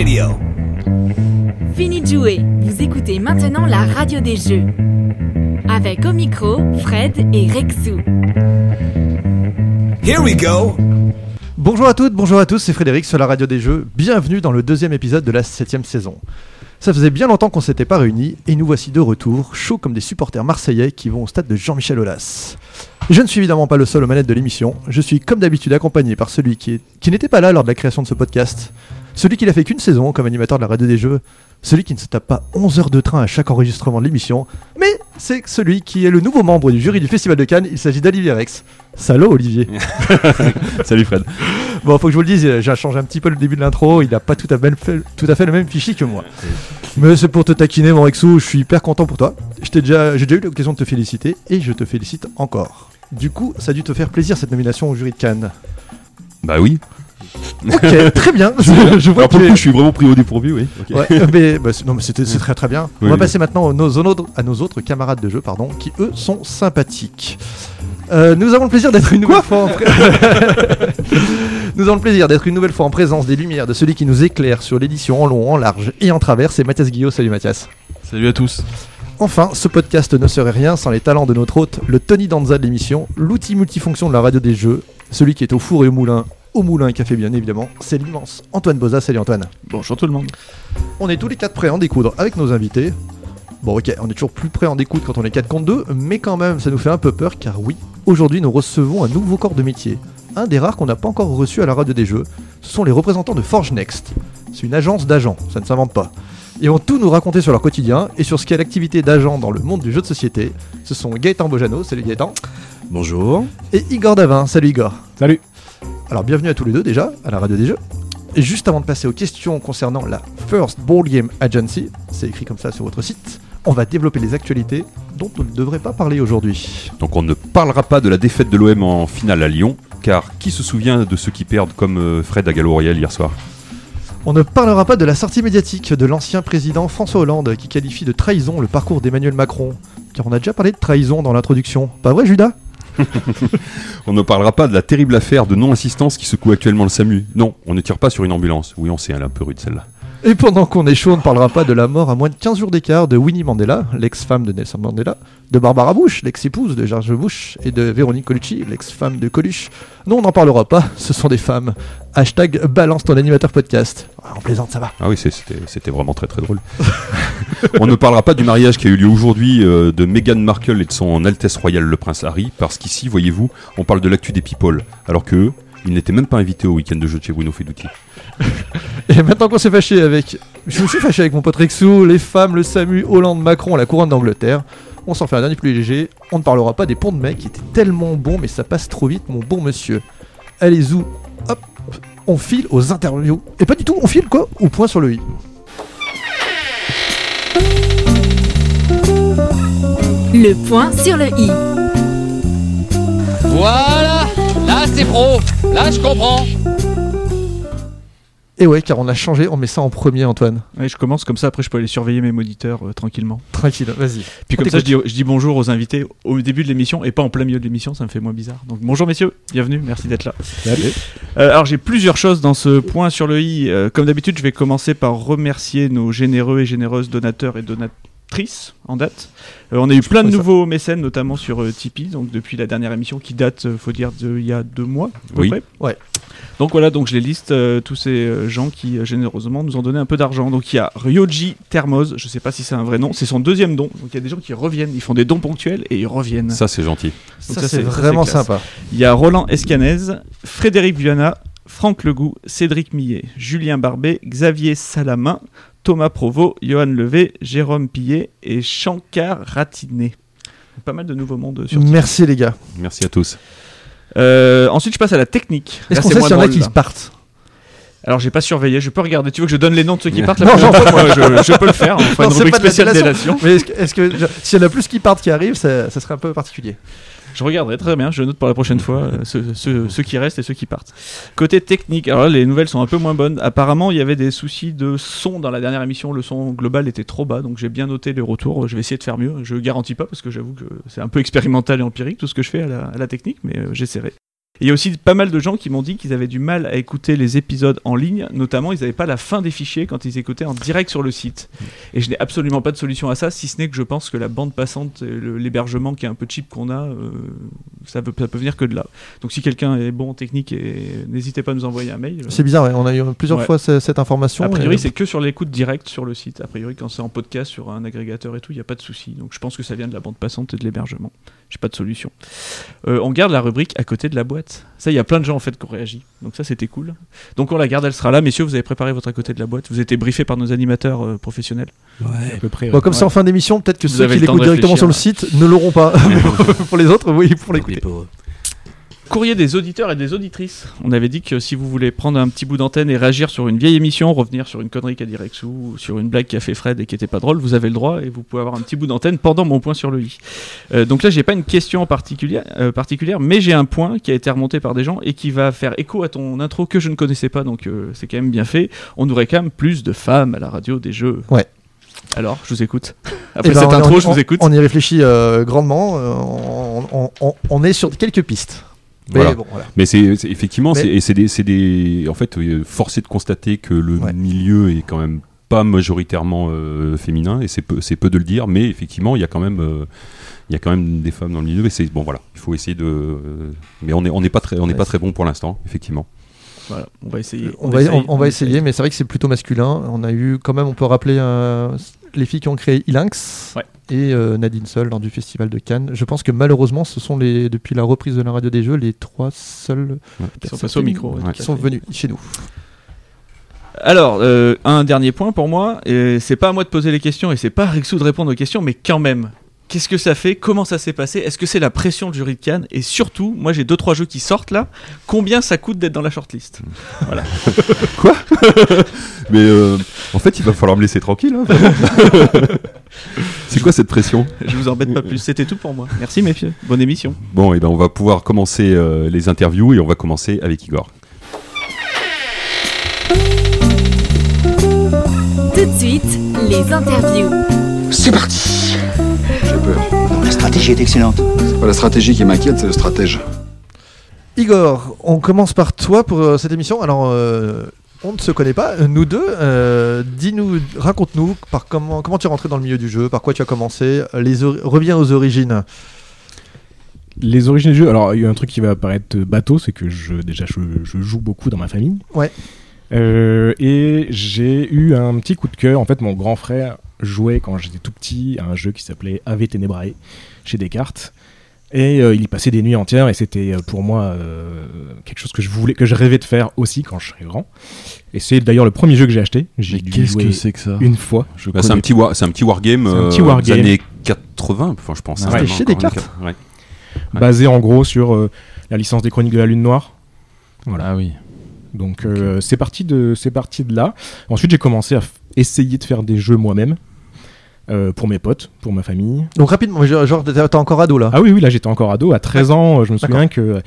Radio. Fini de jouer, vous écoutez maintenant la radio des jeux. Avec au micro, Fred et Rexou. Here we go. Bonjour à toutes, bonjour à tous, c'est Frédéric sur la radio des jeux. Bienvenue dans le deuxième épisode de la septième saison. Ça faisait bien longtemps qu'on s'était pas réunis et nous voici de retour, chauds comme des supporters marseillais qui vont au stade de Jean-Michel Aulas. Je ne suis évidemment pas le seul aux manettes de l'émission, je suis comme d'habitude accompagné par celui qui, est- qui n'était pas là lors de la création de ce podcast, celui qui n'a fait qu'une saison comme animateur de la radio des jeux, celui qui ne se tape pas 11 heures de train à chaque enregistrement de l'émission, mais c'est celui qui est le nouveau membre du jury du Festival de Cannes, il s'agit d'Olivier Rex. Salaud Olivier Salut Fred. Bon, faut que je vous le dise, j'ai changé un petit peu le début de l'intro, il a pas tout à, fait, tout à fait le même fichier que moi. Mais c'est pour te taquiner, mon Rexou, je suis hyper content pour toi. Déjà, j'ai déjà eu l'occasion de te féliciter et je te félicite encore. Du coup, ça a dû te faire plaisir cette nomination au jury de Cannes. Bah oui. Ok, très bien. Je, vois Alors pour que le coup, es- je suis vraiment pris au dépourvu, oui. Ouais, euh, mais bah, c'est- non, mais c'était c'est très très bien. On va oui. passer maintenant aux, nos, aux autres- à nos autres camarades de jeu, pardon, qui eux sont sympathiques. Euh, nous avons le plaisir d'être une nouvelle fois en pré- Nous avons le plaisir d'être une nouvelle fois en présence des lumières de celui qui nous éclaire sur l'édition en long, en large et en travers. C'est Mathias Guillot. Salut Mathias. Salut à tous. Enfin, ce podcast ne serait rien sans les talents de notre hôte, le Tony Danza de l'émission, l'outil multifonction de la radio des jeux, celui qui est au four et au moulin, au moulin et café bien évidemment, c'est l'immense Antoine Boza. Salut Antoine. Bonjour tout le monde. On est tous les quatre prêts à en découdre avec nos invités. Bon ok, on est toujours plus prêts à en découdre quand on est 4 contre 2, mais quand même ça nous fait un peu peur car oui, aujourd'hui nous recevons un nouveau corps de métier. Un des rares qu'on n'a pas encore reçu à la radio des jeux, ce sont les représentants de Forge Next. C'est une agence d'agents, ça ne s'invente pas. Ils vont tout nous raconter sur leur quotidien et sur ce qu'est l'activité d'agent dans le monde du jeu de société. Ce sont Gaëtan Bojano, salut Gaëtan, Bonjour. et Igor Davin, salut Igor. Salut. Alors bienvenue à tous les deux déjà à la radio des jeux. Et juste avant de passer aux questions concernant la First Board Game Agency, c'est écrit comme ça sur votre site, on va développer les actualités dont on ne devrait pas parler aujourd'hui. Donc on ne parlera pas de la défaite de l'OM en finale à Lyon, car qui se souvient de ceux qui perdent comme euh, Fred à Gallo-Royal hier soir? On ne parlera pas de la sortie médiatique de l'ancien président François Hollande qui qualifie de trahison le parcours d'Emmanuel Macron. Car on a déjà parlé de trahison dans l'introduction. Pas vrai Judas? On ne parlera pas de la terrible affaire de non-assistance qui secoue actuellement le SAMU. Non, on ne tire pas sur une ambulance. Oui, on sait, elle est un peu rude celle-là. Et pendant qu'on est chaud, on ne parlera pas de la mort à moins de 15 jours d'écart de Winnie Mandela, l'ex-femme de Nelson Mandela, de Barbara Bush, l'ex-épouse de George Bush, et de Véronique Colucci, l'ex-femme de Coluche. Non, on n'en parlera pas, ce sont des femmes. Hashtag balance ton animateur podcast. Ah, on plaisante, ça va. Ah oui, c'était vraiment très très drôle. on ne parlera pas du mariage qui a eu lieu aujourd'hui euh, de Meghan Markle et de son Altesse Royale le Prince Harry, parce qu'ici, voyez-vous, on parle de l'actu des people, alors que eux, ils n'étaient même pas invités au week-end de jeu de chez Bruno Feduti. Et maintenant qu'on s'est fâché avec. Je me suis fâché avec mon pote Rexou, les femmes, le SAMU, Hollande, Macron, la couronne d'Angleterre. On s'en fait un dernier plus léger. On ne parlera pas des ponts de mai qui étaient tellement bons, mais ça passe trop vite, mon bon monsieur. Allez, zou, hop, on file aux interviews. Et pas du tout, on file quoi Au point sur le i. Le point sur le i. Voilà Là c'est pro Là je comprends Et ouais, car on a changé, on met ça en premier, Antoine. Ouais, je commence comme ça, après je peux aller surveiller mes moniteurs euh, tranquillement. Tranquille, vas-y. Puis comme ça, je dis, je dis bonjour aux invités au début de l'émission et pas en plein milieu de l'émission, ça me fait moins bizarre. Donc bonjour messieurs, bienvenue, merci d'être là. Euh, alors j'ai plusieurs choses dans ce point sur le i. Euh, comme d'habitude, je vais commencer par remercier nos généreux et généreuses donateurs et donatrices en date. Euh, on a eu plein de ça. nouveaux mécènes, notamment sur euh, Tipeee, donc depuis la dernière émission qui date, euh, faut dire, d'il y a deux mois. à peu Oui. près. Ouais. Donc voilà, donc je les liste euh, tous ces euh, gens qui euh, généreusement nous ont donné un peu d'argent. Donc il y a Ryoji Thermos, je sais pas si c'est un vrai nom, c'est son deuxième don. Donc il y a des gens qui reviennent, ils font des dons ponctuels et ils reviennent. Ça, c'est gentil. Donc Ça, c'est vraiment sympa. Il y a Roland Escanez, Frédéric Viana, Franck Legout, Cédric Millet, Julien Barbet, Xavier Salamin, Thomas Provost, Johan Levé, Jérôme Pillet et Shankar Ratiné. Pas mal de nouveaux mondes sur. Merci les gars. Merci à tous. Euh, ensuite, je passe à la technique. Est-ce qu'on sait s'il y en a qui se partent Alors, j'ai pas surveillé, je peux regarder. Tu veux que je donne les noms de ceux qui partent Non, la j'en prochaine fois Moi, je, je peux le faire. On fera Non, une c'est rubrique pas de la spéciale délation. délation. Mais est-ce que, est-ce que- s'il y en a plus qui partent qui arrivent, ça, ça serait un peu particulier. Je regarderai très bien, je note pour la prochaine fois ceux, ceux- ceux qui restent et ceux qui partent. Côté technique, alors là, les nouvelles sont un peu moins bonnes. Apparemment, il y avait des soucis de son dans la dernière émission. Le son global était trop bas, donc j'ai bien noté les retours. Je vais essayer de faire mieux. Je garantis pas parce que j'avoue que c'est un peu expérimental et empirique tout ce que je fais à la, à la technique, mais euh, j'essaierai. Il y a aussi pas mal de gens qui m'ont dit qu'ils avaient du mal à écouter les épisodes en ligne, notamment ils n'avaient pas la fin des fichiers quand ils écoutaient en direct sur le site. Et je n'ai absolument pas de solution à ça, si ce n'est que je pense que la bande passante, et le- l'hébergement qui est un peu cheap qu'on a, euh, ça, peut, ça peut venir que de là. Donc si quelqu'un est bon en technique, et n'hésitez pas à nous envoyer un mail. C'est bizarre, ouais, on a eu plusieurs Ouais. fois ce- cette information. A priori, et- c'est que sur l'écoute directe sur le site. A priori, quand c'est en podcast sur un agrégateur et tout, il n'y a pas de souci. Donc je pense que ça vient de la bande passante et de l'hébergement. J'ai pas de solution. Euh, on garde la rubrique à côté de la boîte. Ça, il y a plein de gens en fait qui ont réagi. Donc ça, c'était cool. Donc on la garde, elle sera là. Messieurs, vous avez préparé votre à côté de la boîte. Vous avez été briefés par nos animateurs euh, professionnels. à peu près. Bon, comme c'est en fin d'émission, peut-être que Vous ceux qui l'écoutent directement sur le site ne l'auront pas. pour les autres, oui, pour l'écouter. Courrier des auditeurs et des auditrices. On avait dit que si vous voulez prendre un petit bout d'antenne et réagir sur une vieille émission, revenir sur une connerie qu'a dit Rexou, ou sur une blague qu'a fait Fred et qui était pas drôle, vous avez le droit et vous pouvez avoir un petit bout d'antenne pendant mon point sur le i. Euh, donc là, j'ai pas une question en particulier, euh, particulière, mais j'ai un point qui a été remonté par des gens et qui va faire écho à ton intro que je ne connaissais pas, donc euh, c'est quand même bien fait. On nous réclame plus de femmes à la radio des jeux. Ouais. Alors, je vous écoute. Après Eh ben, cette intro, on- je vous écoute. On y réfléchit grandement. on est sur quelques pistes. Mais Voilà. bon, voilà. Mais c'est effectivement, Mais- c'est des, c'est des, en fait, euh, forcé de constater que le Ouais. milieu est quand même pas majoritairement euh, féminin et c'est peu, c'est peu de le dire, mais effectivement, il y a quand même, euh, il y a quand même des femmes dans le milieu. Et c'est bon, voilà, il faut essayer de, euh, mais on est, on n'est pas très, on n'est Ouais, pas très bon pour l'instant, effectivement. Voilà, on va essayer. On, va, essaye, on, on va essaye. essayer, mais c'est vrai que c'est plutôt masculin. On a eu, quand même, on peut rappeler euh, les filles qui ont créé Ilinx Ouais. et euh, Nadine Seul lors du festival de Cannes. Je pense que malheureusement, ce sont les, depuis la reprise de la radio des jeux, les trois seuls sont personnes passés au micro. ouais, Ouais. qui sont venus chez nous. Alors, euh, un dernier point pour moi, et c'est pas à moi de poser les questions et c'est pas à Rixou de répondre aux questions, mais quand même. Qu'est-ce que ça fait? Comment ça s'est passé? Est-ce que c'est la pression du jury de Cannes Et surtout, moi j'ai deux trois jeux qui sortent là. Combien ça coûte d'être dans la shortlist? Mais euh, en fait, il va falloir me laisser tranquille. hein, c'est quoi cette pression? Je vous embête pas plus. C'était tout pour moi. Merci messieurs. Bonne émission. Bon, et ben on va pouvoir commencer euh, les interviews et on va commencer avec Igor. Tout de suite, les interviews. C'est parti peur. La stratégie est excellente. C'est pas la stratégie qui m'inquiète, c'est le stratège. Igor, on commence par toi pour euh, cette émission. Alors, euh, on ne se connaît pas, euh, nous deux. Euh, Dis-nous, raconte-nous par comment, comment tu es rentré dans le milieu du jeu, par quoi tu as commencé. Les ori- reviens aux origines. Les origines du jeu, alors il y a un truc qui va paraître bateau, c'est que je, déjà je, je joue beaucoup dans ma famille. Ouais. Euh, et j'ai eu un petit coup de cœur. En fait, mon grand frère jouait quand j'étais tout petit à un jeu qui s'appelait Ave Tenebrae chez Descartes. Et euh, il y passait des nuits entières et c'était euh, pour moi euh, quelque chose que je voulais, que je rêvais de faire aussi quand je serais grand. Et c'est d'ailleurs le premier jeu que j'ai acheté. J'ai qu'est-ce que c'est que ça? une fois. Bah, c'est un petit, war- c'est un petit wargame un petit wargame. des années 80, enfin je pense. Ouais. vraiment, chez Descartes une- ouais. Ouais. basé en gros sur euh, la licence des Chroniques de la Lune Noire. Voilà. Ah oui. Donc euh, c'est parti de c'est parti de là. Ensuite j'ai commencé à essayer de faire des jeux moi-même euh, pour mes potes, pour ma famille. Donc, rapidement, genre, t'es encore ado là? Ah oui oui là j'étais encore ado à 13 ans. Je me souviens que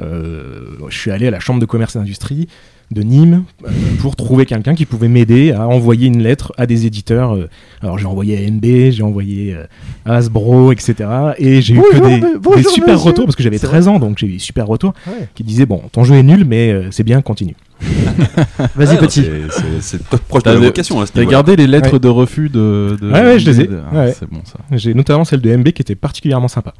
euh, je suis allé à la chambre de commerce et d'industrie de Nîmes euh, pour trouver quelqu'un qui pouvait m'aider à envoyer une lettre à des éditeurs. euh. alors j'ai envoyé à NB, j'ai envoyé euh, à Hasbro, etc. Et j'ai eu que des, super monsieur. retours parce que j'avais C'est 13 ans donc j'ai eu des super retours Ouais. qui disaient bon ton jeu est nul mais c'est bien continue. Vas-y, Ouais, petit. c'est- c'est- C'est pro- proche de la vocation. T'as gardé les lettres Ouais. de refus de. de Ouais, ouais, je les ai. ah, Ouais. C'est bon ça. J'ai notamment celle de MB qui était particulièrement sympa.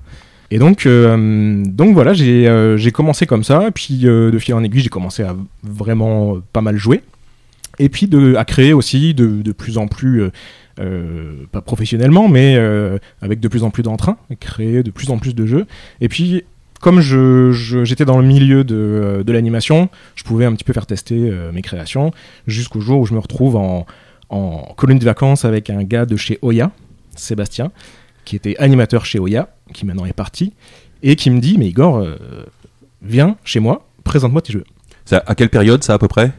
Et donc, euh, donc voilà, j'ai euh, j'ai commencé comme ça, puis euh, de fil en aiguille, j'ai commencé à vraiment pas mal jouer, et puis de, à créer aussi de, de plus en plus, pas professionnellement, mais avec de plus en plus d'entrain, créer de plus en plus de jeux. Et puis, comme je- je- j'étais dans le milieu de, de l'animation, je pouvais un petit peu faire tester mes créations, jusqu'au jour où je me retrouve en, en colonie de vacances avec un gars de chez Oya, Sébastien, qui était animateur chez Oya, qui maintenant est parti, et qui me dit Mais Igor, euh, viens chez moi, présente-moi tes jeux. Ça- à quelle période ça à peu près?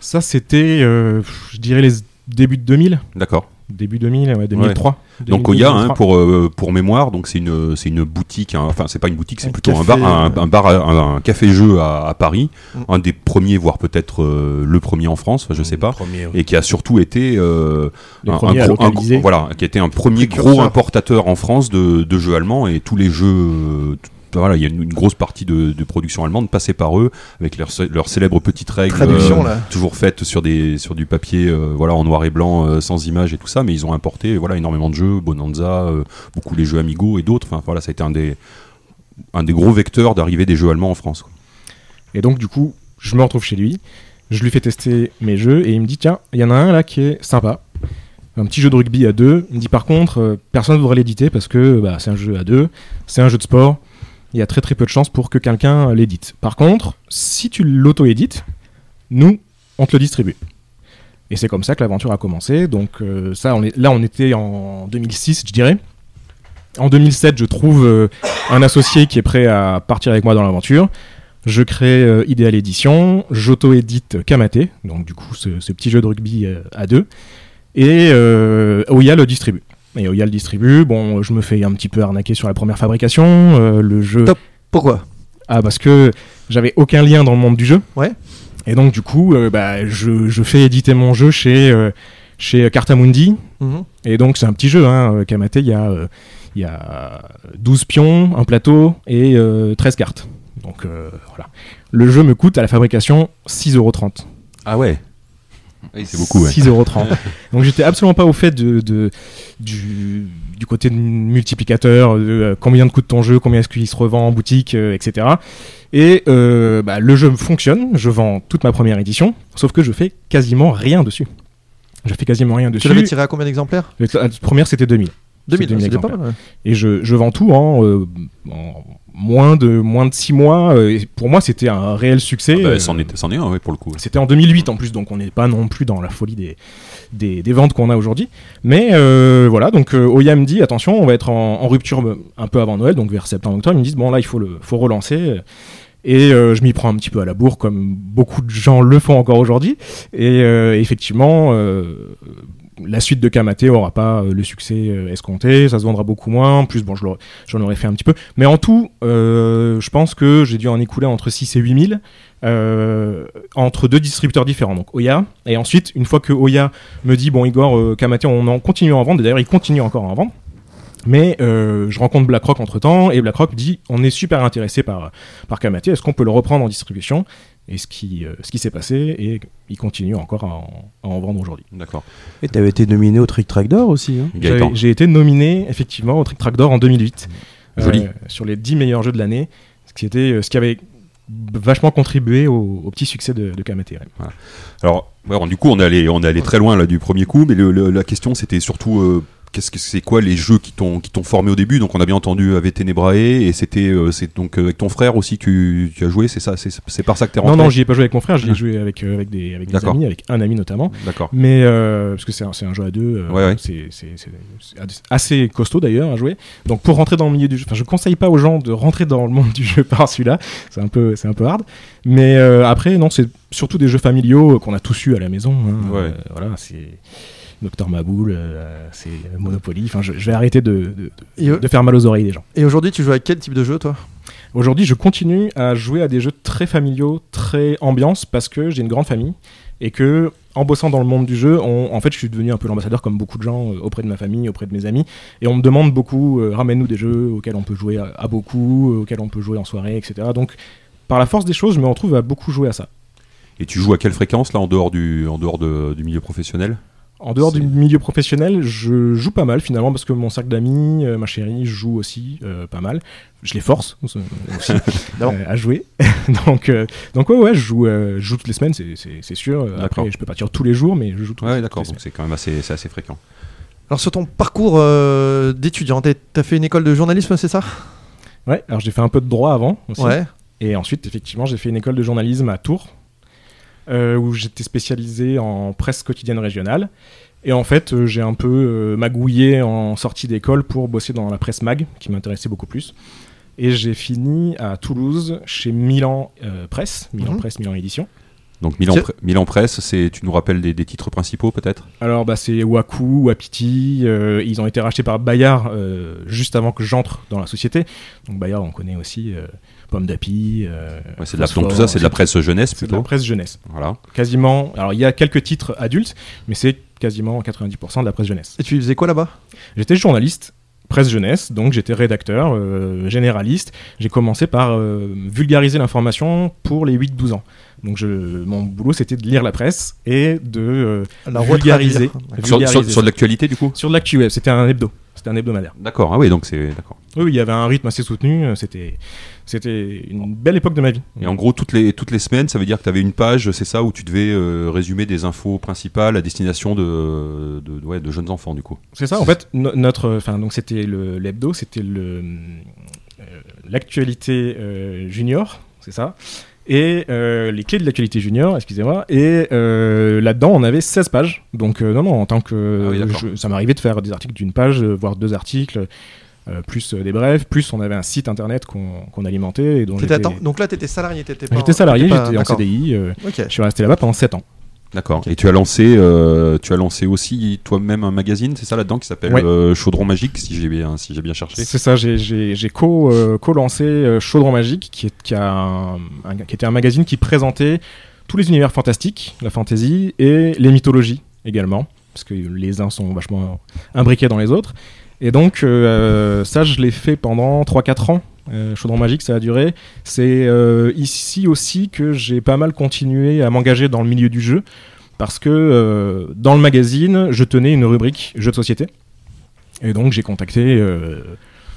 Ça, c'était, euh, je dirais, les débuts de 2000. D'accord. Début 2000, ouais, 2003. Donc 2002, Oya, hein, 2003. pour euh, pour mémoire, donc c'est une c'est une boutique, hein, enfin c'est pas une boutique, c'est Un plutôt un bar, un, euh, un bar, un, un café jeu à, à Paris, Mm. un des premiers, voire peut-être euh, le premier en France, je sais pas, et qui a surtout été euh, un- un gros- un voilà, qui était un premier gros importateur en France de, de jeux allemands. Et tous les jeux, voilà, il y a une, une grosse partie de, de production allemande passée par eux avec leur, cé- leur célèbre petite règle Traduction, euh, toujours faite sur des sur du papier euh, voilà en noir et blanc euh, sans images et tout ça mais ils ont importé voilà énormément de jeux Bonanza euh, beaucoup les jeux Amigo et d'autres enfin voilà ça a été un des un des gros vecteurs d'arrivée des jeux allemands en France quoi. Et donc, du coup, je me retrouve chez lui, je lui fais tester mes jeux et il me dit Tiens, il y en a un là qui est sympa. Un petit jeu de rugby à deux. Il me dit Par contre, euh, personne ne voudrait l'éditer parce que bah, c'est un jeu à deux, c'est un jeu de sport. Il y a très très peu de chances pour que quelqu'un l'édite. Par contre, si tu l'auto-édites, nous, on te le distribue. Et c'est comme ça que l'aventure a commencé. Donc, euh, ça, là, on était en 2006, je dirais. En 2007, je trouve euh, un associé qui est prêt à partir avec moi dans l'aventure. Je crée euh, Ideal Edition, j'auto-édite Kamate, donc du coup ce, ce petit jeu de rugby à deux, et Oya le distribue. Et Oya le distribue, bon, je me fais un petit peu arnaquer sur la première fabrication, euh, le jeu... Top. Pourquoi? Ah, parce que j'avais aucun lien dans le monde du jeu. Ouais. Et donc du coup, euh, bah, je, je fais éditer mon jeu chez, euh, chez Cartamundi, Mhm. et donc c'est un petit jeu, hein, Kamate, il y, a, euh, il y a 12 pions, un plateau et euh, 13 cartes. Donc euh, voilà. Le jeu me coûte à la fabrication 6,30€. ah ouais oui, c'est beaucoup ouais. 6,30€. donc j'étais absolument pas au fait de, de- du, du côté de multiplicateur, de euh, combien de coûte ton jeu, combien est-ce qu'il se revend en boutique, euh, etc. Et euh, bah, le jeu fonctionne, je vends toute ma première édition, sauf que je fais quasiment rien dessus. Je fais quasiment rien Tu dessus. l'avais tiré à combien d'exemplaires? La première c'était 2000. 2000, C'était c'était pas mal. ouais. Et je, je vends tout en, euh, en moins de moins de 6 mois. euh, et pour moi, c'était un réel succès. Ah bah, euh, c'en est c'en est un ouais, pour le coup C'était en 2008 en plus, donc on n'est pas non plus dans la folie des, des, des ventes qu'on a aujourd'hui. Mais euh, voilà, donc Oya me dit attention, on va être en, en rupture un peu avant Noël, donc vers septembre-octobre. Ils me disent bon là, il faut, le, faut relancer. Et euh, je m'y prends un petit peu à la bourre, comme beaucoup de gens le font encore aujourd'hui. Et euh, effectivement, euh, la suite de Kamate aura pas euh, le succès euh, escompté, ça se vendra beaucoup moins. En plus, bon, j'en aurais fait un petit peu. Mais en tout, euh, je pense que j'ai dû en écouler entre 6 et 8 000 euh, entre deux distributeurs différents, donc Oya. Et ensuite, une fois que Oya me dit, bon, Igor, Kamate, on en continue à en vendre, d'ailleurs, il continue encore à en vendre. Mais je rencontre BlackRock entre temps, et BlackRock dit, on est super intéressé par, par Kamate, est-ce qu'on peut le reprendre en distribution? Et ce qui, euh, ce qui s'est passé, et il continue encore à en, à en vendre aujourd'hui. d'accord Et t'avais été nominé au Trick Track d'or aussi. Hein J'ai été nominé effectivement au Trick Track d'or en 2008. Joli. Euh, sur les 10 meilleurs jeux de l'année. Ce qui, était, euh, ce qui avait vachement contribué au, au petit succès de, de ouais. Alors, alors, du coup, on est allé, on est allé très loin là du premier coup, mais le- le- la question c'était surtout euh, qu'est-ce que c'est quoi les jeux qui t'ont qui t'ont formé au début? Donc, on a bien entendu avec Tenebrae et c'était euh, c'est donc euh, avec ton frère aussi que tu, tu as joué, c'est ça, c'est par ça que t'es rentré? Non, non, j'y ai pas joué avec mon frère, j'y ai Ah. joué avec, euh, avec, des, avec des amis, avec un ami notamment. D'accord. Mais euh, parce que c'est un, c'est un jeu à deux, euh, Ouais, ouais. c'est assez costaud d'ailleurs à jouer. Donc pour rentrer dans le milieu du jeu, enfin je conseille pas aux gens de rentrer dans le monde du jeu par celui-là, c'est un peu c'est un peu hard. Mais euh, après non, c'est surtout des jeux familiaux euh, qu'on a tous eu à la maison. hein. Ouais. Euh, voilà, c'est Docteur Maboul, euh, c'est Monopoly. Enfin, je, je vais arrêter de, de, faire mal aux oreilles des gens. et aujourd'hui, tu joues avec quel type de jeu, toi? Aujourd'hui, je continue à jouer à des jeux très familiaux, très ambiance, parce que j'ai une grande famille et que, en bossant dans le monde du jeu, on- en fait, je suis devenu un peu l'ambassadeur, comme beaucoup de gens, euh, auprès de ma famille, auprès de mes amis. Et on me demande beaucoup, euh, ramène-nous des jeux auxquels on peut jouer à, à beaucoup, euh, auxquels on peut jouer en soirée, etc. Donc, par la force des choses, je me retrouve à beaucoup jouer à ça. Et tu joues à quelle fréquence là en dehors du en dehors de- du milieu professionnel? En dehors du milieu professionnel, je joue pas mal finalement parce que mon cercle d'amis, euh, ma chérie, joue aussi euh, pas mal. Je les force euh, aussi euh, à jouer. donc, euh, donc ouais, ouais, je joue, euh, je joue toutes les semaines, c'est- sûr. D'accord. Après, je peux pas dire tous les jours, mais je joue tous Ouais, toutes d'accord. les Donc c'est quand même assez fréquent. Alors, sur ton parcours euh, d'étudiant, t'as- fait une école de journalisme, c'est ça? Ouais, alors j'ai fait un peu de droit avant aussi. Ouais. Et ensuite, effectivement, j'ai fait une école de journalisme à Tours, où j'étais spécialisé en presse quotidienne régionale. Et en fait, euh, j'ai un peu euh, magouillé en sortie d'école pour bosser dans la presse mag, qui m'intéressait beaucoup plus. Et j'ai fini à Toulouse, chez Milan euh, Presse, Milan Mhm. Presse, Milan Édition. Donc Milan, Pre- Milan Presse, c'est tu nous rappelles des, des titres principaux peut-être? Alors, bah, c'est Waku, Wapiti. euh, ils ont été rachetés par Bayard euh, juste avant que j'entre dans la société. Donc, Bayard, on connaît aussi euh, Pomme d'Api. euh, Ouais, c'est de la, Phosphore, donc tout ça c'est de la presse jeunesse c'est de la plutôt. presse jeunesse. Voilà. Quasiment. Alors, il y a quelques titres adultes, mais c'est quasiment 90% de la presse jeunesse. Et tu faisais quoi là-bas? J'étais journaliste presse jeunesse, donc j'étais rédacteur, euh, généraliste. J'ai commencé par euh, vulgariser l'information pour les 8-12 ans. Donc je, mon boulot c'était de lire la presse et de euh, La vulgariser. Sur, sur- sur de l'actualité, du coup? Sur de l'actu c'était un hebdo, c'était un hebdomadaire. D'accord, ah oui, donc c'est. D'accord. Oui, il y avait un rythme assez soutenu, c'était, c'était une belle époque de ma vie. Et en gros, toutes les, toutes les semaines, ça veut dire que tu avais une page, c'est ça, où tu devais euh, résumer des infos principales à destination de, de, ouais, de jeunes enfants, du coup. C'est ça, en fait, no- notre, enfin, donc c'était l'hebdo, c'était euh, l'actualité euh, junior, c'est ça, et euh, les clés de l'actualité junior, excusez-moi, et euh, là-dedans on avait 16 pages, donc euh, non, non, en tant que, Ah oui, je- ça m'arrivait de faire des articles d'une page, voire deux articles. Euh, plus euh, des brèves, plus on avait un site internet qu'on alimentait et dont donc là, t'étais salarié, t'étais pas. j'étais salarié, j'étais en d'accord. CDI, euh, je suis resté là-bas pendant 7 ans. D'accord. Et tu as lancé, euh, tu as lancé aussi toi-même un magazine, c'est ça là-dedans, qui s'appelle Ouais. euh, Chaudron Magique, si j'ai bien, si j'ai bien cherché. C'est ça, j'ai- co, euh, co-lancé euh, Chaudron Magique, qui, est, qui, a un- un- qui était un magazine qui présentait tous les univers fantastiques, la fantasy, et les mythologies également, parce que les uns sont vachement imbriqués dans les autres. Et donc, euh, ça, je l'ai fait pendant 3-4 ans. Euh, Chaudron Magique, ça a duré. C'est euh, ici aussi que j'ai pas mal continué à m'engager dans le milieu du jeu, parce que euh, dans le magazine, je tenais une rubrique jeux de société. Et donc, j'ai contacté euh,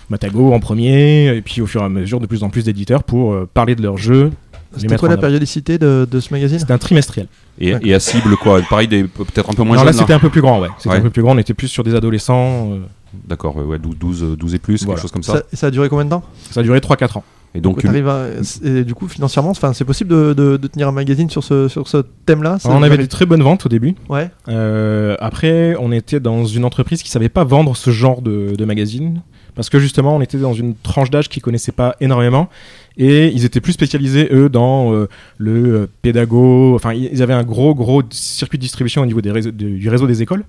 Matago en premier, et puis au fur et à mesure, de plus en plus d'éditeurs pour euh, parler de leurs jeux. C'était quoi la périodicité de, de ce magazine? C'était un trimestriel. Et, et à cible quoi? Pareil, peut-être un peu moins non, là, c'était un peu plus grand, ouais. C'était Ouais. un peu plus grand, on était plus sur des adolescents. euh, D'accord, ouais, ouais, 12, 12, euh, 12 et plus, Voilà. quelque chose comme ça. ça, ça a duré combien de temps? Ça a duré 3-4 ans. Et donc, à- et du coup, financièrement, enfin, c'est possible de, de- de tenir un magazine sur ce, sur ce thème-là? On avait des très bonnes ventes au début. Ouais. Euh, après, on était dans une entreprise qui savait pas vendre ce genre de, de magazine. Parce que justement, on était dans une tranche d'âge qu'ils connaissaient pas énormément. Et ils étaient plus spécialisés, eux, dans euh, le euh, pédago. Enfin, ils avaient un gros, gros circuit de distribution au niveau des réseaux- de- du réseau des écoles.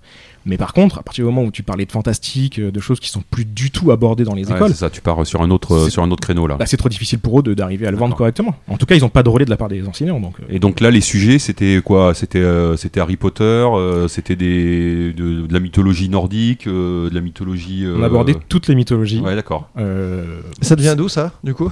Mais par contre, à partir du moment où tu parlais de fantastique, euh, de choses qui sont plus du tout abordées dans les ouais, écoles, c'est ça, tu pars sur un autre, sur un autre créneau là. bah, c'est trop difficile pour eux de- d'arriver à le vendre correctement. En tout cas, ils n'ont pas de relais de la part des enseignants. Donc, Et donc là, les sujets, c'était quoi? C'était euh, c'était Harry Potter, euh, c'était des de, de la mythologie nordique, euh, de la mythologie. on abordait toutes les mythologies. Ouais, d'accord. Euh, Ça devient d'où ça, du coup?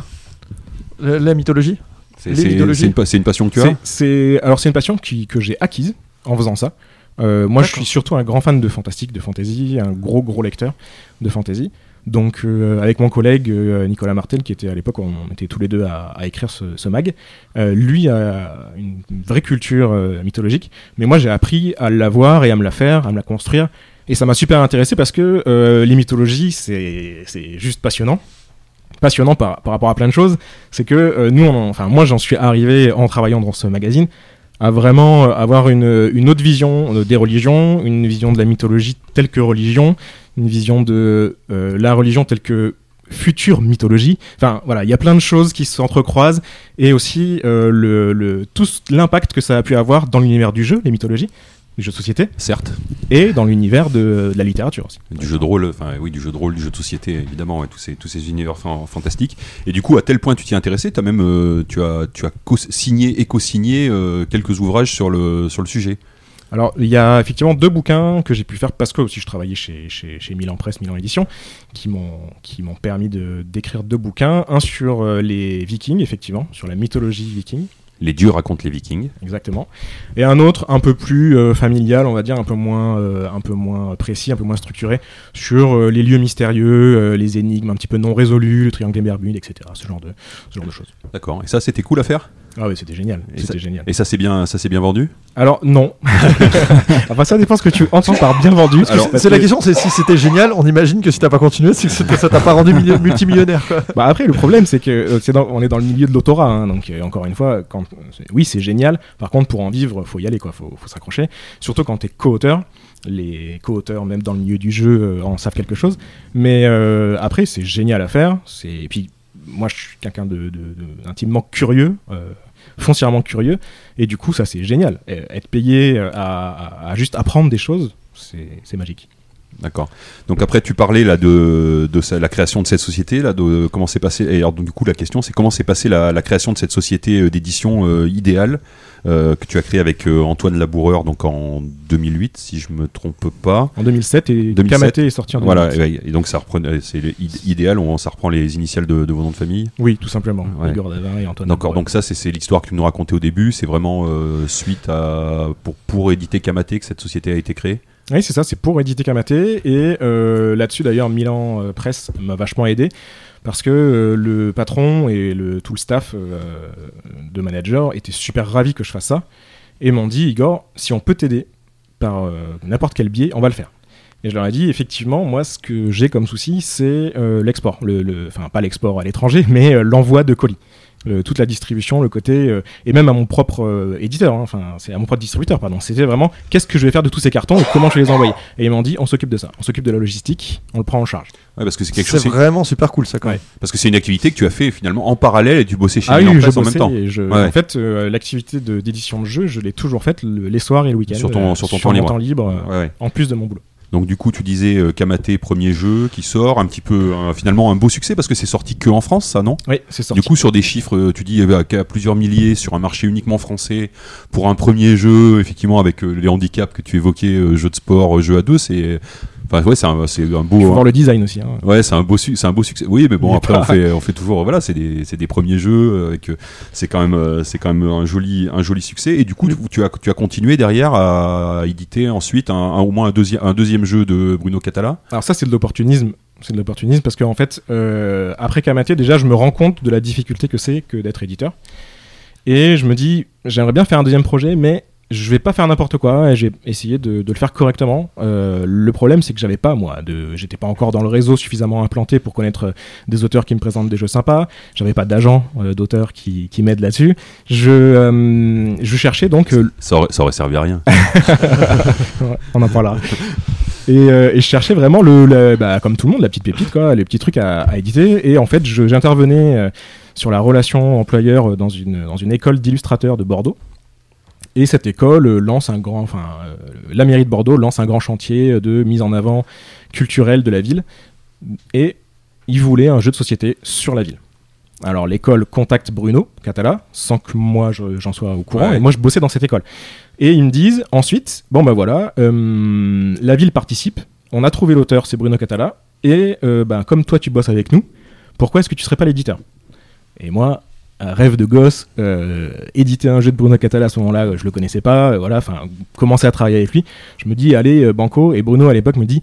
La, mythologie C'est une, pa- c'est une passion que tu as C'est alors c'est une passion qui, que j'ai acquise en faisant ça. Euh, moi, je suis surtout un grand fan de fantastique, de fantasy, un gros gros lecteur de fantasy. Donc, euh, avec mon collègue euh, Nicolas Martel, qui était à l'époque, on était tous les deux à, à écrire ce, ce mag. lui a une vraie culture mythologique, mais moi j'ai appris à l'avoir et à me la faire, à me la construire. Et ça m'a super intéressé parce que les mythologies, c'est c'est juste passionnant. Passionnant par, rapport à plein de choses. C'est que euh, nous, enfin moi j'en suis arrivé en travaillant dans ce magazine à vraiment euh, avoir une, une autre vision des religions, une vision de la mythologie telle que religion, une vision de euh, la religion telle que future mythologie. Enfin voilà, il y a plein de choses qui s'entrecroisent et aussi tout l'impact que ça a pu avoir dans l'univers du jeu, les mythologies, du jeu de société, Certes, et dans l'univers de, de la littérature aussi. du jeu de rôle, enfin oui, du jeu de rôle, du jeu de société, évidemment, ouais, tous ces tous ces univers fan- fantastiques. Et du coup, à tel point tu t'y es intéressé, as même euh, tu as tu as signé et co-signé euh, quelques ouvrages sur le sur le sujet. Alors, il y a effectivement deux bouquins que j'ai pu faire parce que aussi je travaillais chez, chez, chez Milan Presse, Milan Édition, qui m'ont permis de d'écrire deux bouquins. Un sur euh, les Vikings, effectivement, sur la mythologie viking, Les dieux racontent les Vikings. exactement. Et un autre un peu plus euh, familial, on va dire, un peu moins euh, un peu moins précis, un peu moins structuré, sur euh, les lieux mystérieux, les énigmes un petit peu non résolues, le triangle des Bermudes, etc. Ce genre de ce genre de choses. D'accord. Et ça, c'était cool à faire? Ah oui, c'était génial. Et C'était génial. Et ça, c'est bien, ça s'est bien vendu? Alors non. enfin ça dépend ce que tu entends par bien vendu. C'est la que- question, c'est si c'était génial, on imagine que si t'as pas continué, c'est que ça t'a pas rendu milli- multimillionnaire. Quoi. Bah après le problème c'est que euh, c'est dans- on est dans le milieu de l'autorat hein, donc euh, encore une fois quand oui c'est génial par contre pour en vivre faut y aller quoi faut, faut s'accrocher surtout quand t'es co-auteur les co-auteurs même dans le milieu du jeu euh, en savent quelque chose mais euh, après c'est génial à faire c'est et puis moi je suis quelqu'un de, intimement curieux euh, foncièrement curieux et du coup ça c'est génial être payé euh, à, juste apprendre des choses c'est magique D'accord. Donc après, tu parlais là de, la création de cette société, là, de comment s'est passé. Et du coup, la question, c'est comment s'est passée la, création de cette société euh, d'édition idéale euh, que tu as créée avec euh, Antoine Laboureur, donc en 2008, si je me trompe pas. En 2007 et 2007. Kamaté est sorti en 2008. Voilà, et, et donc ça reprend, euh, c'est idéal, on, ça reprend les initiales de, de vos noms de famille. Oui, tout simplement. Ouais. Igor Davin et Antoine. D'accord, donc ça c'est c'est l'histoire que tu nous racontais au début, c'est vraiment euh, suite à pour, pour éditer Kamaté que cette société a été créée. Oui, c'est ça, c'est pour éditer Kamaté. Et là-dessus, d'ailleurs, Milan Presse m'a vachement aidé. Parce que euh, le patron et le, tout le staff euh, de manager étaient super ravis que je fasse ça. Et m'ont dit, Igor, si on peut t'aider par euh, n'importe quel biais, on va le faire. Et je leur ai dit, effectivement, moi, ce que j'ai comme souci, c'est l'export. Le, le- Enfin, pas l'export à l'étranger, mais l'envoi de colis. Toute la distribution, le côté, euh, et même à mon propre euh, éditeur, hein, enfin, c'est à mon propre distributeur, pardon. C'était vraiment, qu'est-ce que je vais faire de tous ces cartons et comment je vais les envoyer. Et ils m'ont dit, on s'occupe de ça, on s'occupe de la logistique, on le prend en charge. Ouais, parce que c'est quelque chose, c'est- vraiment super cool ça quand même. parce que c'est une activité que tu as fait finalement en parallèle et tu bossais chez Ah oui, je Presse en même temps. je- Ouais. En fait, euh, l'activité de- d'édition de, jeu, je l'ai toujours faite le- les soirs et le week-end. Sur ton- euh, sur ton temps mon libre. libre, euh, Ouais, ouais. en plus de mon boulot. Donc du coup, tu disais euh, Kamaté premier jeu qui sort, un petit peu euh, finalement un beau succès parce que c'est sorti que en France, ça non? Oui, c'est sorti. Du coup, sur des chiffres, euh, tu dis euh, qu'à plusieurs milliers sur un marché uniquement français pour un premier jeu, effectivement avec euh, les handicaps que tu évoquais, jeu de sport, jeu à deux, c'est enfin ouais, c'est un, c'est un Il faut beau. voir le design aussi. hein. Ouais, c'est un beau, c'est un beau succès. Oui, mais bon, après on fait, on fait toujours, voilà, c'est des, c'est des premiers jeux euh, avec, c'est quand même, euh, c'est quand même un joli, un joli succès. Et du coup, tu, tu as, tu as continué derrière à éditer ensuite un, un- au moins un deuxième, un deuxième jeu de Bruno Catala? Alors ça, c'est de l'opportunisme. C'est de l'opportunisme parce qu'en fait, euh, après Kamaté, déjà, je me rends compte de la difficulté que c'est que d'être éditeur. Et je me dis, j'aimerais bien faire un deuxième projet, mais je vais pas faire n'importe quoi et j'ai essayé de, de le faire correctement. Euh, le problème, c'est que j'avais pas, moi, de, j'étais pas encore dans le réseau suffisamment implanté pour connaître euh, des auteurs qui me présentent des jeux sympas. J'avais pas d'agent euh, d'auteur qui, qui m'aide là-dessus. Je, euh, je cherchais donc Ça aurait, ça aurait servi à rien. On en parlera. Et, et je cherchais vraiment le, le- bah, comme tout le monde, la petite pépite, quoi, les petits trucs à, à éditer. Et en fait, j'intervenais sur la relation employeur dans une, dans une école d'illustrateurs de Bordeaux. Et cette école euh, lance un grand, enfin, euh, la mairie de Bordeaux lance un grand chantier euh, de mise en avant culturelle de la ville. Et ils voulaient un jeu de société sur la ville. Alors l'école contacte Bruno Catala, sans que moi je- j'en sois au courant, Ouais. et moi je bossais dans cette école. Et ils me disent ensuite, bon ben voilà, euh, la ville participe, on a trouvé l'auteur, c'est Bruno Catala, et euh, ben, comme toi tu bosses avec nous, pourquoi est-ce que tu serais pas l'éditeur? Et moi, rêve de gosse, euh, éditer un jeu de Bruno Catala à ce moment-là, je le connaissais pas, euh, voilà, enfin, commencer à travailler avec lui, je me dis, allez, euh, Banco, et Bruno à l'époque me dit,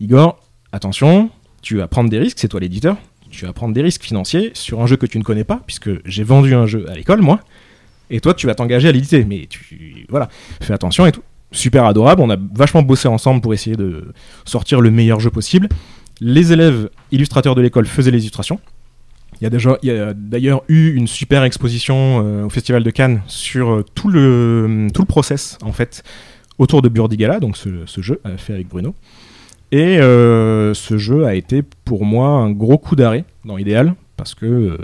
Igor, attention, tu vas prendre des risques, c'est toi l'éditeur, tu vas prendre des risques financiers sur un jeu que tu ne connais pas, puisque j'ai vendu un jeu à l'école, moi, et toi tu vas t'engager à l'éditer, mais tu, voilà, fais attention et tout. Super adorable, on a vachement bossé ensemble pour essayer de sortir le meilleur jeu possible. Les élèves illustrateurs de l'école faisaient les illustrations. Il y a d'ailleurs eu une super exposition euh, au Festival de Cannes sur euh, tout le tout le process en fait autour de Burdigala, donc ce, jeu euh, fait avec Bruno. Et ce jeu a été pour moi un gros coup d'arrêt dans Idéal parce que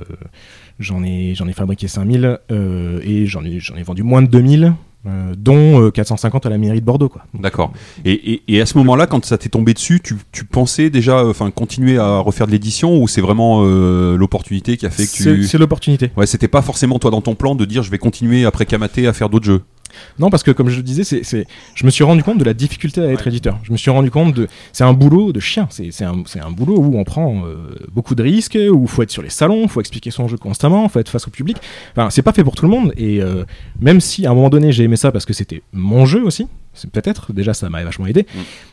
j'en ai ai fabriqué 5000 euh, et j'en ai j'en ai vendu moins de 2000 euh, dont euh, 450 à la mairie de Bordeaux quoi. D'accord. Et, et, et à ce moment-là, quand ça t'est tombé dessus, tu, tu pensais déjà, enfin, continuer à refaire de l'édition ou c'est vraiment euh, l'opportunité qui a fait que C'est tu. c'est l'opportunité. Ouais, c'était pas forcément toi dans ton plan de dire je vais continuer après Kamaté à faire d'autres jeux? Non, parce que comme je le disais, c'est, je me suis rendu compte de la difficulté à être éditeur. Je me suis rendu compte de. C'est un boulot de chien. C'est, un, boulot où on prend euh, beaucoup de risques, où il faut être sur les salons, il faut expliquer son jeu constamment, il faut être face au public. Enfin, c'est pas fait pour tout le monde. Et euh, même si à un moment donné j'ai aimé ça parce que c'était mon jeu aussi, peut-être, déjà ça m'a vachement aidé.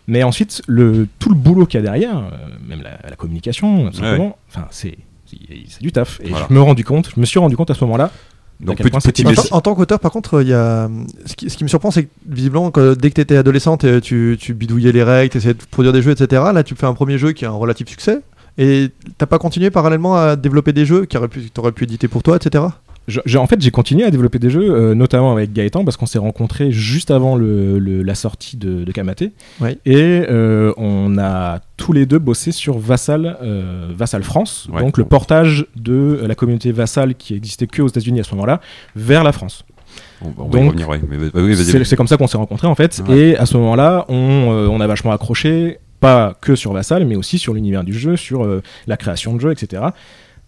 Mais ensuite, le, tout le boulot qu'il y a derrière, euh, même la, la communication, simplement, enfin, c'est, c'est, c'est du taf. Et Voilà. je me rendu compte, je me suis rendu compte à ce moment-là. Donc, point petit- En, petit tant- en tant qu'auteur, par contre, il y a ce qui, ce qui me surprend, c'est que visiblement, que dès que tu étais adolescente, euh, tu, tu bidouillais les règles, tu essayais de produire des jeux, etc. Là, tu fais un premier jeu qui a un relatif succès. Et t'as pas continué parallèlement à développer des jeux qui auraient pu, t'aurais pu éditer pour toi, etc. Je- en fait, j'ai continué à développer des jeux, euh, notamment avec Gaëtan, parce qu'on s'est rencontrés juste avant le, le- la sortie de, de Kamaté. Ouais. Et euh, on a tous les deux bossé sur Vassal, euh, Vassal France, Ouais. donc le portage de la communauté Vassal qui existait que aux États-Unis à ce moment-là, vers la France. On, on va y Donc, revenir, ouais. Mais, bah oui, vas-y, C'est comme ça qu'on s'est rencontrés en fait. Ouais. Et à ce moment-là, on, euh, on a vachement accroché. pas que sur Vassal, mais aussi sur l'univers du jeu, sur euh, la création de jeux, etc.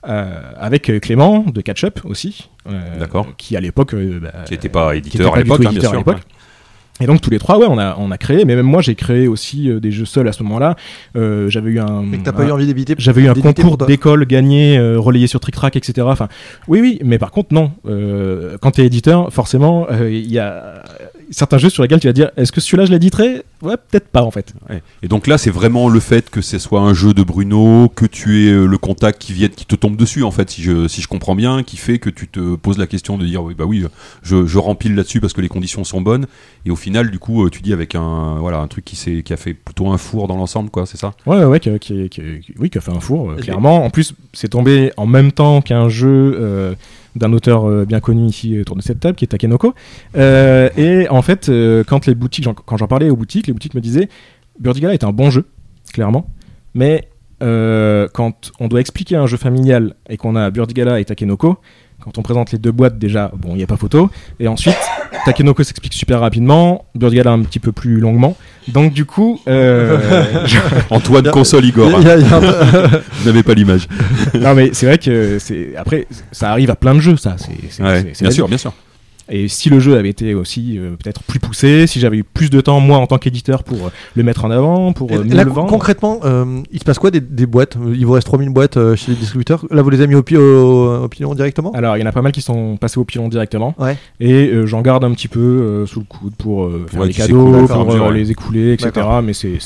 Euh, avec euh, Clément de Catch-Up aussi, euh, D'accord. qui à l'époque euh, bah, Qui n'était pas éditeur était à pas l'époque, hein, bien à sûr. l'époque. Et donc tous les trois, ouais, on a, on a créé, mais même moi j'ai créé aussi euh, des jeux seuls à ce moment-là. Euh, j'avais eu un, Mais que t'as pas un- eu envie d'éviter. j'avais eu un concours d'école gagné, euh, relayé sur Trick Track, etc. Enfin, oui, oui, mais par contre, non. Euh, quand t'es éditeur, forcément, euh, il y a certains jeux sur lesquels tu vas dire est-ce que celui-là je l'éditerai? Ouais, peut-être pas en fait. Ouais. Et donc là, c'est vraiment le fait que ce soit un jeu de Bruno, que tu aies euh, le contact qui vienne, qui te tombe dessus, en fait, si je, si je comprends bien, qui fait que tu te poses la question de dire, oui, bah oui, je, je rempile là-dessus parce que les conditions sont bonnes. Et au final, du coup, euh, tu dis avec un, voilà, un truc qui, s'est- qui a fait plutôt un four dans l'ensemble, quoi, c'est ça? Ouais, ouais, qui, qui- oui, qui a fait un four, euh, clairement. En plus, c'est tombé en même temps qu'un jeu euh, d'un auteur euh, bien connu ici autour de cette table, qui est Takenoko. Euh, et en fait, euh, quand j'en- parlais aux boutiques, les boutiques me disaient Burdigala est un bon jeu, clairement, mais euh, quand on doit expliquer un jeu familial et qu'on a Burdigala et Takenoko, quand on présente les deux boîtes, déjà, bon, il n'y a pas photo. Et ensuite, Takenoko s'explique super rapidement, Burdigala un petit peu plus longuement. Donc, du coup, euh, Antoine console Igor. Un- Vous n'avez pas l'image. non mais c'est vrai que c'est après ça arrive à plein de jeux ça c'est c'est- Ouais, c'est- c'est bien sûr, vie. bien sûr. Et si le jeu avait été aussi euh, peut-être plus poussé si j'avais eu plus de temps moi en tant qu'éditeur pour euh, le mettre en avant pour euh, mieux là, le con- vendre concrètement, euh, il se passe quoi des, des boîtes? Il vous reste 3000 boîtes euh, chez les distributeurs. Là, vous les avez mis au, pi- au, au pilon directement? Alors il y en a pas mal qui sont passés au pilon directement Ouais. et euh, j'en garde un petit peu euh, sous le coude pour euh, faire Ouais, des tu cadeaux pour euh, ouais. les écouler etc mais c'est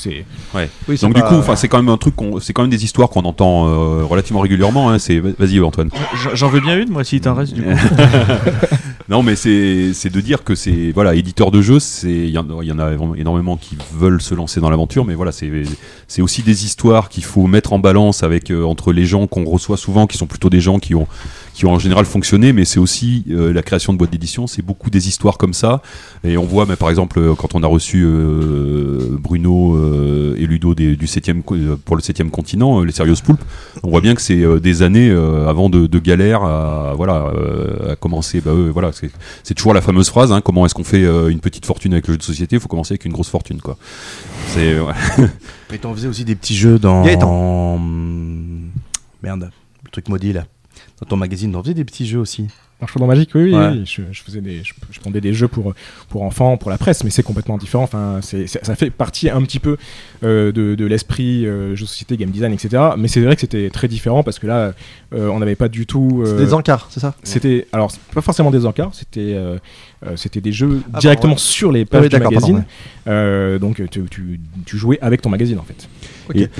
Oui, Donc du coup, c'est quand même un truc, c'est quand même des histoires qu'on entend euh, relativement régulièrement. Hein, vas-y Antoine. J'en- J'en veux bien une, moi, si t'en reste du coup. Non, mais c'est de dire que c'est voilà éditeur de jeux, c'est il y, en a- énormément qui veulent se lancer dans l'aventure, mais voilà c'est c'est aussi des histoires qu'il faut mettre en balance avec euh, entre les gens qu'on reçoit souvent, qui sont plutôt des gens qui ont qui ont en général fonctionné, mais c'est aussi euh, la création de boîtes d'édition, c'est beaucoup des histoires comme ça, et on voit, mais par exemple euh, quand on a reçu euh, Bruno euh, et Ludo des- du septième co- euh, pour le septième continent, les Serious Poulpes, on voit bien que c'est euh, des années euh, avant de, de galère à voilà euh, à commencer. Bah, voilà, c'est toujours la fameuse phrase. hein, comment est-ce qu'on fait euh, une petite fortune avec le jeu de société? Il faut commencer avec une grosse fortune, quoi. C'est ouais. Et t'en faisais aussi des petits jeux dans. Merde, le truc maudit là. Dans ton magazine, t'en faisais des petits jeux aussi. Chaudron magique, oui, oui, Ouais. oui, Je, je faisais des, je, je prenais des jeux pour pour enfants, pour la presse, mais c'est complètement différent. Enfin, c'est, ça fait partie un petit peu euh, de, de l'esprit euh, jeu de société, game design, etc. Mais c'est vrai que c'était très différent parce que là, euh, on n'avait pas du tout. Euh, des encarts, c'est ça? C'était alors c'est pas forcément des encarts, c'était euh, euh, c'était des jeux Ah, directement ouais. sur les Ah pages oui, du pardon, magazine. ouais. Euh, donc tu, tu, tu jouais avec ton magazine en fait.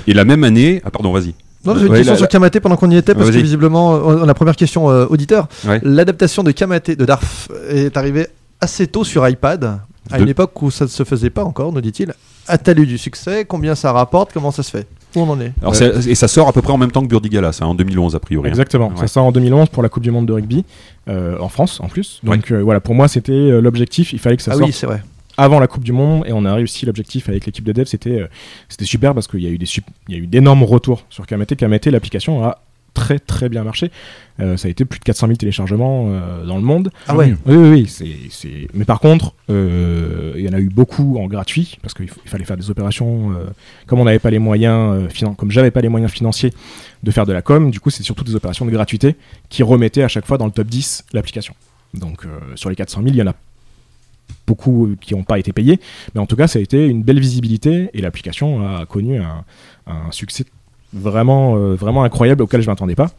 Et la même année, ah pardon, vas-y. Non, j'ai une Ouais, question la- sur Kamate pendant qu'on y était, parce que visiblement, euh, la première question euh, auditeur, Ouais. l'adaptation de Kamate de Darf est arrivée assez tôt sur iPad, à De- une époque où ça ne se faisait pas encore, nous dit-il. A-t-elle eu du succès? Combien ça rapporte? Comment ça se fait? Où on en est? Alors et ça sort à peu près en même temps que Burdigala, ça, en 2011 a priori. hein. Exactement. Ouais. Ça sort en 2011 pour la Coupe du Monde de rugby euh, en France en plus. Donc euh, voilà, pour moi c'était l'objectif. Il fallait que ça Ah sorte oui, c'est vrai. Avant la Coupe du Monde et on a réussi l'objectif avec l'équipe de dev. C'était euh, c'était super parce qu'il y a eu des il y a eu d'énormes retours sur Kamete. Kamete, l'application a très très bien marché. Euh, ça a été plus de 400 000 téléchargements euh, dans le monde. Ah ouais. Oui, oui, oui. c'est- c'est- Mais par contre, euh, il y en a eu beaucoup en gratuit parce qu'il fallait faire des opérations. comme on n'avait pas les moyens, finan- comme j'avais pas les moyens financiers de faire de la com, du coup, c'est surtout des opérations de gratuité qui remettaient à chaque fois dans le top 10 l'application. Donc sur les 400 000, il y en a beaucoup qui n'ont pas été payés, mais en tout cas, ça a été une belle visibilité et l'application a connu un, un succès vraiment, euh, vraiment incroyable auquel je m'attendais pas.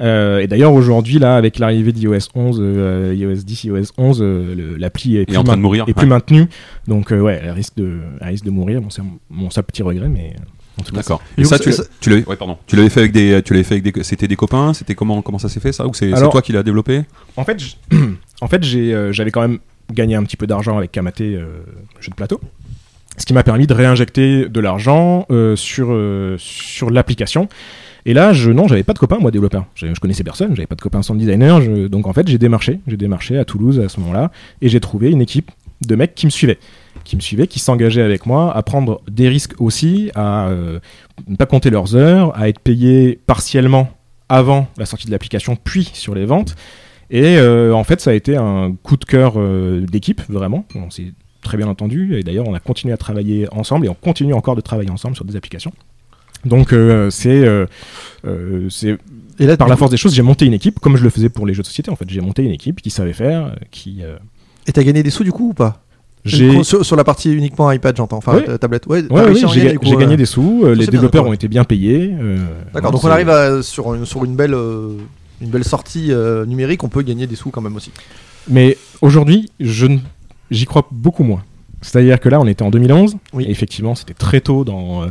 Euh, et d'ailleurs, aujourd'hui, là, avec l'arrivée d'iOS 11, euh, iOS 10, iOS 11, euh, le- l'appli est, est plus en train de mourir, est plus ouais. maintenue. Donc, euh, ouais, elle risque de, elle risque de mourir. Bon, c'est mon seul petit regret, mais euh, en tout cas, D'accord. Et ça, ça- tu, ça- l'avais, ouais, pardon. Tu l'avais fait avec des, tu l'avais fait avec des, c'était des copains, c'était comment, comment ça s'est fait ça, ou c'est, toi qui l'as développé? En fait, en fait euh, j'avais quand même gagné un petit peu d'argent avec Kamate, euh, jeu de plateau. Ce qui m'a permis de réinjecter de l'argent euh, sur, euh, sur l'application. Et là, je, non, j'avais pas de copains, moi, développeur. Je, je connaissais personne, j'avais pas de copains sound designer. je- donc, en fait, j'ai démarché. J'ai démarché à Toulouse à ce moment-là. Et j'ai trouvé une équipe de mecs qui me suivaient. Qui me suivaient, qui s'engageaient avec moi à prendre des risques aussi, à ne pas compter leurs heures, à être payés partiellement avant la sortie de l'application, puis sur les ventes. Et euh, en fait, ça a été un coup de cœur euh, d'équipe, vraiment. On s'est très bien entendu. Et d'ailleurs, on a continué à travailler ensemble et on continue encore de travailler ensemble sur des applications. Donc euh, c'est euh, euh, Et là, par la force des choses, j'ai monté une équipe comme je le faisais pour les jeux de société. En fait, j'ai monté une équipe qui savait faire, qui Et t'as gagné des sous du coup ou pas? Sur, sur la partie uniquement iPad, j'entends. Enfin, tablette. Ouais, Ouais, oui, j'ai ga- gagné des sous, les bien, développeurs ont été bien payés. D'accord, donc on arrive à, sur, une, sur une belle, une belle sortie euh, numérique, on peut gagner des sous quand même aussi. Mais aujourd'hui, je ne- j'y crois beaucoup moins. C'est-à-dire que là, on était en 2011, Oui. et effectivement, c'était très tôt dans, euh,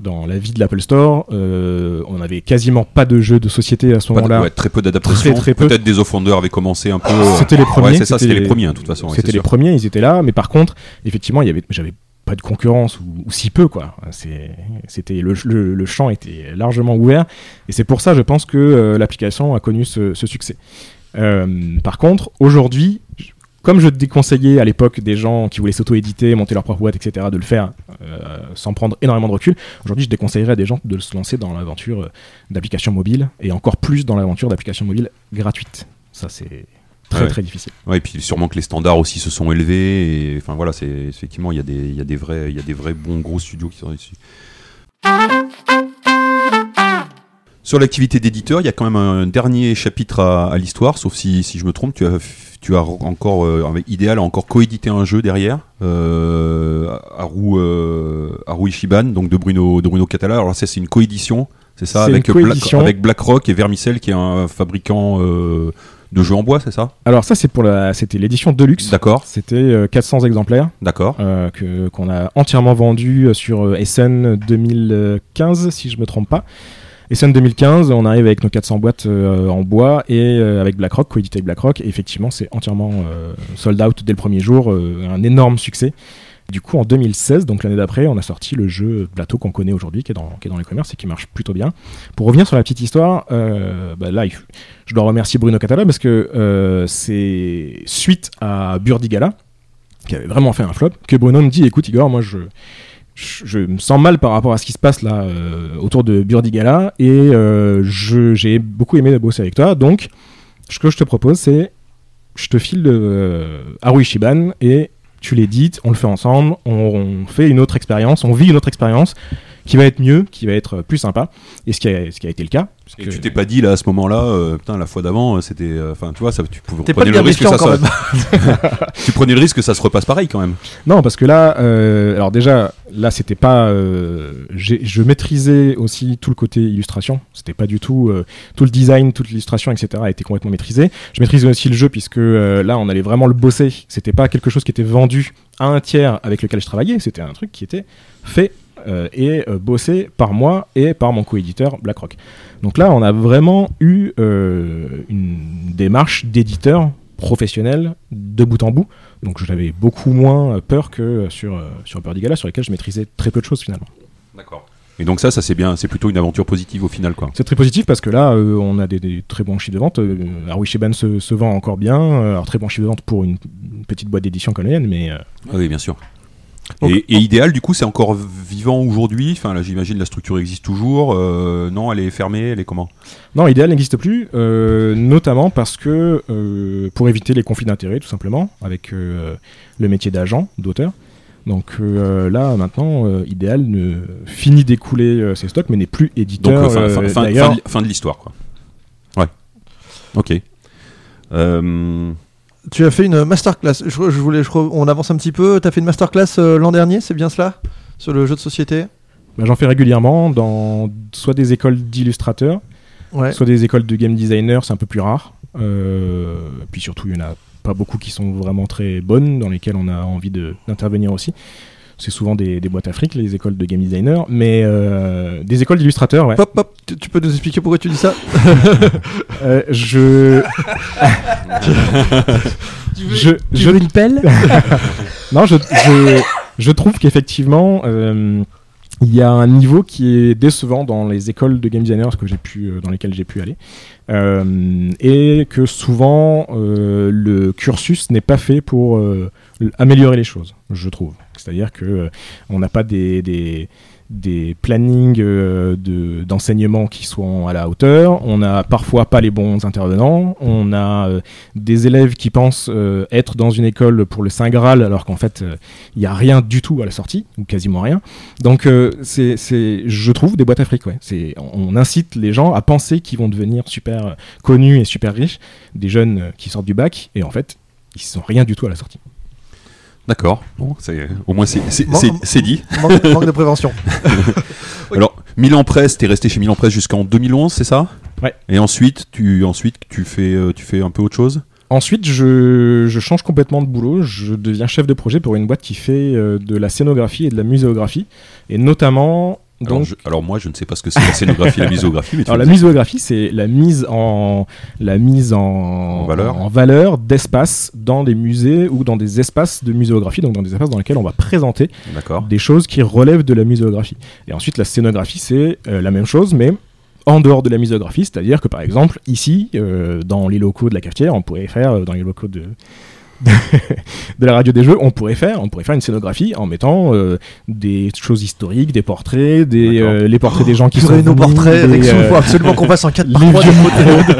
dans la vie de l'Apple Store. Euh, on n'avait quasiment pas de jeux de société à ce Pas de- moment-là. ouais, très peu d'adaptations. Très, très peu. Peut-être des offenders avaient commencé un peu. C'était les premiers. Ouais, c'est ça, c'était c'était les premiers, hein, de toute façon. C'était les sûr. premiers, ils étaient là, mais par contre, effectivement, il y avait, j'avais pas de concurrence ou, si peu quoi. C'était le, champ était largement ouvert et c'est pour ça, je pense que euh, l'application a connu ce, succès. Euh, par contre, aujourd'hui, comme je déconseillais à l'époque des gens qui voulaient s'auto-éditer, monter leur propre boîte, etc., de le faire euh, sans prendre énormément de recul, aujourd'hui, je déconseillerais à des gens de se lancer dans l'aventure d'applications mobiles et encore plus dans l'aventure d'applications mobiles gratuites. Ça, c'est très Ouais. très difficile. Ouais, et puis sûrement que les standards aussi se sont élevés. Et enfin voilà, c'est effectivement il y a des il y a des vrais il y a des vrais bons gros studios qui sont dessus. Sur l'activité d'éditeur, il y a quand même un dernier chapitre à, à l'histoire, sauf si, si je me trompe, tu as, tu as encore, euh, avec Ideal, a encore coédité un jeu derrière, euh, Haru, euh, Haru Ishiban, donc de Bruno, de Bruno Catala. Alors ça, c'est une coédition, c'est ça, avec, Black, avec BlackRock et Vermicell, qui est un fabricant euh, de jeux en bois, c'est ça Alors ça, c'est pour la, c'était l'édition Deluxe. D'accord, C'était euh, 400 exemplaires d'accord. euh, que qu'on a entièrement vendus euh, sur euh, Essen 2015, si je me trompe pas. Essen 2015, on arrive avec nos 400 boîtes euh, en bois et euh, avec BlackRock, coédité avec BlackRock. Et effectivement, c'est entièrement euh, sold out dès le premier jour, euh, un énorme succès. Du coup, en 2016, donc l'année d'après, on a sorti le jeu plateau qu'on connaît aujourd'hui, qui est dans, les commerces et qui marche plutôt bien. Pour revenir sur la petite histoire, euh, bah là, je dois remercier Bruno Catala parce que euh, c'est suite à Burdigala, qui avait vraiment fait un flop, que Bruno me dit écoute Igor, moi je, me sens mal par rapport à ce qui se passe là euh, autour de Burdigala et j'ai beaucoup aimé bosser avec toi, donc ce que je te propose c'est je te file euh, Haru Ishiban et tu l'édites, on le fait ensemble, on, on fait une autre expérience, on vit une autre expérience qui va être mieux, qui va être plus sympa, et ce qui a, ce qui a été le cas. Et puisque- tu t'es pas dit là à ce moment-là, euh, putain la fois d'avant euh, c'était, euh, enfin tu vois ça, tu pouvais prenais le risque que ça, tu prenais le risque que ça se repasse pareil quand même. Non, parce que là, euh, alors déjà, là, c'était pas. euh, je maîtrisais aussi tout le côté illustration. C'était pas du tout euh, tout le design, toute l'illustration, etc. a été complètement maîtrisé. Je maîtrisais aussi le jeu puisque euh, là, on allait vraiment le bosser. C'était pas quelque chose qui était vendu à un tiers avec lequel je travaillais. C'était un truc qui était fait euh, et euh, bossé par moi et par mon coéditeur BlackRock. Donc là, on a vraiment eu euh, une démarche d'éditeur professionnel de bout en bout. Donc j'avais beaucoup moins peur que sur, euh, sur Burdigala, sur lesquels je maîtrisais très peu de choses finalement. D'accord. Et donc ça, ça c'est bien, c'est plutôt une aventure positive au final quoi. C'est très positif parce que là, euh, on a des, des très bons chiffres de vente. Euh, Haru Ishiban se, se vend encore bien. Euh, Alors très bons chiffres de vente pour une, une petite boîte d'édition mienne, mais Ah oui bien sûr. Donc- et, et idéal du coup c'est encore vivant aujourd'hui. Enfin là j'imagine la structure existe toujours. Euh, non elle est fermée, elle est comment? Non, Ideal n'existe plus, euh, notamment parce que euh, pour éviter les conflits d'intérêts, tout simplement, avec le métier d'agent, d'auteur. Donc là, maintenant, Ideal ne finit d'écouler ses stocks, mais n'est plus Donc éditeur. euh, fin, fin de l'histoire quoi. Ouais. Ok. Euh, Tu as fait une masterclass. Je, je voulais, je on avance un petit peu. Tu as fait une masterclass euh, l'an dernier, c'est bien cela? Sur le jeu de société? Bah, J'en fais régulièrement dans soit des écoles d'illustrateurs, Ouais. soit des écoles de game designer, c'est un peu plus rare. Euh, puis surtout, il y en a pas beaucoup qui sont vraiment très bonnes, dans lesquelles on a envie d'intervenir aussi. C'est souvent des, des boîtes Afrique, les écoles de game designer, mais euh, des écoles d'illustrateurs, ouais. Hop, hop, tu, tu peux nous expliquer pourquoi tu dis ça? Euh, je. je, je- une pelle? Non, je, je, je trouve qu'effectivement, euh, il y a un niveau qui est décevant dans les écoles de game designers que j'ai pu, euh, dans lesquelles j'ai pu aller. Euh, et que souvent, euh, le cursus n'est pas fait pour euh, améliorer les choses, je trouve. C'est-à-dire que on n'a pas des, des plannings euh, de- d'enseignement qui soient à la hauteur. On n'a parfois pas les bons intervenants. On a euh, des élèves qui pensent euh, être dans une école pour le Saint Graal alors qu'en fait il n'y a rien du tout à la sortie ou quasiment rien. Donc c'est, je trouve des boîtes à fric. Ouais. C'est, on incite les gens à penser qu'ils vont devenir super connus et super riches, des jeunes qui sortent du bac et en fait ils sont rien du tout à la sortie. D'accord. Bon, c'est au moins c'est dit. manque, manque de prévention. Alors, Milan Presse, t'es resté chez Milan Presse jusqu'en 2011, c'est ça? Ouais. Et ensuite, tu ensuite tu fais euh, tu fais un peu autre chose? Ensuite, je, je change complètement de boulot. Je deviens chef de projet pour une boîte qui fait euh, de la scénographie et de la muséographie. Et notamment. Alors, Donc, je- alors moi, je ne sais pas ce que c'est la scénographie et la misographie, mais tu alors, la muséographie, c'est la mise en, la mise en, valeur. en valeur d'espaces dans des musées ou dans des espaces de muséographie, donc dans des espaces dans lesquels on va présenter des choses qui relèvent de la muséographie. Et ensuite, la scénographie, c'est euh, la même chose, mais en dehors de la muséographie, c'est-à-dire que par exemple, ici, euh, dans les locaux de la cafetière, on pourrait faire, euh, dans les locaux de, de la radio des jeux, on pourrait faire, on pourrait faire une scénographie en mettant euh, des choses historiques, des portraits, des, euh, les portraits des gens qui sont nos portraits, il euh, faut absolument qu'on fasse en 4 par les 3 vieux micros,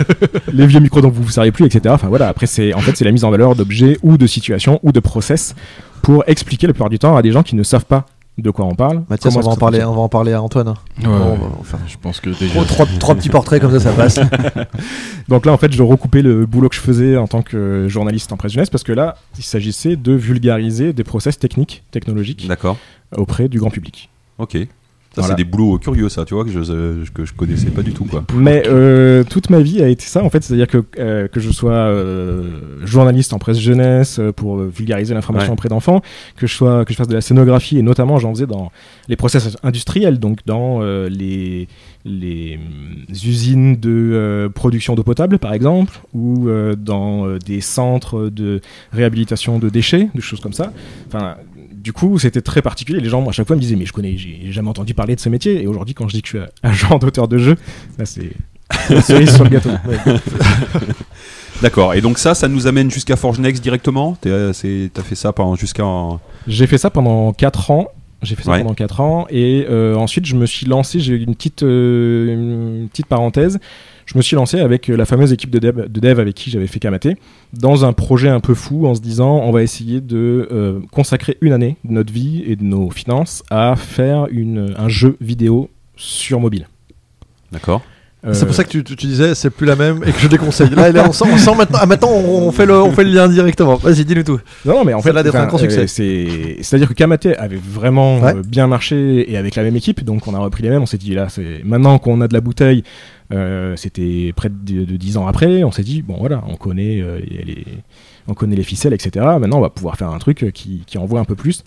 les vieux micros dont vous vous servez plus, etc. Enfin voilà, après c'est en fait c'est la mise en valeur d'objets ou de situations ou de process pour expliquer la plupart du temps à des gens qui ne savent pas de quoi on parle. Mathias, on va, en parler, on va en parler à Antoine. hein. Ouais, Bon, on ouais. va faire Je pense que déjà. trois, trois, trois petits portraits comme ça, ça passe. Donc là en fait je recoupais le boulot que je faisais en tant que journaliste en presse jeunesse parce que là il s'agissait de vulgariser des process techniques, technologiques D'accord. auprès du grand public. Ok. Voilà. c'est des boulots curieux, ça, tu vois, que je, euh, que je connaissais pas du tout, quoi. Mais euh, toute ma vie a été ça en fait, c'est-à-dire que euh, que je sois euh, journaliste en presse jeunesse pour vulgariser l'information Ouais. auprès d'enfants, que je sois que je fasse de la scénographie et notamment j'en faisais dans les process industriels, donc dans les les hum, usines de production d'eau potable par exemple, ou dans des centres de réhabilitation de déchets, des choses comme ça. Enfin, du coup, c'était très particulier. Les gens, moi, à chaque fois, me disaient, mais je connais, j'ai jamais entendu parler de ce métier. Et aujourd'hui, quand je dis que je suis agent d'auteur de jeu, là, c'est la cerise sur le gâteau. Ouais. D'accord. Et donc ça, ça nous amène jusqu'à Forge Next directement. Euh, T'as fait ça pendant jusqu'à. J'ai fait ça pendant 4 ans. J'ai fait ça Ouais. pendant 4 ans. Et euh, ensuite, je me suis lancé, j'ai eu une petite, euh, une petite parenthèse. Je me suis lancé avec euh, la fameuse équipe de dev, de dev avec qui j'avais fait Kamaté dans un projet un peu fou en se disant on va essayer de euh, consacrer une année de notre vie et de nos finances à faire une, un jeu vidéo sur mobile. D'accord. C'est Euh, pour ça que tu, tu- tu disais c'est plus la même et que je déconseille. Là, là, on, sent, on sent maintenant, ah, maintenant on, on fait le, on fait le lien directement. Vas-y, dis-nous tout. Non, non, mais en fait, d'être enfin, un grand succès. euh, c'est, c'est-à-dire que Kamate avait vraiment Ouais. euh, bien marché et avec la même équipe, donc on a repris les mêmes. On s'est dit là, c'est maintenant qu'on a de la bouteille, euh, c'était près de, de 10 ans après. On s'est dit bon voilà, on connaît euh, les, les- on connaît les ficelles, etc. Maintenant, on va pouvoir faire un truc qui, qui envoie un peu plus.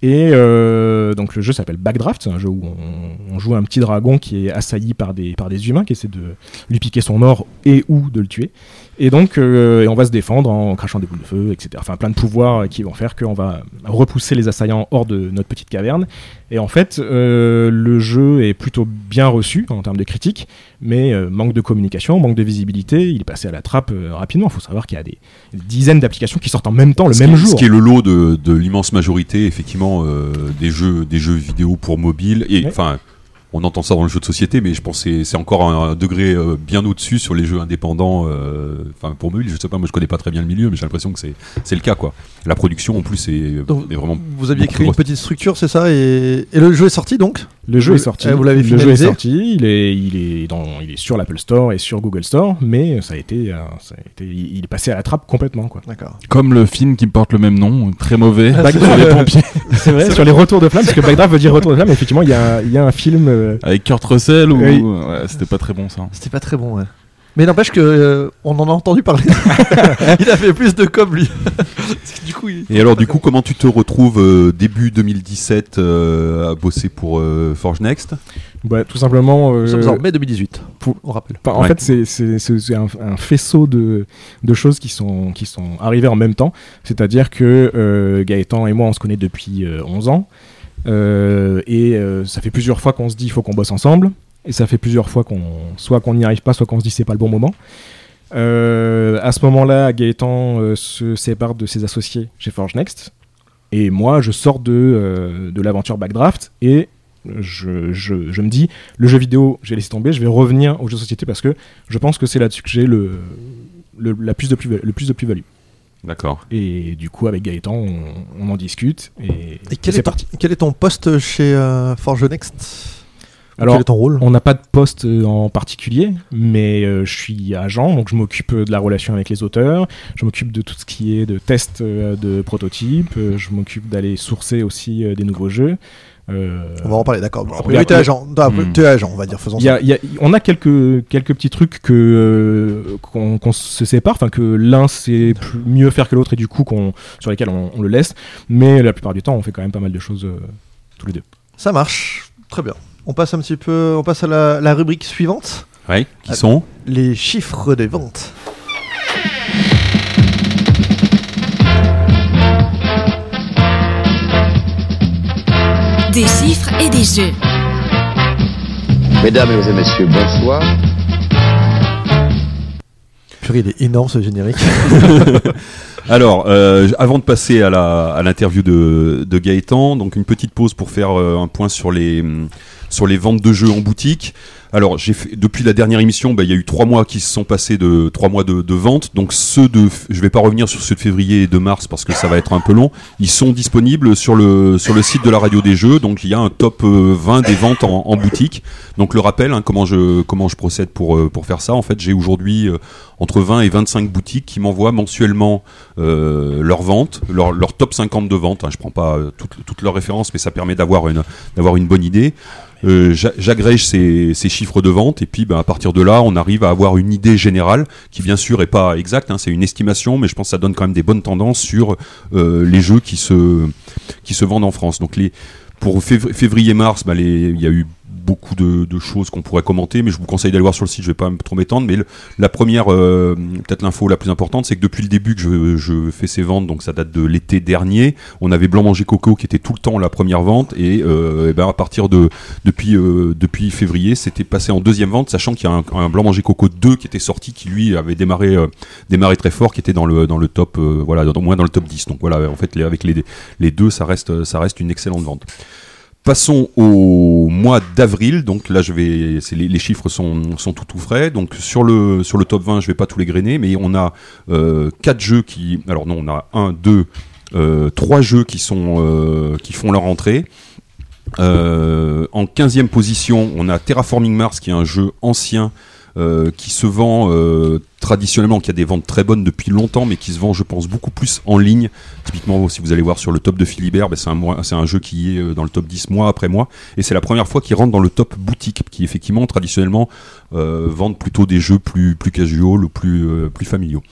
Et euh, donc le jeu s'appelle Backdraft, c'est un jeu où on, on joue un petit dragon qui est assailli par des, par des humains qui essaient de lui piquer son or et ou de le tuer. Et donc euh, et on va se défendre en crachant des boules de feu, etc. Enfin plein de pouvoirs qui vont faire qu'on va repousser les assaillants hors de notre petite caverne. Et en fait, euh, le jeu est plutôt bien reçu en termes de critique, mais euh, manque de communication, manque de visibilité. Il est passé à la trappe rapidement. Il faut savoir qu'il y a des dizaines d'applications qui sortent en même temps, le Ce même qui, jour. Ce qui est le lot de, de l'immense majorité, effectivement, des jeux, des jeux vidéo pour mobile. Et Ouais. On entend ça dans le jeu de société, mais je pense que c'est- encore un, un degré euh, bien au-dessus sur les jeux indépendants. euh, Enfin, pour mobile, je sais pas, moi je connais pas très bien le milieu, mais j'ai l'impression que c'est c'est le cas, quoi. La production, en plus, est, Donc, est vraiment. Vous aviez créé une petite structure, c'est ça et, et le jeu est sorti donc? Le jeu est sorti. euh, vous l'avez Le jeu est sorti. Il est, il est dans, il est sur l'Apple Store et sur Google Store, mais ça a été, euh, ça a été, il est passé à la trappe complètement quoi. D'accord. Comme le film qui porte le même nom, très mauvais, sur les pompiers, C'est vrai. sur les retours de flammes, parce que Backdraft veut dire retour de flammes. Effectivement, il y a, il y a un film. euh, avec Kurt Russell, ou Oui. ouais, c'était pas très bon ça. C'était pas très bon, ouais. Mais n'empêche que euh, on en a entendu parler. il a fait plus de com lui. Parce que du coup, il... Et alors, du coup, comment tu te retrouves euh, début 2017 euh, à bosser pour euh, Forge Next? Bah, tout simplement. euh, Nous sommes en mai 2018. pour- On rappelle. En Ouais. fait, c'est- un, un faisceau de, de choses qui sont, qui sont arrivées en même temps. C'est-à-dire que euh, Gaëtan et moi, on se connaît depuis euh, 11 ans. Euh, et euh, ça fait plusieurs fois qu'on se dit il faut qu'on bosse ensemble. Et ça fait plusieurs fois qu'on soit qu'on n'y arrive pas, soit qu'on se dit c'est pas le bon moment. Euh, à ce moment-là, Gaëtan euh, se sépare de ses associés chez Forge Next. Et moi, je sors de, euh, de l'aventure Backdraft et je, je, je me dis, le jeu vidéo, j'ai laissé tomber, je vais revenir au jeu de société parce que je pense que c'est là-dessus que j'ai le, le, la plus de plus, le plus de plus-value. D'accord. Et du coup, avec Gaëtan, on, on en discute. Et, quel est, ton, parti. quel est ton poste chez euh, Forge Next? Alors, Quel est ton rôle? On n'a pas de poste euh, en particulier, mais euh, je suis agent, donc je m'occupe de la relation avec les auteurs, je m'occupe de tout ce qui est de tests euh, de prototypes, euh, je m'occupe d'aller sourcer aussi euh, des nouveaux jeux. Euh, On va en parler, d'accord. A- t'es agent. Hmm. T'es agent, on va dire, faisons y a- ça. il y a- on a quelques, quelques petits trucs que euh, qu'on se sépare, enfin que l'un sait mieux faire que l'autre et du coup qu'on sur lesquels on, on le laisse, mais la plupart du temps on fait quand même pas mal de choses euh, tous les deux. Ça marche. Très bien. On passe un petit peu, on passe à la, la rubrique suivante. Ouais, qui sont Les chiffres des ventes. Des chiffres et des jeux. Mesdames et messieurs, bonsoir. Purée, il est énorme ce générique. Alors, euh, avant de passer à l'interview de, de Gaëtan, donc une petite pause pour faire euh, un point sur les sur les ventes de jeux en boutique. Alors, j'ai fait, depuis la dernière émission, bah, il y a eu trois mois qui se sont passés de trois mois de, de vente. Donc ceux de, je vais pas revenir sur ceux de février et de mars parce que ça va être un peu long. Ils sont disponibles sur le sur le site de la radio des jeux. Donc il y a un top euh, 20 des ventes en, boutique. Donc le rappel, hein, comment je comment je procède pour euh, pour faire ça. En fait, j'ai aujourd'hui euh, entre 20 et 25 boutiques qui m'envoient mensuellement euh, leurs ventes, leur, leur top 50 de ventes. Hein. Je prends pas euh, toutes, toutes leurs références, mais ça permet d'avoir une d'avoir une bonne idée. Euh, j'a- J'agrège ces, chiffres de vente et puis ben, à partir de là, on arrive à avoir une idée générale qui bien sûr est pas exacte, hein, c'est une estimation, mais je pense que ça donne quand même des bonnes tendances sur euh, les jeux qui se qui se vendent en France. Donc les pour fév- février-mars, ben, il y a eu beaucoup de, de choses qu'on pourrait commenter, mais je vous conseille d'aller voir sur le site, je vais pas trop m'étendre, mais le- la première, euh, peut-être l'info la plus importante, c'est que depuis le début que je, je fais ces ventes, donc ça date de l'été dernier, on avait Blanc Manger Coco qui était tout le temps la première vente, et, euh, ben, à partir de depuis, euh, depuis février, c'était passé en deuxième vente, sachant qu'il y a un, un Blanc Manger Coco 2 qui était sorti, qui lui avait démarré, euh, démarré très fort, qui était dans le, dans le top, euh, voilà, au moins dans le top 10. Donc voilà, en fait, avec les, les deux, ça reste, ça reste une excellente vente. Passons au mois d'avril. Donc là, je vais, les, chiffres sont, tout tout frais. Donc sur le top 20, je vais pas tous les grainer, mais on a euh, jeux qui, alors non, on a un, deux, euh, trois jeux qui sont euh, qui font leur entrée. Euh, en 15e position, on a Terraforming Mars, qui est un jeu ancien euh, qui se vend euh, traditionnellement, qui a des ventes très bonnes depuis longtemps, mais qui se vend, je pense, beaucoup plus en ligne. Typiquement, si vous allez voir sur le top de Philibert, ben, c'est un, un jeu qui est euh, dans le top 10 mois après mois, et c'est la première fois qu'il rentre dans le top boutique, qui effectivement, traditionnellement, euh, vendent plutôt des jeux plus, plus casual ou plus, plus familiaux.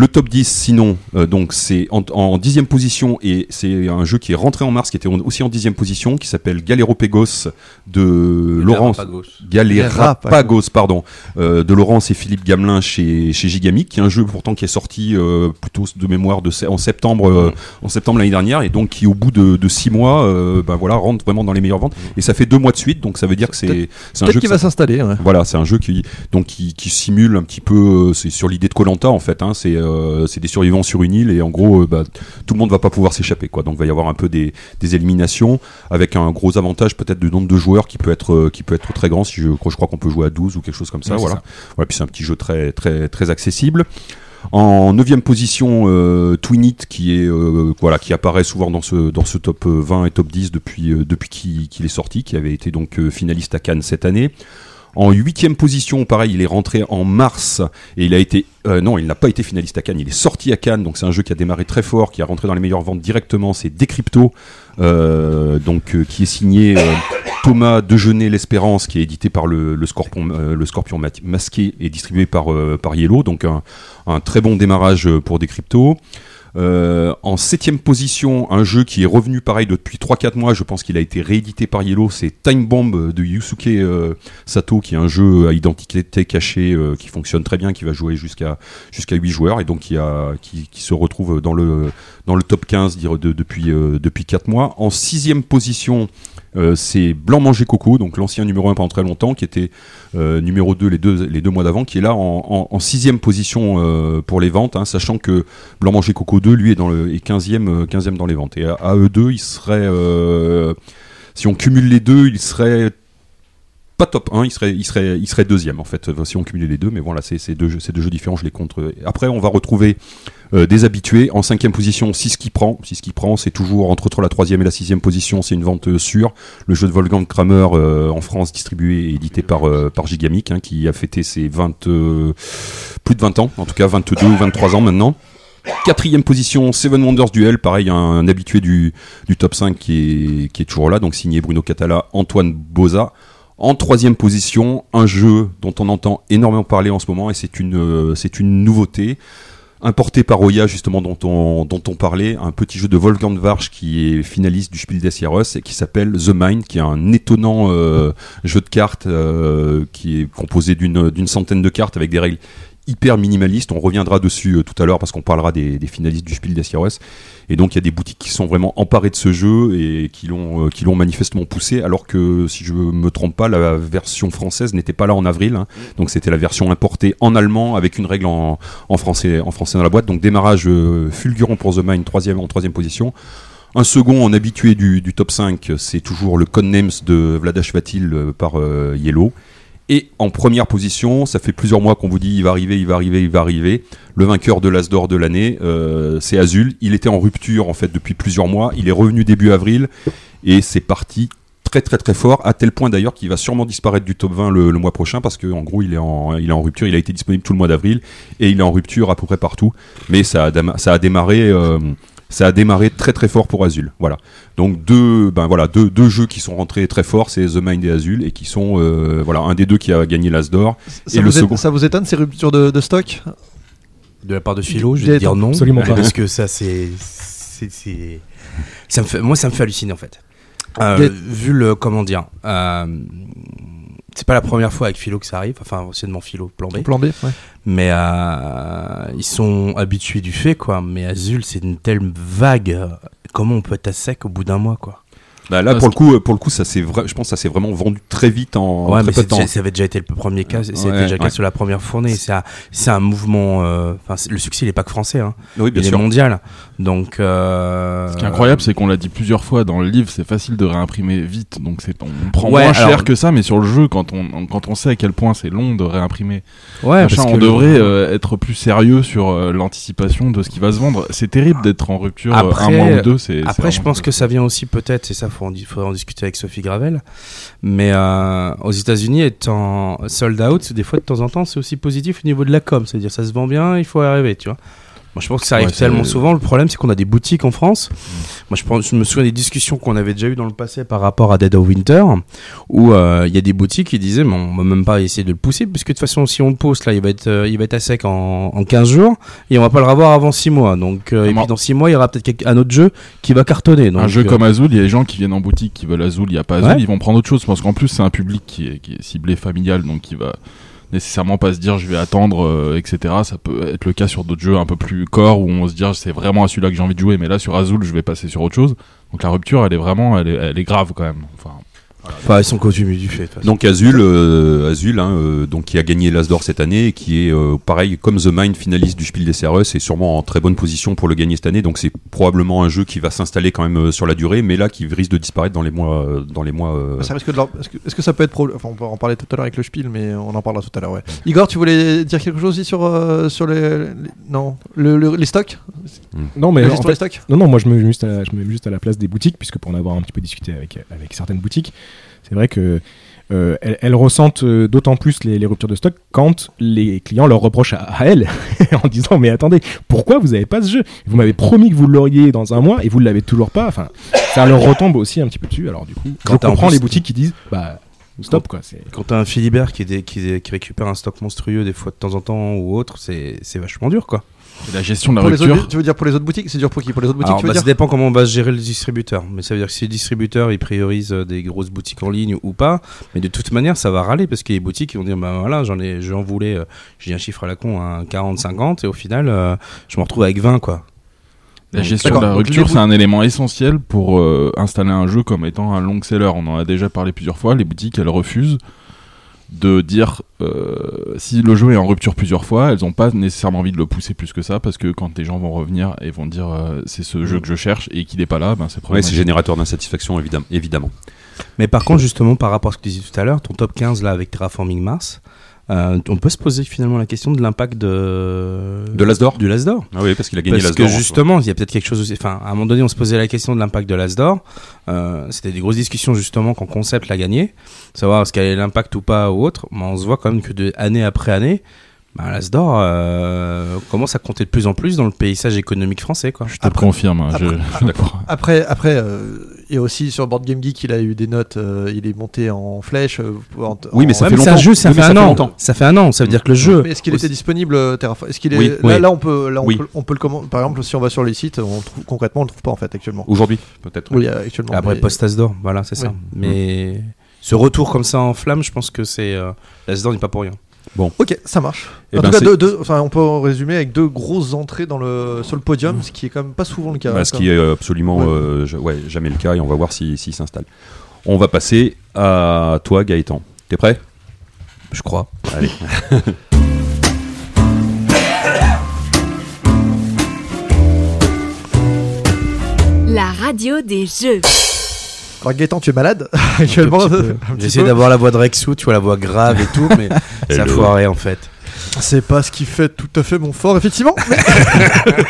Le top 10, sinon, euh, donc c'est en, en dixième position et c'est un jeu qui est rentré en mars, qui était aussi en dixième position, qui s'appelle Galéropagos de Laurence. Galerapagos. Galerapagos. pardon, euh, de Laurence et Philippe Gamelin chez chez Gigamic, qui est un jeu pourtant qui est sorti euh, plutôt de mémoire de en septembre euh, en septembre l'année dernière et donc qui au bout de, de six mois, euh, ben voilà, rentre vraiment dans les meilleures ventes et ça fait deux mois de suite, donc ça veut dire que c'est c'est un jeu que va s'installer. ouais. voilà, c'est un jeu qui donc qui, qui simule un petit peu, c'est sur l'idée de Colanta en fait. Hein, c'est euh, c'est des survivants sur une île et en gros, euh, bah, tout le monde va pas pouvoir s'échapper quoi. Donc il va y avoir un peu des, des éliminations avec un gros avantage peut-être du nombre de joueurs qui peut être euh, qui peut être très grand. Si je, je crois qu'on peut jouer à 12 ou quelque chose comme ça. Voilà. ça. Voilà, puis c'est un petit jeu très très très accessible. En neuvième position, euh, Twinit qui est euh, voilà qui apparaît souvent dans ce dans ce top euh, 20 et top 10 depuis euh, depuis qu'il est sorti, qui avait été donc finaliste à Cannes cette année. En huitième position, pareil, il est rentré en mars et il a été euh, non, il n'a pas été finaliste à Cannes. Il est sorti à Cannes, donc c'est un jeu qui a démarré très fort, qui a rentré dans les meilleures ventes directement. C'est Decrypto, euh, donc euh, qui est signé Thomas Dejeuner l'Espérance, qui est édité par le, Scorpion, masqué et distribué par par Yellow. Donc un, un très bon démarrage pour Decrypto. Euh, en septième position, un jeu qui est revenu pareil depuis 3-4 mois, je pense qu'il a été réédité par Yellow, c'est Time Bomb de Yusuke euh, Sato, qui est un jeu à identité cachée euh, qui fonctionne très bien, qui va jouer jusqu'à jusqu'à 8 joueurs et donc qui, a, qui, se retrouve dans le, dans le top 15 dire, de- depuis, euh, depuis 4 mois. En sixième position, euh, c'est Blanc Manger Coco, donc l'ancien numéro 1 pendant très longtemps, qui était euh, numéro 2 les deux, les deux mois d'avant, qui est là en, sixième position euh, pour les ventes, hein, sachant que Blanc Manger Coco 2, lui, est, dans le, est 15e, euh, 15e dans les ventes. Et à, eux deux, il serait... Si on cumule les deux, il serait pas top 1, il serait, il serait, deuxième en fait, si on cumulait les deux. Mais voilà, c'est deux, deux jeux différents, je les compte. Après, on va retrouver euh. En cinquième position, 6 qui prend. 6 qui prend, c'est toujours entre, entre la troisième et la sixième position, c'est une vente euh, sûre. Le jeu de Wolfgang Kramer euh, en France, distribué et édité par, euh, par Gigamic, hein, qui a fêté ses 20, euh, plus de 20 ans, en tout cas 22 ou 23 ans maintenant. Quatrième position, Seven Wonders Duel, pareil, un, un habitué du, du top 5 qui est, qui est toujours là, donc signé Bruno Catala, Antoine Boza. En troisième position, un jeu dont on entend énormément parler en ce moment, et c'est une, euh, c'est une nouveauté, importé par Oya, justement, dont on, dont on parlait, un petit jeu de Wolfgang Warsch qui est finaliste du Spiel des Jahres et qui s'appelle The Mind, qui est un étonnant euh, jeu de cartes euh, qui est composé d'une d'une centaine de cartes avec des règles hyper minimalistes. On reviendra dessus euh, tout à l'heure parce qu'on parlera des, des finalistes du Spiel des Jahres. Et donc il y a des boutiques qui sont vraiment emparées de ce jeu et qui l'ont euh, qui l'ont manifestement poussé, alors que si je me trompe pas, la version française n'était pas là en avril. hein. Donc c'était la version importée en allemand avec une règle en, en français en français dans la boîte. Donc démarrage euh, fulgurant pour The Mind, troisième en troisième position. Un second en habitué du, du top 5, c'est toujours le Codenames de Vladash Vatil par euh, Yellow. Et en première position, ça fait plusieurs mois qu'on vous dit il va arriver, il va arriver, il va arriver. Le vainqueur de l'As d'or de l'année, euh, c'est Azul. Il était en rupture en fait depuis plusieurs mois. Il est revenu début avril et c'est parti très très très fort à tel point d'ailleurs qu'il va sûrement disparaître du top 20 le, mois prochain parce que en gros il est en rupture. Il a été disponible tout le mois d'avril et il est en rupture à peu près partout. Mais ça a, dama- ça a démarré. euh, ça a démarré très très fort pour Azul. Voilà. Donc deux, ben voilà, deux, deux jeux qui sont rentrés très forts, c'est The Mind et Azul, et qui sont, euh, voilà, un des deux qui a gagné l'As d'or. Ça, Et le second. ça vous étonne ces ruptures de, de stock? De la part de Philo, je vais dire non. absolument pas. Parce que ça, c'est. c'est- c'est- Ça me fait... Moi, ça me fait halluciner en fait. Euh, Vu le. Comment dire euh, C'est pas la première fois avec Philo que ça arrive. Enfin, anciennement Philo, plan B. Plan B, ouais. Mais euh, ils sont habitués du fait, quoi. Mais Azul, c'est une telle vague. Comment on peut être à sec au bout d'un mois, quoi? Bah là, Parce pour le coup, euh, pour le coup, ça c'est vrai. Je pense que ça s'est vraiment vendu très vite en Ouais, très mais peu de c'est temps. déjà- ça avait déjà été le premier cas. C'était Ouais, déjà le cas ouais. sur la première fournée. C'est un, c'est un mouvement. euh, Enfin, c'est- le succès, il est pas que français. Hein. Oui, bien il est sûr. mondial. Donc. euh, Ce qui est incroyable, c'est qu'on l'a dit plusieurs fois dans le livre, c'est facile de réimprimer vite, donc c'est on prend Ouais, moins cher que ça, mais sur le jeu, quand on quand on sait à quel point c'est long de réimprimer, Ouais, machin, parce on que le- devrait euh, être plus sérieux sur euh, l'anticipation de ce qui va se vendre. C'est terrible d'être en rupture Après- un mois ou deux. C'est Après, c'est je pense que ça vient aussi peut-être, et ça, faut faudrait en discuter avec Sophie Gravel. Mais euh, aux États-Unis, étant sold out, des fois de temps en temps, c'est aussi positif au niveau de la com. C'est-à-dire, ça se vend bien, il faut arriver, tu vois. Moi, je pense que ça arrive Ouais, tellement souvent. Le problème, c'est qu'on a des boutiques en France. Moi, je, pense, je me souviens des discussions qu'on avait déjà eues dans le passé par rapport à Dead of Winter, où euh, il y a des boutiques qui disaient, mais on va même pas essayer de le pousser, puisque de toute façon, si on le pousse, là, il va être, euh, il va être à sec en, en 15 jours, et on va pas le revoir avant 6 mois. Donc, euh, et puis dans 6 mois, il y aura peut-être un autre jeu qui va cartonner. Donc, un jeu euh, comme Azul, il y a des gens qui viennent en boutique qui veulent Azul, il n'y a pas Azul, Ouais. ils vont prendre autre chose parce qu'en plus c'est un public qui est, qui est ciblé familial, donc qui va nécessairement pas se dire je vais attendre, euh, etc. Ça peut être le cas sur d'autres jeux un peu plus corps où on se dit c'est vraiment à celui-là que j'ai envie de jouer, mais là sur Azul je vais passer sur autre chose. Donc la rupture elle est vraiment, elle est, elle est grave quand même. Enfin, Enfin, ils sont coutumiers du fait. Donc Azul, euh, Azul hein, euh, donc qui a gagné l'As d'or cette année et qui est euh, pareil comme The Mind finaliste du Spiel des CRS et sûrement en très bonne position pour le gagner cette année. Donc c'est probablement un jeu qui va s'installer quand même euh, sur la durée, mais là qui risque de disparaître dans les mois euh, dans les mois. euh, Ça risque de leur- Est-ce que, est-ce que ça peut être pro- Enfin, on peut en parler tout à l'heure avec le Spiel, mais on en parlera tout à l'heure. Ouais. Igor, tu voulais dire quelque chose aussi sur euh, sur les, les- non le- le- les stocks? Non, mais en fait- stocks? non, non, moi je me mets juste à, je me mets juste à la place des boutiques, puisque pour en avoir un petit peu discuté avec, avec certaines boutiques, c'est vrai que euh, elles, elles ressentent euh, d'autant plus les, les ruptures de stock quand les clients leur reprochent à, à elles en disant mais attendez pourquoi vous avez pas ce jeu? Vous m'avez promis que vous l'auriez dans un mois et vous ne l'avez toujours pas. Enfin ça leur retombe aussi un petit peu dessus. Alors du coup Quand je comprends plus- les boutiques qui disent bah stop quoi Quand t'as un Philibert qui, dé- qui, dé- qui récupère un stock monstrueux des fois de temps en temps ou autre, c'est c'est vachement dur quoi. La gestion de la Pour les rupture. autres, tu veux dire pour les autres boutiques C'est dur pour qui Pour les autres boutiques, Alors, tu veux bah, ça dépend comment on va gérer le distributeur. Mais ça veut dire que si le distributeur il priorise euh, des grosses boutiques en ligne ou pas, mais de toute manière ça va râler parce qu'il y a des boutiques qui vont dire bah voilà j'en ai j'en voulais euh, j'ai un chiffre à la con un 40 50 et au final euh, je me retrouve avec 20 quoi. La gestion de la rupture, c'est un élément essentiel pour euh, installer un jeu comme étant un long seller. On en a déjà parlé plusieurs fois. Les boutiques, elles refusent de dire euh, si le jeu est en rupture plusieurs fois, elles ont pas nécessairement envie de le pousser plus que ça parce que quand les gens vont revenir et vont dire euh, c'est ce jeu que je cherche et qu'il n'est pas là, ben c'est Ouais, problématique. c'est générateur d'insatisfaction, évidemment. évidemment. Mais par contre, justement, par rapport à ce que tu disais tout à l'heure, ton top 15 là avec Terraforming Mars, euh, on peut se poser finalement la question de l'impact de De l'Asdor du Lasdor. Ah oui, parce qu'il a gagné Parce que justement, il y a peut-être quelque chose aussi. Enfin, à un moment donné, on se posait la question de l'impact de l'Asdor. Euh, C'était des grosses discussions justement quand Concept l'a gagné, savoir est-ce qu'elle a l'impact ou pas ou autre. Mais on se voit quand même que de année après année, bah, l'Asdor euh, commence à compter de plus en plus dans le paysage économique français. Quoi. Je te confirme, hein, je, je suis d'accord. Après, après euh, il y a aussi sur Board Game Geek, il a eu des notes, euh, il est monté en flèche. euh, en- Oui, mais en- ça Ouais, fait c'est un longtemps. jeu, ça Oui, fait un ça fait an. longtemps. Ça fait un an. Ça veut dire que le jeu. Mais est-ce qu'il était disponible Terraform Est-ce qu'il est Oui, là, oui. là, on peut, là, on Oui. peut, on peut le commander. Par exemple, si on va sur les sites, on trouve, concrètement, on le trouve pas en fait actuellement. Aujourd'hui, peut-être. Oui, actuellement. Après mais- post Asdor, voilà, c'est ça. Oui. Mais ce retour comme ça en flamme, je pense que c'est euh, l'Asdor n'est pas pour rien. Ok, ça marche. Eh en ben, tout cas, c'est- deux, deux- enfin, on peut résumer avec deux grosses entrées dans le, sur le podium, ce qui est quand même pas souvent le cas. Bah, ce quand qui est absolument Ouais. euh, ouais, jamais le cas et on va voir s'il s'il s'installe. On va passer à toi Gaëtan. T'es prêt? Je crois. Allez. La radio des jeux. Alors, Gaëtan, tu es malade actuellement. J'essaie d'avoir la voix de Rexou, tu vois la voix grave et tout, mais ça a foiré en fait. C'est pas ce qui fait tout à fait mon fort, effectivement. mais-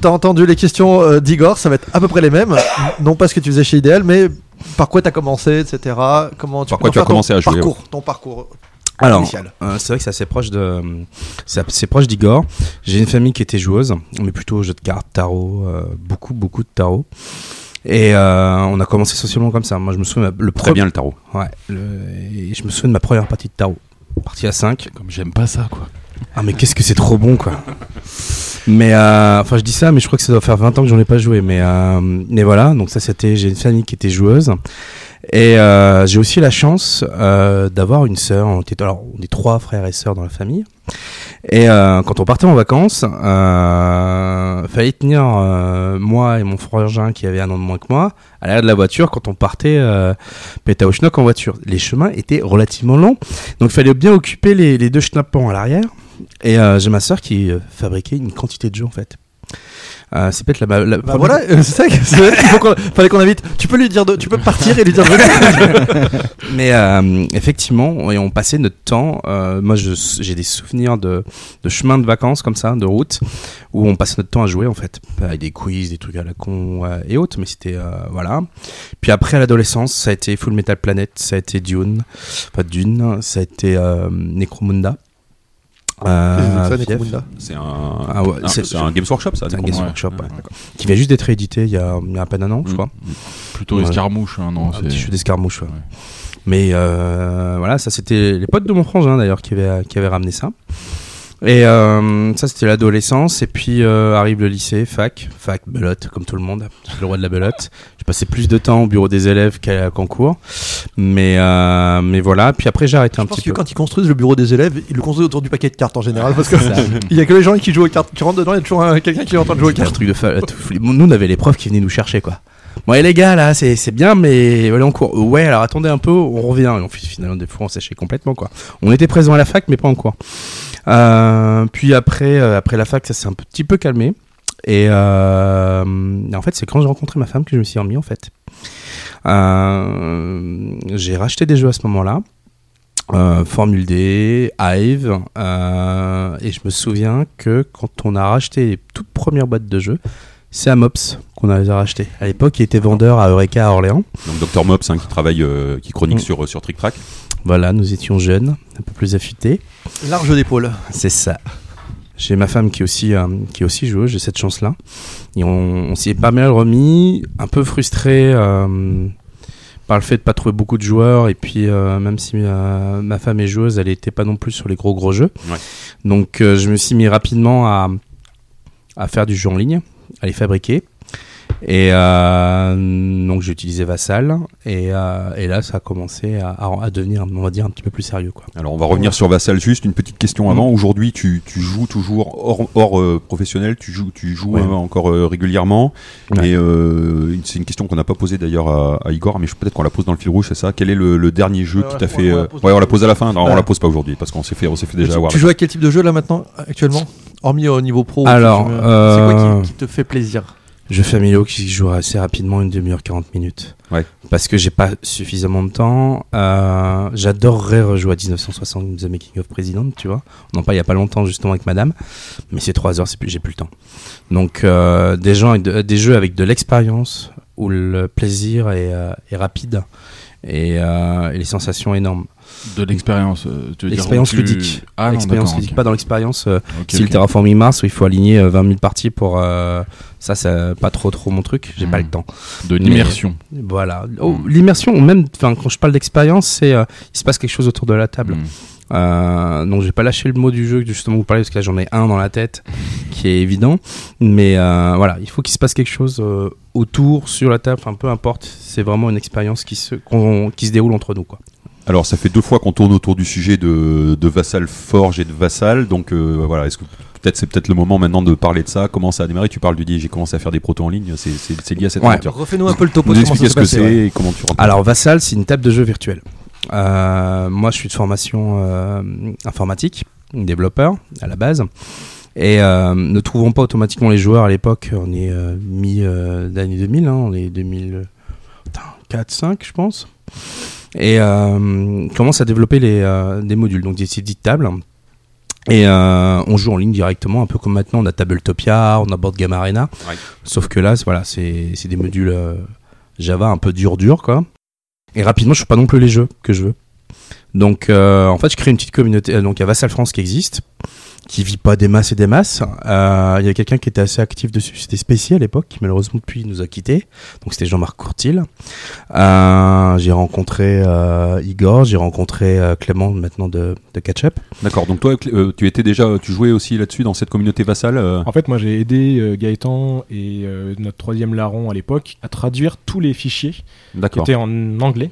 T'as entendu les questions euh, d'Igor, ça va être à peu près les mêmes. Non pas ce que tu faisais chez Ideal, mais par quoi t'as commencé, etc. Comment tu Par quoi tu as commencé à jouer, Parcours, ton parcours. Alors, Initial. euh, c'est vrai que c'est assez proche de, c'est assez proche d'Igor. J'ai une famille qui était joueuse, mais plutôt jeu de cartes, tarot, euh, beaucoup, beaucoup de tarot. Et euh, on a commencé socialement comme ça. Moi, je me souviens le Très premier- bien le tarot. Ouais. le- et je me souviens de ma première partie de tarot, partie à 5 Comme j'aime pas ça, quoi. Ah mais qu'est-ce que c'est trop bon quoi. Mais euh, enfin je dis ça mais je crois que ça doit faire 20 ans que j'en ai pas joué. Mais euh, mais voilà. Donc ça c'était j'ai une famille qui était joueuse. Et euh, j'ai aussi la chance d'avoir une sœur. On était alors on est trois frères et sœurs dans la famille et euh, quand on partait en vacances euh, fallait tenir euh, moi et mon frangin qui avait un an de moins que moi à l'arrière de la voiture quand on partait euh, péta au schnock en voiture. Les chemins étaient relativement longs. Donc il fallait bien occuper les, les deux schnappants à l'arrière. Et euh, j'ai ma sœur qui euh, fabriquait une quantité de jeux en fait. Euh, c'est peut-être la, la Bah voilà, euh, c'est ça que- c'est vrai qu'il faut qu'on- fallait qu'on invite. Tu peux lui dire de, tu peux partir et lui dire de Mais euh, effectivement, et on passait notre temps. euh, moi, je- j'ai des souvenirs de, de chemins de vacances comme ça, de route, où on passait notre temps à jouer en fait, avec des quiz, des trucs à la con euh, et autres. Mais c'était euh, voilà. Puis après, à l'adolescence, ça a été Full Metal Planet, ça a été Dune, enfin Dune, ça a été euh, Necromunda. Euh, Fief. Necromunda C'est un, Ah ouais, un- c'est- c'est un Games Workshop ça. C'est un. Games Workshop, ouais. ouais. qui vient juste d'être édité il y a, il y a à peine un an, je Mm. crois. Plutôt Ouais. escarmouche, hein, non un petit jeu d'escarmouche. ouais. Ouais. Mais euh, voilà, ça c'était les potes de mon frangin d'ailleurs qui avaient, qui avaient ramené ça. Et euh, ça c'était l'adolescence et puis euh, arrive le lycée, fac, fac, belote comme tout le monde, je suis le roi de la belote. J'ai passé plus de temps au bureau des élèves qu'à qu'en cours, mais euh, mais voilà. Puis après j'ai arrêté un Je pense petit que peu. quand ils construisent le bureau des élèves, ils le construisent autour du paquet de cartes en général parce que il y a que les gens qui jouent aux cartes. Tu rentres dedans, il y a toujours un- quelqu'un qui est en train de jouer aux C'était un cartes. truc de fa- Nous, on avait les profs qui venaient nous chercher, quoi. Bon, et les gars, là, c'est bien, mais allez en cours. Ouais, alors attendez un peu, on revient. Et on, finalement, des fois, on séchait complètement, quoi. On était présents à la fac, mais pas en cours. Euh, puis après, euh, après la fac, ça s'est un petit peu calmé. Et euh, en fait, c'est quand j'ai rencontré ma femme que je me suis remis, en fait. J'ai racheté des jeux à ce moment-là. Formule D, Hive, et je me souviens que quand on a racheté les toutes premières boîtes de jeux, c'est à Mops qu'on a les a rachetés. À l'époque, il était vendeur à Eureka à Orléans. Donc Dr Mops hein, qui travaille, euh, qui chronique Mm. sur sur Trick Track. Voilà, nous étions jeunes, un peu plus affûtés. Large d'épaule. C'est ça. J'ai ma femme qui est aussi, euh, qui est aussi joueuse, j'ai cette chance-là. Et on, on s'y est pas mal remis, un peu frustré euh, par le fait de pas trouver beaucoup de joueurs. Et puis, euh, même si euh, ma femme est joueuse, elle était pas non plus sur les gros gros jeux. Ouais. Donc, euh, je me suis mis rapidement à, à faire du jeu en ligne, à les fabriquer. Et euh, donc j'ai utilisé Vassal et, euh, et là ça a commencé à, à- à devenir on va dire un petit peu plus sérieux quoi. Alors on va revenir sur Vassal juste une petite question avant. Aujourd'hui tu, tu joues toujours hors, hors euh, professionnel, tu joues tu joues Ouais. euh, encore euh, régulièrement. Ouais. Et euh, c'est une question qu'on n'a pas posée d'ailleurs à, à Igor, mais je- peut-être qu'on la pose dans le fil rouge, c'est ça? Quel est le, le dernier jeu qui t'a fait on la euh, pose Ouais, on la pose à la fin. Non, Ouais. on la pose pas aujourd'hui parce qu'on s'est fait on s'est fait déjà tu, avoir. tu joues à quel type de jeu là maintenant, actuellement? Hormis au niveau pro Alors, euh, c'est quoi qui, qui te fait plaisir? Jeu familiaux qui joue assez rapidement, une demi-heure, 40 minutes. Ouais. Parce que j'ai pas suffisamment de temps. Euh, J'adorerais rejouer à 1960 The Making of President, tu vois. On en parle il y a pas longtemps justement avec madame. Mais c'est 3 heures, j'ai plus le temps. Donc euh, des, gens avec de- des jeux avec de l'expérience où le plaisir est, euh, est rapide et, et les sensations énormes. De l'expérience, euh, tu veux dire L'expérience ludique. Ah non, ludique, pas dans l'expérience. euh, Ok, si le ok. terraforming Mars où il faut aligner euh, 20 000 parties pour euh, ça, c'est pas trop trop mon truc. J'ai pas Hmm. le temps. De Mais- l'immersion. Voilà. Oh, Mm. L'immersion, même, quand je parle d'expérience, c'est euh, il se passe quelque chose autour de la table. Mm. Euh, donc, je vais pas lâcher le mot du jeu que justement vous parlez parce que là j'en ai un dans la tête qui est évident. Mais euh, voilà, il faut qu'il se passe quelque chose euh, autour, sur la table, enfin peu importe. C'est vraiment une expérience qui se qui se déroule entre nous, quoi. Alors ça fait deux fois qu'on tourne autour du sujet de, de Vassal Forge et de Vassal, donc euh, voilà, est-ce que peut-être c'est peut-être le moment maintenant de parler de ça, comment ça a démarré? Tu parles du dit j'ai commencé à faire des protos en ligne, c'est- c'est c'est lié à cette Ouais. aventure. Refais-nous un peu le topo Nous expliquer ce que passé, c'est ouais. et comment tu rentres. Alors Vassal, c'est une table de jeu virtuelle. Euh, moi, je suis de formation euh, informatique, développeur à la base. Et euh, ne trouvons pas automatiquement les joueurs à l'époque. On est euh, mi euh, d'année 2000, hein, on est 2004, 5 je pense. Et euh, commence à développer les, euh, des modules, donc des sites dites tables. Et euh, on joue en ligne directement, un peu comme maintenant on a Tabletopia, on a Board Game Arena. Ouais. Sauf que là, c'est- voilà, c'est c'est des modules euh, Java un peu dur dur quoi. Et rapidement, je fais pas non plus les jeux que je veux. Donc, euh, en fait, je crée une petite communauté. euh, Donc, il y a Vassal France qui existe, qui vit pas des masses et des masses. Euh, Il y a quelqu'un qui était assez actif dessus. C'était Spécial à l'époque, qui malheureusement depuis nous a quittés. Donc, c'était Jean-Marc Courtil. Euh, j'ai rencontré euh, Igor, j'ai rencontré euh, Clément maintenant de, de Catch Up. D'accord, donc toi euh, tu étais déjà, tu jouais aussi là-dessus dans cette communauté Vassal euh, En fait, moi, j'ai aidé euh, Gaëtan et euh, notre troisième larron à l'époque à traduire tous les fichiers qui étaient en anglais.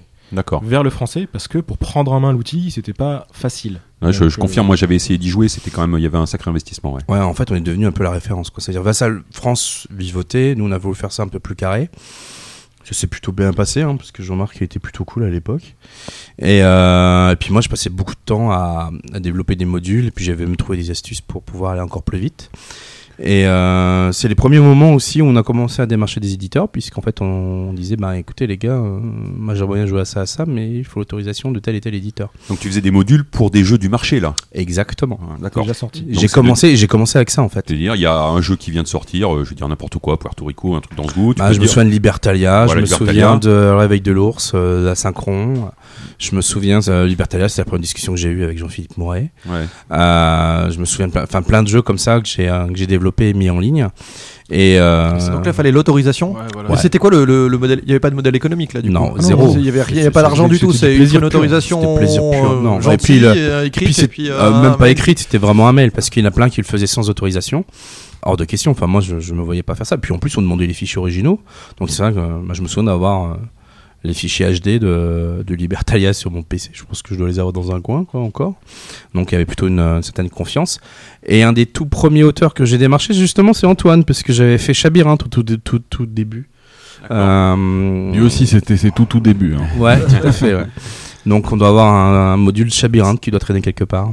Vers le français parce que pour prendre en main l'outil, c'était pas facile. Ouais, je, je euh, confirme, moi j'avais essayé d'y jouer, c'était quand même, il y avait un sacré investissement. Ouais. Ouais, en fait, on est devenu un peu la référence. quoi. C'est-à-dire Vassal France vivotait, nous on a voulu faire ça un peu plus carré. Ça s'est plutôt bien passé, hein, parce que Jean-Marc était plutôt cool à l'époque. Et, euh, et puis moi, je passais beaucoup de temps à, à développer des modules, et puis j'avais me trouver des astuces pour pouvoir aller encore plus vite. Et euh, c'est les premiers moments aussi où on a commencé à démarcher des éditeurs, puisqu'en fait on disait, bah écoutez les gars, euh, moi j'aimerais bien jouer à ça, à ça, mais il faut l'autorisation de tel et tel éditeur. Donc tu faisais des modules pour des jeux du marché là? Exactement. Ouais, D'accord. déjà sorti. Donc, J'ai commencé, j'ai commencé avec ça en fait. C'est-à-dire, il y a un jeu qui vient de sortir, euh, je veux dire n'importe quoi, Puerto Rico, un truc dans ce goût. tu Bah, peux je me dire- souviens de Libertalia, Voilà, je me Libertalia. souviens de Réveil de l'ours, euh, d'Asynchron. Je me souviens de Libertalia, c'était la première discussion que j'ai eue avec Jean-Philippe Moret. Ouais. Euh, je me souviens de plein, enfin, plein de jeux comme ça que j'ai euh, que j'ai développé et mis en ligne. Et euh, Donc là, il fallait l'autorisation. Ouais, voilà. Mais C'était quoi le, le- le modèle? Il n'y avait pas de modèle économique là du Non, coup? Ah zéro. Il n'y avait rien, il y avait C'est- pas d'argent du tout. c'était C'est une autorisation. C'était plaisir pur. euh, Non, et puis le- euh, et écrite, puis c'est et puis, euh, euh, même pas mail. écrite, c'était vraiment un mail parce qu'il y en a plein qui le faisaient sans autorisation. Hors de question. Enfin, moi, je, je me voyais pas faire ça. Puis en plus, on demandait les fichiers originaux. Donc c'est vrai que euh, moi, je me souviens d'avoir euh, les fichiers HD de, de Libertalia sur mon PC. Je pense que je dois les avoir dans un coin, quoi, encore. Donc il y avait plutôt une, euh, certaine confiance. Et un des tout premiers auteurs que j'ai démarché, justement, c'est Antoine, parce que j'avais fait Chabyrinthe au tout, tout, tout, tout début. Euh, Lui aussi, c'était ses tout tout début. hein. Ouais, tout à fait. ouais. Donc on doit avoir un, un module Chabyrinthe qui doit traîner quelque part.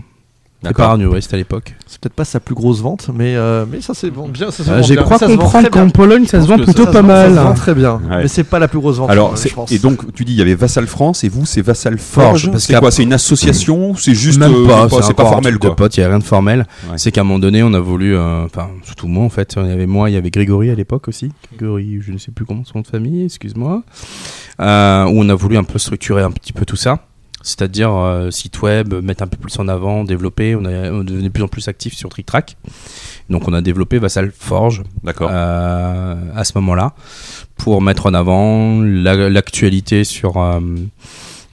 C'est D'accord. pas à l'époque. C'est peut-être pas sa plus grosse vente, mais, euh, mais ça c'est bon. Bien, ça se Euh, vend J'ai bien. crois Ça se vend comprendre très bien. qu'en Pologne ça se vend plutôt Ça pas vend- mal. Ça se vend très bien, Ouais. mais c'est pas la plus grosse vente. Alors, euh, c'est- je pense. et donc tu dis il y avait Vassal France et vous c'est Vassal Forge, Forge. parce C'est qu'à- quoi C'est une association C'est juste Même euh, pas, c'est pas, c'est pas encore un formel truc quoi. de potes, il y a rien de formel. Ouais. C'est qu'à un moment donné, on a voulu, euh, enfin surtout moi en fait, il y avait moi, il y avait Grégory à l'époque aussi, Grégory, je ne sais plus comment son nom de famille, excuse-moi, euh, où on a voulu un peu structurer un petit peu tout ça. C'est-à-dire euh, site web, mettre un peu plus en avant, développer. On, a, on devenait de plus en plus actif sur Trick Track. Donc on a développé Vassal Forge euh, à ce moment-là pour mettre en avant la- l'actualité sur euh,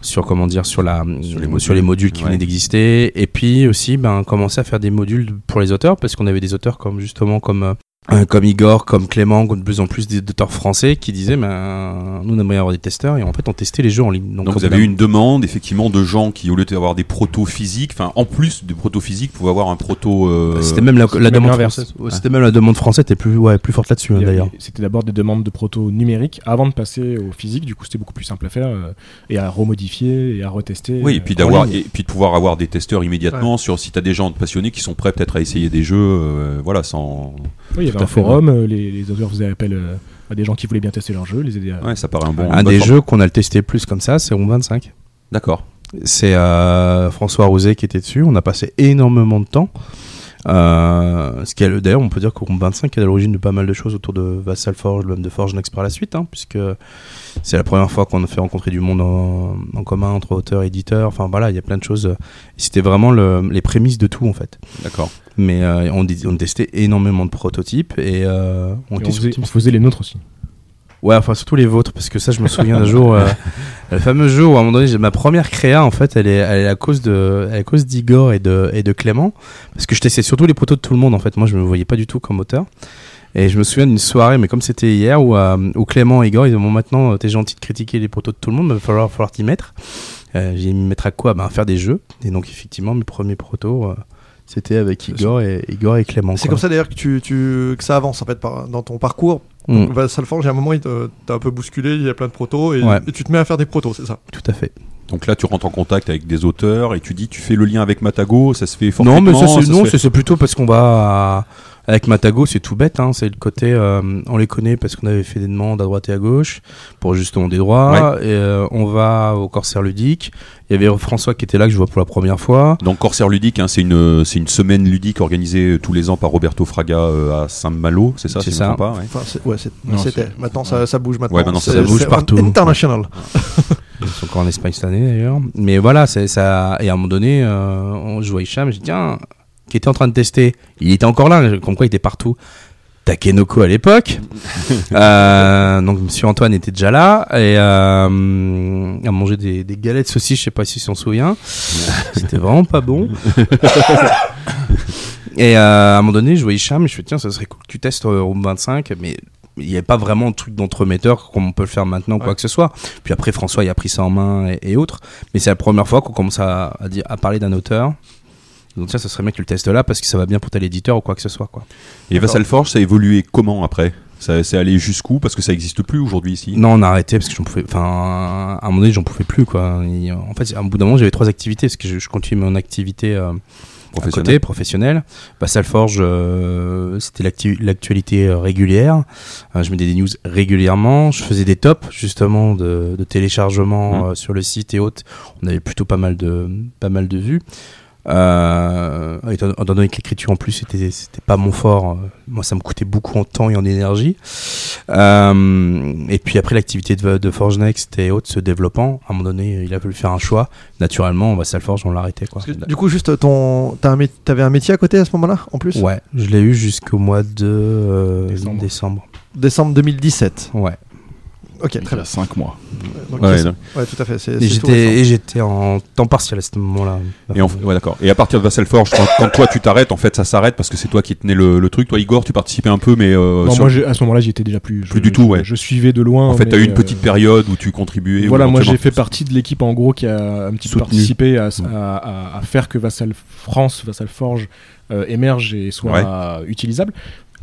sur comment dire sur la Sur les sur les modules. modules qui Ouais. venaient d'exister et puis aussi ben commencer à faire des modules pour les auteurs parce qu'on avait des auteurs comme justement comme euh, comme Igor, comme Clément, comme de plus en plus d'auteurs français qui disaient ben, nous on aimerait avoir des testeurs et en fait on testait les jeux en ligne. Donc, vous avez eu une demande effectivement de gens qui au lieu d'avoir des protos physiques, enfin en plus des protos physiques, pouvaient avoir un proto. euh, C'était même la, la même demande française. Ouais, C'était même la demande française était plus ouais, plus forte là-dessus hein, d'ailleurs. C'était d'abord des demandes de proto numériques avant de passer au physique. Du coup, c'était beaucoup plus simple à faire euh, et à remodifier et à retester. Oui, et puis d'avoir et puis de pouvoir avoir des testeurs immédiatement sur si tu as des gens passionnés qui sont prêts peut-être à essayer des jeux, euh, voilà, sans. Oui, un fait, forum, euh, les, les auteurs faisaient appel euh, à des gens qui voulaient bien tester leur jeu, les aider à. Ouais, ça paraît un bon. Un des forme. jeux qu'on a le testé plus comme ça, c'est Room 25. D'accord. C'est euh, François Rouzet qui était dessus. On a passé énormément de temps. Euh, ce qui est le- d'ailleurs, on peut dire Room 25 est à l'origine de pas mal de choses autour de Vassal Forge, même de Forge Next par la suite, hein, puisque c'est la première fois qu'on a fait rencontrer du monde en, en commun entre auteurs et éditeurs. Enfin voilà, il y a plein de choses. C'était vraiment le- les prémices de tout en fait. D'accord. Mais euh, on, testait énormément de prototypes et euh, on Et était on, sur faisait, Teams. on faisait les nôtres aussi. Ouais, enfin surtout les vôtres, parce que ça, je me souviens d'un jour, euh, le fameux jour où à un moment donné, ma première créa, en fait, elle est, elle est à cause de, à cause d'Igor et de, et de Clément, parce que je testais surtout les protos de tout le monde, en fait. Moi, je me voyais pas du tout comme auteur. Et je me souviens d'une soirée, mais comme c'était hier, où, euh, où Clément et Igor, ils disent bon, maintenant, euh, t'es gentil de critiquer les protos de tout le monde, mais il va falloir, falloir t'y mettre. Euh, j'ai mis mettre à quoi? Ben, à faire des jeux. Et donc, effectivement, mes premiers protos, euh, c'était avec Igor et, Igor et Clément. C'est comme ça d'ailleurs que, tu, tu- que ça avance en fait par- dans ton parcours. Mm. Vassal Forge, il y a un moment, t'as un peu bousculé, il y a plein de protos et, Ouais. et tu te mets à faire des protos, c'est ça? Tout à fait. Donc là, tu rentres en contact avec des auteurs et tu dis, tu fais le lien avec Matago, ça se fait Non, mais ça, c'est, non, c'est, plutôt parce qu'on va à- avec Matago, c'est tout bête. Hein, c'est le côté, euh, on les connaît parce qu'on avait fait des demandes à droite et à gauche pour justement des droits. Et euh, on va au Corsaire ludique. Il y avait François qui était là que je vois pour la première fois. Donc Corsair Ludique, hein, c'est une c'est une semaine ludique organisée tous les ans par Roberto Fraga euh, à Saint-Malo, c'est ça C'est si je ça. pas, ouais. Enfin, c'est- ouais, c'est- Non, c'était. c'est- Maintenant, ça, ça bouge maintenant. Ouais, maintenant, ça bouge c'est partout. International. Ils sont encore en Espagne cette année d'ailleurs. Mais voilà, c'est ça. Et à un moment donné, euh, on joue à Hicham. J'ai dit tiens, qui était en train de tester. Il était encore là. Comme quoi, il était partout. Takenoko à l'époque. Euh, donc Monsieur Antoine était déjà là et euh, a mangé des, des galettes saucisses. Je sais pas si s'en souvient. C'était vraiment pas bon. et euh, à un moment donné, je vois Hicham et je fais tiens, ça serait cool que tu testes euh, Room 25, mais il n'y avait pas vraiment de truc d'entremetteur comme on peut le faire maintenant, quoi Ouais. que ce soit. Puis après, François, il a pris ça en main et, et autres. Mais c'est la première fois qu'on commence à, à, dire, à parler d'un auteur. Donc ça, ça serait bien que tu le testes là parce que ça va bien pour tel éditeur ou quoi que ce soit. Quoi. Et Vassal Forge, ça a évolué comment après? Ça, C'est allé jusqu'où? Parce que ça n'existe plus aujourd'hui ici. Non, on a arrêté parce que j'en pouvais. Enfin, à un moment donné, j'en pouvais plus. Quoi. Et, euh, en fait, à un bout d'un moment, j'avais trois activités parce que je, je continue mon activité euh, à Professionnel. côté, professionnelle. Vassal Forge, euh, c'était l'actu- l'actualité euh, régulière. Euh, je mettais des news régulièrement. Je faisais des tops justement de, de téléchargement euh, sur le site et autres. On avait plutôt pas mal de pas mal de vues. Euh, étant donné que l'écriture en plus c'était c'était pas mon fort, euh, moi ça me coûtait beaucoup en temps et en énergie. Euh, et puis après l'activité de, de Forge Next et autres se développant, à un moment donné il a fallu faire un choix. Naturellement, on va Forge, on l'a arrêté quoi. Que, du coup, juste ton, t'as un t'avais un métier à côté à ce moment-là, en plus? Ouais, je l'ai eu jusqu'au mois de euh, Décembre. décembre. Décembre 2017. Ouais. Ok, Il y très a bien. 5 mois. Donc, Ouais, c'est- non. ouais, tout à fait. c'est- Et c'est tout j'étais récent. et j'étais en temps partiel à ce moment-là. Et en- ouais, d'accord. Et à partir de Vassal Forge, quand, quand toi tu t'arrêtes, en fait, ça s'arrête parce que c'est toi qui tenais le, le truc. Toi, Igor, tu participais un peu, mais euh, non, sur- moi, j'ai- à ce moment-là, j'y étais déjà plus. Plus Je- du tout, je- ouais. Je suivais de loin. en fait, t'as mais, eu une euh, petite période où tu contribuais. Voilà, moi j'ai éventuellement- fait partie de l'équipe en gros qui a un petit peu Soutenu. participé à, à- à- à faire que Vassal France, Vassal Forge euh, émerge et soit Ouais. euh, utilisable.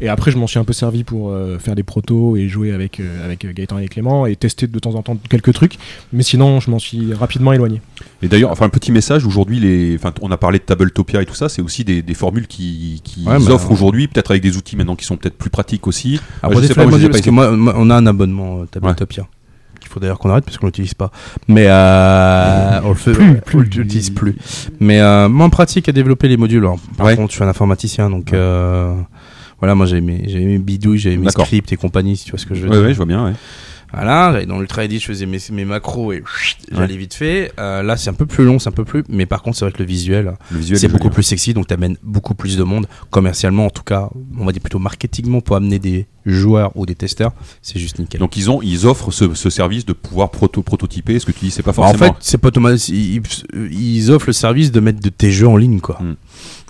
Et après, je m'en suis un peu servi pour euh, faire des protos et jouer avec, euh, avec Gaëtan et Clément et tester de temps en temps quelques trucs. Mais sinon, je m'en suis rapidement éloigné. Et d'ailleurs, enfin, un petit message aujourd'hui, les, enfin, on a parlé de Tabletopia et tout ça, c'est aussi des, des formules qui, qui Ouais, bah, offrent aujourd'hui, peut-être avec des outils maintenant qui sont peut-être plus pratiques aussi. Après, je des sais fly pas, moi, j'ai modules, pas parce que essayé. moi, moi, on a un abonnement euh, Tabletopia. Qu'il faut d'ailleurs qu'on arrête parce qu'on l'utilise pas. Mais euh, on le fait Plus, on plus. l'utilise plus. Mais euh, moins pratique à développer les modules. Alors, par Ouais. contre, je suis un informaticien, donc euh, voilà, moi j'avais mes, j'avais mes bidouilles, j'avais mes D'accord. scripts et compagnie, si tu vois ce que je veux Ouais, dire. ouais, je vois bien. Ouais. Voilà, j'allais dans l'Ultra Edit, je faisais mes, mes macros et j'allais vite fait. Euh, là, c'est un peu plus long, c'est un peu plus. Mais par contre, c'est vrai que le visuel, Le visuel, c'est est beaucoup joli. plus sexy, donc t'amènes beaucoup plus de monde. Commercialement, en tout cas, on va dire plutôt marketingement pour amener des joueurs ou des testeurs, c'est juste nickel. Donc ils ont, ils offrent ce, ce service de pouvoir proto prototyper. Ce que tu dis, c'est pas Bah, en forcément. fait, c'est pas. Ils, ils offrent le service de mettre de tes jeux en ligne, quoi. Hmm.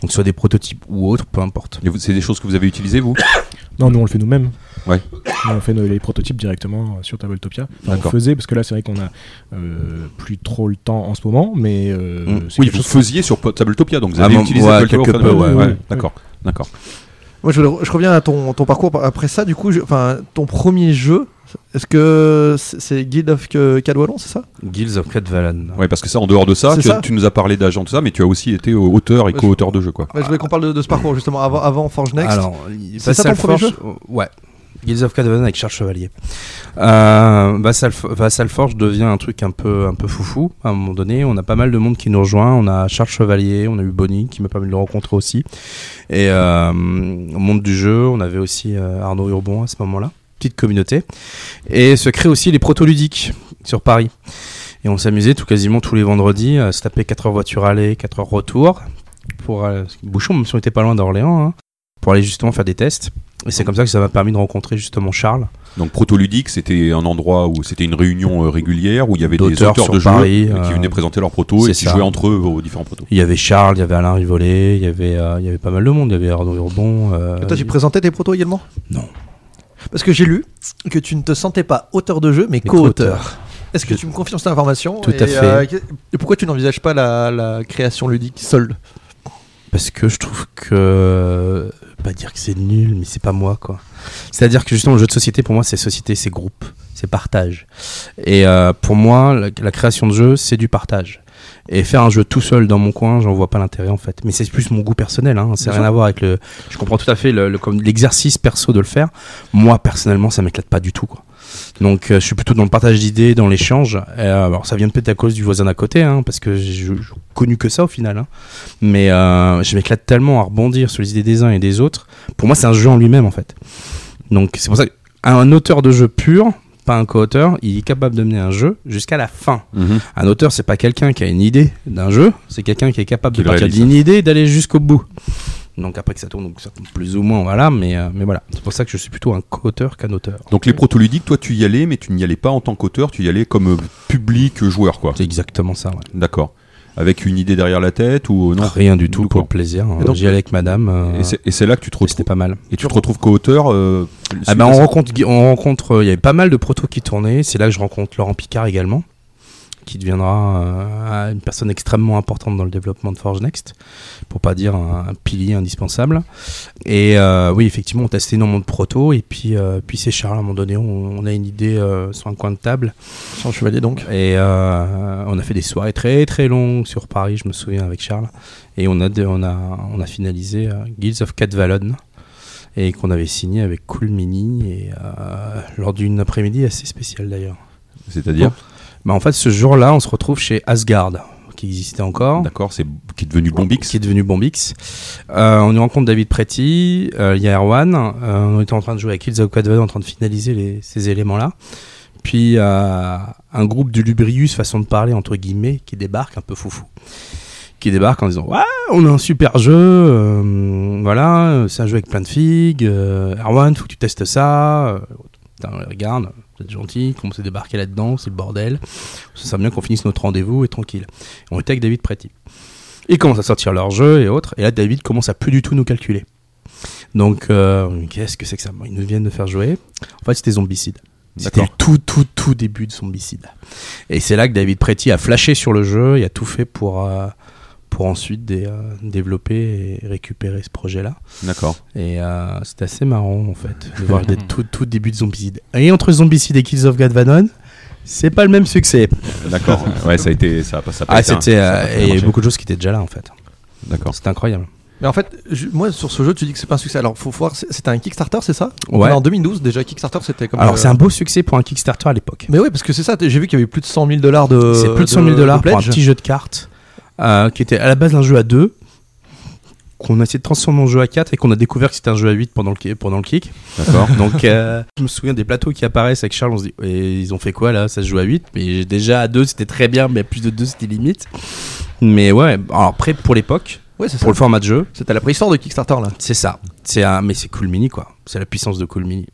Donc, soit des prototypes ou autres, peu importe. C'est des choses que vous avez utilisées vous Non, nous on le fait nous-mêmes. Ouais. Nous, on fait nos- les prototypes directement euh, sur Tabletopia. Enfin, on faisait parce que là c'est vrai qu'on a euh, plus trop le temps en ce moment, mais euh, Mm. Oui, vous faisiez sur Tabletopia, donc vous Ah, avez utilisé ouais, Tabletopia quelque peu, mesure. ouais, ouais. D'accord, d'accord. Moi, je, je reviens à ton, ton parcours après ça. Du coup, je- enfin, ton premier jeu, est-ce que c'est Guild of Cadwallon, c'est ça? Guilds of Cadvalan. Ouais, parce que ça, en dehors de ça, tu, ça. tu nous as parlé d'agent, tout ça, mais tu as aussi été auteur et Ouais, co-auteur de jeu, quoi. Ouais, Je voulais qu'on parle de, de ce parcours justement avant, avant Forge Next. Alors, C'est ça ton Vassal premier Forge- Ouais. Guilds of Cadvalan avec Charles Chevalier. Euh, Vassal, Vassal Forge devient un truc un peu, un peu foufou à un moment donné. On a pas mal de monde qui nous rejoint. On a Charles Chevalier, on a eu Bonnie qui m'a permis de le rencontrer aussi. Et euh, au monde du jeu, on avait aussi euh, Arnaud Urbon à ce moment-là. Petite communauté. Et se créent aussi les proto-ludiques sur Paris. Et on s'amusait tout quasiment tous les vendredis à se taper 4 heures voiture aller, 4 heures retour. Pour euh, Bouchon, même si on était pas loin d'Orléans, hein, pour aller justement faire des tests. Et c'est comme ça que ça m'a permis de rencontrer justement Charles. Donc Protoludique, c'était un endroit où c'était une réunion euh, régulière où il y avait des auteurs de jeux Paris, euh, qui venaient présenter leurs protos et qui ça. jouaient entre eux aux différents protos. Il y avait Charles, il y avait Alain Rivollet, il y avait, euh, il y avait pas mal de monde. Il y avait Arnaud Urbon. euh, Et toi, tu présentais tes protos également? Non. Parce que j'ai lu que tu ne te sentais pas auteur de jeu, mais Mais co-auteur. Est-ce que tu me confirmes cette information Tout et, à fait. euh, et pourquoi tu n'envisages pas la, la création ludique seule? Parce que je trouve que pas dire que c'est nul mais c'est pas moi quoi. C'est à dire que justement le jeu de société pour moi c'est société c'est groupe c'est partage. Et euh, pour moi la, la création de jeu c'est du partage et faire un jeu tout seul dans mon coin j'en vois pas l'intérêt en fait mais c'est plus mon goût personnel hein. c'est rien à voir avec le je comprends tout à fait le, le- l'exercice perso de le faire moi personnellement ça m'éclate pas du tout quoi donc euh, je suis plutôt dans le partage d'idées, dans l'échange. Euh, alors ça vient peut-être à cause du voisin d'à côté, hein, parce que j'ai j'ai connu que ça au final. hein. Mais euh, je m'éclate tellement à rebondir sur les idées des uns et des autres. Pour moi, c'est un jeu en lui-même en fait. Donc c'est pour ça qu'un auteur de jeu pur, pas un co-auteur, il est capable de mener un jeu jusqu'à la fin. Mhm. Un auteur, c'est pas quelqu'un qui a une idée d'un jeu, c'est quelqu'un qui est capable Qui de partir d'une idée et d'aller jusqu'au bout. Donc après que ça tourne, donc ça tourne plus ou moins, voilà. Mais, euh, mais voilà, c'est pour ça que je suis plutôt un co-auteur qu'un auteur. Donc les protoludiques, toi tu y allais, mais tu n'y allais pas en tant qu'auteur, tu y allais comme euh, public joueur, quoi. C'est exactement ça. Ouais. D'accord. Avec une idée derrière la tête ou euh, non? Rien du tout pour le plaisir. J'y allais avec madame. euh, Et c'est- là que tu te et retrouves. c'était pas mal. Et tu te retrouves co-auteur. euh, Ah à on rencontre, on rencontre, euh, il y avait pas mal de protos qui tournaient. C'est là que je rencontre Laurent Picard également, qui deviendra euh, une personne extrêmement importante dans le développement de Forge Next, pour pas dire un, un pilier indispensable. Et euh, oui, effectivement, on testait énormément de protos. Et puis, euh, puis c'est Charles, à un moment donné, on, on a une idée euh, sur un coin de table. Sans chevalier donc Et euh, on a fait des soirées très très longues sur Paris, je me souviens, avec Charles. Et on a, de- on a, on a finalisé euh, Guilds of Cadvalon. Et qu'on avait signé avec Cool Mini. Et euh, lors d'une après-midi assez spéciale d'ailleurs. C'est-à-dire? Bah, en fait, ce jour-là, on se retrouve chez Asgard, qui existait encore. D'accord, c'est qui est devenu Bombix. Qui est devenu Bombix. Euh, on y rencontre David Preti, euh, il y a Erwan. euh, on était en train de jouer avec Guilds of Cadvalon, en train de finaliser les- ces éléments-là. Puis un groupe de Lubrius, façon de parler entre guillemets, qui débarque un peu foufou. Qui débarque en disant Ouais, on a un super jeu, voilà, c'est un jeu avec plein de figues. Erwan, faut que tu testes ça. Putain, regarde, êtes gentil, comment c'est débarqué là-dedans, c'est le bordel. Ça serait bien qu'on finisse notre rendez-vous et tranquille. On était avec David Preti. Ils commencent à sortir leur jeu et autres, et là David commence à plus du tout nous calculer. Donc, euh, qu'est-ce que c'est que ça? Ils nous viennent de faire jouer. En fait, c'était Zombicide. C'était tout, tout, tout début de Zombicide. Et c'est là que David Preti a flashé sur le jeu et a tout fait pour, euh, pour ensuite dé- euh, développer et récupérer ce projet-là. D'accord. Et euh, c'était assez marrant, en fait, de voir le tout, tout début de Zombicide. Et entre Zombicide et Kills of Gadvanon, c'est pas le même succès. D'accord. ouais, ça a été, ça a pas, ça a Ah, c'était. euh, et il y avait marché. beaucoup de choses qui étaient déjà là, en fait. D'accord. C'était incroyable. Mais en fait, je- moi sur ce jeu, tu dis que c'est pas un succès. Alors, faut voir, c'est- c'était un Kickstarter, c'est ça? Ouais. On est En 2012, déjà, Kickstarter, c'était comme. Alors, euh, c'est un beau succès pour un Kickstarter à l'époque. Mais oui, parce que c'est ça. J'ai vu qu'il y avait plus de 100 000 dollars de. C'est plus de 100 000 dollars pour un petit jeu de cartes euh, qui était à la base un jeu à 2 qu'on a essayé de transformer en jeu à 4 et qu'on a découvert que c'était un jeu à 8 pendant le, ki- pendant le kick. D'accord. Donc euh, je me souviens des plateaux qui apparaissent avec Charles, on se dit et ils ont fait quoi là? Ça se joue à 8 mais déjà à 2 c'était très bien mais à plus de 2 c'était limite. Mais ouais, alors après pour l'époque, Ouais, c'est ça. pour le format de jeu, C'était la préhistoire de Kickstarter là. c'est ça. C'est un mais c'est Cool Mini quoi. C'est la puissance de Cool Mini.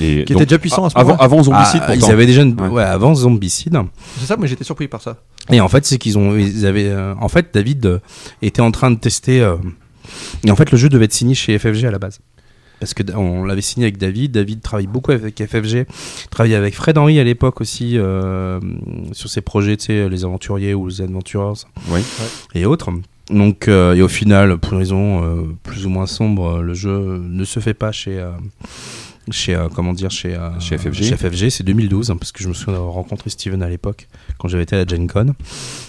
Et Qui donc, était déjà puissant à ce avant, moment-là. avant Zombicide, Ah, ils avaient déjà une... Ouais. ouais, avant Zombicide. C'est ça, mais j'étais surpris par ça. Et en fait, c'est qu'ils ont, ils avaient, euh, en fait, David euh, était en train de tester. euh, et en fait, le jeu devait être signé chez FFG à la base. parce que on l'avait signé avec David. David travaille beaucoup avec FFG, travaillait avec Fred Henry à l'époque aussi euh, sur ses projets, tu sais, les aventuriers ou les adventurers Oui. et autres. Donc, euh, et au final, pour une raison euh, plus ou moins sombre, le jeu ne se fait pas chez. Chez euh, comment dire chez, euh, Chez FFG. chez FFG c'est 2012 hein, parce que je me souviens d'avoir rencontré Steven à l'époque quand j'avais été à la Gen Con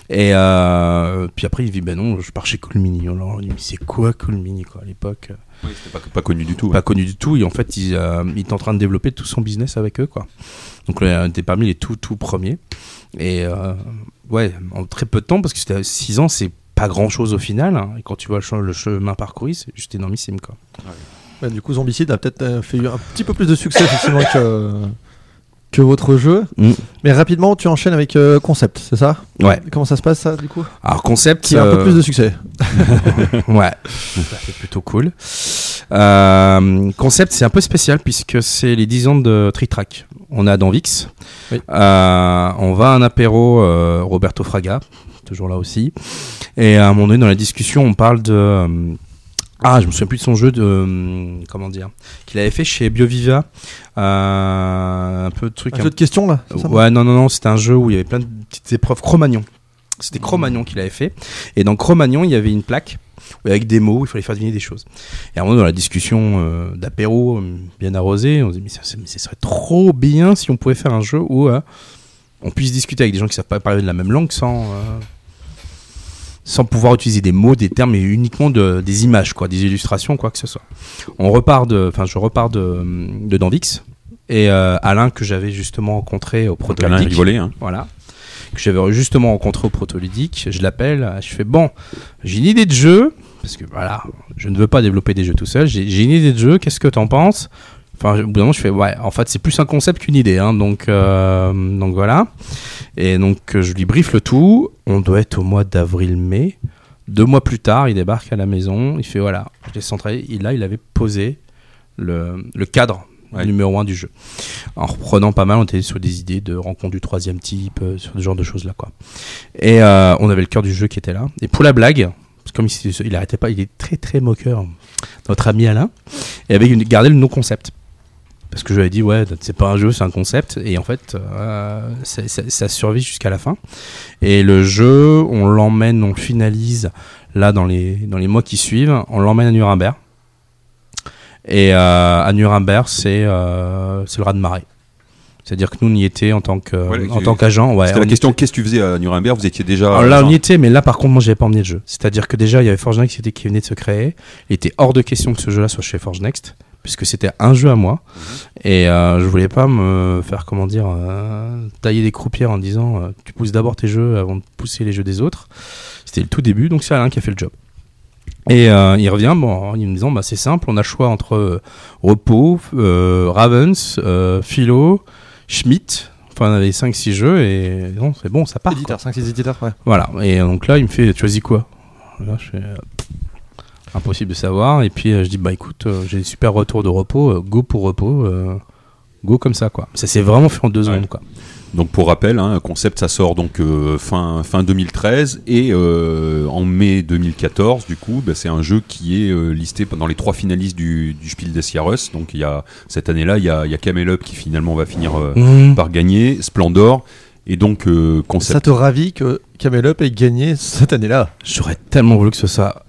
et euh, puis après il dit ben non je pars chez Cool Mini on dit mais c'est quoi Cool Mini quoi à l'époque? Oui, c'était pas, pas connu du tout. pas ouais. connu du tout et en fait il, euh, il est en train de développer tout son business avec eux quoi donc là, on était parmi les tout tout premiers et euh, ouais en très peu de temps parce que c'était 6 ans c'est pas grand chose au final hein. et quand tu vois le, che- le chemin parcouru c'est juste énormissime quoi Bah, du coup, Zombicide a peut-être euh, fait un petit peu plus de succès effectivement que, que votre jeu. Mm. Mais rapidement, tu enchaînes avec euh, Concept, c'est ça? Ouais Comment ça se passe ça du coup? Alors concept Qui a un peu euh, plus de succès. ouais, c'est plutôt cool. Euh, concept, c'est un peu spécial puisque c'est les 10 ans de Trick Track. On a dans Vix. Oui. On va à un apéro, Roberto Fraga, toujours là aussi. Et à un moment donné, dans la discussion, on parle de. Ah, je me souviens plus de son jeu de. euh, comment dire Qu'il avait fait chez BioViva. Euh, un peu de trucs. Un jeu de questions là ça Ouais, non, non, non, c'était un jeu où il y avait plein de petites épreuves Cro-Magnon. C'était Cro-Magnon qu'il avait fait. Et dans Cro-Magnon, il y avait une plaque où avec des mots, il fallait faire deviner des choses. Et à un moment, dans la discussion euh, d'apéro bien arrosé, on se dit, mais ça, ça- mais ça serait trop bien si on pouvait faire un jeu où on puisse discuter avec des gens qui savent pas parler de la même langue sans. Euh, sans pouvoir utiliser des mots, des termes, mais uniquement de, des images, quoi, des illustrations, quoi que ce soit. On repart de, enfin, je repars de, de Danvix et euh, Alain que j'avais justement rencontré au Donc, Alain. Rivollet, hein. Voilà. Que j'avais justement rencontré au Protoludique. Je l'appelle, je fais bon, j'ai une idée de jeu, parce que voilà, je ne veux pas développer des jeux tout seul. J'ai j'ai une idée de jeu, qu'est-ce que t'en penses? Enfin, au bout d'un moment, je fais ouais, en fait, c'est plus un concept qu'une idée, hein, donc, euh, donc voilà. Et donc, euh, je lui briefe le tout. On doit être au mois d'avril-mai. Deux mois plus tard, il débarque à la maison. Il fait voilà, je l'ai centré. Et là, il avait posé le, le cadre Ouais. numéro un du jeu. En reprenant pas mal, on était sur des idées de rencontre du troisième type, euh, sur ce genre de choses là quoi. Et euh, on avait le cœur du jeu qui était là. Et pour la blague, parce que comme il, il arrêtait pas, il est très très moqueur, notre ami Alain, et avait gardé le non concept. Parce que je lui avais dit, ouais, c'est pas un jeu, c'est un concept. Et en fait, euh, ça, ça, ça survit jusqu'à la fin. Et le jeu, on l'emmène, on le finalise là dans les, dans les mois qui suivent. On l'emmène à Nuremberg. Et euh, à Nuremberg, c'est euh, c'est le raz de marée. C'est-à-dire que nous, on y était en tant que- Ouais, en tant qu'agent. Ouais, C'était la question qu'est-ce que tu faisais à Nuremberg? Vous étiez déjà. alors là, on y était, mais là, par contre, moi, j'avais pas emmené le jeu. C'est-à-dire que déjà, il y avait Forge Next qui, venait de se créer. Il était hors de question que ce jeu-là soit chez Forge Next, puisque c'était un jeu à moi. Et euh, je voulais pas me faire, comment dire, euh, tailler des croupières en disant euh, tu pousses d'abord tes jeux avant de pousser les jeux des autres. C'était le tout début, donc c'est Alain qui a fait le job. Et euh, il revient bon, en me disant bah, c'est simple, on a le choix entre Repos, Ravens, Philo, Schmidt. Enfin, on avait 5-6 jeux et non, c'est bon, ça part. quoi. Éditeur, 5-6 éditeurs, ouais. Voilà, et donc là, il me fait, tu choisis quoi? Là, je fais, euh, impossible de savoir. Et puis, euh, je dis, bah écoute, euh, j'ai des super retours de repos, euh, go pour repos, euh, go comme ça, quoi. Ça s'est vraiment fait en deux Ouais. secondes, quoi. Donc pour rappel, hein, Concept ça sort donc euh, fin fin 2013 et euh, en mai 2014 du coup bah, c'est un jeu qui est euh, listé dans les trois finalistes du, du Spiel des Jahres. Donc il y a cette année-là il y a, y a Camel Up qui finalement va finir euh, Mhm. par gagner, Splendor et donc euh, Concept. Ça te ravit que Camel Up ait gagné cette année-là? J'aurais tellement voulu que ce soit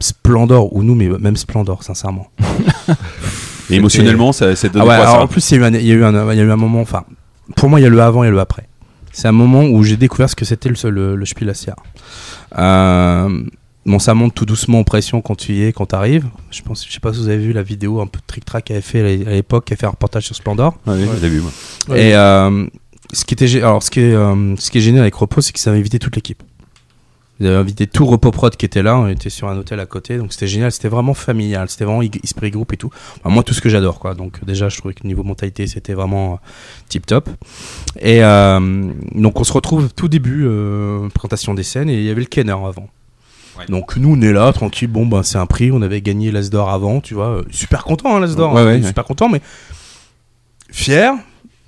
Splendor ou nous, mais même Splendor, sincèrement. Et émotionnellement ça, ça donne Ah ouais, quoi alors ça? en plus, il y, a eu un, il y a eu un- il y a eu un moment, enfin, pour moi, il y a le avant et le après. C'est un moment où j'ai découvert ce que c'était le, le, le. Euh, bon, ça monte tout doucement en pression quand tu y es, quand tu arrives. Je pense, je sais pas si vous avez vu la vidéo un peu de Trick Track qu'avait fait à l'époque, qui a fait un reportage sur Splendor. Ah oui, je l'ai vu, moi. Et euh, ce qui était, alors ce qui est, euh, ce qui est génial avec Repos, c'est que ça avait invité toute l'équipe. Ils avaient invité tout Repos Prod qui était là, on était sur un hôtel à côté, donc c'était génial, c'était vraiment familial, c'était vraiment esprit groupe et tout. Enfin, moi, tout ce que j'adore, quoi. Donc déjà, je trouvais que niveau mentalité, c'était vraiment tip top. Et euh, donc on se retrouve tout début euh, présentation des scènes et il y avait le Kenner avant. Donc nous on est là tranquille bon ben c'est un prix on avait gagné l'As d'or avant tu vois euh, super content hein, l'As d'or Ouais, hein, ouais, super content mais fier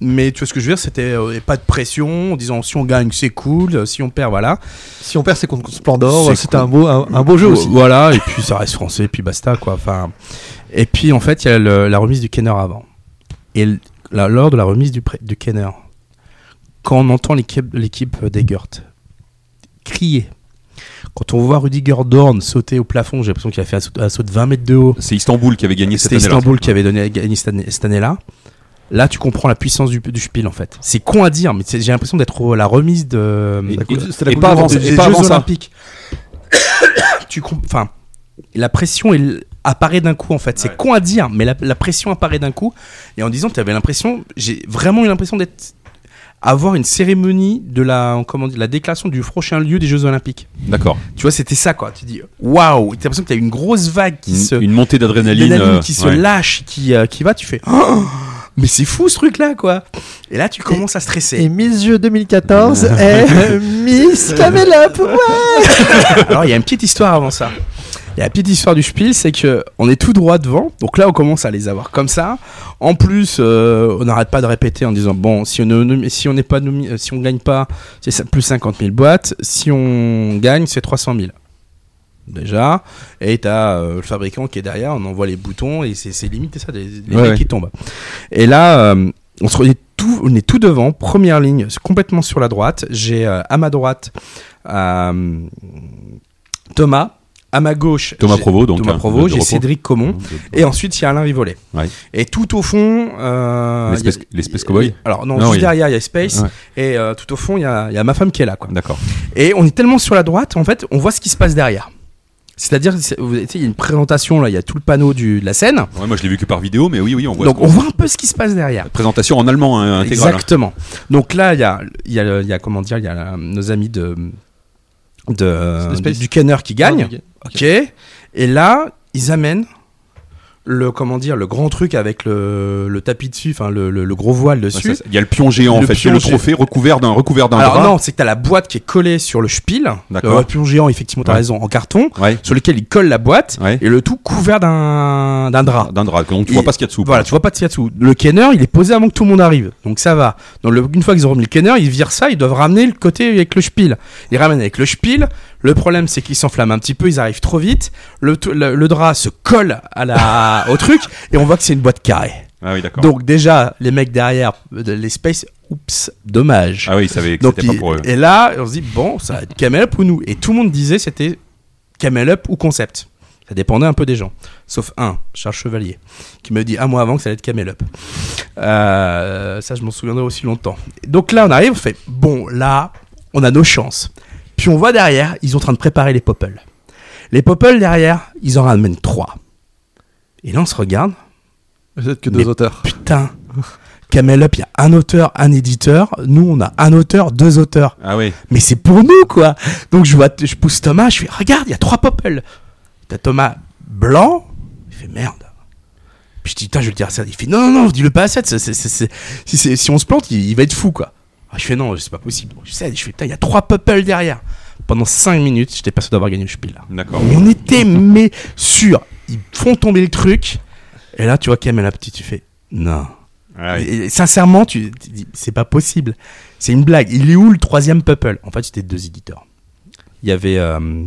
mais tu vois ce que je veux dire c'était euh, et pas de pression en disant si on gagne c'est cool euh, si on perd voilà Si on perd, c'est contre Splendor. C'est C'était cool. un beau, un, un beau jeu aussi. voilà et puis ça reste français puis basta quoi enfin Et puis en fait, il y a le- la remise du Kenner avant. Et là, lors de la remise du, du Kenner, quand on entend l'équipe l'équipe d'Egert crier, quand on voit Rudiger Dorn sauter au plafond, j'ai l'impression qu'il a fait un saut, un saut de 20 mètres de haut. C'est Istanbul qui avait gagné cette année-là. Istanbul qui avait donné, gagné cette année- cette année-là. Là, tu comprends la puissance du, du Spiel en fait. C'est con à dire, mais j'ai l'impression d'être la remise de. Et- et- et pas avant- des- et pas Jeux avant ça. Olympiques. tu Enfin, la pression elle apparaît d'un coup en fait. C'est con à dire, mais la, la pression apparaît d'un coup. Et en disant, tu avais l'impression, j'ai vraiment eu l'impression d'être avoir une cérémonie de la comment dire, la déclaration du prochain lieu des Jeux Olympiques. D'accord. Tu vois, c'était ça quoi. Tu dis waouh, t'as l'impression que t'as une grosse vague qui Une, se une montée d'adrénaline. euh, qui se ouais. lâche, qui, euh, qui va, tu fais Oh mais c'est fou ce truc là quoi. Et là tu commences à stresser. Et Miss Jeux 2014 est Miss Camelop. Ouais. Alors il y a une petite histoire avant ça. Il y a la petite histoire du Spiel, c'est que on est tout droit devant, donc là on commence à les avoir comme ça. En plus, euh, on n'arrête pas de répéter en disant bon, si on ne, si on n'est pas euh, si on gagne pas, c'est plus 50 000 boîtes. Si on gagne, c'est 300 000 déjà. Et t'as euh, le fabricant qui est derrière, on envoie les boutons et c'est c'est limite ça, les Ouais, mecs ouais. qui tombent. Et là, euh, on, se, est tout, on est tout devant, première ligne, complètement sur la droite. J'ai euh, à ma droite euh, Thomas. À ma gauche, Thomas Provost, donc, Thomas hein, j'ai. Cédric Comon, et ensuite il y a Alain Rivollet. Ouais. Et tout au fond, L'espèce- cowboy Alors non, Non, juste oui. derrière il y a Space, et tout au fond il y y a ma femme qui est là, quoi. D'accord. Et on est tellement sur la droite, en fait, on voit ce qui se passe derrière. C'est-à-dire, il y a une présentation là, il y a tout le panneau du, de la scène. Ouais, moi je l'ai vu que par vidéo, mais oui, oui, on voit. Donc on voit un peu ce qui se passe derrière. Présentation en allemand hein, intégrale. Exactement. Donc là, il y a, il y, a, il y a, comment dire, il y a la- nos amis de, de, du Kenner qui gagnent. Ah, ok. Et là, ils amènent le, comment dire, le grand truc avec le, le tapis dessus, enfin le, le- le gros voile dessus. Il y a le pion géant en fait, c'est le trophée recouvert d'un recouvert d'un Alors drap. non, c'est que t'as la boîte qui est collée sur le spiel, le pion géant, effectivement, t'as Ouais. raison, en carton, Ouais. sur lequel il colle la boîte, Ouais. et le tout couvert d'un d'un drap. D'un drap, donc tu Et- vois pas ce qu'il y a dessous. Voilà, tu vois pas ce qu'il y a dessous. Le kenner, il est posé avant que tout le monde arrive. Donc ça va. Donc une fois qu'ils ont remis le kenner, ils virent ça, ils doivent ramener le côté avec le spiel. Ils ramènent avec le spiel. Le problème, c'est qu'ils s'enflamment un petit peu, ils arrivent trop vite. Le, t- le, le drap se colle à la, au truc, et on voit que c'est une boîte carrée. Ah oui, d'accord. Donc déjà, les mecs derrière, de- les space, oups, dommage. Ah oui, ils savaient que c'était pas pour eux. et là, on se dit, bon, ça va être Camel Up ou nous? Et tout le monde disait c'était Camel Up ou Concept. Ça dépendait un peu des gens. Sauf un, Charles Chevalier, qui me dit un mois avant que ça allait être Camel Up. Euh, ça, je m'en souviendrai aussi longtemps. Donc là, on arrive, on fait, bon, là, on a nos chances. Puis on voit derrière, ils sont en train de préparer les Popple. Les Popple derrière, ils en ramènent trois. Et là, on se regarde. Vous êtes que deux Mais auteurs. Putain, Camel Up, il y a un auteur, un éditeur. Nous, on a un auteur, deux auteurs. Ah oui. Mais c'est pour nous, quoi. Donc je vois, je pousse Thomas, je fais, regarde, il y a trois Popple. T'as Thomas blanc. Il fait merde. Puis je dis, putain, je vais le dire à ça. Il fait, non, non, non, dis-le pas à ça. c'est- c'est- c'est- c'est- Si, c'est- si on se plante, il, il va être fou, quoi. Ah, je fais, non, c'est pas possible. Je sais, je fais, putain, il y a trois Popple derrière. Pendant cinq minutes, j'étais pas sûr d'avoir gagné le spiel, là. D'accord. On était, mais sûr. Ils font tomber le truc. Et là, tu vois, Kamel Apti, tu fais, non. Ah oui. Et- et sincèrement, tu, tu dis, c'est pas possible. C'est une blague. Il est où le troisième Pupple En fait, c'était deux éditeurs. Il y avait euh,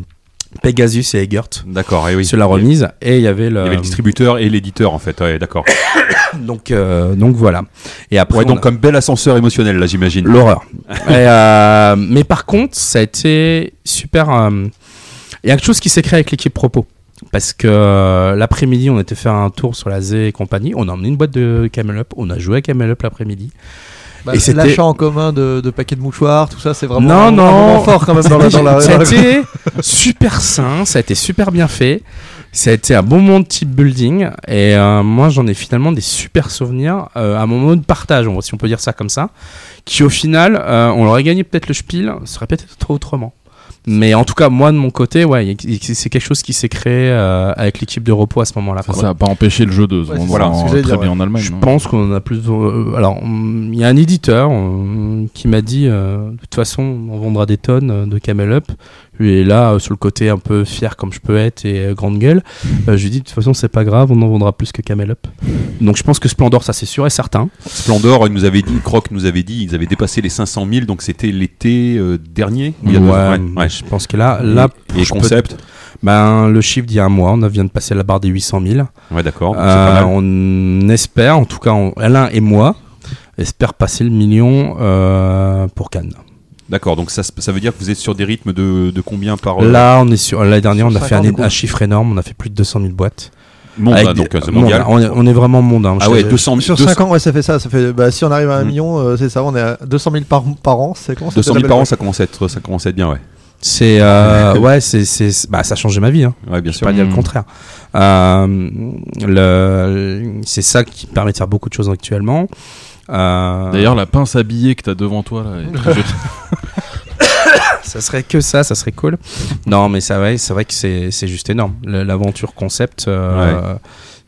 Pegasus et Egert D'accord, et oui. sur la remise, et il y avait le. Il y avait le distributeur et l'éditeur en fait, ouais, d'accord. donc, euh, donc voilà. Et après, Ouais, donc a- comme bel ascenseur émotionnel là, j'imagine. l'horreur. Euh, mais par contre, ça a été super. euh, Il y a quelque chose qui s'est créé avec l'équipe Propos. Parce que l'après-midi, on était faire un tour sur la Z et compagnie. On a emmené une boîte de Camel Up. On a joué à Camel Up l'après-midi. Bah, Et L'achat en commun de, de paquets de mouchoirs, tout ça, c'est vraiment non, un, un non, moment fort quand même dans la. Dans la, ça dans a été super sain, ça a été super bien fait. Ça a été un bon moment de type building et euh, moi j'en ai finalement des super souvenirs, euh, un moment de partage, si on peut dire ça comme ça, qui au final, euh, on aurait gagné peut-être le spiel, ça serait peut-être trop autrement. Mais en tout cas, moi de mon côté, ouais, c'est quelque chose qui s'est créé euh, avec l'équipe de repos à ce moment-là. Ça, quoi. ça a pas empêché le jeu de se Ouais, en- j'allais très dire, bien ouais. en Allemagne. Je non pense qu'on a plus. euh, alors, il y a un éditeur euh, qui m'a dit euh, de toute façon, on vendra des tonnes euh, de Camel Up. Et là, euh, sur le côté un peu fier comme je peux être et euh, grande gueule, euh, je lui dis de toute façon, c'est pas grave, on en vendra plus que Camel Up. Donc, je pense que Splendor, ça c'est sûr et certain. Splendor, il nous avait dit, Croc nous avait dit, ils avaient dépassé les 500 000, donc c'était l'été euh, dernier. il y a deux Ouais, ans, ouais, ouais. Je pense que là, là et je peux-. Ben, le chiffre d'il y a un mois, on vient de passer la barre des 800 000. Ouais, d'accord. Euh, on espère, en tout cas, on- Alain et moi, espère passer le million euh, pour Cannes. D'accord, donc ça, ça veut dire que vous êtes sur des rythmes de, de combien par Là, on est sur l'année dernière, on a fait un, un chiffre énorme. On a fait plus de 200 000 boîtes. des- donc c'est mondain. mondial On est, on est vraiment mondain. Ah Je- ouais, 200 000. Sur 200 5 ans, ouais, ça fait ça. ça fait, bah, si on arrive à un Mm. million, euh, c'est ça, on est à 200 000 par, par an. C'est comment ça 200 fait 000 la par an, ça commence à être, ça commence à être bien, ouais. C'est euh, ouais, c'est c'est bah ça a changé ma vie. Hein. Ouais, bien Je sûr. pas dire le Mm. contraire. Euh, le c'est ça qui me permet de faire beaucoup de choses actuellement. Euh, D'ailleurs, la pince à billets que t'as devant toi là. ça serait que ça, ça serait cool. non, mais ça c'est vrai que c'est juste énorme. L'aventure concept. euh,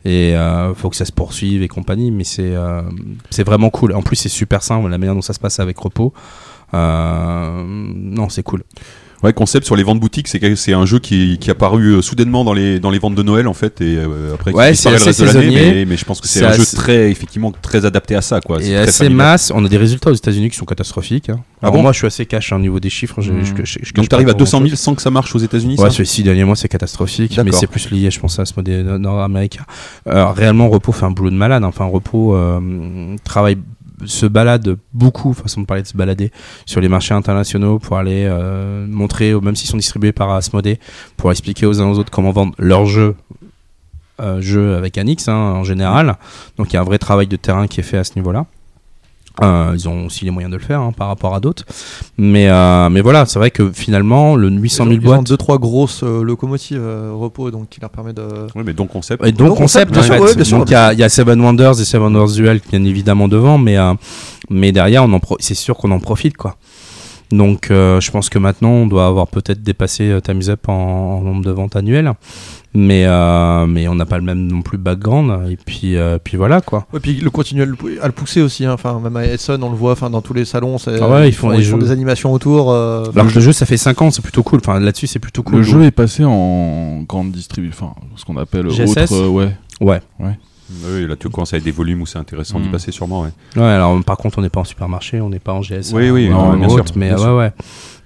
Et euh, faut que ça se poursuive et compagnie, mais c'est euh, c'est vraiment cool. En plus, c'est super simple la manière dont ça se passe avec repos. Euh, non, c'est cool. Ouais, concept sur les ventes boutiques, c'est c'est un jeu qui, qui est apparu euh, soudainement dans les, dans les ventes de Noël en fait, et euh, après qui Ouais, disparaît c'est le reste de l'année, mais, mais je pense que c'est un jeu très, effectivement, très adapté à ça, quoi. Et assez familial. masse, on a des résultats aux États-Unis qui sont catastrophiques. hein. Ah bon moi, je suis assez cash hein, au niveau des chiffres. je- Mm. je- je- je- je Donc cache t'arrives pas à 200 000 grand-chose. sans que ça marche aux États-Unis Ouais, les six derniers mois, c'est catastrophique, mais c'est plus lié, je pense, à ce modèle nord-américain. Euh, réellement, Repos fait un boulot de malade. hein. Enfin, Repos euh, travaille, se balade beaucoup, façon de parler de se balader, sur les marchés internationaux pour aller euh, montrer, même s'ils sont distribués par Asmodée, pour expliquer aux uns aux autres comment vendre leurs jeux. Euh, jeux avec Anix hein, en général donc il y a un vrai travail de terrain qui est fait à ce niveau là Euh, ils ont aussi les moyens de le faire hein, par rapport à d'autres mais euh, mais voilà c'est vrai que finalement le 800 000 Ils ont boîtes deux trois grosses euh, locomotives euh, repos, donc qui leur permet de. Ouais, mais donc concept. Et donc, Donc, concept, concept, en bien fait. sûr, ouais, bien sûr. donc il y a, il y a Seven Wonders et Seven Wonders Duel bien évidemment devant, mais euh, mais derrière on en pro- c'est sûr qu'on en profite quoi. Donc euh, je pense que maintenant on doit avoir peut-être dépassé euh, Times Up en, en nombre de ventes annuelles, mais euh, mais on n'a pas le même non plus background et puis euh, puis voilà quoi. Ouais, puis le continuer à le, pousser aussi. hein. Enfin, même à Essen, on le voit. Enfin, dans tous les salons, c'est- Ah ouais, ils font des jeux. des animations autour. euh, Alors que le jeu ça fait 5 ans, c'est plutôt cool. Enfin là-dessus c'est plutôt cool. Le jeu est passé en grande distribution, enfin, ce qu'on appelle GSS? autre, euh, ouais. Ouais. Oui, là tu commences à être des volumes où c'est intéressant d'y Mm. passer sûrement, ouais. Ouais, alors par contre, on n'est pas en supermarché, on n'est pas en GS. Oui, oui, non, non, bien sûr, mais bien ouais, sûr. ouais.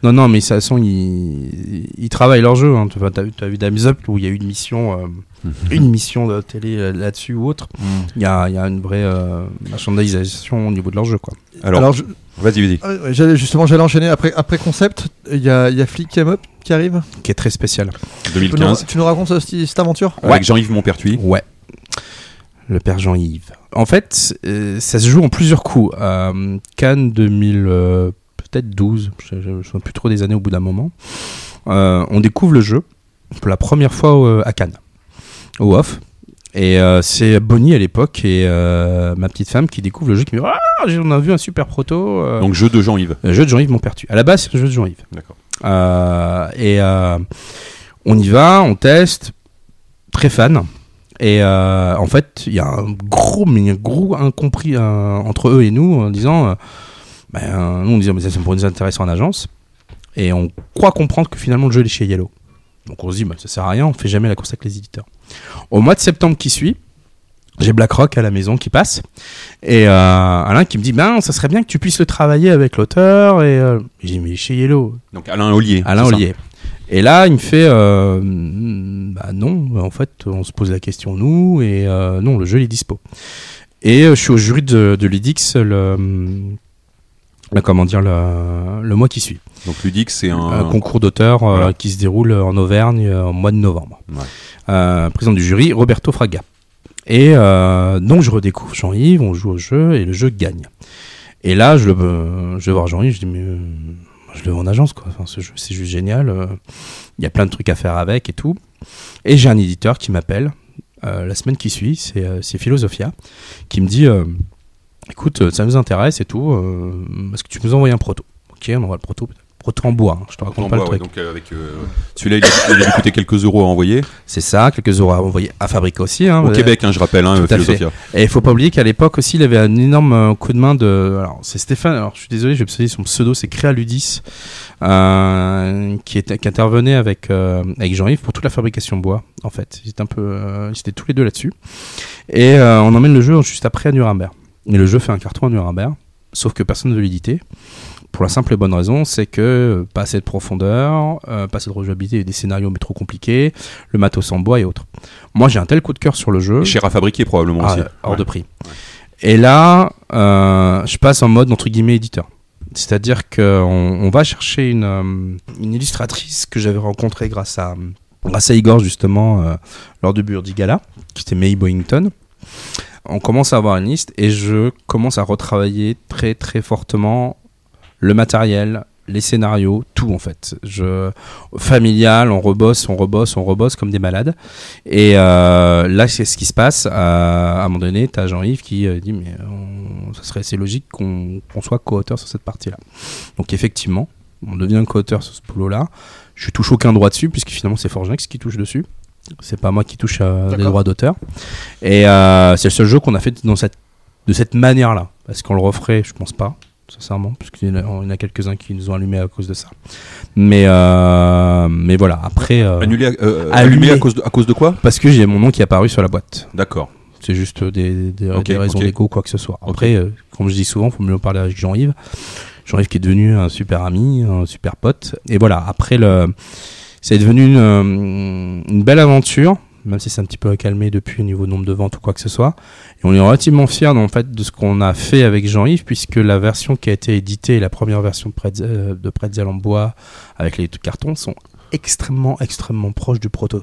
Non, non, mais de toute façon, ils, ils travaillent leur jeu. Hein. Tu T'as vu, t'as vu Dames Up où il y a eu une mission, euh, une mission de télé euh, là-dessus ou autre. Il y a, il y a une vraie euh, merchandisation au niveau de leur jeu, quoi. Alors, Alors, je- vas-y, vas-y. Ah ouais, ouais, j'allais- justement, j'allais enchaîner après, après concept. Il y a, il y a Flick Em Up qui arrive. Qui est très spécial. Tu peux nous, 2015, tu nous racontes euh, cette, cette aventure? Avec Jean-Yves Montpertuis. Ouais. Le père Jean-Yves. En fait, euh, ça se joue en plusieurs coups. Euh, Cannes 2000, euh, peut-être 12, je ne souviens plus trop des années au bout d'un moment. On découvre le jeu pour la première fois à Cannes, au off. Et euh, c'est Bonnie à l'époque et euh, ma petite femme qui découvre le jeu qui me dit Ah, j'ai- on a vu un super proto. euh, Donc jeu de Jean-Yves. jeu de Jean-Yves Montpertuis. À la base, c'est le jeu de Jean-Yves. D'accord. Et on y va, on teste, très fan. Et euh, en fait, il y a un gros, mais un gros incompris euh, entre eux et nous en disant, euh, ben, nous on disait, mais ça, ça pourrait nous intéresser en agence. Et on croit comprendre que finalement le jeu est chez Yellow. Donc on se dit, bah, ça sert à rien, on fait jamais la course avec les éditeurs. Au mois de septembre qui suit, j'ai BlackRock à la maison qui passe. Et euh, Alain qui me dit, ben, ça serait bien que tu puisses le travailler avec l'auteur. Et euh, j'ai dit, mais il est chez Yellow. Donc Alain Ollier. Alain Ollier. Et là, il me fait, euh, bah non, en fait, on se pose la question nous, et euh, non, le jeu il est dispo. Et euh, je suis au jury de, de l'IDIX le, le- comment dire, le, le mois qui suit. Donc Ludique, c'est un. Un concours d'auteurs Voilà. qui se déroule en Auvergne au mois de novembre. Ouais. Président du jury, Roberto Fraga. Et donc je redécouvre Jean-Yves, on joue au jeu et le jeu gagne. Et là, je, le, je vais voir Jean-Yves, je dis mais je le veux en agence quoi. Enfin, c'est juste génial. euh, Il y a plein de trucs à faire avec et tout. Et j'ai un éditeur qui m'appelle euh, la semaine qui suit, c'est euh, Philosophia, qui me dit écoute, ça nous intéresse et tout. Est-ce que tu peux nous envoyer un proto? Ok, on envoie le proto. Proto en bois, hein, je te raconte pas bois, le ouais, truc. donc euh, avec euh, celui-là, il, a- il a dû coûter quelques euros à envoyer. C'est ça, quelques euros à envoyer à fabriquer aussi. Hein, Au Euh, Québec, hein, je rappelle, hein, Philosophia. Et il faut pas oublier qu'à l'époque aussi, il avait un énorme coup de main de. Alors, c'est Stéphane. Alors, je suis désolé, j'ai obsédé son pseudo, c'est Créaludis, euh, qui, était, qui intervenait avec avec Jean-Yves pour toute la fabrication bois. En fait, ils étaient un peu, ils étaient tous les deux là-dessus. Et on emmène le jeu juste après à Nuremberg. Et le jeu fait un carton à Nuremberg. sauf que personne ne veut l'éditer. Pour la simple et bonne raison, c'est que euh, pas assez de profondeur, euh, pas assez de rejouabilité, des scénarios mais trop compliqués, le matos en bois et autres. Moi j'ai un tel coup de cœur sur le jeu. Cher à fabriquer probablement Ah, aussi. hors Ouais. de prix. Et là, euh, je passe en mode entre guillemets éditeur. C'est-à-dire qu'on on va chercher une, euh, une illustratrice que j'avais rencontrée grâce à, grâce à Igor justement euh, lors du Burdi Gala, qui était May Boyington. On commence à avoir une liste et je commence à retravailler très très fortement le matériel, les scénarios, tout en fait. Je familial, on rebosse, on rebosse, on rebosse comme des malades. Et euh, là, c'est ce qui se passe. À, à un moment donné, t'as Jean-Yves qui euh, dit mais on- ça serait assez logique qu'on soit co-auteur sur cette partie-là. Donc effectivement, on devient co-auteur sur ce boulot-là. Je touche aucun droit dessus puisque finalement c'est Forgenex qui touche dessus. C'est pas moi qui touche euh, les droits d'auteur. Et euh, c'est le seul jeu qu'on a fait dans cette, de cette manière-là. Est-ce qu'on le referait? Je pense pas, sincèrement, parce qu'il y en a, il quelques-uns qui nous ont allumé à cause de ça. Mais, euh, mais voilà, après. euh, Annulé, à- euh, allumé allumé à cause de, à cause de quoi Parce que j'ai mon nom qui est apparu sur la boîte. D'accord. C'est juste des, des, Ok, des raisons ok. d'écho, quoi que ce soit. Après, comme je dis souvent, faut mieux en parler avec Jean-Yves. Jean-Yves qui est devenu un super ami, un super pote. Et voilà, après, le, c'est devenu une, une belle aventure, même si c'est un petit peu calmé depuis au niveau nombre de ventes ou quoi que ce soit. Et on est relativement fiers en fait, de ce qu'on a fait avec Jean-Yves, puisque la version qui a été éditée, la première version de Pretzel, euh, de Pretzel en bois avec les cartons, sont extrêmement, extrêmement proches du proto.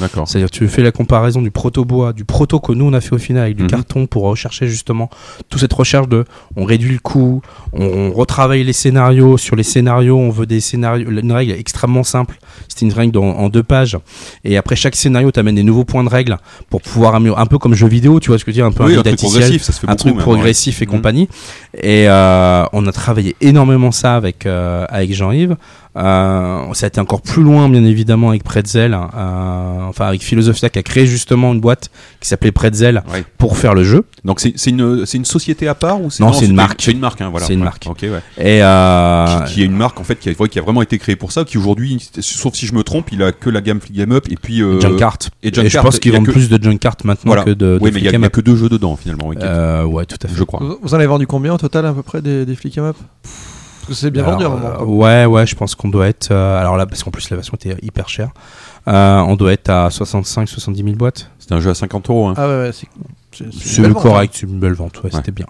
D'accord. C'est-à-dire tu fais la comparaison du proto bois, du proto que nous on a fait au final avec du Mhm. carton pour rechercher justement toute cette recherche de on réduit le coût, on, on retravaille les scénarios, sur les scénarios on veut des scénarios, une règle extrêmement simple, c'était une règle en, en deux pages et après chaque scénario t'amènes des nouveaux points de règle pour pouvoir améliorer, un peu comme jeu vidéo tu vois ce que je veux dire, un peu Oui, un un truc progressif, ça se fait un truc progressif et ouais. compagnie et euh, on a travaillé énormément ça avec, euh, avec Jean-Yves. Euh, ça a été encore plus loin, bien évidemment, avec Pretzel, euh, enfin avec Philosophia qui a créé justement une boîte qui s'appelait Pretzel Ouais. pour faire le jeu. Donc c'est une, c'est une société à part ou Non, c'est une marque. C'est une marque, hein, voilà. C'est une Ouais. marque. Ok, ouais. Et euh, Qui, qui est une marque en fait qui a, ouais, qui a vraiment été créée pour ça, qui aujourd'hui, sauf si je me trompe, il a que la gamme Flick Game Up et puis euh, Junkart. et Et, je pense qu'ils vendent que- plus de Junkart maintenant Voilà. que de, de Oui, mais il y, a- que deux jeux dedans finalement. Euh, ouais, tout à fait. je crois. Vous, en avez vendu combien au total à peu près des, des em up? Que c'est bien Alors, vendu à un moment. euh, ouais, ouais, je pense qu'on doit être. euh, alors là, parce qu'en plus la version était hyper chère. Euh, on doit être à 65-70 000 boîtes. C'était un jeu à 50 euros. Hein. Ah ouais, ouais, c'est c'est- c'est une C'est correct, une belle vente, ouais, c'était bien.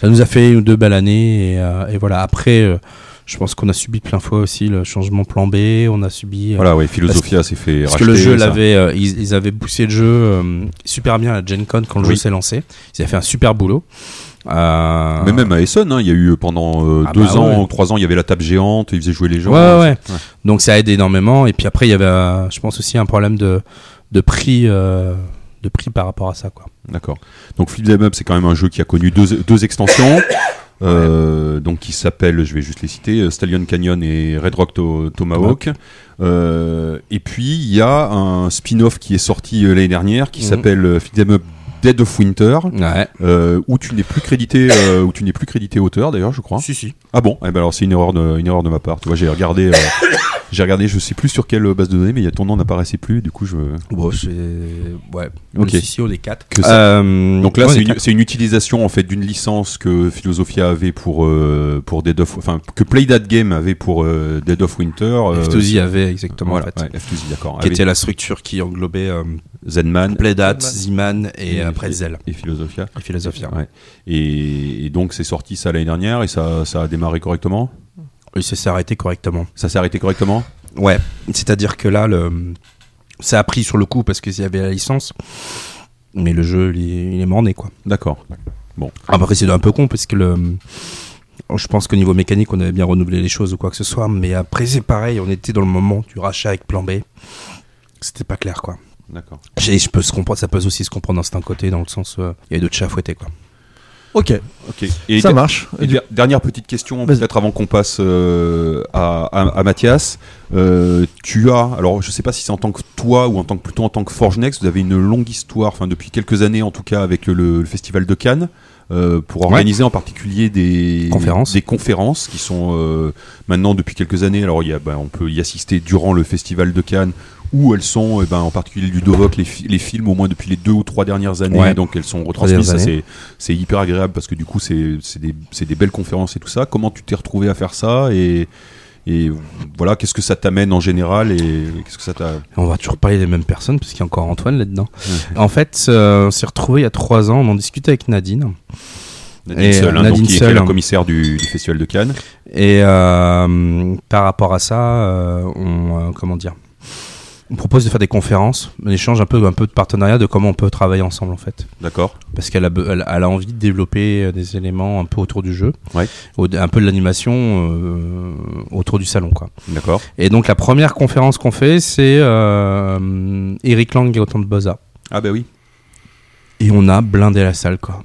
Ça nous a fait une ou deux belles années et, euh, et voilà. Après, euh, je pense qu'on a subi de plein fouet aussi le changement plan B. On a subi. euh, Voilà, ouais, Philosophia s'est fait Parce racheter. que le jeu, l'avait, euh, ils, ils avaient poussé le jeu euh, super bien à Gen Con quand le Oui. jeu s'est lancé. Ils avaient fait un super boulot. Euh, Mais même à Essen, hein, il y a eu pendant euh, Ah deux bah ans ouais. ou trois ans, il y avait la table géante, ils faisaient jouer les gens. Ouais, ouais. Donc ça aide énormément. Et puis après, il y avait, euh, je pense aussi un problème de, de prix, euh, de prix par rapport à ça, quoi. D'accord. Donc Flip Up, c'est quand même un jeu qui a connu deux, deux extensions. Donc qui s'appelle, je vais juste les citer, Stallion Canyon et Red Rock To- Tomahawk. Et puis il y a un spin-off qui est sorti l'année dernière qui Mhm. s'appelle euh, Flip Them Up Dead of Winter, Ouais. euh, où tu n'es plus crédité, euh, où tu n'es plus crédité auteur d'ailleurs, je crois. Si, si. Ah bon? Eh ben alors c'est une erreur de, une erreur de ma part. Tu vois, j'ai regardé, euh, j'ai regardé, je sais plus sur quelle base de données, mais il y a ton nom n'apparaissait plus. Du coup, je. Bon, c'est. Ouais. Ok. Si, si, on est quatre. Ça. Euh, Donc là, ouais, c'est est une, une utilisation en fait d'une licence que Philosophia avait pour euh, pour Dead of, enfin que Play That Game avait pour euh, Dead of Winter. euh, F2Z c'est- avait exactement Voilà, en fait. ouais, F2Z, d'accord. Qui Avec était la structure qui englobait euh, Zenman Playdat, Zenman. Z-Man et euh, Pretzel. et Philosophia. Et Philosophia. Ouais. Et, et donc c'est sorti ça l'année dernière et ça, ça a démarré correctement? Oui, ça s'est arrêté correctement. Ça s'est arrêté correctement? Ouais, c'est-à-dire que là, le... ça a pris sur le coup parce qu'il y avait la licence, mais le jeu, il est, il est morné, quoi. D'accord. Bon. Après, c'est un peu con parce que le. Je pense qu'au niveau mécanique, on avait bien renouvelé les choses ou quoi que ce soit, mais après, c'est pareil, on était dans le moment du rachat avec plan B. C'était pas clair, quoi. D'accord. Je peux se comprendre, ça peut aussi se comprendre d'un certain côté, dans le sens, euh, il y a d'autres chats à fouetter, quoi. Ok, Ok. Et ça marche. Et Du- der- dernière petite question, peut-être avant qu'on passe euh, à, à, à Mathias. Euh, tu as, alors je sais pas si c'est en tant que toi ou en tant que plutôt en tant que Forge Next, vous avez une longue histoire, enfin depuis quelques années en tout cas, avec le, le festival de Cannes. euh, pour organiser en particulier des Conférences. des conférences qui sont euh, maintenant depuis quelques années. Alors il y a, ben, on peut y assister durant le festival de Cannes où elles sont, eh ben, en particulier Ludovoc, les, fi- les films au moins depuis les deux ou trois dernières années, Ouais. donc elles sont retransmises. Ça, c'est, hyper agréable parce que du coup, c'est, des, belles conférences et tout ça. Comment tu t'es retrouvé à faire ça et, et voilà, qu'est-ce que ça t'amène en général et qu'est-ce que ça. On va toujours parler des mêmes personnes, parce qu'il y a encore Antoine là-dedans. En fait, euh, on s'est retrouvé il y a trois ans, on en discutait avec Nadine. Nadine Seul, hein, donc, Nadine qui était Seul. la commissaire du, du Festival de Cannes. Et euh, par rapport à ça, euh, on, euh, comment dire on propose de faire des conférences, un échange un peu, un peu de partenariat de comment on peut travailler ensemble en fait. D'accord. Parce qu'elle a, elle, elle a envie de développer euh, des éléments un peu autour du jeu, Ouais. un peu de l'animation euh, autour du salon quoi. D'accord. Et donc la première conférence qu'on fait, c'est euh, Eric Lang et autant de Boza. Ah, bah oui. Et on a blindé la salle quoi.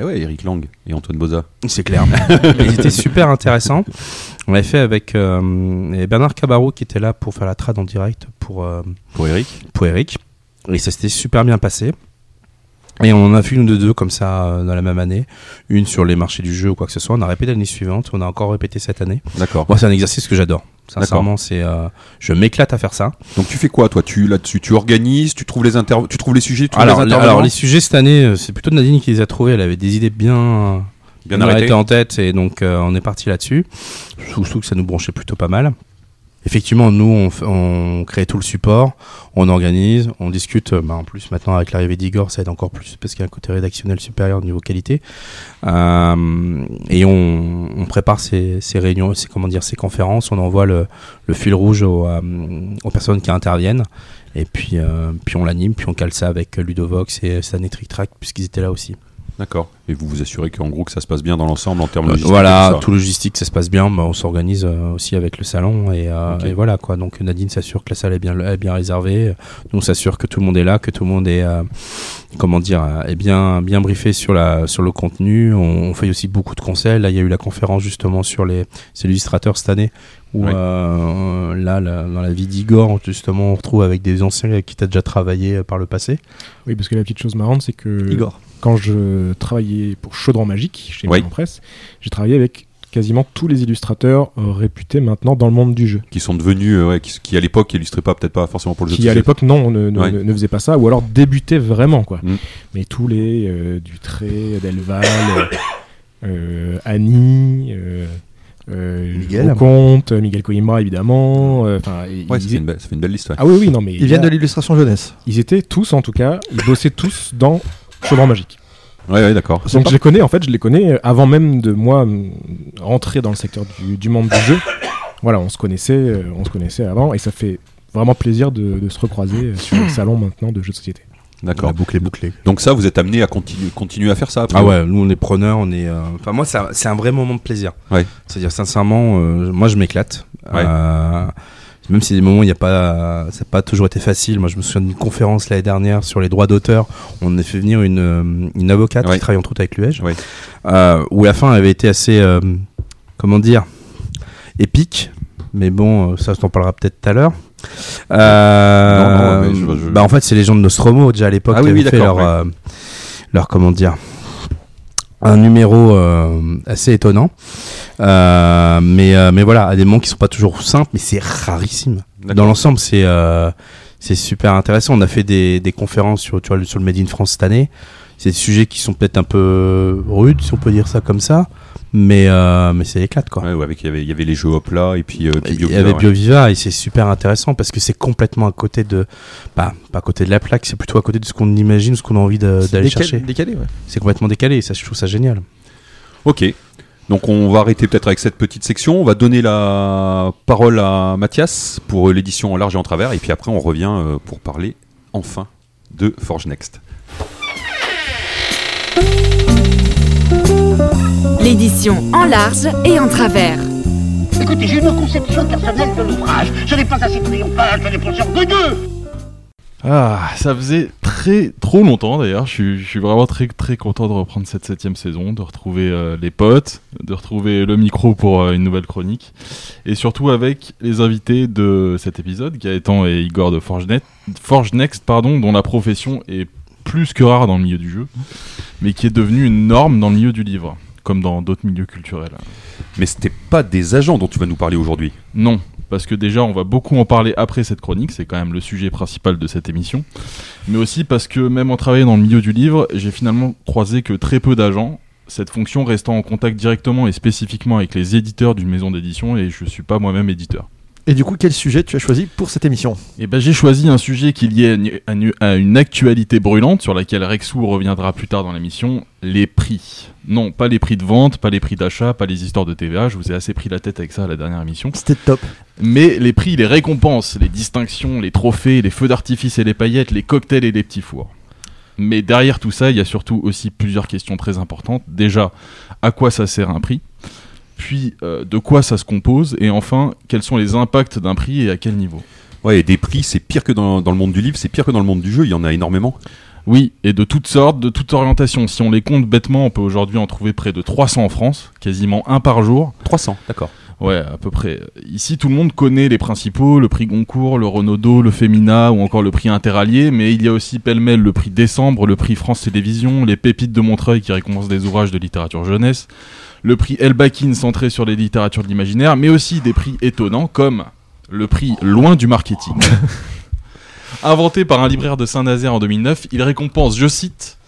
Eh ouais, Eric Lang et Antoine Boza. C'est clair. Ils étaient super intéressants. On l'avait fait avec euh, Bernard Cabarro qui était là pour faire la trad en direct pour, euh, Pour Eric pour Eric. Et ça s'était super bien passé. Et on en a fait une de deux comme ça euh, dans la même année. Une sur les marchés du jeu ou quoi que ce soit. On a répété l'année suivante. On a encore répété cette année. D'accord. Moi, c'est un exercice que j'adore. Sincèrement, c'est, euh, je m'éclate à faire ça. Donc tu fais quoi toi? Tu là-dessus, tu organises, tu trouves les inter... tu trouves les sujets, tu trouves Alors, les alors, les sujets cette année, euh, c'est plutôt Nadine qui les a trouvés. Elle avait des idées bien, Bien arrêtées. en tête et donc euh, on est parti là-dessus. Je trouve que ça nous branchait plutôt pas mal. Effectivement, nous, on, on crée tout le support, on organise, on discute. euh, bah, en plus, maintenant, avec l'arrivée d'Igor, ça aide encore plus parce qu'il y a un côté rédactionnel supérieur au niveau qualité. Euh, et on, prépare ces, ces réunions, ces, comment dire, ces conférences. On envoie le, fil rouge aux, euh, aux personnes qui interviennent. Et puis, puis on l'anime, puis on cale ça avec Ludovox et Stan et Trick Track, puisqu'ils étaient là aussi. D'accord. Et vous vous assurez qu'en gros que ça se passe bien dans l'ensemble en termes Euh, logistiques. voilà, tout logistique, ça se passe bien. Bah, on s'organise euh, aussi avec le salon et, euh, et voilà quoi. Donc Nadine s'assure que la salle est bien, est bien réservée. Nous on s'assure que tout le monde est là, que tout le monde est, euh, comment dire, est bien, bien briefé sur la, sur le contenu. On, on fait aussi beaucoup de conseils. Là, il y a eu la conférence justement sur les, c'est l'illustrateur cette année. Où Ouais. euh, là, la- dans la vie d'Igor, justement, on retrouve avec des anciens avec qui tu as déjà travaillé euh, par le passé. Oui, parce que la petite chose marrante, c'est que Igor. quand je travaillais pour Chaudron Magique chez Oui. Presse, j'ai travaillé avec quasiment tous les illustrateurs euh, réputés maintenant dans le monde du jeu. Qui sont devenus, euh, ouais, qui, qui à l'époque illustraient pas, peut-être pas forcément pour le jeu. Qui à l'époque non ne, ne, Ouais. ne faisaient pas ça ou alors débutaient vraiment quoi. Mm. Mais tous les euh, Dutré, Delval, euh, euh, Annie, euh, Miguel. Lecomte, Miguel Coimbra évidemment. euh, Ouais, ils- ça fait, une belle, ça fait une belle liste. ouais. ah oui oui non mais Ils viennent de l'illustration jeunesse. ils étaient tous en tout cas, ils bossaient tous dans Chaudron Magique. Ouais, ouais, d'accord. Donc je les connais, en fait, je les connais euh, avant même de moi rentrer dans le secteur du, du monde du jeu. Voilà, on se connaissait, euh, on se connaissait avant, et ça fait vraiment plaisir de, de se recroiser euh, sur le salon maintenant de jeux de société. D'accord. La boucle est bouclée. Donc ça, vous êtes amené à continuer, continuer à faire ça après Ah ouais, nous on est preneurs, on est. euh, Enfin moi, c'est un vrai moment de plaisir. Ouais. C'est-à-dire sincèrement, euh, moi je m'éclate. Ouais. Euh, même si des moments il n'y a pas, ça n'a pas toujours été facile. Moi je me souviens d'une conférence l'année dernière sur les droits d'auteur. On a fait venir une, une avocate Ouais. qui travaille entre autres avec l'UEJ, Ouais. où la fin avait été assez, comment dire, épique. Mais bon, ça, je t'en parlera peut-être tout à l'heure. Euh, Non, non, mais je- je- Bah, en fait, c'est les gens de Nostromo déjà à l'époque Ah qui oui, oui, avaient fait leur, euh, leur comment dire, un numéro euh, assez étonnant. Mais, mais voilà, à des moments qui sont pas toujours simples, mais c'est rarissime. Dans l'ensemble, c'est c'est super intéressant. On a fait des, des conférences sur, tu vois, sur le Made in France cette année. C'est des sujets qui sont peut-être un peu rudes, si on peut dire ça comme ça. Mais, euh, mais c'est éclate, quoi. Ouais, ouais, avec, il, y avait, il y avait les jeux hop là et puis, euh, puis Il y BioViva, avait ouais. BioViva et c'est super intéressant parce que c'est complètement à côté de. Pas, pas à côté de la plaque, c'est plutôt à côté de ce qu'on imagine, ce qu'on a envie d'aller décalé- chercher. décalé, ouais. C'est complètement décalé et ça, je trouve ça génial. Ok. Donc on va arrêter peut-être avec cette petite section. On va donner la parole à Mathias pour euh, l'édition en large et en travers. Et puis après, on revient euh, pour parler enfin de Forge Next. L'édition en large et en travers. Écoutez, j'ai une conception personnelle de l'ouvrage. Ce n'est pas assez triomphal, je n'ai sûr que deux. Ah, ça faisait très trop longtemps d'ailleurs. Je suis, je suis vraiment très très content de reprendre cette septième saison, de retrouver euh, les potes, de retrouver le micro pour euh, une nouvelle chronique, et surtout avec les invités de cet épisode, Gaëtan et Igor de ForgeNet, Forge Next, pardon, dont la profession est plus que rare dans le milieu du jeu, mais qui est devenue une norme dans le milieu du livre, comme dans d'autres milieux culturels. Mais c'était pas des agents dont tu vas nous parler aujourd'hui. Non, parce que déjà on va beaucoup en parler après cette chronique, c'est quand même le sujet principal de cette émission, mais aussi parce que même en travaillant dans le milieu du livre, j'ai finalement croisé que très peu d'agents, cette fonction restant en contact directement et spécifiquement avec les éditeurs d'une maison d'édition, et je suis pas moi-même éditeur. Et du coup, quel sujet tu as choisi pour cette émission? Eh ben, j'ai choisi un sujet qui est lié à une, à une actualité brûlante sur laquelle Rexou reviendra plus tard dans l'émission, les prix. Non, pas les prix de vente, pas les prix d'achat, pas les histoires de TVA, je vous ai assez pris la tête avec ça à la dernière émission. C'était top. Mais les prix, les récompenses, les distinctions, les trophées, les feux d'artifice et les paillettes, les cocktails et les petits fours. Mais derrière tout ça, il y a surtout aussi plusieurs questions très importantes. Déjà, à quoi ça sert un prix? Puis euh, de quoi ça se compose, et enfin, quels sont les impacts d'un prix et à quel niveau. Ouais, et des prix, c'est pire que dans, dans le monde du livre, c'est pire que dans le monde du jeu, il y en a énormément. Oui, et de toutes sortes, de toutes orientations. Si on les compte bêtement, on peut aujourd'hui en trouver près de 300 en France, quasiment un par jour. 300, d'accord. Ouais, à peu près. Ici, tout le monde connaît les principaux, le prix Goncourt, le Renaudot, le Femina ou encore le prix Interallié, mais il y a aussi pêle-mêle le prix Décembre, le prix France Télévisions, les Pépites de Montreuil qui récompensent des ouvrages de littérature jeunesse, le prix Elbakin centré sur les littératures de l'imaginaire, mais aussi des prix étonnants comme le prix Loin du marketing. Inventé par un libraire de Saint-Nazaire en 2009, il récompense, je cite,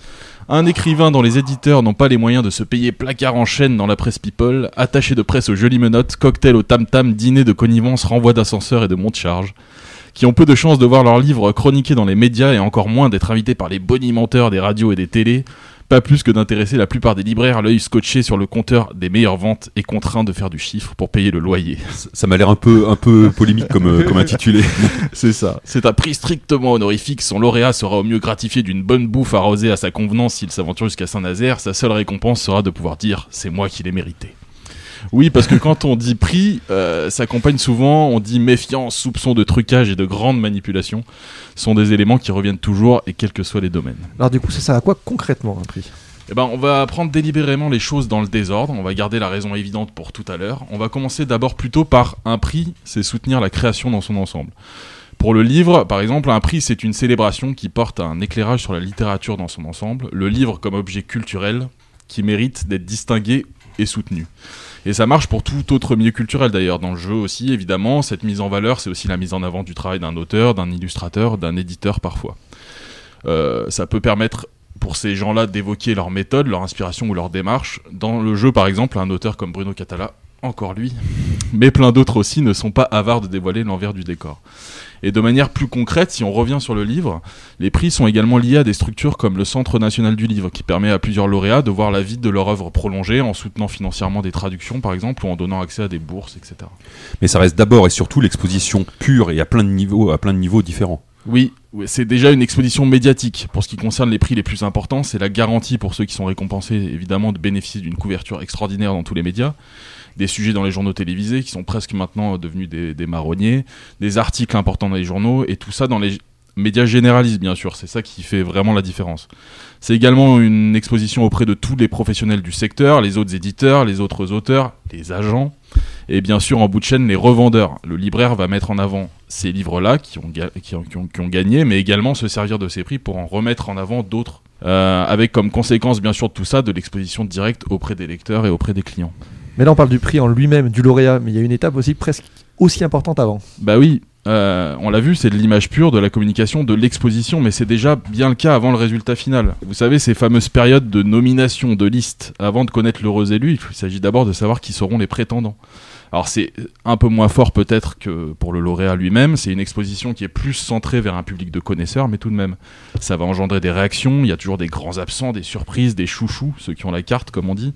un écrivain dont les éditeurs n'ont pas les moyens de se payer placard en chaîne dans la presse people, attaché de presse aux jolies menottes, cocktail au tam-tam, dîner de connivence, renvoi d'ascenseur et de monte-charge, qui ont peu de chances de voir leurs livres chroniqués dans les médias et encore moins d'être invités par les bonimenteurs des radios et des télés, pas plus que d'intéresser la plupart des libraires l'œil scotché sur le compteur des meilleures ventes et contraints de faire du chiffre pour payer le loyer. Ça, m'a l'air un peu, un peu polémique comme, euh, comme intitulé. C'est ça. C'est un prix strictement honorifique. Son lauréat sera au mieux gratifié d'une bonne bouffe arrosée à sa convenance s'il s'aventure jusqu'à Saint-Nazaire. Sa seule récompense sera de pouvoir dire c'est moi qui l'ai mérité. Oui, parce que quand on dit prix, euh, s'accompagne souvent, on dit méfiance, soupçon de trucage et de grandes manipulations. Ce sont des éléments qui reviennent toujours et quels que soient les domaines. Alors du coup, ça sert à quoi concrètement un prix? Eh ben, on va prendre délibérément les choses dans le désordre. On va garder la raison évidente pour tout à l'heure. On va commencer d'abord plutôt par un prix, c'est soutenir la création dans son ensemble. Pour le livre, par exemple, un prix, c'est une célébration qui porte un éclairage sur la littérature dans son ensemble, le livre comme objet culturel qui mérite d'être distingué et soutenu. Et ça marche pour tout autre milieu culturel d'ailleurs. Dans le jeu aussi, évidemment, cette mise en valeur, c'est aussi la mise en avant du travail d'un auteur, d'un illustrateur, d'un éditeur parfois. Euh, ça peut permettre pour ces gens-là d'évoquer leur méthode, leur inspiration ou leur démarche. Dans le jeu, par exemple, un auteur comme Bruno Catala, encore lui, mais plein d'autres aussi ne sont pas avares de dévoiler l'envers du décor. Et de manière plus concrète, si on revient sur le livre, les prix sont également liés à des structures comme le Centre national du livre, qui permet à plusieurs lauréats de voir la vie de leur œuvre prolongée en soutenant financièrement des traductions, par exemple, ou en donnant accès à des bourses, etc. Mais ça reste d'abord et surtout l'exposition pure et à plein de niveaux, à plein de niveaux différents. Oui, c'est déjà une exposition médiatique. Pour ce qui concerne les prix les plus importants, c'est la garantie pour ceux qui sont récompensés, évidemment, de bénéficier d'une couverture extraordinaire dans tous les médias des sujets dans les journaux télévisés qui sont presque maintenant devenus des, marronniers, des articles importants dans les journaux, et tout ça dans les médias généralistes, bien sûr. C'est ça qui fait vraiment la différence. C'est également une exposition auprès de tous les professionnels du secteur, les autres éditeurs, les autres auteurs, les agents, et bien sûr en bout de chaîne les revendeurs. Le libraire va mettre en avant ces livres-là qui ont gagné, mais également se servir de ces prix pour en remettre en avant d'autres, euh, avec comme conséquence bien sûr de tout ça de l'exposition directe auprès des lecteurs et auprès des clients. Mais là, on parle du prix en lui-même, du lauréat, mais il y a une étape aussi presque aussi importante avant. Bah oui, euh, on l'a vu, c'est de l'image pure, de la communication, de l'exposition, mais c'est déjà bien le cas avant le résultat final. Vous savez, ces fameuses périodes de nomination, de liste, avant de connaître l'heureux élu, il s'agit d'abord de savoir qui seront les prétendants. Alors c'est un peu moins fort peut-être que pour le lauréat lui-même, c'est une exposition qui est plus centrée vers un public de connaisseurs, mais tout de même, ça va engendrer des réactions, il y a toujours des grands absents, des surprises, des chouchous, ceux qui ont la carte comme on dit.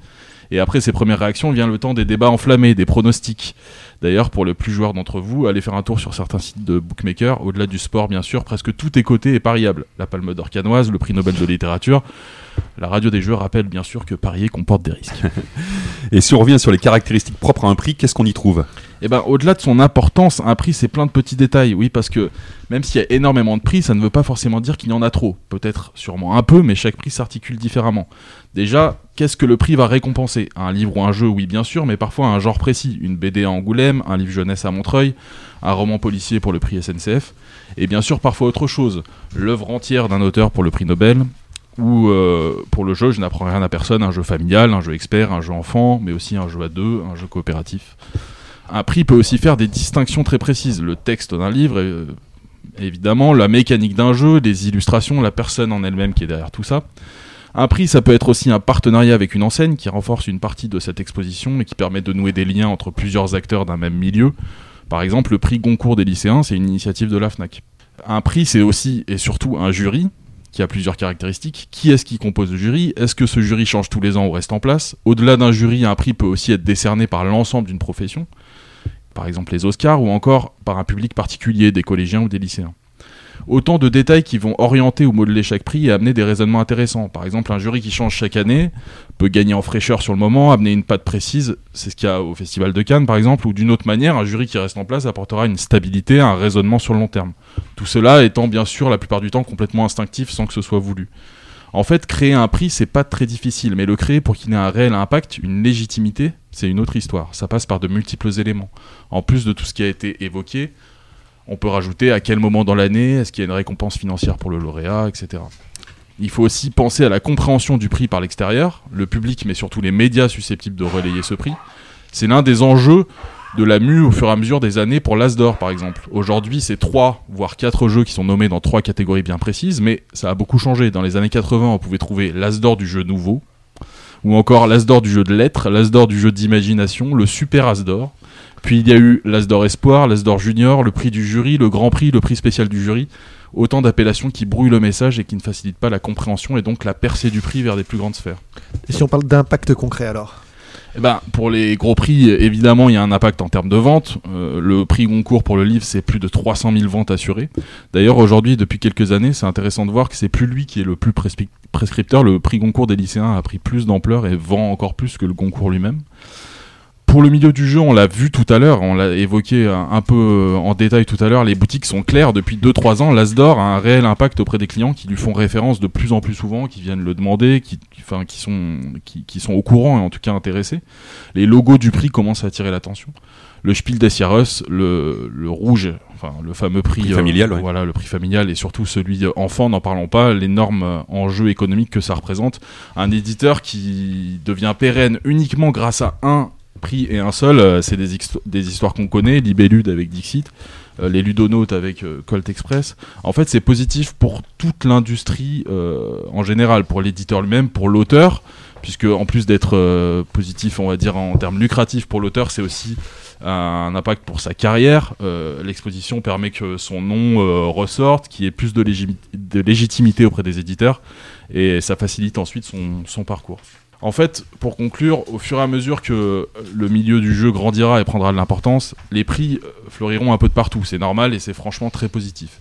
Et après ces premières réactions vient le temps des débats enflammés, des pronostics. D'ailleurs, pour le plus joueur d'entre vous, allez faire un tour sur certains sites de bookmakers. Au-delà du sport, bien sûr, presque tout est coté et pariable. La Palme d'Or canoise, le prix Nobel de littérature. La radio des jeux rappelle bien sûr que parier comporte des risques. et si on revient sur les caractéristiques propres à un prix, qu'est-ce qu'on y trouve? Eh ben, au-delà de son importance, un prix c'est plein de petits détails. Oui, parce que même s'il y a énormément de prix, ça ne veut pas forcément dire qu'il y en a trop. Peut-être sûrement un peu, mais chaque prix s'articule différemment. Déjà, qu'est-ce que le prix va récompenser? Un livre ou un jeu, oui bien sûr, mais parfois un genre précis. Une BD à Angoulême, un livre jeunesse à Montreuil, un roman policier pour le prix SNCF, et bien sûr parfois autre chose. L'œuvre entière d'un auteur pour le prix Nobel, ou euh, pour le jeu, je n'apprends rien à personne, un jeu familial, un jeu expert, un jeu enfant, mais aussi un jeu à deux, un jeu coopératif. Un prix peut aussi faire des distinctions très précises. Le texte d'un livre, euh, évidemment, la mécanique d'un jeu, les illustrations, la personne en elle-même qui est derrière tout ça. Un prix, ça peut être aussi un partenariat avec une enseigne qui renforce une partie de cette exposition et qui permet de nouer des liens entre plusieurs acteurs d'un même milieu. Par exemple, le prix Goncourt des lycéens, c'est une initiative de la FNAC. Un prix, c'est aussi et surtout un jury qui a plusieurs caractéristiques. Qui est-ce qui compose le jury? Est-ce que ce jury change tous les ans ou reste en place? Au-delà d'un jury, un prix peut aussi être décerné par l'ensemble d'une profession, par exemple les Oscars, ou encore par un public particulier, des collégiens ou des lycéens. Autant de détails qui vont orienter ou modeler chaque prix et amener des raisonnements intéressants. Par exemple, un jury qui change chaque année peut gagner en fraîcheur sur le moment, amener une patte précise, c'est ce qu'il y a au Festival de Cannes par exemple, ou d'une autre manière, un jury qui reste en place apportera une stabilité, un raisonnement sur le long terme. Tout cela étant bien sûr la plupart du temps complètement instinctif sans que ce soit voulu. En fait, créer un prix, c'est pas très difficile, mais le créer pour qu'il ait un réel impact, une légitimité, c'est une autre histoire. Ça passe par de multiples éléments. En plus de tout ce qui a été évoqué, on peut rajouter à quel moment dans l'année, est-ce qu'il y a une récompense financière pour le lauréat, etc. Il faut aussi penser à la compréhension du prix par l'extérieur, le public, mais surtout les médias susceptibles de relayer ce prix. C'est l'un des enjeux de la mue au fur et à mesure des années pour l'As d'or, par exemple. Aujourd'hui, c'est trois, voire quatre jeux qui sont nommés dans trois catégories bien précises, mais ça a beaucoup changé. Dans les années 80, on pouvait trouver l'As d'or du jeu nouveau, ou encore l'As d'or du jeu de lettres, l'As d'or du jeu d'imagination, le Super As d'or. Puis il y a eu l'As d'or Espoir, l'As d'or Junior, le prix du jury, le Grand Prix, le prix spécial du jury. Autant d'appellations qui brouillent le message et qui ne facilitent pas la compréhension et donc la percée du prix vers des plus grandes sphères. Et si on parle d'impact concret alors? Eh ben, pour les gros prix, évidemment, il y a un impact en termes de vente. Euh, le prix Goncourt pour le livre, c'est plus de 300 000 ventes assurées. D'ailleurs, aujourd'hui, depuis quelques années, c'est intéressant de voir que c'est plus lui qui est le plus prescripteur. Le prix Goncourt des lycéens a pris plus d'ampleur et vend encore plus que le Goncourt lui-même. Pour le milieu du jeu, on l'a vu tout à l'heure, on l'a évoqué un peu euh, en détail tout à l'heure, les boutiques sont claires. Depuis 2-3 ans, l'Asdor a un réel impact auprès des clients qui lui font référence de plus en plus souvent, qui viennent le demander, qui, enfin, qui, sont, qui, sont au courant et en tout cas intéressés. Les logos du prix commencent à attirer l'attention. Le Spiel des Sierras, le, le rouge, enfin le fameux prix, familial, euh, voilà, le prix familial et surtout celui enfant, n'en parlons pas, l'énorme enjeu économique que ça représente. Un éditeur qui devient pérenne uniquement grâce à un prix et un seul, euh, c'est des, histoires qu'on connaît, Libellude avec Dixit, euh, les Ludonautes avec euh, Colt Express. En fait, c'est positif pour toute l'industrie en général, pour l'éditeur lui-même, pour l'auteur, puisque en plus d'être positif, on va dire en termes lucratifs pour l'auteur, c'est aussi un impact pour sa carrière. L'exposition permet que son nom ressorte, qu'il y ait plus de, légitimité auprès des éditeurs, et ça facilite ensuite son parcours. En fait, pour conclure, au fur et à mesure que le milieu du jeu grandira et prendra de l'importance, les prix euh, fleuriront un peu de partout. C'est normal et c'est franchement très positif.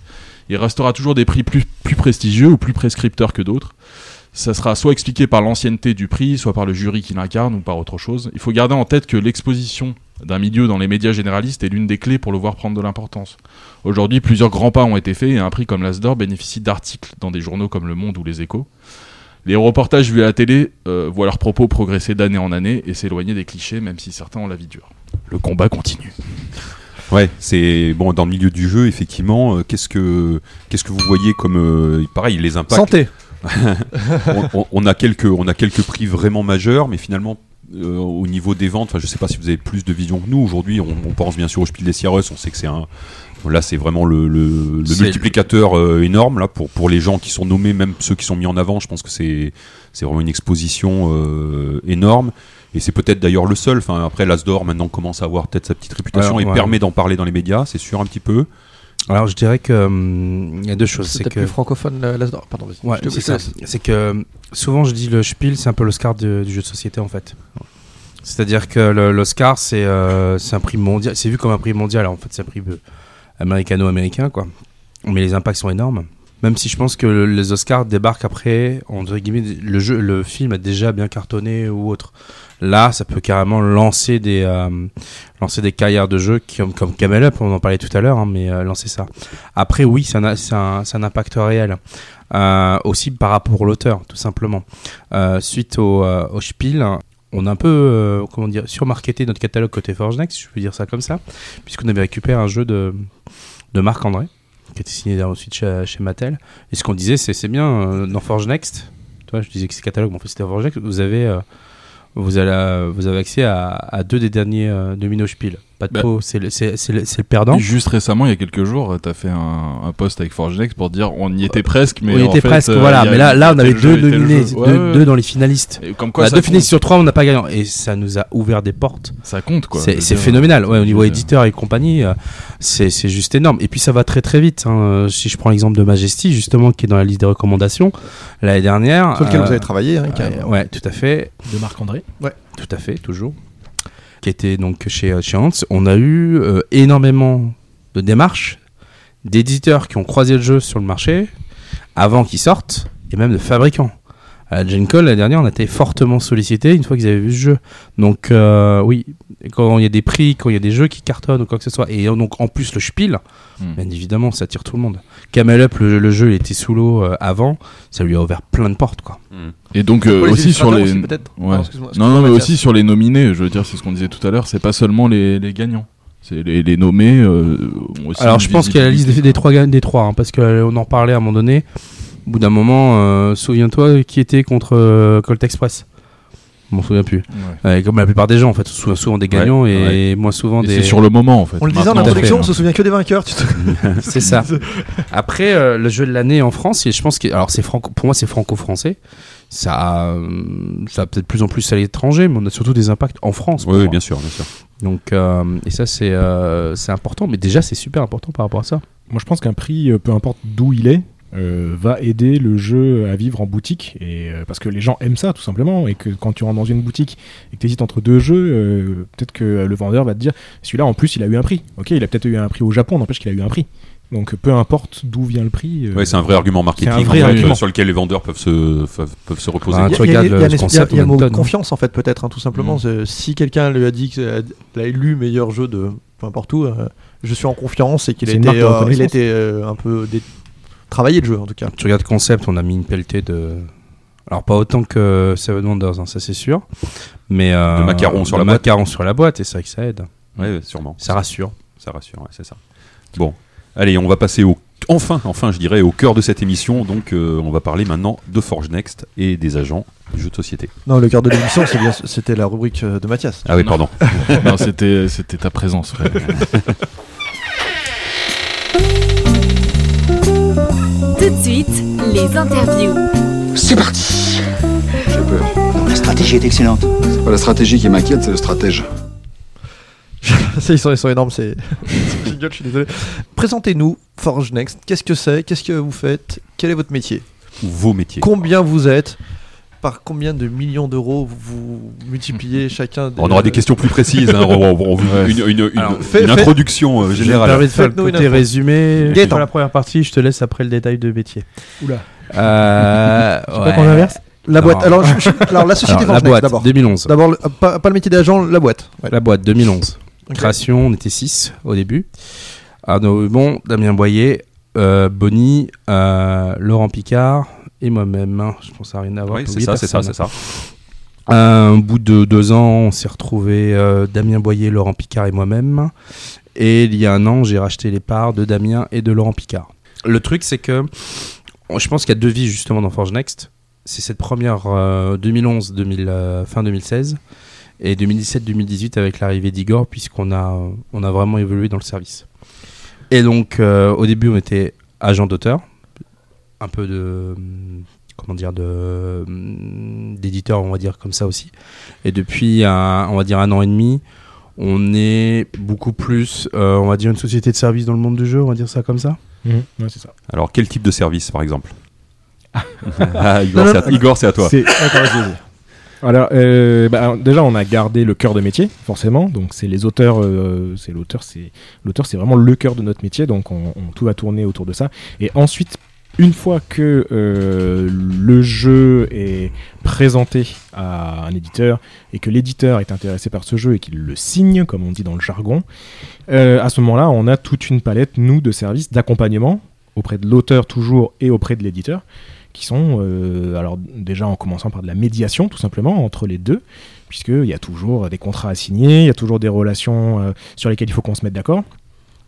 Il restera toujours des prix plus, prestigieux ou plus prescripteurs que d'autres. Ça sera soit expliqué par l'ancienneté du prix, soit par le jury qui l'incarne ou par autre chose. Il faut garder en tête que l'exposition d'un milieu dans les médias généralistes est l'une des clés pour le voir prendre de l'importance. Aujourd'hui, plusieurs grands pas ont été faits et un prix comme l'Asdor bénéficie d'articles dans des journaux comme Le Monde ou Les Échos. Les reportages vus à la télé euh, voient leurs propos progresser d'année en année et s'éloigner des clichés, même si certains ont la vie dure. Le combat continue. Ouais, c'est bon dans le milieu du jeu, effectivement. Euh, qu'est-ce que qu'est-ce que vous voyez comme euh, pareil les impacts? Santé. on, a quelques on a quelques prix vraiment majeurs, mais finalement au niveau des ventes, enfin je sais pas si vous avez plus de vision que nous. Aujourd'hui, on, pense bien sûr au Spiel des Sierras, on sait que c'est un Là, c'est vraiment le, multiplicateur euh, énorme là pour pour les gens qui sont nommés, même ceux qui sont mis en avant. Je pense que c'est c'est vraiment une exposition euh, énorme. Et c'est peut-être d'ailleurs le seul. Enfin, après, l'Asdor maintenant commence à avoir peut-être sa petite réputation et permet d'en parler dans les médias, c'est sûr un petit peu. Alors, je dirais que hum, il y a deux choses. C'est que plus francophone l'Asdor. Pardon. Ouais, c'est ça. C'est que souvent je dis le Spiel, c'est un peu l'Oscar du jeu de société en fait. C'est-à-dire que l'Oscar, c'est euh, c'est un prix mondial. C'est vu comme un prix mondial. En fait, c'est un prix américano-américain, quoi. Mais les impacts sont énormes. Même si je pense que les Oscars débarquent après, entre guillemets, le, jeu, le film a déjà bien cartonné ou autre. Là, ça peut carrément lancer des, euh, lancer des carrières de jeu qui, comme Camel Up, on en parlait tout à l'heure, hein, mais euh, lancer ça. Après, oui, c'est un, un, impact réel. Euh, aussi par rapport à l'auteur, tout simplement. Suite au, au Spiel, on a un peu, euh, comment dire, surmarketé notre catalogue côté Forge Next, je peux dire ça comme ça, puisqu'on avait récupéré un jeu de, Marc André, qui était signé ensuite chez, chez Mattel. Et ce qu'on disait, c'est c'est bien, euh, dans Forge Next, toi, je disais que c'est catalogue, mais en fait c'était Forge Next, vous avez, euh, vous avez accès à, à, deux des derniers Domino Spiel. Pas de Bah. pot, c'est le, c'est- c'est le- c'est le perdant. Juste récemment, il y a quelques jours, t'as fait un, un post avec Forge Next pour dire on y était presque, mais on y en était fait, presque, euh, voilà. a- Mais là, là, on avait deux nominés, deux, Ouais, ouais. deux dans les finalistes. Et comme quoi, deux compte. finalistes sur trois, on n'a pas gagnant. Et ça nous a ouvert des portes. Ça compte, quoi. C'est phénoménal. Ouais, au niveau éditeur et compagnie, euh, c'est c'est juste énorme. Et puis ça va très très vite. hein. Euh, Si je prends l'exemple de Majesty, justement, qui est dans la liste des recommandations l'année dernière. Sur lequel vous euh, avez travaillé, hein, euh, carrément. ouais, tout à fait. De Marc-André. Tout à fait, toujours. Qui était donc chez, euh, chez Hans. On a eu euh, énormément de démarches d'éditeurs qui ont croisé le jeu sur le marché avant qu'il sorte et même de fabricants. À la Gen Con, l'année dernière, on a été fortement sollicité une fois qu'ils avaient vu ce jeu. Donc, euh, oui, quand il y a des prix, quand il y a des jeux qui cartonnent ou quoi que ce soit, et donc en plus le spiel, Hmm. bien évidemment, ça attire tout le monde. Camel Up, le, le jeu, il était sous l'eau euh, avant, ça lui a ouvert plein de portes, quoi. Et donc euh, aussi sur les aussi, non non mais aussi sur les nominés je veux dire c'est ce qu'on disait tout à l'heure c'est pas seulement les, les gagnants c'est les, les nommés euh, aussi Alors je pense qu'il y a la liste des, des trois, des trois hein, parce qu'on en parlait à un moment donné. Au bout d'un moment, euh, souviens-toi qui était contre euh, Colt Express. Je m'en souviens plus. Euh, comme la plupart des gens en fait, on se souvient souvent des gagnants Ouais, et ouais. moins souvent Et des. c'est sur le moment, en fait. On le disait en introduction, on se souvient que des vainqueurs. Te... c'est ça. Après, euh, le jeu de l'année en France, et je pense que alors c'est franco, pour moi c'est franco-français. Ça, a, euh, ça a peut-être plus en plus à l'étranger, mais on a surtout des impacts en France. Oui, bien sûr, bien sûr. Donc, euh, et ça c'est euh, c'est important, mais déjà c'est super important par rapport à ça. Moi, je pense qu'un prix, peu importe d'où il est, euh, va aider le jeu à vivre en boutique. Et, euh, parce que les gens aiment ça, tout simplement. Et que quand tu rentres dans une boutique et que tu hésites entre deux jeux, euh, peut-être que le vendeur va te dire celui-là, en plus, il a eu un prix. Ok, il a peut-être eu un prix au Japon, n'empêche qu'il a eu un prix. Donc, peu importe d'où vient le prix. euh, Ouais, c'est un vrai argument marketing un vrai en fait, argument. sur lequel les vendeurs peuvent se, peuvent, se reposer. Bah, Il y a- il y a- il y a le un esprit- concept, il y a mot une de confiance en fait peut-être hein, tout simplement. Mm. Si quelqu'un lui a dit qu'il a, élu meilleur jeu de peu importe où, euh, je suis en confiance et qu'il a été, euh, il a été euh, un peu dé- travaillé le jeu en tout cas. Tu regardes concept, on a mis une pelletée de. Alors pas autant que Seven Wonders, hein, ça c'est sûr. Mais euh, De macarons sur de la boîte. macarons sur la boîte, et c'est vrai que ça aide. Ouais, sûrement. Ça rassure. Ça rassure, ouais, c'est ça. Bon, allez, on va passer au enfin, enfin, je dirais au cœur de cette émission. Donc, euh, on va parler maintenant de Forge Next et des agents du jeu de société. Non, le cœur de l'émission, c'était la rubrique euh, de Mathias. Ah oui, Non. pardon. non, c'était c'était ta présence. frère. Tout de suite, les interviews. C'est parti J'ai peur. La stratégie est excellente. C'est pas la stratégie qui m'inquiète, c'est le stratège. Ils, sont, ils sont énormes, c'est. je suis désolé. Présentez-nous Forge Next. Qu'est-ce que c'est? Qu'est-ce que vous faites? Quel est votre métier? Ou vos métiers. Combien vous êtes? Par combien de millions d'euros vous multipliez chacun des... On aura des questions plus précises. hein, on- on- on- une, une- une- Alors, faites- une faites- introduction euh, Je me générale. de faire le côté résumé. Pour la première partie, je te laisse après le détail de métier. Oula. Euh, pas ouais. qu'on inverse La boîte. Alors, je- je- alors, la société Alors, la boîte, d'abord. 2011. D'abord, le- pas, pas le métier d'agent, la boîte. Ouais. La boîte, 2011. Ok. Création, on était 6 au début. Arnaud Bon, Damien Boyer, euh, Bonny, euh, Laurent Picard et moi-même. hein. Je pense à rien à voir. Oui, c'est ça, c'est ça, c'est ça. Euh, au bout de deux ans, on s'est retrouvés euh, Damien Boyer, Laurent Picard et moi-même. Et il y a un an, j'ai racheté les parts de Damien et de Laurent Picard. Le truc, c'est que je pense qu'il y a deux vies justement dans Forge Next. C'est cette première euh, 2011, 2000, euh, fin 2016 et 2017-2018 avec l'arrivée d'Igor, puisqu'on a, on a vraiment évolué dans le service. Et donc, euh, au début, on était agent d'auteur, un peu de comment dire de d'éditeur on va dire comme ça aussi et depuis un, on va dire un an et demi on est beaucoup plus euh, on va dire une société de service dans le monde du jeu on va dire ça comme ça Mhm, ouais, c'est ça. Alors, quel type de service, par exemple Ah, Igor, c'est à, toi. Alors, euh, bah, alors, déjà, on a gardé le cœur de métier, forcément. Donc, c'est les auteurs, euh, c'est l'auteur, c'est l'auteur, c'est vraiment le cœur de notre métier. Donc, on, on- tout va tourner autour de ça. Et ensuite, une fois que euh, le jeu est présenté à un éditeur et que l'éditeur est intéressé par ce jeu et qu'il le signe, comme on dit dans le jargon, euh, à ce moment-là, on a toute une palette, nous, de services d'accompagnement auprès de l'auteur toujours et auprès de l'éditeur qui sont, euh, alors déjà en commençant par de la médiation tout simplement entre les deux, puisqu'il y a toujours des contrats à signer, il y a toujours des relations sur lesquelles il faut qu'on se mette d'accord.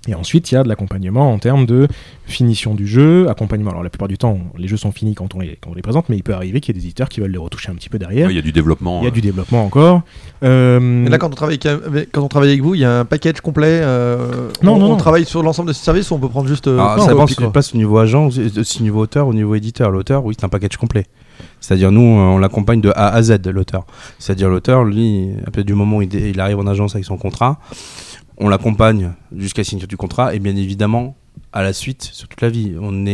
Et ensuite, il y a de l'accompagnement en termes de finition du jeu, accompagnement. Alors la plupart du temps, les jeux sont finis quand on les, quand on les présente, mais il peut arriver qu'il y ait des éditeurs qui veulent les retoucher un petit peu derrière. Ouais, Il y a du développement. Il y a euh, du développement encore. Euh, Et là, quand on, travaille avec, quand on travaille avec vous, il y a un package complet. euh, Non, on, non, on non. travaille sur l'ensemble de ces services ou on peut prendre juste. euh, Alors, une ça dépend si tu passes au niveau agent, si niveau auteur ou niveau éditeur. L'auteur, oui, c'est un package complet. C'est-à-dire, nous, euh, on l'accompagne de A à Z, l'auteur. C'est-à-dire, l'auteur, lui, à partir du moment où il arrive en agence avec son contrat, on l'accompagne jusqu'à la signature du contrat et bien évidemment à la suite sur toute la vie. On est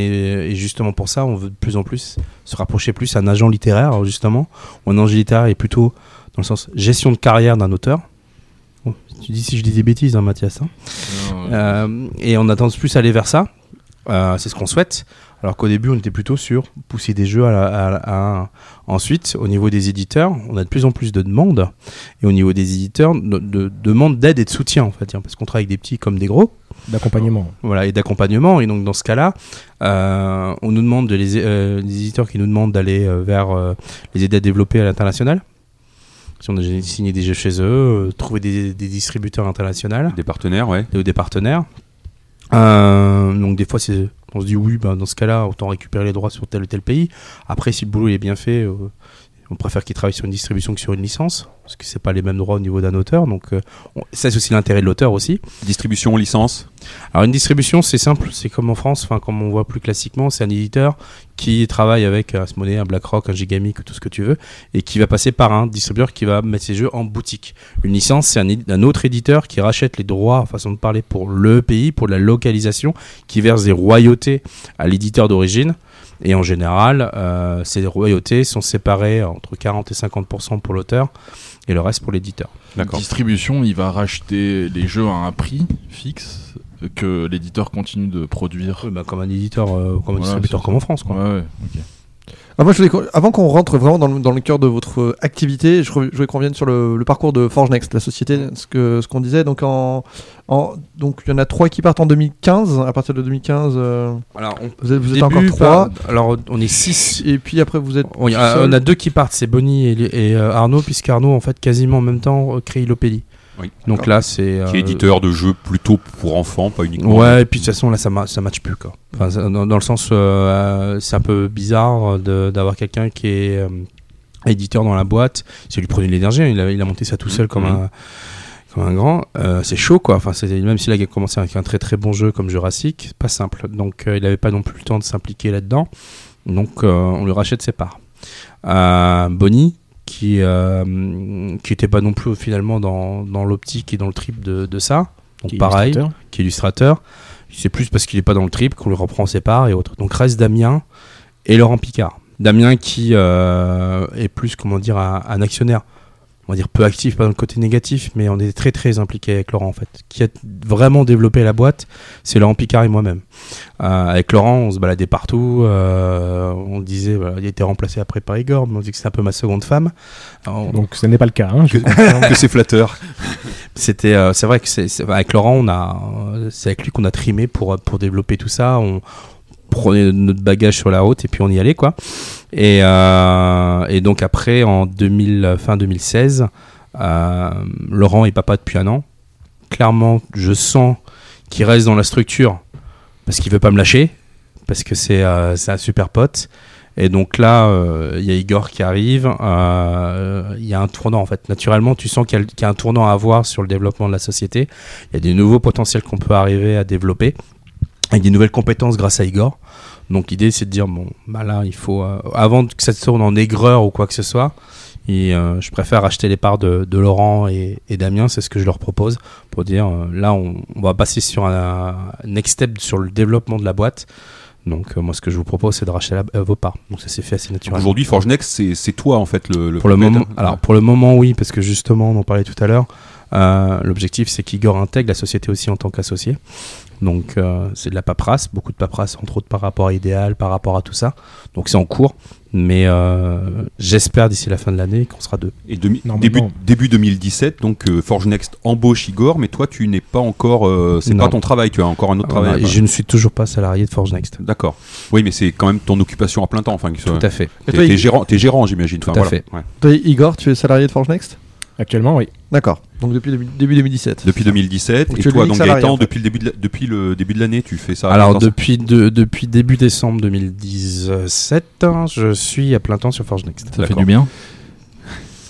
et justement pour ça, on veut de plus en plus se rapprocher plus d'un agent littéraire justement. Un agent littéraire est plutôt dans le sens gestion de carrière d'un auteur. Tu dis si je dis des bêtises, hein, Mathias. hein. Euh, et on attend plus à aller vers ça. Euh, c'est ce qu'on souhaite. Alors qu'au début, on était plutôt sur pousser des jeux à, la- à la- à- Ensuite, au niveau des éditeurs, on a de plus en plus de demandes. Et au niveau des éditeurs, de, de demandes d'aide et de soutien, en fait. hein, Parce qu'on travaille avec des petits comme des gros. D'accompagnement. Voilà, et d'accompagnement. Et donc, dans ce cas-là, euh, on nous demande, de les, euh, les éditeurs qui nous demandent d'aller euh, vers euh, les aider à développer à l'international. Si on a déjà signé des jeux chez eux, euh, trouver des, des distributeurs internationaux. Des partenaires, ouais. Ou des partenaires. Euh, donc des fois, c'est, on se dit oui, ben, dans ce cas-là, autant récupérer les droits sur tel ou tel pays. Après, si le boulot est bien fait, euh, on préfère qu'il travaille sur une distribution que sur une licence, parce que c'est pas les mêmes droits au niveau d'un auteur. Donc euh, c'est aussi l'intérêt de l'auteur aussi. Distribution, licence? Alors une distribution, c'est simple, c'est comme en France, enfin comme on voit plus classiquement, c'est un éditeur qui travaille avec un Asmodee, un BlackRock, un Gigamic, tout ce que tu veux, et qui va passer par un distributeur qui va mettre ses jeux en boutique. Une licence, c'est un, un autre éditeur qui rachète les droits, façon de parler, pour le pays, pour la localisation, qui verse des royautés à l'éditeur d'origine. Et en général, euh, ces royautés sont séparées entre 40 et 50% pour l'auteur et le reste pour l'éditeur. Distribution, il va racheter les jeux à un prix fixe que l'éditeur continue de produire. bah, comme un éditeur, euh, comme un Voilà, distributeur comme en France, quoi. Ouais, ouais, ok. Ah, moi, je voulais qu'on- avant qu'on rentre vraiment dans le, dans le cœur de votre activité, je, je voulais qu'on revienne sur le, le parcours de Forge Next, la société, ce que ce qu'on disait. Donc, en, en- donc, il y en a trois qui partent en 2015. À partir de 2015, euh, Alors, on- vous êtes, vous êtes début, encore trois. alors, on est six. Et puis après, vous êtes. On, a, seul. on a deux qui partent, c'est Bonnie et, et, euh, Arnaud, puisqu'Arnaud, en fait, quasiment en même temps, euh, crée Ilopélie. Oui. Donc là, c'est. Qui est euh, éditeur de jeux plutôt pour enfants, pas uniquement. Ouais, et puis de toute façon, là, ça, ma- ça match plus, quoi. Enfin, ça- dans, dans le sens, euh, c'est un peu bizarre d'avoir quelqu'un qui est euh, éditeur dans la boîte. Ça lui prenait de l'énergie, hein, il a, il a monté ça tout seul comme Mhm. un comme un grand, Euh, c'est chaud quoi. Enfin, c'est- même s'il a commencé avec un très très bon jeu comme Jurassic, c'est pas simple. Donc, euh, il avait pas non plus le temps de s'impliquer là-dedans. Donc, euh, on lui rachète ses parts. Bonnie, qui euh, qui était pas non plus finalement dans, dans l'optique et dans le trip de, de ça. Donc, Qui pareil, illustrateur. qui est illustrateur. C'est plus parce qu'il est pas dans le trip qu'on lui reprend ses parts et autres. Donc, reste Damien et Laurent Picard. Damien qui euh, est plus, comment dire, un, un actionnaire on va dire peu actif, pas dans le côté négatif, mais on est très très impliqué avec Laurent en fait. Qui a vraiment développé la boîte, c'est Laurent Picard et moi-même. Euh, avec Laurent, on se baladait partout, euh, on disait, voilà, il a été remplacé après par Igor, mais on dit que c'est un peu ma seconde femme. Alors, on- Donc ce n'est pas le cas. hein, je Que, confirme. que c'est flatteur. c'était, euh, c'est vrai que c'est, avec Laurent, on a, euh, c'est avec lui qu'on a trimé pour pour développer tout ça. On prenait notre bagage sur la route et puis on y allait quoi. Et, euh, donc après, en 2000, fin 2016, euh, Laurent est papa depuis un an. Clairement, je sens qu'il reste dans la structure parce qu'il veut pas me lâcher, parce que c'est euh, un super pote. Et donc là, il y a Igor qui arrive. Il y a un tournant en fait. Naturellement, tu sens qu'il y a un tournant à avoir sur le développement de la société. Il y a des nouveaux potentiels qu'on peut arriver à développer avec des nouvelles compétences grâce à Igor. Donc l'idée c'est de dire bon bah là il faut euh, avant que ça se tourne en aigreur ou quoi que ce soit, et euh, je préfère acheter les parts de, de Laurent et, et Damien, c'est ce que je leur propose pour dire euh, là on, on va passer sur un, un next step sur le développement de la boîte. Donc moi ce que je vous propose c'est de racheter la- vos parts. Donc ça s'est fait assez naturellement. Aujourd'hui, Forge Next, c'est toi en fait le, le Pour le moment, alors pour le moment oui, parce que justement on en parlait tout à l'heure. L'objectif c'est qu'Igor intègre la société aussi en tant qu'associé. Donc euh, c'est de la paperasse, beaucoup de paperasse entre autres par rapport à Idéal, par rapport à tout ça. Donc c'est en cours, mais euh, j'espère d'ici la fin de l'année qu'on sera deux. Et demi- début, début 2017, donc euh, Forge Next embauche Igor, mais toi tu n'es pas encore, euh, c'est Non. pas ton travail, tu as encore un autre Voilà, travail. et je ne suis toujours pas salarié de Forge Next. D'accord. Oui, mais c'est quand même ton occupation à plein temps. Enfin, Tout à fait. Et T'es toi, t'es il- gérant, t'es gérant, j'imagine. Tout Enfin, à voilà. fait. Ouais. Toi, Igor, tu es salarié de Forge Next? Actuellement, oui. D'accord. Donc depuis début, début 2017. Depuis 2017. Donc et toi, donc salarié, Gaëtan, en fait. depuis le début de la- depuis le début de l'année, tu fais ça. Alors depuis de- depuis début décembre 2017, hein, je suis à plein temps sur Forge Next. Ça fait du bien.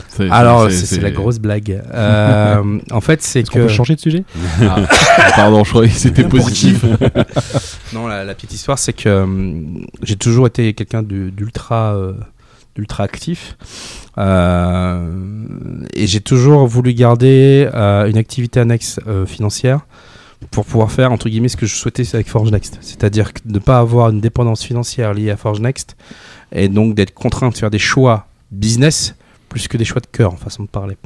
C'est- Alors c'est- la grosse blague. Euh, en fait c'est Est-ce qu'on que peut changer de sujet Ah, pardon, je croyais que c'était positif. non la, la petite histoire c'est que hum, j'ai toujours été quelqu'un du- d'ultra euh, d'ultra actif Euh, et j'ai toujours voulu garder euh, une activité annexe euh, financière pour pouvoir faire entre guillemets ce que je souhaitais avec Forge Next, c'est-à-dire ne pas avoir une dépendance financière liée à Forge Next et donc d'être contraint de faire des choix business plus que des choix de cœur en façon de parler.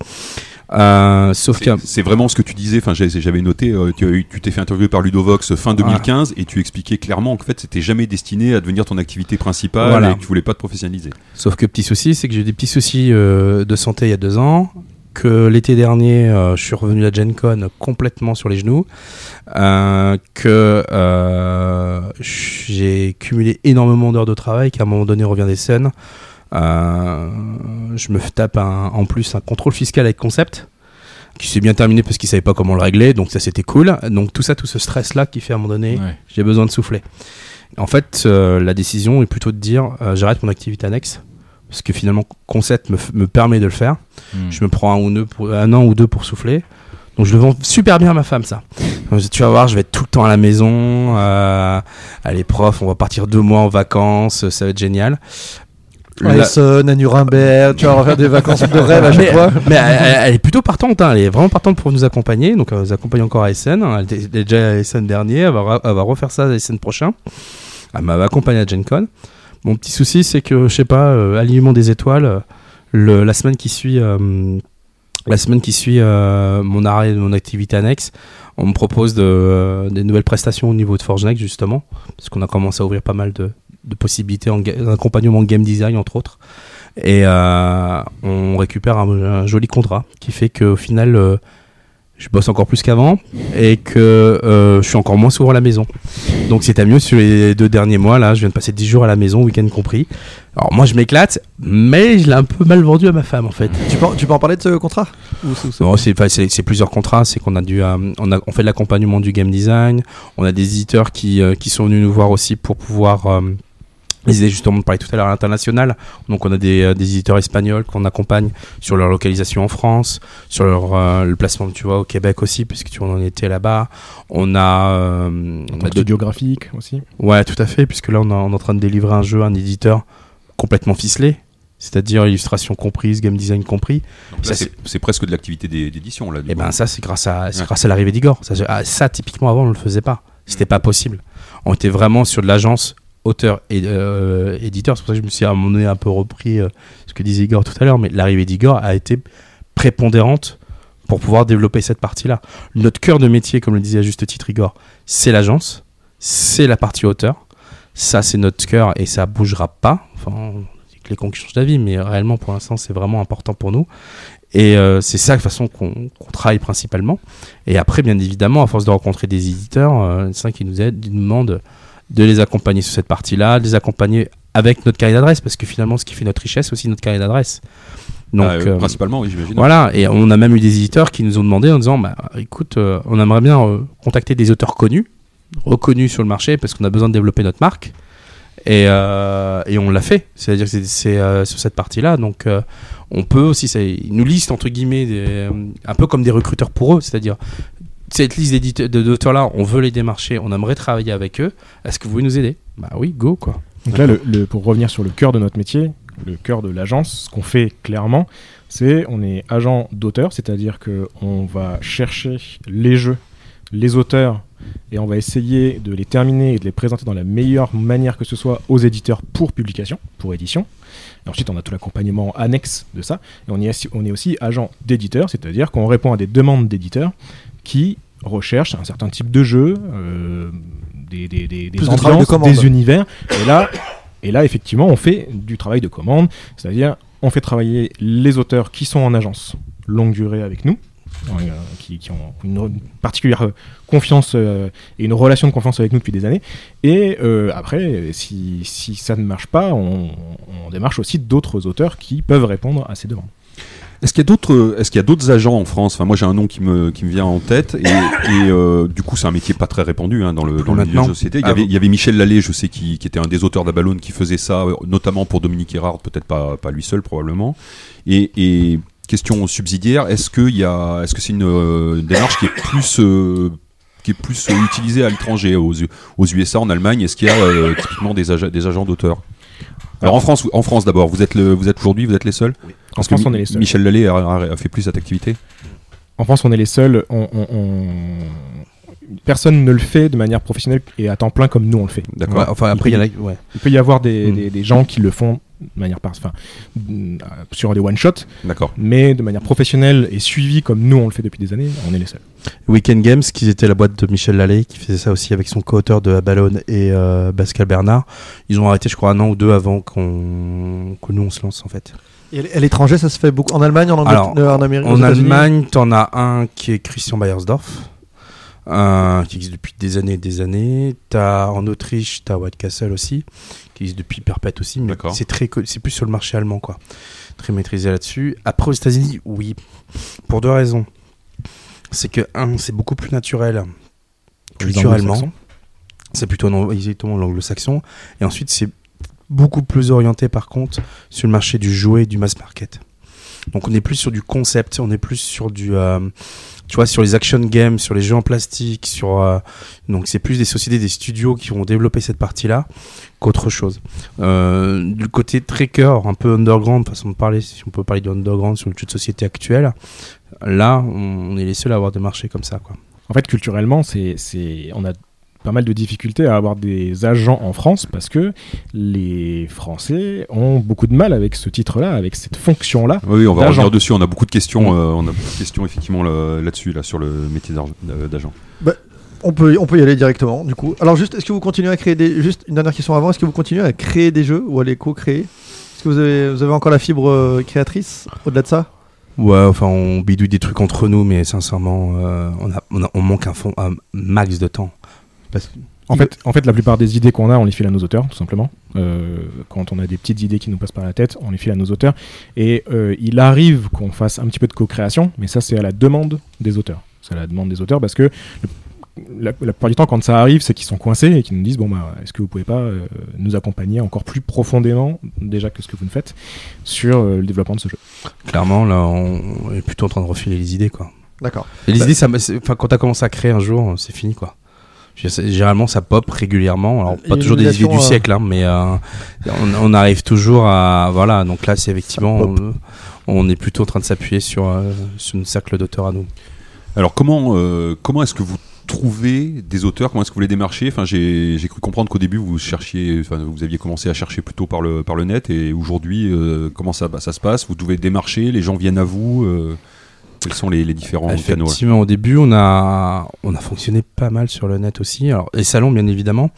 Euh, sauf C'est- vraiment ce que tu disais. Enfin, j'avais noté. euh, tu t'es fait interviewer par Ludovox fin 2015 et tu expliquais clairement qu'en fait, c'était jamais destiné à devenir ton activité principale Voilà. et que tu voulais pas te professionnaliser. Sauf que petit souci, c'est que j'ai eu des petits soucis euh, de santé il y a deux ans. Que l'été dernier, euh, je suis revenu à Gen Con complètement sur les genoux. Que j'ai cumulé énormément d'heures de travail. Qu'à un moment donné, on revient des scènes. Euh, je me tape un- en plus un contrôle fiscal avec Concept qui s'est bien terminé parce qu'ils savaient pas comment le régler donc ça c'était cool. Donc tout ça tout ce stress là qui fait à un moment donné Ouais. j'ai besoin de souffler. En fait euh, la décision est plutôt de dire euh, j'arrête mon activité annexe parce que finalement Concept me, permet de le faire. Hmm. je me prends un, ou deux pour, un an ou deux pour souffler. Donc je le vends super bien à ma femme ça. Donc, tu vas voir je vais être tout le temps à la maison euh, allez prof on va partir deux mois en vacances ça va être génial La- à Nuremberg, tu vas refaire des vacances de rêve à chaque mais, fois. mais elle, est plutôt partante, hein, elle est vraiment partante pour nous accompagner. Donc elle nous accompagne encore à Essen. Elle est déjà à Essen dernier, elle va, ra- elle va refaire ça à Essen prochain. Elle m'a accompagné à Gen Con. Mon petit souci, c'est que je sais pas, euh, alignement des étoiles, euh, le, la semaine qui suit, euh, la semaine qui suit euh, mon arrêt de mon activité annexe, on me propose de, euh, des nouvelles prestations au niveau de Forge Next justement, parce qu'on a commencé à ouvrir pas mal de, de possibilités en d'accompagnement game design entre autres. Et euh, on récupère un, un joli contrat qui fait qu'au final, euh, je bosse encore plus qu'avant et que euh, je suis encore moins souvent à la maison. Donc c'était mieux sur les deux derniers mois. Là, je viens de passer 10 jours à la maison, week-end compris. Alors moi, je m'éclate, mais je l'ai un peu mal vendu à ma femme en fait. Tu peux, tu peux en parler de ce contrat Ou c'est- Non, plusieurs contrats. C'est qu'on a dû, euh, on, a, on fait de l'accompagnement du game design. On a des éditeurs qui, euh, qui sont venus nous voir aussi pour pouvoir les aider justement de parler tout à l'heure à l'international. Donc on a des, euh, des éditeurs espagnols qu'on accompagne sur leur localisation en France, sur leur euh, le placement, tu vois, au Québec aussi, puisque tu en étais là-bas. On a, euh, on a En deux- studio graphique aussi. Ouais, tout à fait, puisque là on, a- on est en train de délivrer un jeu, un éditeur complètement ficelé, c'est-à-dire illustration comprise, game design compris. C'est presque de l'activité d'é- d'édition là. du Et coup. ben ça c'est grâce à c'est Ouais. grâce à l'arrivée d'Igor. Ça, ah, ça typiquement avant on ne le faisait pas. C'était pas possible. On était vraiment sur de l'agence auteur et euh, éditeur. C'est pour ça que je me suis à un moment un peu repris euh, ce que disait Igor tout à l'heure. Mais l'arrivée d'Igor a été prépondérante pour pouvoir développer cette partie-là. Notre cœur de métier, comme le disait à juste titre Igor, c'est l'agence, c'est la partie auteur. Ça c'est notre cœur et ça bougera pas. Enfin, c'est que les cons qui changent d'avis, mais réellement pour l'instant c'est vraiment important pour nous. Et euh, c'est ça de façon qu'on travaille principalement. Et après, bien évidemment, à force de rencontrer des éditeurs, euh, c'est ça qui nous aide, nous demandent de les accompagner sur cette partie-là, de les accompagner avec notre carnet d'adresse, parce que finalement, ce qui fait notre richesse, c'est aussi notre carnet d'adresse. Donc, Ah, euh, euh, principalement, oui, j'imagine. Voilà, et on a même eu des éditeurs qui nous ont demandé en disant, bah, écoute, euh, on aimerait bien euh, contacter des auteurs connus, reconnus sur le marché, parce qu'on a besoin de développer notre marque. Et, et on l'a fait, c'est-à-dire que c'est- sur cette partie-là. Donc on peut aussi, ça- ils nous listent entre guillemets, des, un peu comme des recruteurs pour eux, c'est-à-dire cette liste d'auteurs-là, on veut les démarcher, on aimerait travailler avec eux. Est-ce que vous pouvez nous aider? Bah oui, go quoi. Donc là, le, le- pour revenir sur le cœur de notre métier, le cœur de l'agence, ce qu'on fait clairement, c'est on est agent d'auteur, c'est-à-dire que on va chercher les jeux, les auteurs, et on va essayer de les terminer et de les présenter dans la meilleure manière que ce soit aux éditeurs pour publication, pour édition. Et ensuite, on a tout l'accompagnement annexe de ça. Et on, est, on est aussi agent d'éditeur, c'est-à-dire qu'on répond à des demandes d'éditeurs qui recherchent un certain type de jeu, euh, des, des, des, de univers. Et là, et là, effectivement, on fait du travail de commande, c'est-à-dire on fait travailler les auteurs qui sont en agence longue durée avec nous, euh, qui, qui ont une, particulière confiance euh, et une relation de confiance avec nous depuis des années. Et euh, après, si, si ça ne marche pas, on, on démarche aussi d'autres auteurs qui peuvent répondre à ces demandes. Est-ce qu'il y a d'autres, est-ce qu'il y a d'autres agents en France? Enfin, moi j'ai un nom qui me, qui me vient en tête et, et, euh, du coup c'est un métier pas très répandu hein, dans le, dans le milieu de société. Il y, Ah. avait, il y avait Michel Lallet, je sais, qui, qui était un des auteurs d'Abalone, qui faisait ça, euh, notamment pour Dominique Erard, peut-être pas, pas lui seul probablement. Et, et question subsidiaire, est-ce que il y a, est-ce que c'est une euh, démarche qui est plus euh, qui est plus utilisée à l'étranger, aux, aux USA, en Allemagne? Est-ce qu'il y a typiquement des, ag- des agents d'auteurs? Alors en France, en France d'abord, vous êtes le, vous êtes aujourd'hui, vous êtes les seuls? En France, on est les seuls. Michel Lallet a, a- a fait plus cette activité. En France, on est les seuls. on- on- on- Personne ne le fait de manière professionnelle et à temps plein comme nous on le fait. D'accord. Ouais, enfin, après, il y en a. Ouais. Il peut y avoir des, Mm. des- des gens qui le font de manière par, enfin, euh, sur des one shots, D'accord. mais de manière professionnelle et suivie comme nous on le fait depuis des années, on est les seuls. Weekend Games, qui était la boîte de Michel Lallet, qui faisait ça aussi avec son co-auteur de Abalone et euh, Pascal Bernard. Ils ont arrêté, je crois, un an ou deux avant qu'on que nous on se lance en fait. Et à l'étranger, ça se fait beaucoup en Allemagne, en Alors, en Amérique, en Allemagne, t'en as un qui est Christian Bayersdorf, euh, qui existe depuis des années et des années. T'as en Autriche, t'as White Castle aussi, qui existe depuis perpète aussi, mais c'est très, co- c'est plus sur le marché allemand, quoi. Très maîtrisé là-dessus. Après, aux États-Unis, oui, pour deux raisons. C'est que un, c'est beaucoup plus naturel culturellement. C'est plutôt l'anglo-saxon. Et ensuite, c'est beaucoup plus orienté par contre sur le marché du jouet et du mass market. Donc on est plus sur du concept, on est plus sur du, euh, tu vois, sur les action games, sur les jeux en plastique, sur euh, donc c'est plus des sociétés, des studios qui vont développer cette partie-là qu'autre chose. Euh, du côté très cœur, un peu underground, façon de parler, si on peut parler de underground sur le jeu de société actuel, là on est les seuls à avoir des marchés comme ça, quoi. En fait, culturellement, c'est, c'est, on a pas mal de difficultés à avoir des agents en France parce que les Français ont beaucoup de mal avec ce titre-là, avec cette fonction-là. Oui, on va revenir dessus. On a beaucoup de questions. Euh, on a beaucoup de questions effectivement là- là-dessus, là, sur le métier d'agent. On peut, on peut y aller directement, du coup. Alors, juste, est-ce que vous continuez à créer des. Juste une dernière question avant, est-ce que vous continuez à créer des jeux ou à les co-créer? Est-ce que vous avez, vous avez encore la fibre euh, créatrice au-delà de ça? Ouais, enfin, on bidouille des trucs entre nous, mais sincèrement, euh, on, a, on, a- on manque un, fond, un max de temps. Parce que- En fait, en fait, la plupart des idées qu'on a, on les file à nos auteurs, tout simplement. Euh, quand on a des petites idées qui nous passent par la tête, on les file à nos auteurs. Et euh, il arrive qu'on fasse un petit peu de co-création, mais ça, c'est à la demande des auteurs. C'est à la demande des auteurs parce que le- la, la plupart du temps, quand ça arrive, c'est qu'ils sont coincés et qu'ils nous disent bon bah, est-ce que vous pouvez pas euh, nous accompagner encore plus profondément déjà que ce que vous ne faites sur euh, le développement de ce jeu? clairement, là, on est plutôt en train de refiler les idées, quoi. D'accord. Les Bah- idées, ça, enfin, quand t'as commencé à créer un jour, c'est fini, quoi. Je veux dire, c'est- Généralement, ça pop régulièrement. Alors, y pas toujours des idées du euh, siècle, hein, mais euh, on, on arrive toujours à. Voilà, donc là, c'est effectivement. On, on est plutôt en train de s'appuyer sur, euh, sur une cercle d'auteurs à nous. Alors comment euh, comment est-ce que vous trouvez des auteurs? Comment est-ce que vous les démarchez? Enfin, j'ai j'ai cru comprendre qu'au début vous cherchiez, enfin, vous aviez commencé à chercher plutôt par le par le net et aujourd'hui euh, comment ça ça se passe? Vous devez démarcher, les gens viennent à vous. euh, quels sont les, les différents canaux là Effectivement, au début, on a, on a fonctionné pas mal sur le net aussi. Alors, les salons, bien évidemment,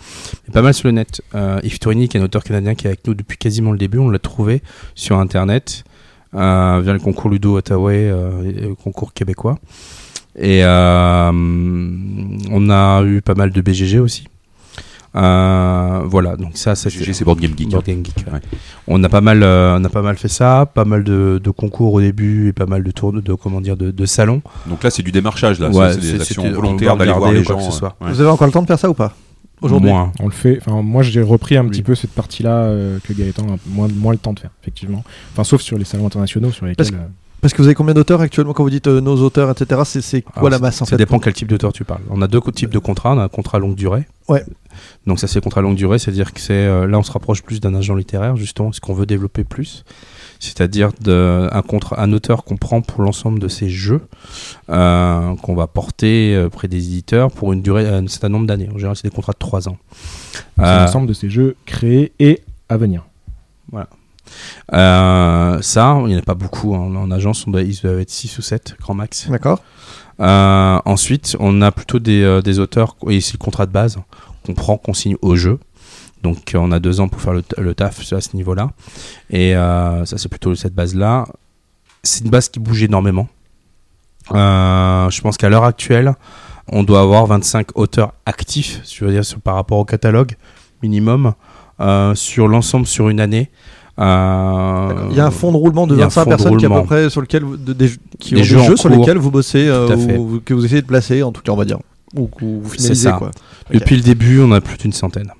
mais pas mal sur le net. Euh, Yves Tourigny, qui est un auteur canadien qui est avec nous depuis quasiment le début, on l'a trouvé sur Internet, euh, via le concours Ludo Ottawa, euh, le concours québécois. Et euh, on a eu pas mal de BGG aussi. Euh, voilà, donc ça, ça BGG, c'est Board Game Geek, Board hein. Game Geek, ouais. Ouais. On a pas mal, euh, on a pas mal fait ça, pas mal de, de concours au début et pas mal de tours de, comment dire, de, de salons. Donc là, c'est du démarchage là. Ouais, c'est- c'est des c'est- actions volontaires d'aller voir les gens. que ce soit. ouais. Vous avez encore le temps de faire ça ou pas Aujourd'hui Moins. On le fait. Enfin, moi, j'ai repris un petit peu cette partie-là euh, que Gaëtan a moins, moins le temps de faire, effectivement. Enfin, sauf sur les salons internationaux sur lesquels. Parce euh, Parce que vous avez combien d'auteurs actuellement quand vous dites euh, nos auteurs, etc. C'est c'est quoi Alors, la masse en Ça fait dépend quel type d'auteur tu parles. On a deux types de contrats. On a un contrat longue durée. Ouais. Donc ça c'est contrat longue durée, c'est-à-dire que c'est euh, là on se rapproche plus d'un agent littéraire justement, ce qu'on veut développer plus. C'est-à-dire de- un contrat, un auteur qu'on prend pour l'ensemble de ses jeux, euh, qu'on va porter près des éditeurs pour une durée, un certain nombre d'années. En général, c'est des contrats de 3 ans. C'est Euh, l'ensemble de ces jeux créés et à venir. Euh, ça, il n'y en a pas beaucoup. hein. En agence, on doit, ils doivent être 6 ou 7, grand max. D'accord. Euh, ensuite, on a plutôt des, euh, des auteurs, et c'est le contrat de base, qu'on prend, qu'on signe au jeu. Donc on a deux ans pour faire le, taf à ce niveau-là. Et euh, ça, c'est plutôt cette base-là. C'est une base qui bouge énormément. Euh, je pense qu'à l'heure actuelle, on doit avoir 25 auteurs actifs, je veux dire, sur- par rapport au catalogue minimum, euh, sur l'ensemble sur une année. Il y a un fonds de roulement de il y a un 25 fonds de personnes qui à peu près sur lequel vous- de- des, qui Des ont jeux des jeux sur lesquels vous bossez euh, ou que vous essayez de placer en tout cas on va dire ou que vous C'est finalisez ça. quoi. Depuis le début, on a plus d'une centaine.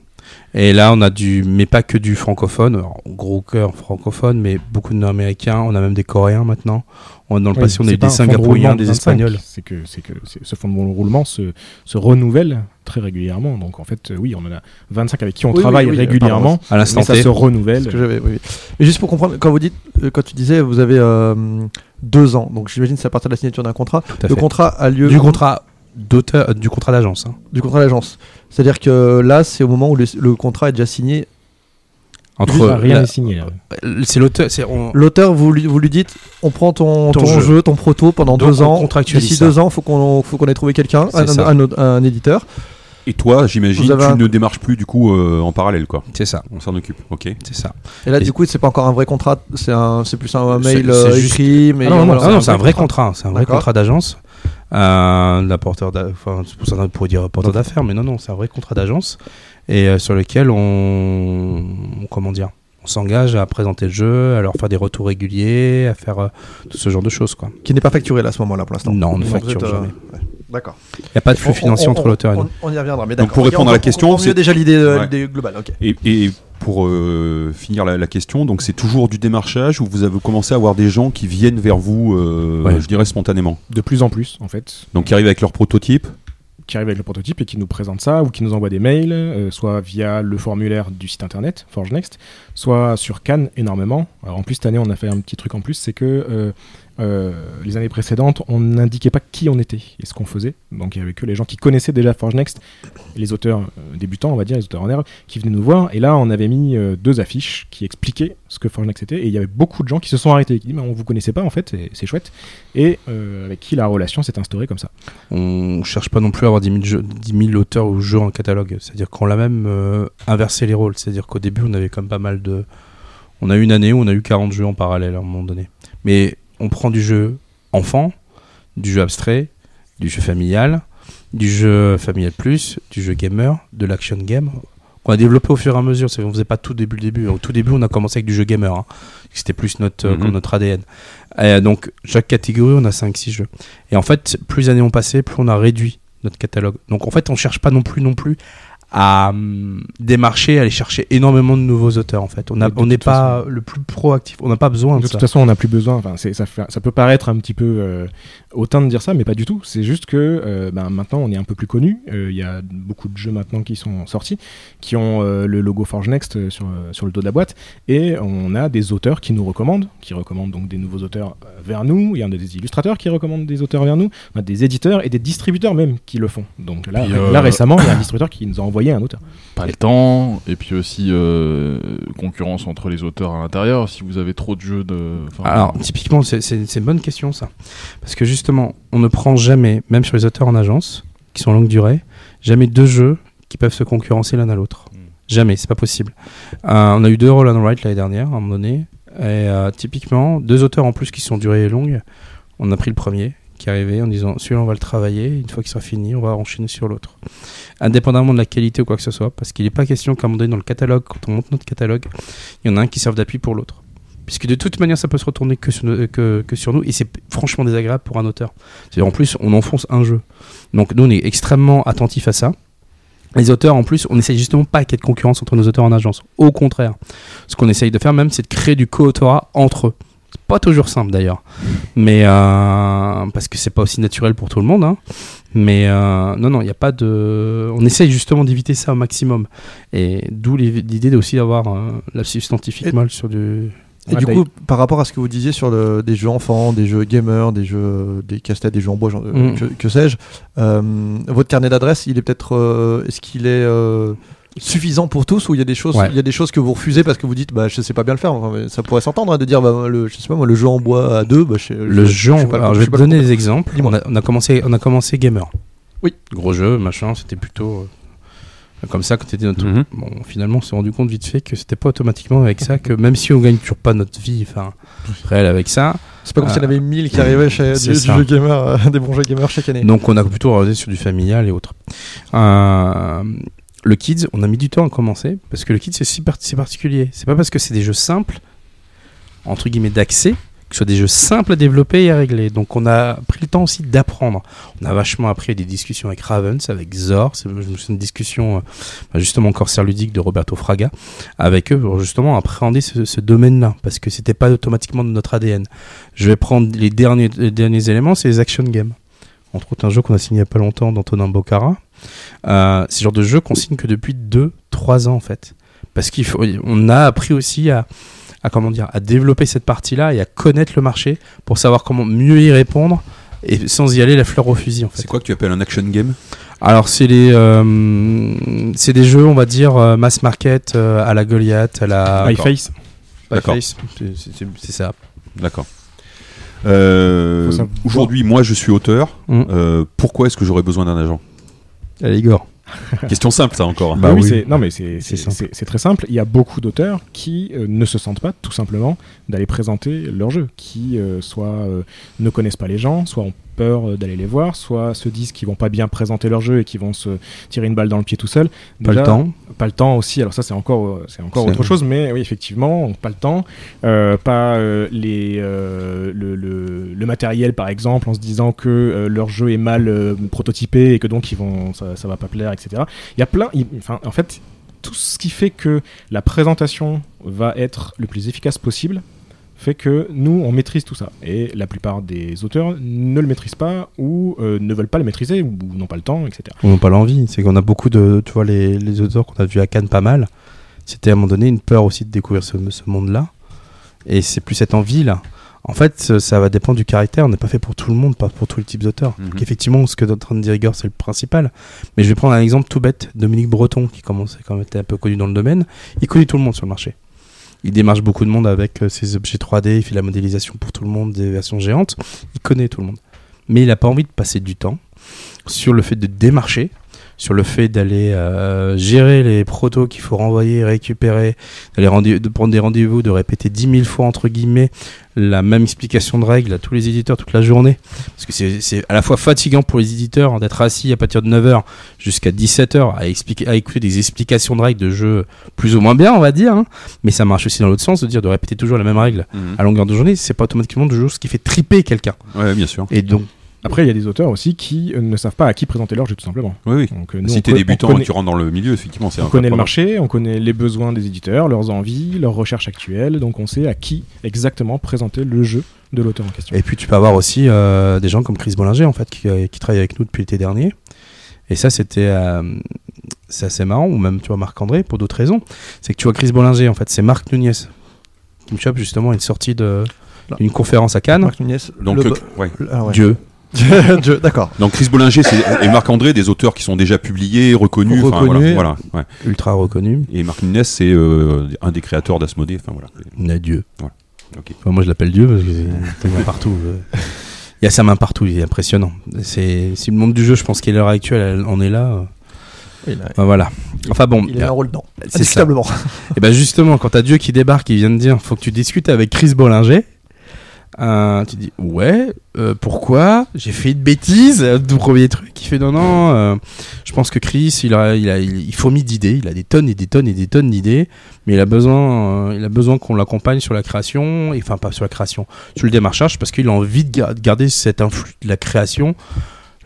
Et là, on a du, mais pas que du francophone, alors, gros cœur francophone, mais beaucoup de Nord-Américains. On a même des Coréens maintenant. On, dans le Oui, passé, on a eu des Singapouriens, de des 25, Espagnols. C'est que, c'est que c'est- ce fonds de roulement se, se renouvelle très régulièrement. Donc en fait, oui, on en a 25 avec qui on Oui, travaille oui, régulièrement. pardon, À l'instant mais ça se renouvelle. Ce que j'avais, oui, oui. Mais juste pour comprendre, quand vous dites, euh, quand tu disais, vous avez euh, deux ans, donc j'imagine que c'est à partir de la signature d'un contrat. Le fait. contrat a lieu Du contrat d'auteur, euh, du contrat d'agence. hein. du contrat d'agence. C'est-à-dire que là, c'est au moment où le, le contrat est déjà signé. Entre rien la- n'est signé là. c'est l'auteur, c'est on- L'auteur, vous lui, vous lui dites, on prend ton, Ton ton jeu. jeu. ton proto pendant Donc, deux on ans. D'ici ça. deux ans, faut qu'on faut qu'on ait trouvé quelqu'un, un, un, un- un éditeur. Et toi, j'imagine, tu un- ne démarches plus du coup euh, en parallèle, quoi. c'est ça, On s'en occupe, ok. c'est ça. Et là, Et- du coup, c'est pas encore un vrai contrat, c'est un, c'est plus un, C'est- mail c'est euh, juste- écrit, mais Ah non, non, non, non, c'est un vrai contrat, c'est un vrai D'accord. contrat d'agence. Euh, porteur d'a- enfin, pour vous pourriez dire porteur d'affaires, mais non, non, c'est un vrai contrat d'agence et euh, sur lequel on, on- comment dire, on s'engage à présenter le jeu, à leur faire des retours réguliers, à faire euh, tout ce genre de choses, quoi. qui n'est pas facturé là à ce moment-là pour l'instant. Non, on ne facture euh, jamais. ouais. D'accord. Il n'y a pas de flux On- financier on- entre l'auteur et nous. On, y reviendra, mais Donc, d'accord. pour répondre on- à la on- question, c'est- déjà l'idée euh, Ouais. globale. Et, et pour euh, finir la, la question, donc c'est toujours du démarchage ou vous avez commencé à avoir des gens qui viennent vers vous, euh, Ouais. je dirais spontanément? De plus en plus en fait. Donc qui arrivent avec leur prototype? Qui arrivent avec le prototype et qui nous présentent ça ou qui nous envoient des mails, euh, soit via le formulaire du site internet Forge Next, soit sur Cannes énormément. Alors en plus cette année on a fait un petit truc en plus, c'est que euh, les années précédentes on n'indiquait pas qui on était et ce qu'on faisait. Donc il y avait que les gens qui connaissaient déjà Forge Next, les auteurs euh, débutants on va dire, les auteurs en herbe, qui venaient nous voir. Et là on avait mis euh, deux affiches qui expliquaient ce que Forge Next était et il y avait beaucoup de gens qui se sont arrêtés, qui disent mais on vous connaissait pas en fait, et c'est chouette. Et avec qui la relation s'est instaurée comme ça. On cherche pas non plus à avoir 10 000, jeux- 10 000 auteurs ou jeux en catalogue. C'est-à-dire qu'on l'a même inversé les rôles. C'est-à-dire qu'au début, on avait même pas mal de. On a eu une année où on a eu 40 jeux en parallèle à un moment donné. Mais on prend du jeu enfant, du jeu abstrait, du jeu familial, du jeu familial plus, du jeu gamer, de l'action game. Qu'on a développé au fur et à mesure. On faisait pas tout début le début. Au tout début, on a commencé avec du jeu gamer. hein. C'était plus notre, euh, Mhm. notre ADN. Et donc, chaque catégorie, on a 5-6 jeux. Et en fait, plus les années ont passé, plus on a réduit notre catalogue. Donc en fait, on cherche pas non plus non plus à hum, démarcher, à aller chercher énormément de nouveaux auteurs. En fait, on a- n'est pas le plus proactif. On n'a pas besoin de, De ça. toute façon, on n'a plus besoin. Enfin, ça, fait- ça peut paraître un petit peu euh, hautain de dire ça, mais pas du tout. C'est juste que euh, ben, maintenant, on est un peu plus connu. Euh, Il y a beaucoup de jeux maintenant qui sont sortis, qui ont euh, le logo Forge Next sur, euh, sur le dos de la boîte, et on a des auteurs qui nous recommandent, qui recommandent donc des nouveaux auteurs euh, vers nous. Il y en a des illustrateurs qui recommandent des auteurs vers nous, On a des éditeurs et des distributeurs même qui le font. Donc là, récemment, il y a un distributeur qui nous a envoyé un. Pas le temps, et puis aussi euh, concurrence entre les auteurs à l'intérieur. Si vous avez trop de jeux de. enfin, Alors, typiquement, c'est- une bonne question ça. Parce que justement, on ne prend jamais, même sur les auteurs en agence, qui sont longue durée, jamais deux jeux qui peuvent se concurrencer l'un à l'autre. Jamais, c'est pas possible. Euh, on a eu deux Roll and Write l'année dernière, à un moment donné. Et euh, typiquement, deux auteurs en plus qui sont durée longue. On a pris le premier qui arrivé en disant celui-là on va le travailler, une fois qu'il sera fini, on va enchaîner sur l'autre. Indépendamment de la qualité ou quoi que ce soit, parce qu'il n'est pas question qu'à un moment donné dans le catalogue, quand on monte notre catalogue, il y en a un qui serve d'appui pour l'autre. Puisque de toute manière, ça peut se retourner que sur, nous- et c'est franchement désagréable pour un auteur. C'est en plus, on enfonce un jeu. Donc nous, on est extrêmement attentifs à ça. Les auteurs, en plus, on essaye justement pas qu'il y ait de concurrence entre nos auteurs en agence. Au contraire. Ce qu'on essaye de faire même, c'est de créer du co-autorat entre eux. Pas toujours simple d'ailleurs. Mais euh, parce que c'est pas aussi naturel pour tout le monde. hein. Mais euh, non, non, il n'y a pas de. On essaye justement d'éviter ça au maximum. Et d'où l'idée aussi d'avoir euh, la scientifique mal sur du. Et du coup, par rapport à ce que vous disiez sur le- des jeux enfants, des jeux gamers, des jeux, des casse-têtes, des jeux en bois, genre, euh, Mm. que, que sais-je, euh, votre carnet d'adresses, il est peut-être, euh, est-ce qu'il est euh, suffisant pour tous ou il y a des choses, Ouais. il y a des choses que vous refusez parce que vous dites, bah je sais pas bien le faire. Enfin, ça pourrait s'entendre hein, de dire, bah le, je sais pas moi, le jeu en bois à deux, bah je, Le je- jeu, je suis pas- alors je je vais te donner des exemples. On a, on a commencé, on a commencé gamer. Oui. Gros jeu, machin, c'était plutôt euh, comme ça quand t'étais notre. Mhm. Bon, finalement, on s'est rendu compte vite fait que c'était pas automatiquement avec ça que même si on gagne toujours pas notre vie, enfin, réelle avec ça. C'est pas comme euh, s'il y en avait 1000 qui arrivaient chez du, du jeu gamer, euh, des bons jeux gamers chaque année. Donc on a plutôt regardé sur du familial et autres. Euh, le kids, on a mis du temps à commencer parce que le kids c'est si par- particulier. C'est pas parce que c'est des jeux simples entre guillemets d'accès, que ce soit des jeux simples à développer et à régler. Donc on a pris le temps aussi d'apprendre. On a vachement appris des discussions avec Ravens, avec Zor. C'est d'une discussion euh, bah, justement corsaire ludique de Roberto Fraga avec eux pour justement appréhender ce, domaine-là parce que c'était pas automatiquement de notre ADN. Je vais prendre les derniers, les derniers éléments, c'est les action games. Entre autres un jeu qu'on a signé il y a pas longtemps d'Antonin Bocara. Euh, c'est le genre de jeu qu'on signe que depuis 2-3 ans en fait. Parce qu'il faut, on a appris aussi à, à comment dire, à développer cette partie-là et à connaître le marché pour savoir comment mieux y répondre et sans y aller la fleur au fusil en fait. C'est quoi que tu appelles un action game? Alors c'est les, euh, c'est des jeux on va dire euh, mass market euh, à la Goliath, à la High Face. D'accord. Face, c'est- ça. D'accord. Euh, Aujourd'hui, moi, je suis auteur. Mm. Euh, pourquoi est-ce que j'aurais besoin d'un agent? Allez Igor. Question simple, ça encore. Bah oui, oui. c'est- non mais c'est très simple. Il y a beaucoup d'auteurs qui euh, ne se sentent pas tout simplement d'aller présenter leur jeu, qui euh, soit euh, ne connaissent pas les gens, soit ont peur euh, d'aller les voir, soit se disent qu'ils vont pas bien présenter leur jeu et qu'ils vont se tirer une balle dans le pied tout seul. Pas le temps. Pas le temps aussi. Alors ça c'est encore euh, c'est encore autre chose, mais oui effectivement pas le temps, euh, pas euh, les euh, le, le- le matériel par exemple en se disant que leur jeu est mal prototypé et que donc ils vont ça, ça va pas plaire etc. Il y a plein, il- enfin en fait tout ce qui fait que la présentation va être le plus efficace possible fait que nous on maîtrise tout ça et la plupart des auteurs ne le maîtrisent pas ou euh, ne veulent pas le maîtriser ou n'ont pas le temps etc. On n'a pas l'envie. C'est qu'on a beaucoup de, tu vois, les, les auteurs qu'on a vus à Cannes pas mal. C'était à un moment donné une peur aussi de découvrir ce, ce monde-là. Et c'est plus cette envie-là. En fait, ça- va dépendre du caractère. On n'est pas fait pour tout le monde, pas pour tous les types d'auteurs. Mhm. Donc, Effectivement, ce que est en train de dire Igor, c'est le principal. Mais je vais prendre un exemple tout bête. Dominique Breton, qui commençait quand même être un peu connu dans le domaine. Il connaît tout le monde sur le marché. Il démarche beaucoup de monde avec euh, ses objets 3D. Il fait la modélisation pour tout le monde, des versions géantes. Il connaît tout le monde. Mais il n'a pas envie de passer du temps sur le fait de démarcher, sur le fait d'aller euh, gérer les protos qu'il faut renvoyer, récupérer, d'aller de prendre des rendez-vous, de répéter 10 000 fois entre guillemets la même explication de règles à tous les éditeurs toute la journée. Parce que c'est- à la fois fatigant pour les éditeurs hein, d'être assis à partir de 9h jusqu'à 17h à, expliquer, à écouter des explications de règles de jeu plus ou moins bien, on va dire. hein. Mais ça marche aussi dans l'autre sens, de dire de répéter toujours la même règle Mhm. à longueur de journée. C'est pas automatiquement toujours ce qui fait triper quelqu'un. Ouais, bien sûr. Et donc, Après il y a des auteurs aussi qui euh, ne savent pas à qui présenter leur jeu tout simplement. Oui, oui. Donc, nous, si on t'es co- débutant on et connaît- que tu rentres dans le milieu, effectivement, c'est On un connaît peu le marché, on connaît les besoins des éditeurs, leurs envies, leurs recherches actuelles, donc on sait à qui exactement présenter le jeu de l'auteur en question. Et puis tu peux avoir aussi euh, des gens comme Chris Bollinger en fait qui, euh, qui travaille avec nous depuis l'été dernier. Et ça c'était euh, assez marrant ou même tu vois Marc André pour d'autres raisons. C'est que tu vois Chris Bollinger en fait c'est Marc Nunez qui me chope justement à une sortie de d'une conférence à Cannes. Marc Nunez. Donc, le euh. Ah ouais. Dieu. D'accord. Donc Chris Bollinger c'est- et Marc André, des auteurs qui sont déjà publiés, reconnus. enfin, Reconnus. voilà, voilà, ouais. Ultra reconnu. Et Marc Nunes, c'est euh, un des créateurs d'Asmodée. Enfin voilà. On a Dieu. Voilà. Enfin, moi je l'appelle Dieu parce que c'est partout. Il y a sa main partout, il est impressionnant. C'est si le monde du jeu, je pense qu'à l'heure actuelle, elle- on est là. Il a, ben voilà. Enfin bon, il a un rôle dedans. C'est ça. Indiscutablement. Et ben justement, quand t'as Dieu qui débarque, qui vient de dire, faut que tu discutes avec Chris Bollinger. Euh, tu dis ouais, euh, pourquoi? J'ai fait une bêtise. euh, Du premier truc, il fait non non. euh, je pense que Chris, il a, il a, il, il fourmille d'idées. Il a des tonnes et des tonnes et des tonnes d'idées, mais il a besoin, euh, il a besoin qu'on l'accompagne sur la création, et, enfin pas sur la création, sur le démarchage, parce qu'il a envie de gar- garder cet influx de la création.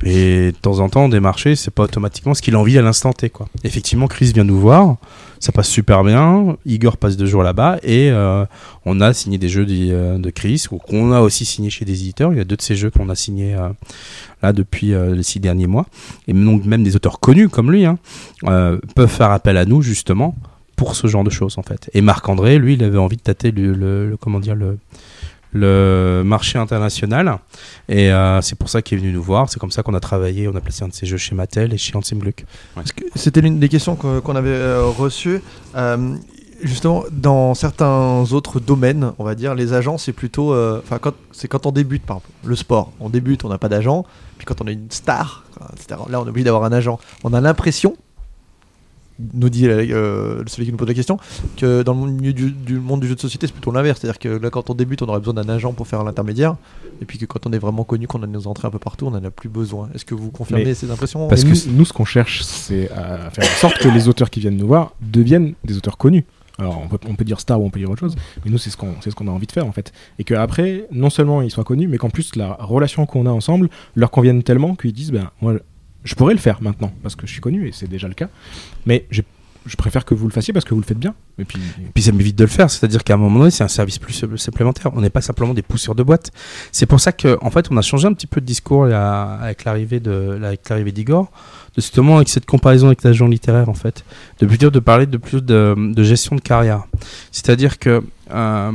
Et de temps en temps, démarcher, c'est pas automatiquement ce qu'il a envie à l'instant T. Quoi. Effectivement, Chris vient nous voir, ça passe super bien. Igor passe deux jours là-bas et euh, on a signé des jeux de, euh, de Chris ou qu'on a aussi signé chez des éditeurs. Il y a deux de ces jeux qu'on a signés euh, là depuis les six derniers mois. Et donc même des auteurs connus comme lui hein, peuvent faire appel à nous justement pour ce genre de choses en fait. Et Marc André, lui, il avait envie de tâter le, le- le- comment dire le le marché international et euh, c'est pour ça qu'il est venu nous voir c'est comme ça qu'on a travaillé on a placé un de ses jeux chez Mattel et chez Hansim Gluck C'était l'une des questions que- qu'on avait euh, reçues. Euh, justement, dans certains autres domaines, on va dire, les agents, c'est plutôt. euh, Enfin, quand c'est quand on débute, par exemple, le sport. On débute, on n'a pas d'agent. Puis quand on est une star, etc., là, on est obligé d'avoir un agent. On a l'impression, nous dit euh, celui qui nous pose la question, que dans le milieu du, du monde du jeu de société, c'est plutôt l'inverse. C'est-à-dire que là, quand on débute, on aurait besoin d'un agent pour faire l'intermédiaire. Et puis que quand on est vraiment connu, qu'on a nos entrées un peu partout, on n'en a plus besoin. Est-ce que vous confirmez Mais- ces impressions Parce que nous- ce qu'on cherche, c'est à faire en sorte que les auteurs qui viennent nous voir deviennent des auteurs connus. Alors on peut, on peut dire star ou on peut dire autre chose, mais nous c'est ce qu'on c'est ce qu'on a envie de faire en fait. Et qu'après, non seulement ils soient connus, mais qu'en plus la relation qu'on a ensemble leur convienne tellement qu'ils disent ben moi je pourrais le faire maintenant parce que je suis connu et c'est déjà le cas, mais je préfère que vous le fassiez parce que vous le faites bien. Et puis ça m'évite de le faire, c'est-à-dire qu'à un moment donné, c'est un service plus sup- supplémentaire. On n'est pas simplement des pousseurs de boîte. C'est pour ça que, en fait, on a changé un petit peu de discours avec l'arrivée d'Igor, justement avec cette comparaison avec l'agent littéraire, en fait, de plutôt de parler de plus de, de gestion de carrière. C'est-à-dire que euh,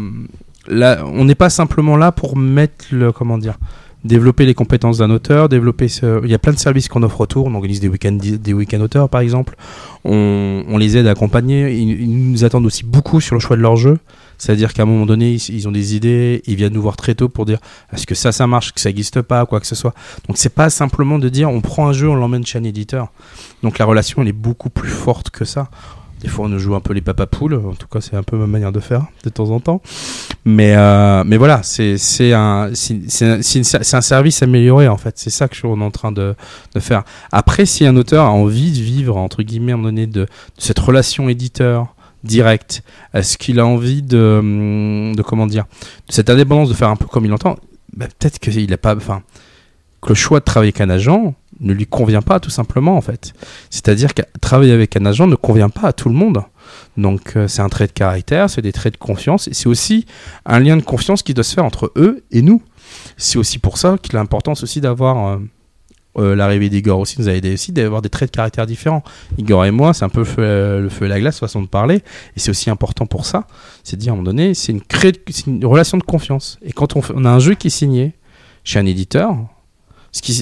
là, on n'est pas simplement là pour mettre le, comment dire, développer les compétences d'un auteur, développer ce... il y a plein de services qu'on offre autour, on organise des week-ends des week-ends auteurs par exemple, on, les aide à accompagner, ils, nous attendent aussi beaucoup sur le choix de leur jeu, c'est-à-dire qu'à un moment donné, ils, ils ont des idées, ils viennent nous voir très tôt pour dire est-ce que ça ça marche, que ça n'existe pas, quoi que ce soit. Donc c'est pas simplement de dire on prend un jeu, on l'emmène chez un éditeur. Donc la relation elle est beaucoup plus forte que ça. Des fois, on joue un peu les papapoules. En tout cas, c'est un peu ma manière de faire de temps en temps. Mais, euh, mais voilà, c'est un, c'est un, service amélioré en fait. C'est ça que je suis en train de, de faire. Après, si un auteur a envie de vivre entre guillemets moment donné de, de cette relation éditeur direct, est-ce qu'il a envie de, hum, de comment dire, de cette indépendance de faire un peu comme il entend? Bah, Peut-être qu'il a pas, enfin, que le choix de travailler avec un agent ne lui convient pas tout simplement en fait. C'est-à-dire que travailler avec un agent ne convient pas à tout le monde. Donc euh, c'est un trait de caractère, c'est des traits de confiance et c'est aussi un lien de confiance qui doit se faire entre eux et nous. C'est aussi pour ça qu'il a l'importance aussi d'avoir euh, euh, l'arrivée d'Igor aussi nous a aidé aussi d'avoir des traits de caractère différents. Igor et moi, c'est un peu le feu, et la glace façon de parler et c'est aussi important pour ça. C'est de dire à un moment donné, c'est une, relation de confiance. Et quand on, on a un jeu qui est signé chez un éditeur, ce, qui,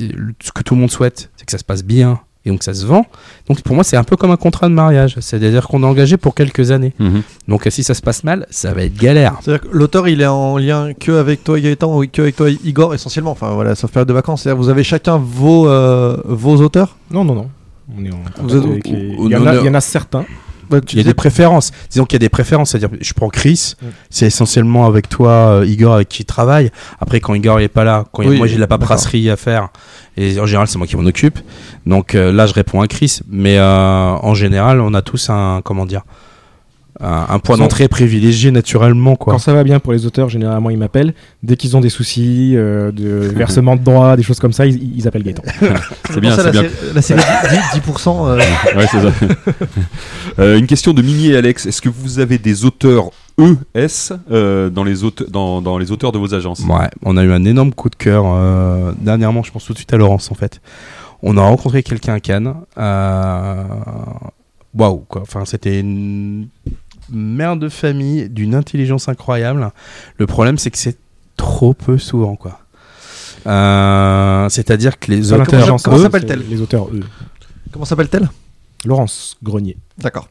ce que tout le monde souhaite, c'est que ça se passe bien et donc ça se vend. Donc pour moi, c'est un peu comme un contrat de mariage. C'est-à-dire qu'on est engagé pour quelques années. Mhm. Donc si ça se passe mal, ça va être galère. C'est-à-dire que l'auteur il est en lien que avec toi Gaëtan ou que avec toi Igor essentiellement, enfin voilà, sauf période de vacances. C'est-à-dire que vous avez chacun vos, euh, vos auteurs? Non non non, on est en Vous êtes- avec les- il y, en a, il y en a certains. Bah, tu Il y a disais- des préférences. Disons qu'il y a des préférences. C'est-à-dire, je prends Chris, Mm. c'est essentiellement avec toi, euh, Igor, avec qui il travaille. Après, quand Igor est pas là, quand a- moi j'ai de la paperasserie à faire, et en général, c'est moi qui m'en occupe. Donc euh, là, je réponds à Chris. Mais euh, en général, on a tous un, comment dire, un, un point d'entrée privilégié naturellement, quoi. Quand ça va bien pour les auteurs, généralement ils m'appellent. Dès qu'ils ont des soucis euh, de versement de droits, des choses comme ça, ils, ils appellent Gaëtan. C'est bien, c'est bien. La série 10%, 10%, euh, Ouais, c'est ça. Euh, une question de Mimi et Alex. Est-ce que vous avez des auteurs ES euh, dans, les aute- dans, dans les auteurs de vos agences? Ouais, on a eu un énorme coup de cœur euh, dernièrement. Je pense tout de suite à Laurence en fait. On a rencontré quelqu'un à Cannes. Waouh, quoi. Enfin, c'était une mère de famille d'une intelligence incroyable. Le problème, c'est que c'est trop peu souvent, quoi. Euh, C'est-à-dire que les auteurs, comment s'appelle-t-elle Les auteurs, eux. comment s'appelle-t-elle Laurence Grenier. D'accord.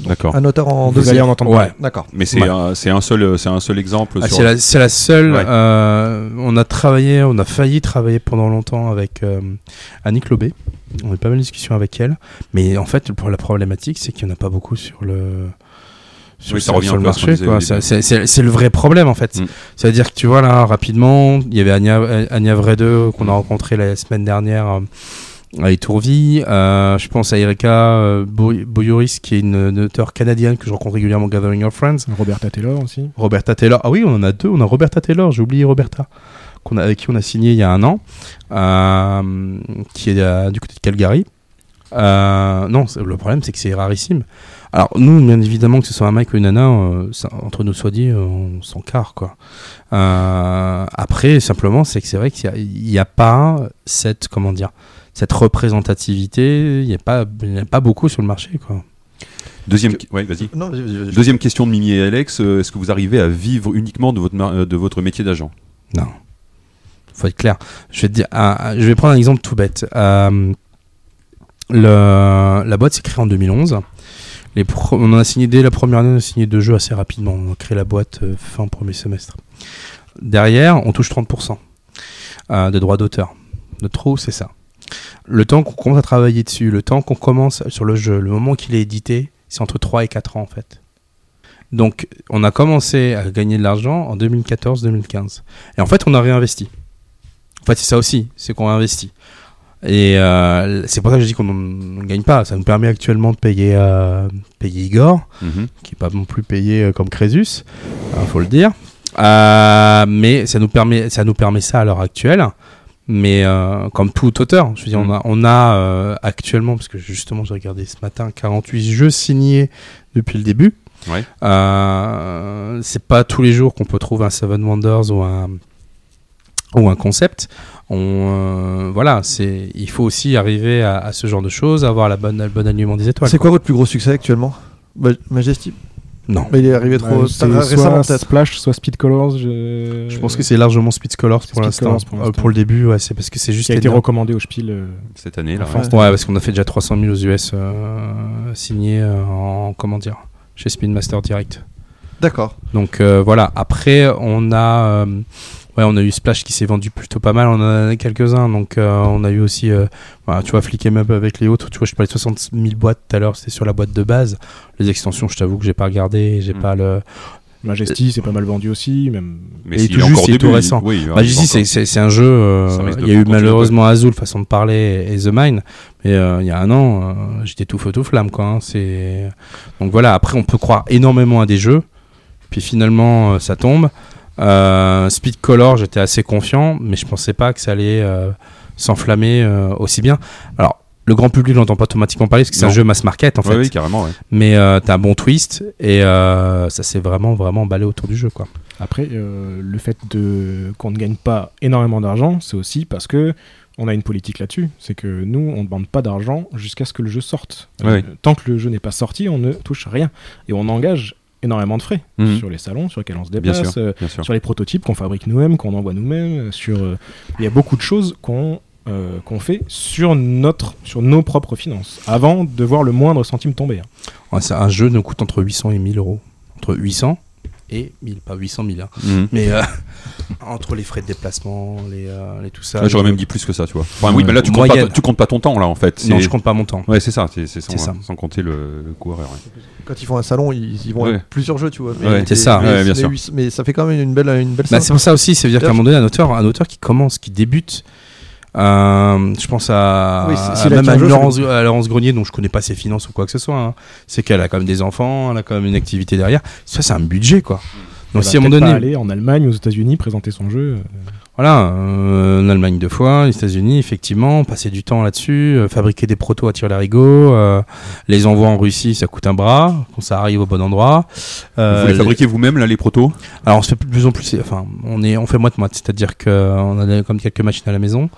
D'accord. Un auteur en Vous deuxième. allez en entendre Ouais. D'accord. Mais c'est Ouais. un, c'est un seul, c'est un seul exemple. Ah, sur- c'est la, seule. Ouais. euh, on a travaillé, on a failli travailler pendant longtemps avec euh, Annick Lobé. On a eu pas mal de discussions avec elle. Mais en fait, pour la problématique, c'est qu'il n'y en a pas beaucoup sur le. Sur, Oui, ça sur- revient sur le marché, C'est- le vrai problème en fait. Mm. C'est-à-dire que tu vois là rapidement, il y avait Anya, Anya Vrede qu'on a rencontré la semaine dernière euh, à Etourville. Euh, je pense à Erika euh, Boy- Boyoris qui est une, une auteure canadienne que je rencontre régulièrement Gathering of Friends. Roberta Taylor aussi. Roberta Taylor. Ah oui, on en a deux. On a Roberta Taylor, j'ai oublié Roberta, qu'on a, avec qui on a signé il y a un an, euh, qui est euh, du côté de Calgary. Euh, non, le problème c'est que c'est rarissime. Alors nous, bien évidemment, que ce soit un mec ou une nana, euh, ça- entre nous soit dit, euh, on s'en carre quoi. Euh, après, simplement, c'est que c'est vrai qu'il n'y a, pas cette comment dire, cette représentativité. Il n'y a pas, il y a pas beaucoup sur le marché quoi. Deuxième, ouais, vas-y. Non, vas-y, vas-y, vas-y. Deuxième question de Mimi et Alex. euh, Est-ce que vous arrivez à vivre uniquement de votre, mar- de votre métier d'agent? Non. Faut être clair. Je vais te dire, ah, je vais prendre un exemple tout bête. Euh, le, la boîte s'est créée en 2011. On a signé dès la première année, on a signé deux jeux assez rapidement. On a créé la boîte euh, fin premier semestre. Derrière, on touche 30% euh, de droits d'auteur. Notre trou, c'est ça. Le temps qu'on commence à travailler dessus, le temps qu'on commence sur le jeu, le moment qu'il est édité, c'est entre 3 et 4 ans en fait. Donc, on a commencé à gagner de l'argent en 2014-2015. Et en fait, on a réinvesti. En fait, c'est ça aussi, c'est qu'on a investi. Et euh, c'est pour ça que je dis qu'on ne gagne pas. Ça nous permet actuellement de payer, euh, payer Igor, Mhm. qui est pas non plus payé euh, comme Crésus, il faut le dire. Euh, mais ça nous permet, ça nous permet ça à l'heure actuelle. Mais comme tout auteur, je veux dire, on a, on a actuellement, parce que justement j'ai regardé ce matin, 48 jeux signés depuis le début. Ouais. C'est pas tous les jours qu'on peut trouver un Seven Wonders ou un ou un concept. On, euh, voilà, c'est, il faut aussi arriver à, à ce genre de choses, avoir la bonne, le bon alignement des étoiles. C'est quoi votre plus gros succès actuellement? Ma- Majesty? Non. Mais il est arrivé trop Bah, c'est tard- récemment soit. Splash, soit Speed Colors. Je, Je pense que c'est largement Speed Colors pour Speed l'instant. Colors pour Euh, l'instant. Pour le début, ouais, c'est parce que c'est juste qui a été recommandé au Spiel. euh, Cette année, là. Ouais. Ouais, parce qu'on a fait déjà 300 000 aux US euh, signés euh, en comment dire chez Speedmaster Direct. D'accord. Donc euh, voilà. Après, on a euh, ouais, on a eu Splash qui s'est vendu plutôt pas mal. On en a quelques-uns. Donc euh, on a eu aussi, euh, voilà, tu vois, Flick em Up avec les autres. Tu vois, je parlais de 60 000 boîtes tout à l'heure. C'était sur la boîte de base. Les extensions, je t'avoue que j'ai pas regardé. J'ai Mm. pas le. Majesty, c'est pas mal vendu aussi. Même... Mais Et tout est juste, encore il est début, tout récent. oui, Bah, encore. c'est- c'est c'est un jeu. euh, il y a eu malheureusement Azul, façon de parler, et The Mine. Mais euh, il y a un an, euh, j'étais tout feu tout flamme, quoi. hein, c'est donc voilà. Après, on peut croire énormément à des jeux, puis finalement, euh, ça tombe. Euh, Speed Color, j'étais assez confiant, mais je pensais pas que ça allait euh, s'enflammer euh, aussi bien. Alors. Le grand public l'entend pas automatiquement parler parce que c'est un jeu mass market en Ouais, fait. oui, carrément, ouais. Mais euh, t'as un bon twist et euh, ça s'est vraiment vraiment emballé autour du jeu quoi. Après, euh, le fait de qu'on ne gagne pas énormément d'argent, c'est aussi parce que on a une politique là-dessus. C'est que nous, on ne demande pas d'argent jusqu'à ce que le jeu sorte. Euh. Tant que le jeu n'est pas sorti, on ne touche rien. Et on engage énormément de frais Mhm. sur les salons sur lesquels on se Bien déplace, sûr, euh, bien sûr. sur les prototypes qu'on fabrique nous-mêmes, qu'on envoie nous-mêmes. euh, Sur, euh, il y a beaucoup de choses qu'on euh, qu'on fait sur notre, sur nos propres finances, avant de voir le moindre centime tomber. hein. Ouais, c'est un jeu nous coûte entre 800 et 1000 euros. Entre 800 et 1000, pas 800 000. hein. Mhm. Mais euh, entre les frais de déplacement, les, euh, les tout ça. Ouais, J'aurais même dit plus que ça, tu vois. Enfin, oui, mais là, tu comptes, pas, tu comptes pas ton temps, là, en fait. Non, C'est- je compte pas mon temps. Ouais, c'est ça, c'est c'est sans, C'est ça. sans compter le, le coureur. ouais. Quand ils font un salon, ils, ils vont Ouais. avec plusieurs jeux, tu vois. Ouais. C'est ça. Mais, Ouais, bien mais sûr. mais ça fait quand même une belle, une belle Bah, c'est pour ça aussi, ça veut dire qu'à un moment donné, un auteur, un auteur qui commence, qui débute, euh, je pense à, Oui, c'est- à même à jeu, Laurence, c'est à Laurence Grenier, dont je connais pas ses finances ou quoi que ce soit. hein. C'est qu'elle a quand même des enfants, elle a quand même une activité derrière. Ça, c'est un budget, quoi. Donc, si à un moment donné, aller en Allemagne, aux États-Unis, présenter son jeu. euh, Voilà, euh, en Allemagne deux fois, les États-Unis, effectivement, passer du temps là-dessus, euh, fabriquer des protos à tir larigot, euh, les envois en Russie, ça coûte un bras, quand ça arrive au bon endroit. Euh, Vous les les- fabriquez vous-même, là, les protos? Alors on se fait de plus en plus, enfin, on est, on fait moite moite, c'est-à-dire qu'on a comme quelques machines à la maison,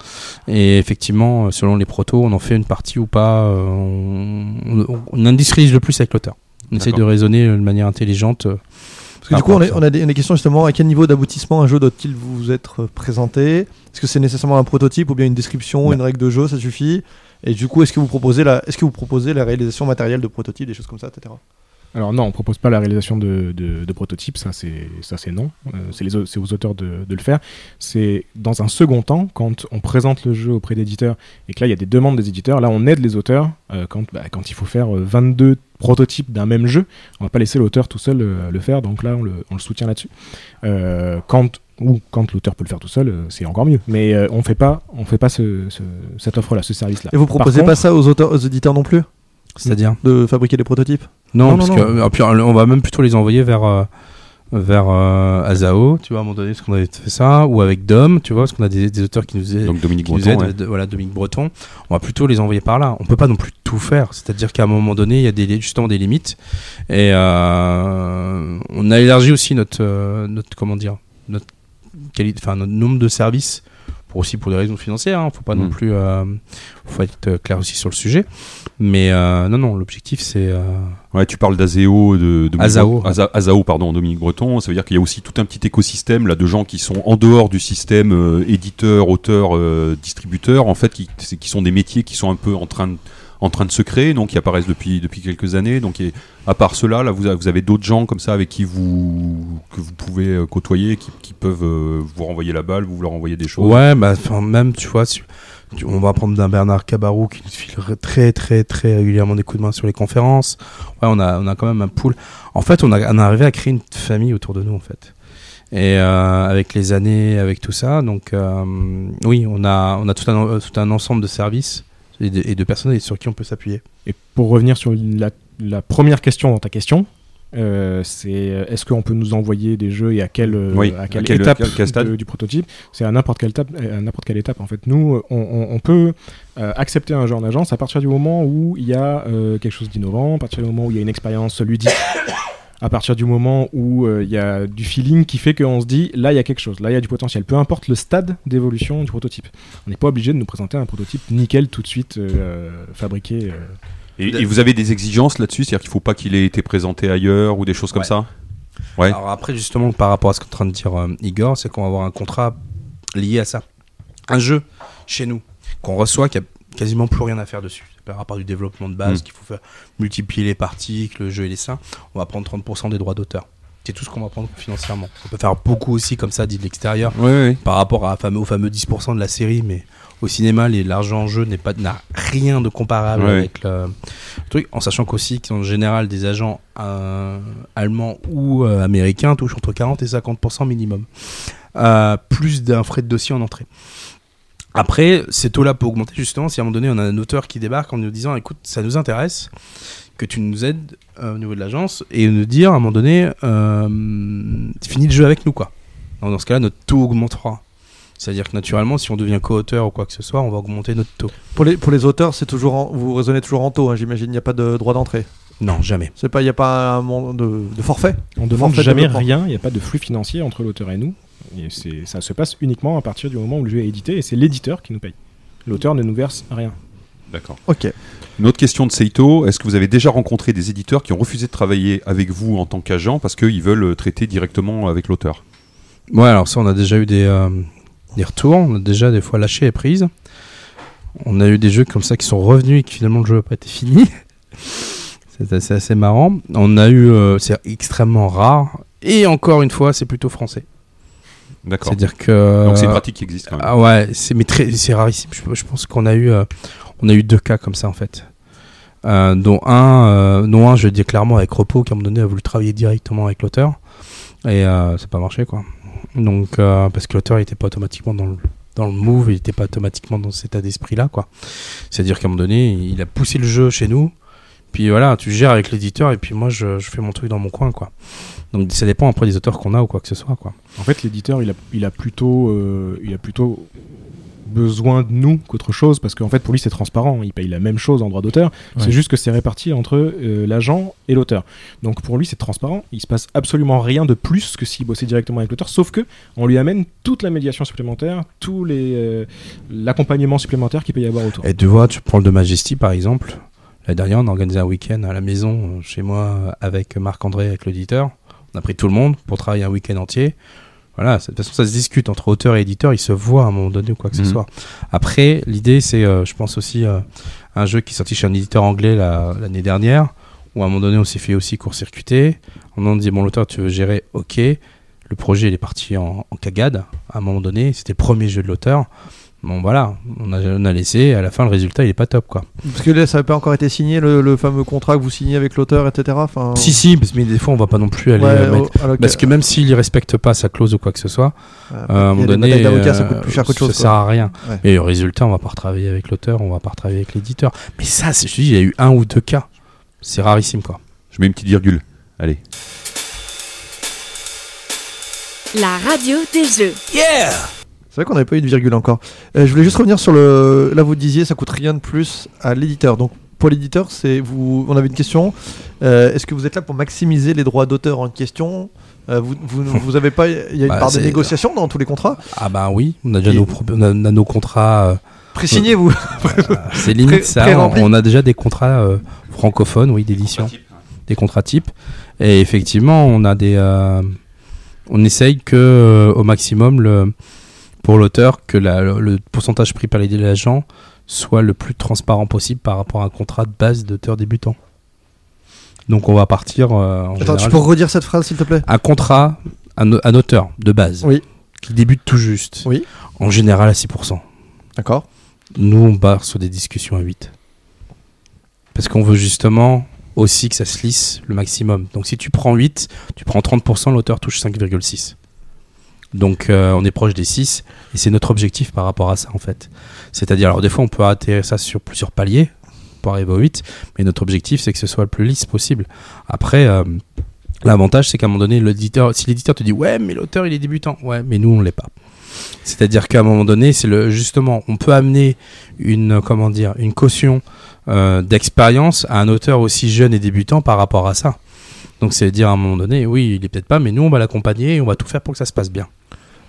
et effectivement, selon les protos, on en fait une partie ou pas, euh, on, on, on industrialise le plus avec l'auteur. On essaie de raisonner de manière intelligente. Euh, Parce que du coup, on, a des, des questions justement à quel niveau d'aboutissement un jeu doit-il vous être présenté? Est-ce que c'est nécessairement un prototype ou bien une description, Ouais. une règle de jeu, ça suffit? Et du coup, est-ce que vous proposez la, est-ce que vous proposez la réalisation matérielle de prototypes, des choses comme ça, etc. Alors non, on propose pas la réalisation de, de, de prototypes, ça c'est ça c'est non. Euh, c'est les au- c'est aux auteurs de, de le faire. C'est dans un second temps quand on présente le jeu auprès d'éditeurs et que là il y a des demandes des éditeurs. Là on aide les auteurs euh, quand bah, quand il faut faire euh, 22 prototypes d'un même jeu. On va pas laisser l'auteur tout seul euh, le faire. Donc là on le, on le soutient là-dessus. Euh, quand ou quand l'auteur peut le faire tout seul, euh, c'est encore mieux. Mais euh, on fait pas on fait pas ce, ce- cette offre-là, ce service-là. Et vous proposez pas ça aux auteurs, aux éditeurs non plus? C'est-à-dire De fabriquer des prototypes Non, Non, parce non, que euh, puis, on va même plutôt les envoyer vers euh, vers euh, Azao, tu vois, à un moment donné, parce qu'on avait fait ça, ou avec Dom, tu vois, parce qu'on a des, des auteurs qui nous aident. Donc Dominique Breton, aident, ouais. de- voilà, Dominique Breton. On va plutôt les envoyer par là. On peut pas non plus tout faire. C'est-à-dire qu'à un moment donné, il y a des, justement des limites. Et euh, on a élargi aussi notre, euh, notre comment dire, notre qualité, enfin notre nombre de services pour aussi pour des raisons financières. Hein. Faut pas non Mm. plus, euh, faut être euh, clair aussi sur le sujet. Mais euh, non, non, l'objectif c'est euh, Ouais, tu parles d'Azeo, de, de Azao. Aza- Azao, pardon, Dominique Breton. Ça veut dire qu'il y a aussi tout un petit écosystème là de gens qui sont en dehors du système éditeur, auteur, distributeur, en fait, qui, qui sont des métiers qui sont un peu en train de en train de se créer, donc qui apparaissent depuis depuis quelques années. Donc, à part cela, là, vous, a- avez d'autres gens comme ça avec qui vous que vous pouvez euh, côtoyer, qui, peuvent euh, vous renvoyer la balle, vous leur envoyer des choses. Ouais, bah, même, tu vois, on va prendre d'un Bernard Cabarou qui nous file très, très, très régulièrement des coups de main sur les conférences. Ouais, on a, on a quand même un pool. En fait, on a, on est arrivé à créer une famille autour de nous, en fait. Et euh, avec les années, avec tout ça, donc euh, oui, on a, on a tout, un, tout un ensemble de services et de, et de personnes sur qui on peut s'appuyer. Et pour revenir sur la, la première question dans ta question, euh, c'est est-ce qu'on peut nous envoyer des jeux et à quelle, euh, Oui, à à quelle quel- étape quel- quel stade de- du prototype? C'est à n'importe quelle étape. À n'importe quelle étape en fait. Nous, on, on- on peut euh, accepter un jeu en agence à partir du moment où il y a euh, quelque chose d'innovant, à partir du moment où il y a une expérience ludique. À partir du moment où euh, il y a du feeling qui fait qu'on se dit là il y a quelque chose, là il y a du potentiel, peu importe le stade d'évolution du prototype. On n'est pas obligé de nous présenter un prototype nickel tout de suite euh, fabriqué. euh. Et, et vous avez des exigences là-dessus? C'est-à-dire qu'il faut pas qu'il ait été présenté ailleurs ou des choses comme Ouais. ça? Ouais. Alors après, justement, par rapport à ce qu'est en train de dire euh, Igor, c'est qu'on va avoir un contrat lié à ça. Un jeu chez nous qu'on reçoit qui a quasiment plus rien à faire dessus. Par rapport du développement de base, Mm. qu'il faut faire multiplier les parties, que le jeu et les seins, on va prendre 30% des droits d'auteur. C'est tout ce qu'on va prendre financièrement. On peut faire beaucoup aussi comme ça, dit de l'extérieur, par rapport à, fameux- aux fameux 10% de la série, mais au cinéma, les- l'argent en jeu n'est pas n'a rien de comparable avec le truc, en sachant qu'aussi qu'en général des agents euh, allemands ou euh, américains touchent entre 40 et 50% minimum, Euh, plus d'un frais de dossier en entrée. Après, ces taux-là peut augmenter justement si à un moment donné on a un auteur qui débarque en nous disant écoute, ça nous intéresse, que tu nous aides euh, au niveau de l'agence et nous dire à un moment donné euh, finis le jeu avec nous quoi. Donc, dans ce cas-là, notre taux augmentera. C'est-à-dire que naturellement, si on devient co-auteur ou quoi que ce soit, on va augmenter notre taux. Pour les, pour les auteurs, c'est toujours en- vous raisonnez toujours en taux, hein, j'imagine. Il n'y a pas de droit d'entrée. Non, jamais. C'est pas, il n'y a pas un monde de, de forfait. On demande Forfait de jamais rien, il n'y a pas de flux financier entre l'auteur et nous. Et c'est- ça se passe uniquement à partir du moment où le jeu est édité et c'est l'éditeur qui nous paye. L'auteur ne nous verse rien. D'accord. Ok. Une autre question de Seito est-ce que vous avez déjà rencontré des éditeurs qui ont refusé de travailler avec vous en tant qu'agent parce qu'ils veulent euh, traiter directement avec l'auteur? Ouais, alors ça, on a déjà eu des, euh, des retours. On a déjà des fois lâché les prises. On a eu des jeux comme ça qui sont revenus et que finalement le jeu n'a pas été fini. c'est assez, assez marrant. On a eu, euh, c'est extrêmement rare. Et encore une fois, c'est plutôt français. D'accord. C'est-à-dire que. Donc c'est une pratique qui existe quand même. Ah ouais, c'est mais très, c'est rarissime. Je, je pense qu'on a eu, euh, on a eu deux cas comme ça en fait. Euh, dont un, euh, dont un, je le dis clairement avec Repos, qui à un moment donné a voulu travailler directement avec l'auteur et euh, ça n'a pas marché quoi. Donc euh, parce que l'auteur il était pas automatiquement dans le dans le move, il était pas automatiquement dans cet état d'esprit là quoi. C'est-à-dire qu'à un moment donné, il a poussé le jeu chez nous. Puis voilà, tu gères avec l'éditeur et puis moi je, je fais mon truc dans mon coin quoi. Donc ça dépend après des auteurs qu'on a ou quoi que ce soit quoi. En fait, l'éditeur, il a, il a plutôt, euh, il a plutôt besoin de nous qu'autre chose parce qu'en fait, pour lui, c'est transparent. Il paye la même chose en droit d'auteur. Ouais. C'est juste que c'est réparti entre euh, l'agent et l'auteur. Donc pour lui, c'est transparent. Il se passe absolument rien de plus que s'il bossait directement avec l'auteur, sauf que on lui amène toute la médiation supplémentaire, les euh, l'accompagnement supplémentaire qu'il peut y avoir autour. Et tu vois, tu prends le de Majesty par exemple. L'année dernière, on a organisé un week-end à la maison, chez moi, avec Marc-André, avec l'éditeur. On a pris tout le monde pour travailler un week-end entier. Voilà, de toute façon, ça se discute entre auteur et éditeur, ils se voient à un moment donné ou quoi que ce Mhm. soit. Après, l'idée, c'est, euh, je pense aussi, euh, un jeu qui est sorti chez un éditeur anglais la- l'année dernière, où à un moment donné, on s'est fait aussi court-circuiter. On a dit, bon, l'auteur, tu veux gérer, ok. Le projet, il est parti en, en cagade à un moment donné. C'était le premier jeu de l'auteur. Bon, voilà, on a, on a laissé. À la fin, le résultat, il est pas top, quoi. Parce que là, ça n'a pas encore été signé, le, le fameux contrat que vous signez avec l'auteur, etc. Enfin, Si, si, parce- mais des fois, on va pas non plus aller Ouais, euh, mettre- l'oc- Parce que même s'il ne respecte pas sa clause ou quoi que ce soit, Ouais, euh, à un il y a moment donné, ça coûte plus cher qu'autre ça chose, sert à rien. Ouais. Et le résultat, on va pas retravailler avec l'auteur, on va pas retravailler avec l'éditeur. Mais ça, c'est- je te dis, il y a eu un ou deux cas. C'est rarissime, quoi. Je mets une petite virgule. Allez. La radio des jeux. C'est vrai qu'on n'avait pas eu de virgule encore. Euh, je voulais juste revenir sur le. Là, vous disiez, ça coûte rien de plus à l'éditeur. Donc, pour l'éditeur, c'est vous. On avait une question. Euh, Est-ce que vous êtes là pour maximiser les droits d'auteur en question? Euh, vous, vous, vous avez pas. Il y a une Bah, part de négociation dans tous les contrats? Ah bah oui, on a déjà Et- nos, pro- on a, on a nos contrats. euh, Pré-signés, vous c'est limite ça. On a déjà des contrats euh, francophones, oui, d'édition. Des contrats types. Et effectivement, on a des. euh, on essaye que euh, au maximum le, pour l'auteur que la- le, pourcentage pris par les l'agent soit le plus transparent possible par rapport à un contrat de base d'auteur débutant. Donc on va partir. euh, en Attends, tu peux redire cette phrase, s'il te plaît? Un contrat, un, un auteur de base, Oui. qui débute tout juste, Oui. en général à 6%. D'accord. Nous, on barre sur des discussions à 8. Parce qu'on veut justement aussi que ça se lisse le maximum. Donc si tu prends 8, tu prends 30%, l'auteur touche 5,6. Donc euh, on est proche des 6 et c'est notre objectif par rapport à ça en fait. C'est-à-dire, alors des fois on peut atterrir ça sur plusieurs paliers pour arriver au 8, mais notre objectif c'est que ce soit le plus lisse possible. Après, euh, l'avantage c'est qu'à un moment donné, si l'éditeur te dit ouais, mais l'auteur il est débutant, ouais, mais nous on l'est pas. C'est-à-dire qu'à un moment donné, c'est le justement, on peut amener une comment dire, une caution euh, d'expérience à un auteur aussi jeune et débutant par rapport à ça. Donc c'est dire à un moment donné, oui, il est peut-être pas, mais nous on va l'accompagner et on va tout faire pour que ça se passe bien.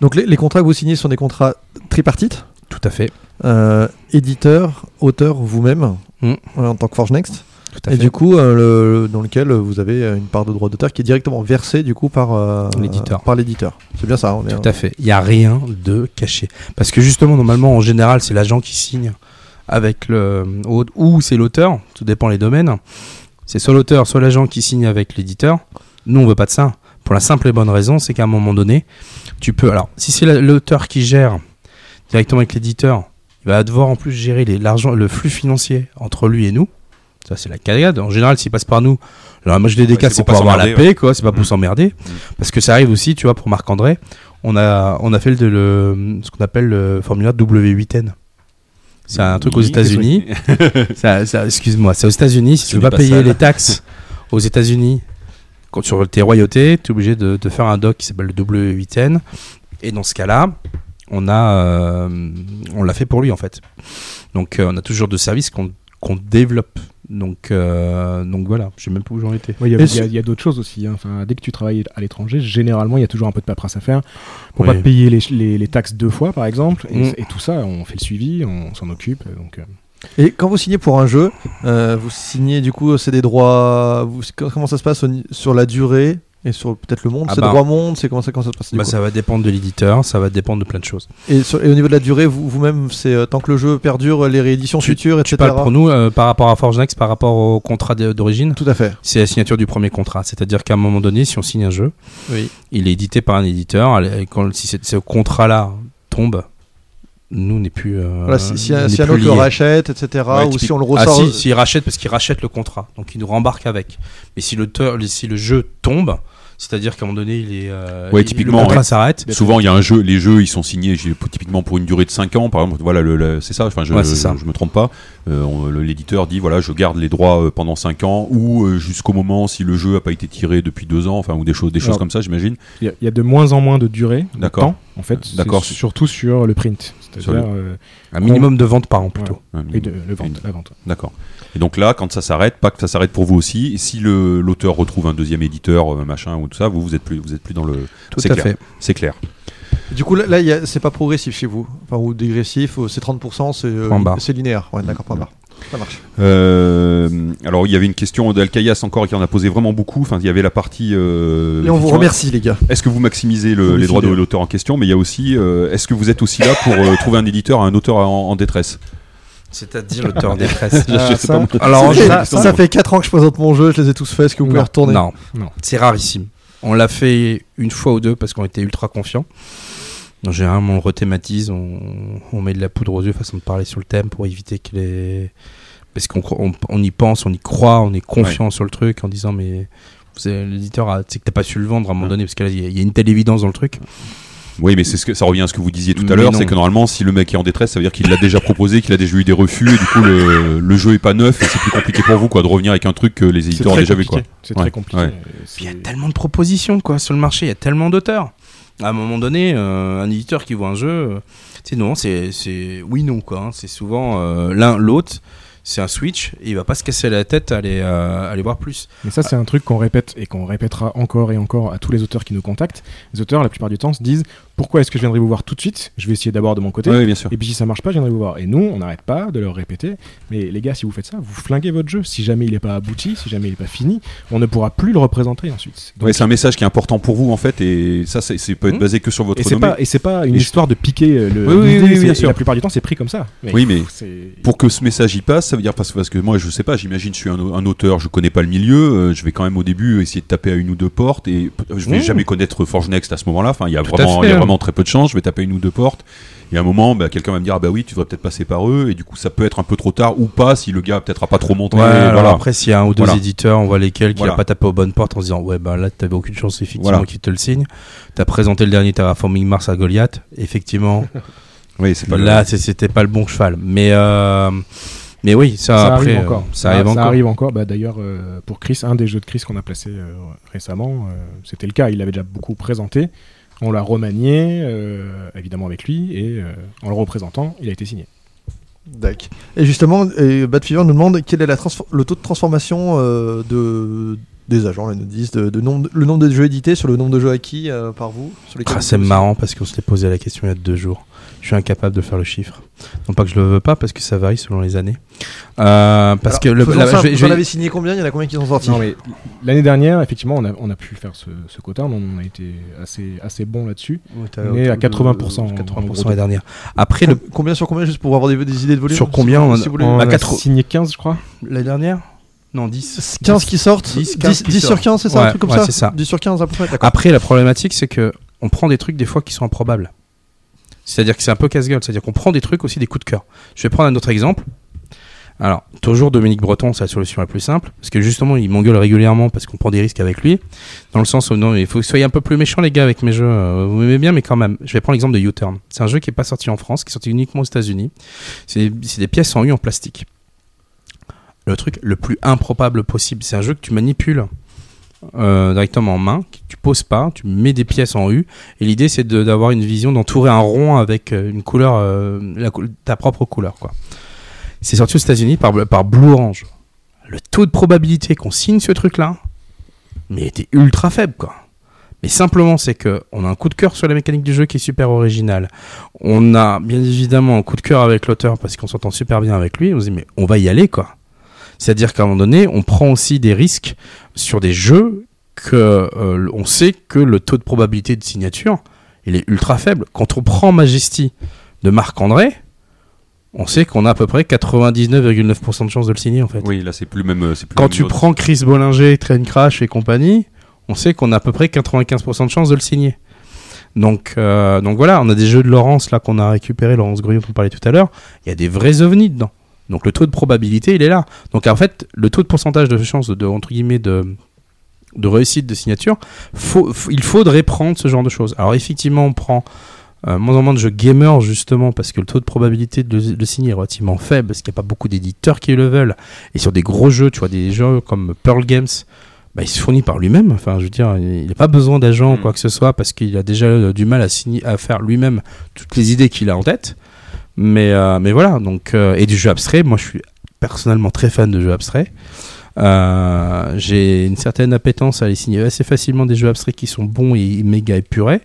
Donc les, les contrats que vous signez sont des contrats tripartites Tout à fait. Euh, éditeur, auteur, vous-même, Mm. euh, en tant que Forge Next. Tout à Et fait. du coup, euh, le- dans lequel vous avez une part de droit d'auteur qui est directement versée du coup par euh, L'éditeur. Par l'éditeur. C'est bien ça. On est, Tout à fait. Il n'y a rien de caché. Parce que justement, normalement, en général, c'est l'agent qui signe avec le. Ou ou c'est l'auteur, tout dépend les domaines. C'est soit l'auteur, soit l'agent qui signe avec l'éditeur. Nous, on veut pas de ça. Pour la simple et bonne raison, c'est qu'à un moment donné, tu peux. Alors, si c'est la- l'auteur qui gère directement avec l'éditeur, il va devoir en plus gérer l'argent, le flux financier entre lui et nous. Ça, c'est la cagade. En général, s'il passe par nous, alors moi je des Ouais, cas, c'est pour avoir la paix, quoi. C'est pas pour Mm. s'emmerder. Parce que ça arrive aussi, tu vois, pour Marc-André, on a, on a fait le, le- ce qu'on appelle le formulaire W8N. C'est un truc aux États-Unis. Ça- ça- Excuse-moi, c'est aux États-Unis. Si tu veux pas payer les taxes aux États-Unis quand sur tes royautés, tu es obligé de, de faire un doc qui s'appelle le W8N. Et dans ce cas-là, on a, euh, on l'a fait pour lui en fait. Donc euh, on a toujours de services qu'on qu'on développe. Donc, euh, donc voilà, je sais même pas où j'en étais. Ouais, Il y a, d'autres choses aussi. hein. Enfin, dès que tu travailles à l'étranger, généralement, il y a toujours un peu de paperasse à faire pour Oui. pas payer les, les- les taxes deux fois, par exemple. Et, Mm. et tout ça, on fait le suivi, on s'en occupe. Donc, euh, Et quand vous signez pour un jeu, euh, vous signez du coup, c'est des droits. vous- comment ça se passe sur la durée et sur peut-être le monde? Ah C'est bah. droit monde C'est comment ça, comment ça se passe Bah, ça va dépendre de l'éditeur, ça va dépendre de plein de choses. et, sur- et au niveau de la durée, vous- vous-même, c'est euh, tant que le jeu perdure, les rééditions Tu- futures, etc. Tu parles pour nous euh, par rapport à Forge Next, par rapport au contrat d'origine? Tout à fait. C'est la signature du premier contrat. C'est-à-dire qu'à un moment donné, si on signe un jeu, Oui. il est édité par un éditeur. et Quand, si ce contrat-là tombe, nous, n'est plus. euh, Voilà, si, si un, si autre le rachète, etc. Ouais, ou typique- si on le Ah ressort. si, s'il rachète parce qu'il rachète le contrat, donc il nous rembarque avec. Mais si l'auteur, si le jeu tombe, c'est-à-dire qu'à un moment donné, il est, euh, Ouais, typiquement, le contrat ouais. s'arrête. Souvent, il y a un jeu, les jeux, ils sont signés typiquement pour une durée de 5 ans. Par exemple, voilà, le, le- c'est ça. Enfin, je, Ouais, c'est ça. je me trompe pas. Euh, le- L'éditeur dit voilà, je garde les droits euh, pendant 5 ans ou euh, jusqu'au moment si le jeu a pas été tiré depuis 2 ans, enfin ou des choses, des choses Alors, comme ça, j'imagine. il y, a- il y a de moins en moins de durée, de D'accord. En fait. C'est D'accord. Surtout sur le print. Sur le- C'est-à-dire euh, Un minimum de ventes par an plutôt. Ouais, et de, le vente, la vente. D'accord. Et donc là, quand ça s'arrête, pas que ça s'arrête pour vous aussi. Et si le- l'auteur retrouve un deuxième éditeur, euh, machin ou tout ça, vous vous êtes plus, vous êtes plus dans le. Tout c'est à clair. fait. C'est clair. Du coup, là, là, c'est pas progressif chez vous? Enfin, ou dégressif, c'est 30%, c'est euh, c'est linéaire. Ouais, d'accord, point barre. Ça marche. Euh, alors il y avait une question d'Alcaïas encore qui en a posé vraiment beaucoup. Enfin, il y avait la partie. euh, Et on vous remercie, les gars. Est-ce que vous maximisez le- Vous les droits de l'auteur en question Mais il y a aussi, euh, est-ce que vous êtes aussi là pour euh, trouver un éditeur à un auteur en, en détresse? C'est-à-dire l'auteur des presses. Je sais ça- pas. Alors, ça, ça- ça, ça fait 4 ans que je présente mon jeu, je les ai tous faits. Est-ce que vous pouvez Non, retourner? Non, Non. c'est rarissime. On l'a fait une fois ou deux parce qu'on était ultra confiants. En général, on le rethématise, on, on met de la poudre aux yeux façon de parler sur le thème pour éviter que les. Parce qu'on on, on y pense, on y croit, on est confiant sur le truc en disant mais vous avez- l'éditeur, a- c'est que t'as pas su le vendre à un moment donné parce qu'il y, a- il y a une telle évidence dans le truc. Oui, mais c'est ce que ça revient à ce que vous disiez tout à Mais l'heure, non. c'est que normalement, si le mec est en détresse, ça veut dire qu'il l'a déjà proposé, qu'il a déjà eu des refus, et du coup le, le jeu est pas neuf, et c'est plus compliqué pour vous quoi de revenir avec un truc que les éditeurs ont déjà vu quoi. C'est Ouais, très compliqué. ouais. Puis il y a tellement de propositions quoi sur le marché, il y a tellement d'auteurs. À un moment donné, euh, un éditeur qui voit un jeu, euh, sais, non, c'est c'est oui non quoi. hein. C'est souvent euh, l'un l'autre. C'est un switch et il va pas se casser la tête à aller, euh, aller voir plus. Mais ça, c'est un truc qu'on répète et qu'on répétera encore et encore à tous les auteurs qui nous contactent. Les auteurs, la plupart du temps, se disent Pourquoi est-ce que je viendrai vous voir tout de suite? Je vais essayer d'abord de mon côté. Oui, bien sûr. Et puis si ça marche pas, je viendrai vous voir. Et nous, on n'arrête pas de leur répéter Mais les gars, si vous faites ça, vous flinguez votre jeu. Si jamais il n'est pas abouti, si jamais il n'est pas fini, on ne pourra plus le représenter ensuite. Ouais, c'est un message qui est important pour vous en fait, et ça, c'est peut être Mhm. basé que sur votre et c'est pas, et c'est pas une Et je- histoire de piquer euh, le. Oui, oui, l'idée, oui, oui, c'est- bien sûr. La plupart du temps, c'est pris comme ça. Oui, mais Pour que ce message y passe, ça veut dire parce, parce que moi, je sais pas, j'imagine, je suis un, un auteur, je connais pas le milieu, euh, je vais quand même au début essayer de taper à une ou deux portes et je vais Mmh. jamais connaître Forge Next à ce moment-là. Enfin, il y a Tout vraiment, vraiment très peu de chance. Je vais taper une ou deux portes. Et à un moment, bah, quelqu'un va me dire, ah bah oui, tu devrais peut-être passer par eux. Et du coup, ça peut être un peu trop tard ou pas si le gars peut-être a pas trop monté. Ouais, alors voilà. après, s'il y a un ou deux Voilà. éditeurs, on voit lesquels qui Voilà. a pas tapé aux bonnes portes en se disant Ouais, bah là, t'avais aucune chance, effectivement, Voilà. qu'ils te le signent. T'as présenté le dernier Terraforming Mars à Goliath, effectivement. Oui, c'est pas là, c'était pas le bon cheval. Mais, euh, mais oui, ça, Ça après, arrive euh, encore. ça arrive encore. arrive encore. Bah, D'ailleurs, euh, pour Chris, un des jeux de Chris qu'on a placé euh, récemment, euh, c'était le cas. Il l'avait déjà beaucoup présenté. On l'a remanié, euh, évidemment avec lui, et euh, en le représentant, il a été signé. D'accord. Et justement, et Bad Fever nous demande quel est la transfor- le taux de transformation euh, de, des agents, ils nous disent, de, de nombre, le nombre de jeux édités sur le nombre de jeux acquis euh, par vous sur lesquels Ah, c'est marrant parce qu'on se l'est posé la question il y a deux jours. Je suis incapable de faire le chiffre. Non pas que je le veux pas parce que ça varie selon les années. Euh, parce Alors, que le, la- simple, je vais- vais- signé combien? Il y en a combien qui sont sortis? Non, mais l'année dernière, effectivement, on a, on a pu faire ce, ce quota. On a été assez, assez bon là-dessus. Ouais, on est à autour de 80%. en 80% gros. l'année dernière. Après, le, Combien sur combien, juste pour avoir des, des idées de volume Sur combien on a- si vous voulez. On Bah, a quatre- signé 15, je crois. l'année dernière? Non, 10. 15 qui sortent? 10, 10, 15 qui 10 sur sortent. 15, c'est ça Un truc comme ouais, ça? c'est ça. 10 sur 15 à peu près. Après, la problématique, c'est que on prend des trucs des fois qui sont improbables. C'est-à-dire que c'est un peu casse-gueule. C'est-à-dire qu'on prend des trucs aussi des coups de cœur. Je vais prendre un autre exemple. Alors, toujours Dominique Breton, c'est la solution la plus simple. Parce que justement, il m'engueule régulièrement parce qu'on prend des risques avec lui. Dans le sens où, non, il faut que soyez un peu plus méchants, les gars, avec mes jeux. Euh, Vous m'aimez bien, mais quand même. Je vais prendre l'exemple de U-Turn. C'est un jeu qui est pas sorti en France, qui est sorti uniquement aux États-Unis. C'est des pièces en U en plastique. Le truc le plus improbable possible, c'est un jeu que tu manipules euh, directement en main, que tu poses pas, tu mets des pièces en U, et l'idée c'est d'avoir une vision, d'entourer un rond avec euh, une couleur, euh, ta propre couleur. quoi. C'est sorti aux États-Unis par, par Blue Orange. Le taux de probabilité qu'on signe ce truc-là, mais était ultra faible quoi. Mais simplement, c'est que on a un coup de cœur sur la mécanique du jeu qui est super originale. On a bien évidemment un coup de cœur avec l'auteur parce qu'on s'entend super bien avec lui. On se dit mais on va y aller quoi. C'est-à-dire qu'à un moment donné, on prend aussi des risques sur des jeux que euh, on sait que le taux de probabilité de signature il est ultra faible. Quand on prend Majesty de Marc André, on sait qu'on a à peu près 99,9% de chances de le signer en fait. Oui, là c'est plus même. euh, c'est plus le Quand même tu prends Chris Bollinger, Train Crash et compagnie, on sait qu'on a à peu près 95% de chances de le signer. Donc, euh, donc voilà, on a des jeux de Laurence là qu'on a récupéré, Laurence Gruyon, on parlait tout à l'heure. Il y a des vrais ovnis dedans. Donc le taux de probabilité, il est là. Donc en fait, le taux de pourcentage de chance de, entre guillemets de de réussite de signature, faut- faut- il faudrait prendre ce genre de choses. Alors effectivement, on prend euh, moins en moins de jeux gamers justement parce que le taux de probabilité de le, de le signer est relativement faible parce qu'il n'y a pas beaucoup d'éditeurs qui le veulent. Et sur des gros jeux, tu vois, des jeux comme Pearl Games, bah, il se fournit par lui-même. Enfin, je veux dire, il n'a pas besoin d'agent ou quoi que ce soit parce qu'il a déjà euh, du mal à, signer, à faire lui-même toutes les idées qu'il a en tête. Mais, euh, mais voilà, donc, euh, et du jeu abstrait, moi je suis personnellement très fan de jeux abstraits. Euh, j'ai une certaine appétence à aller signer assez facilement des jeux abstraits qui sont bons et méga épurés.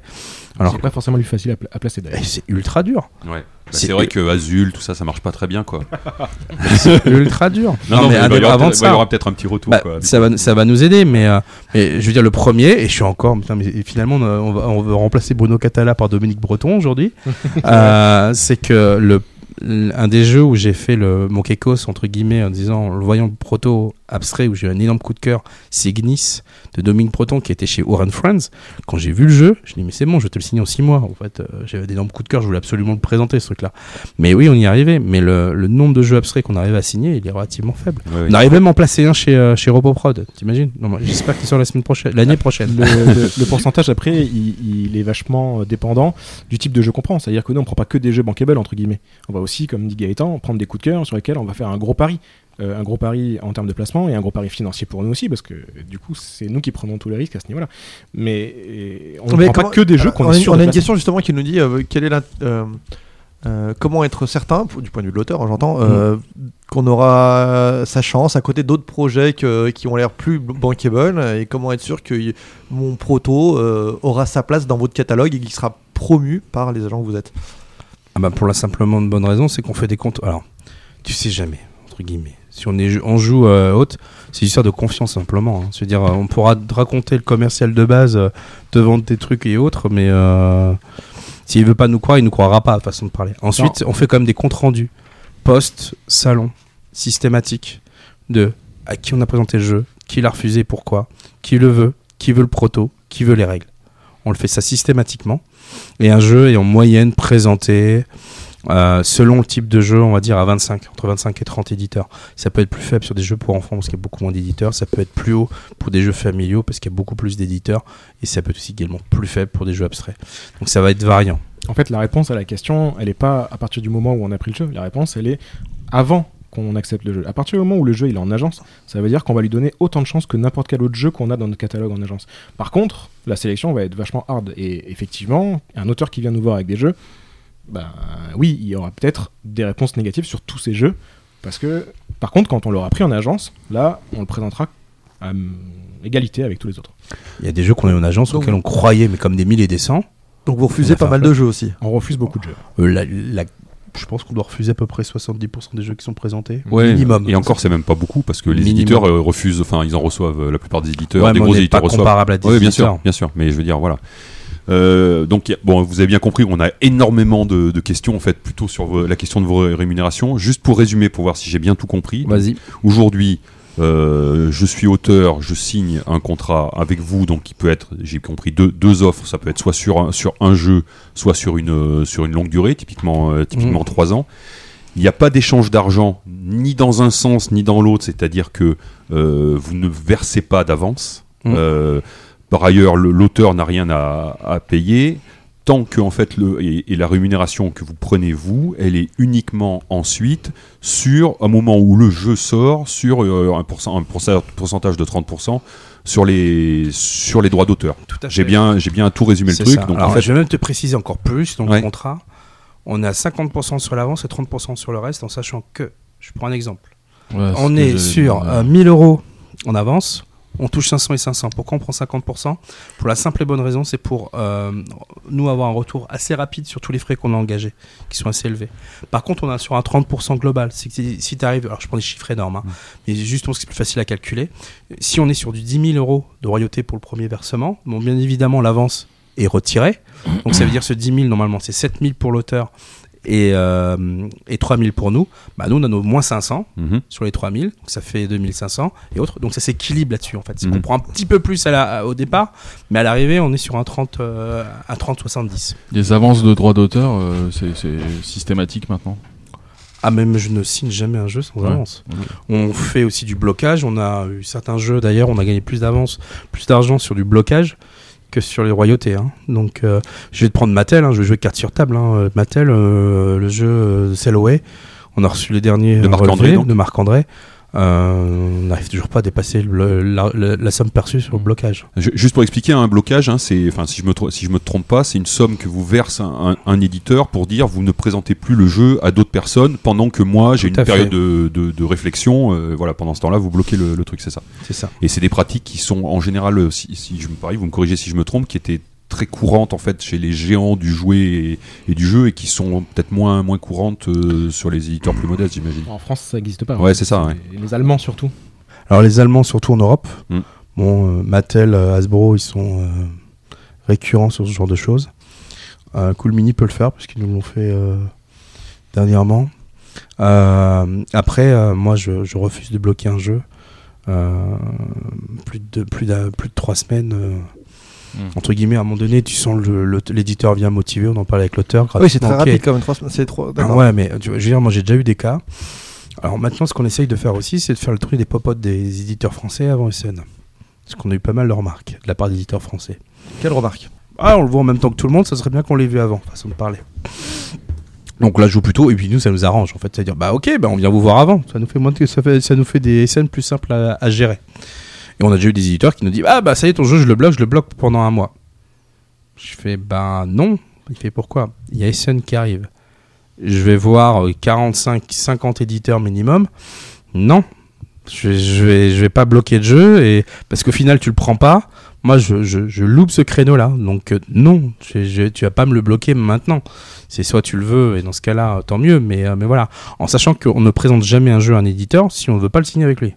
Alors, c'est pas forcément lui facile à, pla- à placer d'ailleurs. eh, c'est ultra dur. Ouais. Bah, C'est- c'est vrai que Azul, tout ça, ça marche pas très bien quoi. C'est ultra dur. Non, non, mais il va y aura avant de peut-être- ça, il y aura peut-être un petit retour, bah, quoi, du ça, va, ça va nous aider, mais, euh, mais je veux dire, le premier, et je suis encore. putain, mais finalement, on, va, on va remplacer Bruno Catala par Dominique Breton aujourd'hui. Euh, c'est que le, un des jeux où j'ai fait le, mon kekos, entre guillemets, en disant, le voyant le proto abstrait, où j'ai eu un énorme coup de cœur, c'est Gnis de Dominique Breton qui était chez Oran Friends. Quand j'ai vu le jeu, je dis, mais c'est bon, je vais te le signer en 6 mois. En fait, euh, j'avais d'énormes coups de cœur, je voulais absolument le présenter, ce truc-là. Mais oui, on y est arrivé. Mais le, le nombre de jeux abstraits qu'on arrive à signer, il est relativement faible. Ouais. On arrive même à en placer un chez, euh, chez RoboProd, t'imagines? J'espère qu'il sort la semaine prochaine, l'année prochaine. Le, le- le pourcentage après, il, il est vachement euh, dépendant du type de jeu qu'on prend. C'est-à-dire que nous, on prend pas que des jeux bankable entre guillemets. On va aussi, comme dit Gaëtan, prendre des coups de cœur sur lesquels on va faire un gros pari. Euh, un gros pari en termes de placement et un gros pari financier pour nous aussi, parce que du coup, c'est nous qui prenons tous les risques à ce niveau-là. Mais on ne prend comment- pas que des jeux alors, qu'on on est a, sûr on a une placer. question justement qui nous dit euh, quel est la- euh, euh, comment être certain, du point de vue de l'auteur, hein, j'entends, euh, qu'on aura sa chance à côté d'autres projets que- qui ont l'air plus bankable et comment être sûr que y- mon proto euh, aura sa place dans votre catalogue et qu'il sera promu par les agents que vous êtes? Ah bah pour la simplement de bonne raison, c'est qu'on fait des comptes. Alors, tu sais jamais, entre guillemets. Si on, est, on joue euh, haute, c'est une histoire de confiance simplement. hein. C'est-à-dire, euh, on pourra te raconter le commercial de base, euh, te vendre tes trucs et autres, mais euh, s'il veut pas nous croire, il nous croira pas, façon de parler. Ensuite, on fait quand même des comptes rendus, post, salon. systématique de à qui on a présenté le jeu, qui l'a refusé, pourquoi, qui le veut, qui veut le proto, qui veut les règles. On le fait ça systématiquement. Et un jeu est en moyenne présenté euh, selon le type de jeu, on va dire à 25, entre 25 et 30 éditeurs. Ça peut être plus faible sur des jeux pour enfants parce qu'il y a beaucoup moins d'éditeurs. Ça peut être plus haut pour des jeux familiaux parce qu'il y a beaucoup plus d'éditeurs. Et ça peut être aussi également plus faible pour des jeux abstraits. Donc ça va être variant. En fait, la réponse à la question, elle n'est pas à partir du moment où on a pris le jeu. La réponse, elle est avant qu'on accepte le jeu. À partir du moment où le jeu il est en agence, ça veut dire qu'on va lui donner autant de chances que n'importe quel autre jeu qu'on a dans notre catalogue en agence. Par contre, la sélection va être vachement hard. Et effectivement, un auteur qui vient nous voir avec des jeux, ben oui, il y aura peut-être des réponses négatives sur tous ces jeux. Parce que, par contre, quand on l'aura pris en agence, là, on le présentera à égalité avec tous les autres. Il y a des jeux qu'on a eu en agence auxquels on croyait, mais comme des mille et des cents. Donc vous refusez pas mal de jeux aussi. On refuse beaucoup de jeux. Euh, la- la- je pense qu'on doit refuser à peu près 70% des jeux qui sont présentés. Ouais, Minimum. Et encore, c'est même pas beaucoup parce que les Minimum. éditeurs euh, refusent, enfin, ils en reçoivent, euh, la plupart des éditeurs, Ouais, des gros éditeurs pas reçoivent. comparable à des Ouais, bien sûr, bien sûr, mais je veux dire, voilà. Euh, donc, bon, vous avez bien compris, on a énormément de, de questions en fait, plutôt sur vos- la question de vos rémunérations. Juste pour résumer, pour voir si j'ai bien tout compris. Vas-y. Aujourd'hui, euh, je suis auteur, je signe un contrat avec vous, donc qui peut être, j'ai compris, deux, deux offres. Ça peut être soit sur un, sur un jeu, soit sur une, euh, sur une longue durée, typiquement, euh, typiquement Mhm. trois ans. Il n'y a pas d'échange d'argent ni dans un sens ni dans l'autre, c'est-à-dire que vous ne versez pas d'avance. Mhm. Par ailleurs, le- l'auteur n'a rien à, à payer. Tant que en fait le et, et la rémunération que vous prenez vous, elle est uniquement ensuite sur un moment où le jeu sort sur euh, un, pourcent- un pourcent- pourcentage de 30% sur les sur les droits d'auteur. Tout à J'ai fait. bien j'ai bien tout résumé le truc. ça. Donc Alors, en fait, je vais même te préciser encore plus dans Ouais. le contrat. On est à 50% sur l'avance et 30% sur le reste en sachant que, je prends un exemple, Ouais, on est sur euh, 1000 euros en avance, on touche 500 et 500. Pourquoi on prend 50% Pour la simple et bonne raison, c'est pour euh, nous avoir un retour assez rapide sur tous les frais qu'on a engagés, qui sont assez élevés. Par contre, on est sur un 30% global. C'est que si- tu arrives, alors je prends des chiffres énormes, hein, mais justement, c'est plus facile à calculer. Si on est sur du 10 000 euros de royauté pour le premier versement, bon, bien évidemment, l'avance est retirée. Donc ça veut dire que ce 10 000, normalement, c'est 7 000 pour l'auteur et, euh, et 3 000 pour nous. Bah, nous, on a nos moins 500 Mhm. sur les 3 000, donc ça fait 2500 et autres. Donc ça s'équilibre là-dessus, en fait. Mhm. qu'on prend un petit peu plus à la, au départ, mais à l'arrivée, on est sur un 30, euh, un 30-70. Les avances de droits d'auteur, euh, c'est systématique maintenant? Ah, même je ne signe jamais un jeu sans Ouais. avance. On fait aussi du blocage. On a eu certains jeux d'ailleurs, on a gagné plus d'avance, plus d'argent sur du blocage que sur les royautés. hein. Donc, euh, je vais te prendre Mattel. hein, je vais jouer carte sur table. hein. Euh, Mattel, euh, le jeu euh, Sellaway. On a reçu les derniers De Marc-André, de Marc-André. Euh, on n'arrive toujours pas à dépasser le- la, la- la somme perçue sur le blocage. Ju- Juste pour expliquer, un blocage, hein, c'est, enfin, si je me si je me trompe pas, c'est une somme que vous verse un, un- un éditeur pour dire vous ne présentez plus le jeu à d'autres personnes pendant que moi j'ai une période de, de- de réflexion. euh, voilà, pendant ce temps-là, vous bloquez le, le truc, c'est ça. C'est ça. Et c'est des pratiques qui sont en général, si, si je me parie, vous me corrigez si je me trompe, qui étaient très courantes en fait chez les géants du jouet et, et du jeu et qui sont peut-être moins moins courantes euh, sur les éditeurs plus modestes, j'imagine. En France, ça n'existe pas. Ouais, c'est ça, ouais. Les, les Allemands surtout. Alors les Allemands, surtout en Europe, Mm. bon, euh, Mattel, euh, Hasbro, ils sont euh, récurrents sur ce genre de choses. Euh, cool Mini peut le faire parce qu'ils nous l'ont fait euh, dernièrement. Euh, après, euh, moi, je, je refuse de bloquer un jeu euh, plus de plus d'un- plus de trois semaines. Mm. Entre guillemets, à un moment donné, tu sens l'éditeur vient motivé, on en parle avec l'auteur. Oui, c'est très gratuitement, ok. rapide quand même. C'est trop. Ah ouais, mais tu vois, je veux dire, moi j'ai déjà eu des cas. Alors maintenant, ce qu'on essaye de faire aussi, c'est de faire le truc des popotes des éditeurs français avant SN. Parce qu'on a eu pas mal de remarques de la part d'éditeurs français. Quelle remarque? Ah, on le voit en même temps que tout le monde, ça serait bien qu'on l'ait vu avant, façon de parler. Donc là, je joue plutôt, et puis nous, ça nous arrange en fait. C'est-à-dire, bah ok, bah, on vient vous voir avant. Ça nous fait, moins de- ça fait, ça nous fait des SN plus simples à, à gérer. Et on a déjà eu des éditeurs qui nous disent, ah bah ça y est, ton jeu, je le bloque, je le bloque pendant un mois. Je fais, bah non. Il fait pourquoi? Il y a SN qui arrive. Je vais voir euh, 45, 50 éditeurs minimum. Non. Je je vais, je vais pas bloquer le jeu et parce qu'au final tu le prends pas. Moi je, je, loupe ce créneau là. Donc euh, non, tu vas pas me le bloquer maintenant. C'est soit tu le veux et dans ce cas-là tant mieux. Mais, euh, mais voilà, en sachant qu'on ne présente jamais un jeu à un éditeur si on ne veut pas le signer avec lui.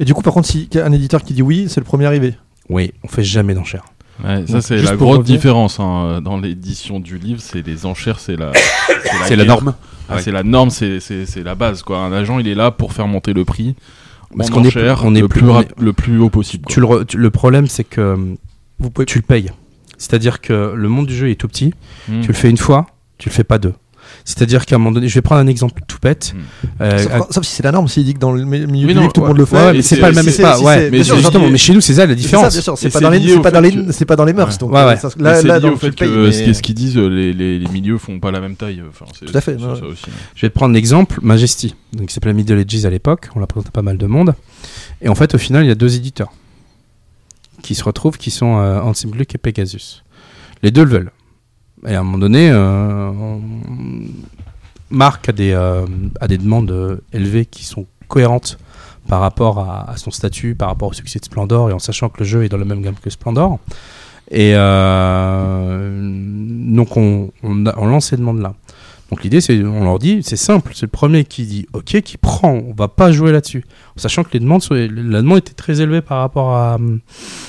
Et du coup, par contre, si y a un éditeur qui dit oui, c'est le premier arrivé. Oui, on fait jamais d'enchères. Ouais, ça c'est la grosse revenir- différence hein, dans l'édition du livre, c'est les enchères, c'est la, C'est la guerre. norme. Ah, Ouais. C'est la norme, c'est c'est- c'est la base quoi. Un agent il est là pour faire monter le prix. Parce en qu'on est on est le plus- plus, on rap- est- le plus haut possible. Tu le, re- tu- le problème, c'est que euh, vous pouvez, tu le payes. C'est-à-dire que le monde du jeu est tout petit. Mm. Tu le fais une fois, tu le fais pas deux. C'est-à-dire qu'à un moment donné, je vais prendre un exemple tout bête. Euh, Sauf, à- sauf si c'est la norme, s'il dit que dans le mi- milieu Oui, du non, livre, tout le ouais. monde le fait. Ouais, mais c'est pas le même si pas, si ouais, mais bien sûr, justement, mais chez nous, c'est ça, la C'est différence. c'est pas pas dans les, que- c'est pas dans les mœurs. Donc, Ouais, euh, là, au fait que ce qu'ils disent, euh, les, milieux font pas la même taille. Tout à fait, aussi. Je vais te prendre l'exemple, Majesty, donc qui s'appelait Middle Ages à l'époque, on l'a présenté à pas mal de monde. Et en fait, au final, il y a deux éditeurs qui se retrouvent, qui sont euh, et Pegasus. Les deux le veulent. Et à un moment donné, euh, Marc a des, euh, demandes euh, élevées qui sont cohérentes par rapport à, son statut, par rapport au succès de Splendor, et en sachant que le jeu est dans la même gamme que Splendor. Et donc on, on lance ces demandes-là. Donc l'idée, c'est, on leur dit, c'est simple, c'est le premier qui dit OK, qui prend, on va pas jouer là-dessus, en sachant que les demandes, sont- la demande était très élevée par rapport à,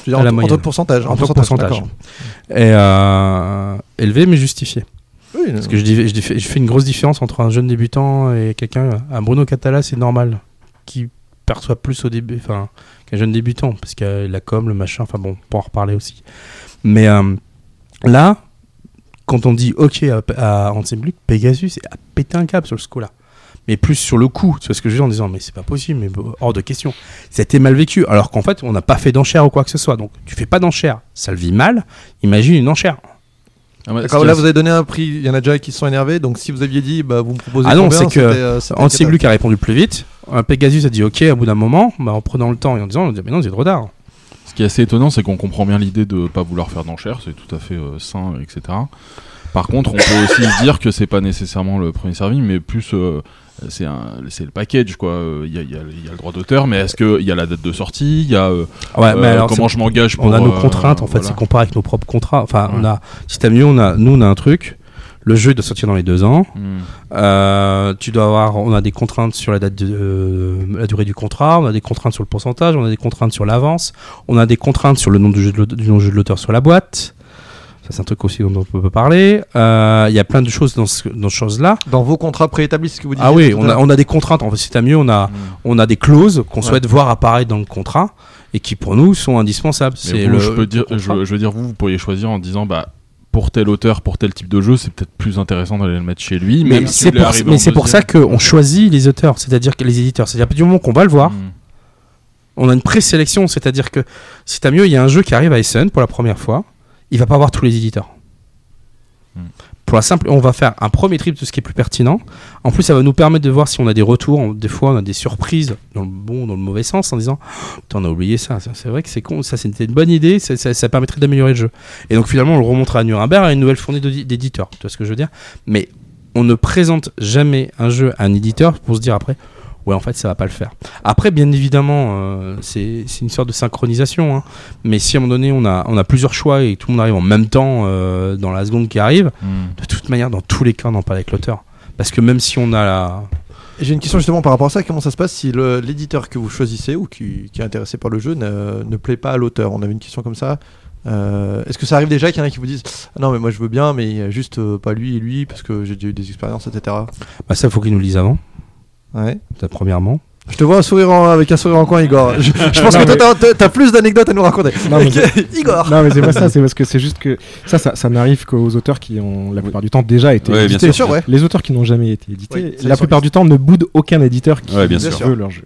la en, en moyenne. que pourcentage. En pourcentage. Et euh, élevé mais justifié. Oui, Parce que je, dis- je, fais une grosse différence entre un jeune débutant et quelqu'un. Un Bruno Catala, c'est normal. Qui perçoit plus au début enfin, qu'un jeune débutant. Parce que la com, le machin, enfin bon, on peut en reparler aussi. Mais euh, là, quand on dit OK à, à Pegasus a pété un câble sur ce coup-là. Mais plus sur le coup, tu vois ce que je veux dire en disant, mais c'est pas possible, mais bon, hors de question. Ça a été mal vécu, alors qu'en fait, on n'a pas fait d'enchère ou quoi que ce soit. Donc, tu fais pas d'enchère, ça le vit mal. Imagine une enchère. Ah, D'accord, là vous avez donné un prix, il y en a déjà qui se sont énervés, donc si vous aviez dit, bah, vous me proposez Ah non, c'est que c'était, euh, c'était a répondu plus vite. Un Pegasus a dit OK au bout d'un moment, bah, en prenant le temps et en disant, on dit, mais non, c'est trop tard. Ce qui est assez étonnant, c'est qu'on comprend bien l'idée de pas vouloir faire d'enchères, c'est tout à fait euh, sain, etc. Par contre, on peut aussi se dire que c'est pas nécessairement le premier servi, mais plus euh, c'est le package quoi. Euh, Il y, a, il y a- il y a le droit d'auteur, mais est-ce que il y a la date de sortie, il y a euh, Ouais, mais euh, alors, comment je m'engage pour On a nos euh, contraintes, en fait, voilà. c'est comparé avec nos propres contrats. Enfin, on Ouais. a, si t'as mieux, on a, nous, on a un truc. Le jeu doit sortir dans les deux ans. Hmm. Euh, tu dois avoir, on a des contraintes sur la date de, euh, la durée du contrat, on a des contraintes sur le pourcentage, on a des contraintes sur l'avance, on a des contraintes sur le nom du jeu de l'aute- du nom du jeu de l'auteur sur la boîte. Ça, c'est un truc aussi dont on peut parler. Euh, Il y a plein de choses dans ce, dans ce chose-là. Dans vos contrats préétablis, ce que vous dites. Ah oui, on a, on a des contraintes. En fait, t'as mieux, on a, on a des clauses qu'on Ouais. souhaite voir apparaître dans le contrat et qui pour nous sont indispensables. Mais C'est vous, le, je peux dire, je, je veux dire, vous, vous pourriez choisir en disant, bah, pour tel auteur, pour tel type de jeu, c'est peut-être plus intéressant d'aller le mettre chez lui. Mais si c'est pour, arriver mais en c'est pour ça qu'on choisit les auteurs, c'est-à-dire que les éditeurs. C'est-à-dire du moment qu'on va le voir, Hmm. on a une présélection, c'est-à-dire que si t'as mieux, il y a un jeu qui arrive à Essen pour la première fois, il va pas voir tous les éditeurs. Hmm. Pour la simple, on va faire un premier trip de ce qui est plus pertinent. En plus, ça va nous permettre de voir si on a des retours. Des fois, on a des surprises dans le bon, dans le mauvais sens, en disant, on a oublié ça. C'est vrai que c'est con. Ça, c'était une bonne idée. Ça, permettrait d'améliorer le jeu. Et donc, finalement, on le remontera à Nuremberg à une nouvelle fournée d'éditeurs. Tu vois ce que je veux dire? Mais on ne présente jamais un jeu à un éditeur pour se dire après, ouais, en fait, ça va pas le faire. Après, bien évidemment, euh, c'est c'est une sorte de synchronisation. hein. Mais si à un moment donné, on a, on a plusieurs choix et tout le monde arrive en même temps euh, dans la seconde qui arrive, Hmm. de toute manière, dans tous les cas, on en parle avec l'auteur. Parce que même si on a la. J'ai une question justement par rapport à ça. Comment ça se passe si l'éditeur que vous choisissez ou qui, qui est intéressé par le jeu ne, ne plaît pas à l'auteur? On avait une question comme ça. Euh, Est-ce que ça arrive déjà qu'il y en a qui vous disent ah non mais moi je veux bien mais juste euh, pas lui et lui parce que j'ai déjà eu des expériences etc. Bah, ça, faut qu'ils nous le disent avant, Ouais. premièrement. Je te vois un sourire en- avec un sourire en coin Igor. Je, je pense Non, que toi mais- t'as- plus d'anecdotes à nous raconter. Non, mais Ok, Igor. Non, mais c'est pas ça, c'est parce que c'est juste que ça, ça, ça n'arrive qu'aux auteurs qui ont la plupart du temps déjà été Ouais, bien édités. sûr, ouais. Les auteurs qui n'ont jamais été édités, la plupart du temps ne boudent aucun éditeur qui Ouais, bien veut sûr. leur jeu.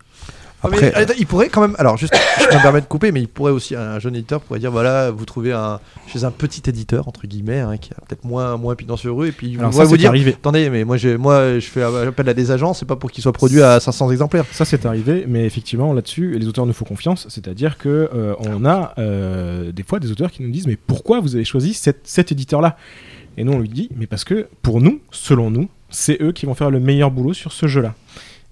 Ah, mais, il pourrait quand même. Alors, juste, je me permets de couper, mais il pourrait aussi, un jeune éditeur pourrait dire voilà, vous trouvez un, chez un petit éditeur, entre guillemets, hein, qui a peut-être moins, moins pignon sur et puis il Alors pourrait ça, vous dire arrivé. attendez, mais moi, j'ai- moi je fais appel à des agents, c'est pas pour qu'ils soient produits à 500 exemplaires. Ça, c'est arrivé, mais effectivement, là-dessus, les auteurs nous font confiance, c'est-à-dire que euh, on a euh, des fois des auteurs qui nous disent mais pourquoi vous avez choisi cette- cet éditeur-là? Et nous, on lui dit mais parce que pour nous, selon nous, c'est eux qui vont faire le meilleur boulot sur ce jeu-là.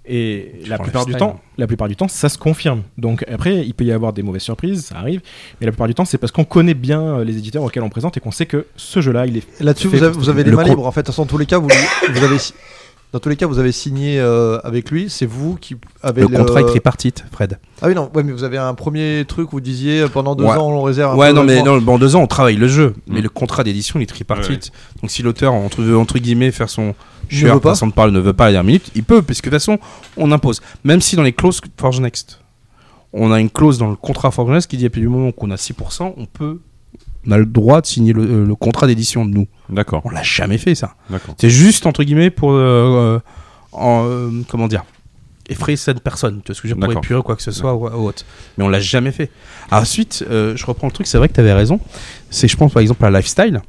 Et la plupart du temps, la plupart du temps, ça se confirme. Donc après, il peut y avoir des mauvaises surprises, ça arrive, mais la plupart du temps, c'est parce qu'on connaît bien euh, les éditeurs auxquels on présente et qu'on sait que ce jeu-là, il est Là-dessus, fait vous avez, vous avez Le les mains libres, en fait. De toute façon, dans tous les cas, vous, vous avez. Dans tous les cas, vous avez signé euh, avec lui. C'est vous qui avez Le contrat est tripartite, Fred. Ah oui, non, ouais, mais vous avez un premier truc où vous disiez euh, pendant deux Ouais. ans on réserve. un Ouais, non, mais non, bon, deux ans, on travaille le jeu, mais Mm. le contrat d'édition, il est tripartite. Donc, si l'auteur, entre, veut, entre guillemets, faire son pas. façon de parler, ne veut pas à la dernière minute, il peut, puisque de toute façon, on impose. Même si dans les clauses Forge Next, on a une clause dans le contrat Forge Next qui dit à partir du moment qu'on a 6%, on peut. On a le droit de signer le, euh, le contrat d'édition de nous. D'accord. On l'a jamais fait, ça. D'accord. C'est juste, entre guillemets, pour. euh, euh, en, euh, comment dire effrayer cette personne, tu vois ce que je veux dire, pour D'accord. épurer quoi que ce soit ou, ou autre. Mais on l'a jamais fait. Ensuite, euh, je reprends le truc, c'est vrai que tu avais raison. C'est, je pense, par exemple, à Lifestyle.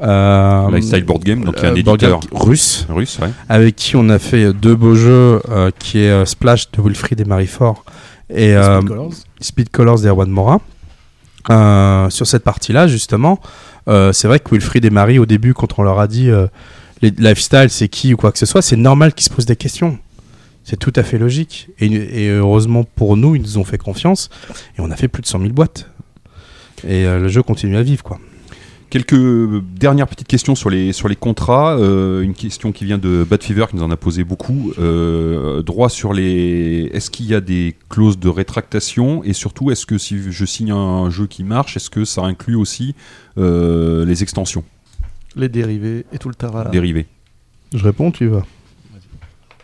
Euh, Lifestyle Board Game, donc il y a un éditeur game russe, russe, ouais. avec qui on a fait deux beaux jeux, euh, qui est Splash de Wilfried et Marie-Fort et euh, Speed Colors. Speed Colors d'Erwan Morin. Euh, sur cette partie-là, justement, euh, c'est vrai que Wilfried et Marie, au début, quand on leur a dit euh, les lifestyle, c'est qui ou quoi que ce soit, c'est normal qu'ils se posent des questions. C'est tout à fait logique. Et, et heureusement pour nous, ils nous ont fait confiance. Et on a fait plus de 100 000 boîtes. Et euh, le jeu continue à vivre, quoi. Quelques dernières petites questions sur les, sur les contrats. Euh, une question qui vient de Bad Fever qui nous en a posé beaucoup. Euh, droit sur les. Est-ce qu'il y a des clauses de rétractation? Et surtout, est-ce que si je signe un jeu qui marche, est-ce que ça inclut aussi euh, les extensions? Les dérivés et tout le tarara. dérivées Je réponds, tu vas.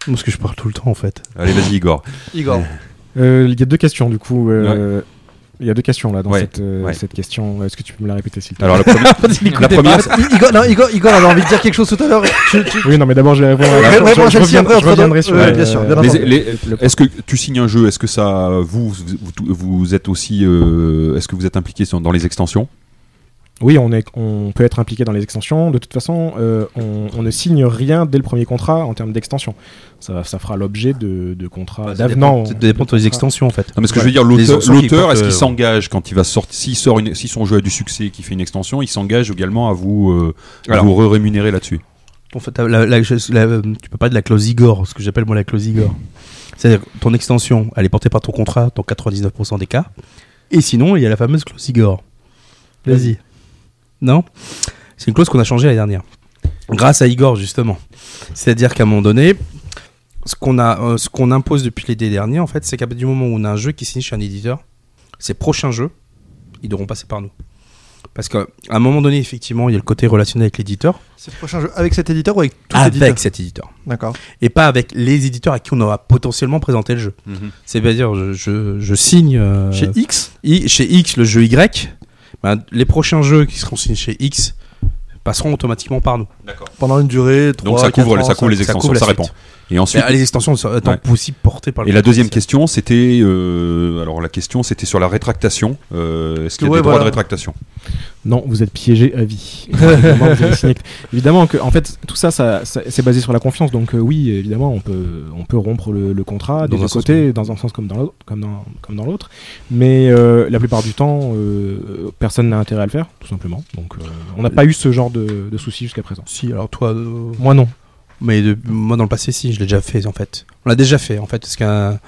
Parce que je parle tout le temps, en fait. Allez, vas-y, Igor. Igor. Euh, Il y a deux questions du coup. euh, Il y a deux questions là dans Ouais, cette, euh, ouais. cette question. Est-ce que tu peux me la répéter s'il te plaît Alors, la première, la première Igor, non, Igor, Igor avait envie de dire quelque chose tout à l'heure. Tu- Oui, non, mais d'abord je vais répondre. à la Ouais, question. ouais, Je- moi, je celle-ci, reviens- après, je reviendrai sur. Ouais, euh, bien sûr, Est-ce que tu signes un jeu? Est-ce que ça, vous, vous, vous êtes aussi, euh, est-ce que vous êtes impliqué dans les extensions? Oui, on, est, on peut être impliqué dans les extensions. De toute façon, euh, on, on ne signe rien dès le premier contrat en termes d'extension. Ça, ça fera l'objet de, de contrats d'avenant. Ça dépend de les extensions, en fait. Non, mais ce que Ouais. je veux dire, l'auteur, est-ce qu'il euh, s'engage quand il va sortir, s'il sort une, si son jeu a du succès, et qu'il fait une extension, il s'engage également à vous, euh, à Alors. vous rémunérer là-dessus. En fait, la- la- tu peux pas de la clause Igor, ce que j'appelle moi la clause Igor. C'est-à-dire que ton extension, elle est portée par ton contrat dans 99% des cas. Et sinon, il y a la fameuse clause Igor. Vas-y. Non C'est une clause qu'on a changée l'année dernière. Grâce à Igor, justement. C'est-à-dire qu'à un moment donné, ce qu'on a, euh, ce qu'on impose depuis l'été dernier, en fait, c'est qu'à partir du moment où on a un jeu qui signe chez un éditeur, ces prochains jeux, ils devront passer par nous. Parce qu'à un moment donné, effectivement, il y a le côté relationnel avec l'éditeur. C'est le prochain jeu avec cet éditeur ou avec tout Avec éditeur cet éditeur. D'accord. Et pas avec les éditeurs à qui on aura potentiellement présenté le jeu. C'est-à-dire, je, je, je signe. euh, Chez X? I- chez X le jeu Y. ben, les prochains jeux qui seront signés chez X passeront automatiquement par nous. Pendant une durée. Donc 3, ça couvre, 4 ans, ça couvre les ça extensions, couvre ça suite. répond. Et ensuite, Mais, les extensions étant Ouais. possibles portées par le et la deuxième question, c'était, euh, alors la question, c'était sur la rétractation. Euh, est-ce qu'il y a Ouais, des droits de rétractation? Non, vous êtes piégé à vie. évidemment, que, en fait, tout ça, ça, ça- c'est basé sur la confiance. Donc euh, oui, évidemment, on peut, on peut rompre le, le contrat des deux sens côtés, dans un sens comme dans l'autre, comme dans, comme dans l'autre. Mais euh, la plupart du temps, euh, personne n'a intérêt à le faire, tout simplement. Donc, euh, on n'a pas eu ce genre de, de soucis jusqu'à présent. Si, alors toi. euh, Moi non. Mais de- moi, dans le passé, si, je l'ai déjà fait, en fait. On l'a déjà fait, en fait, parce qu'un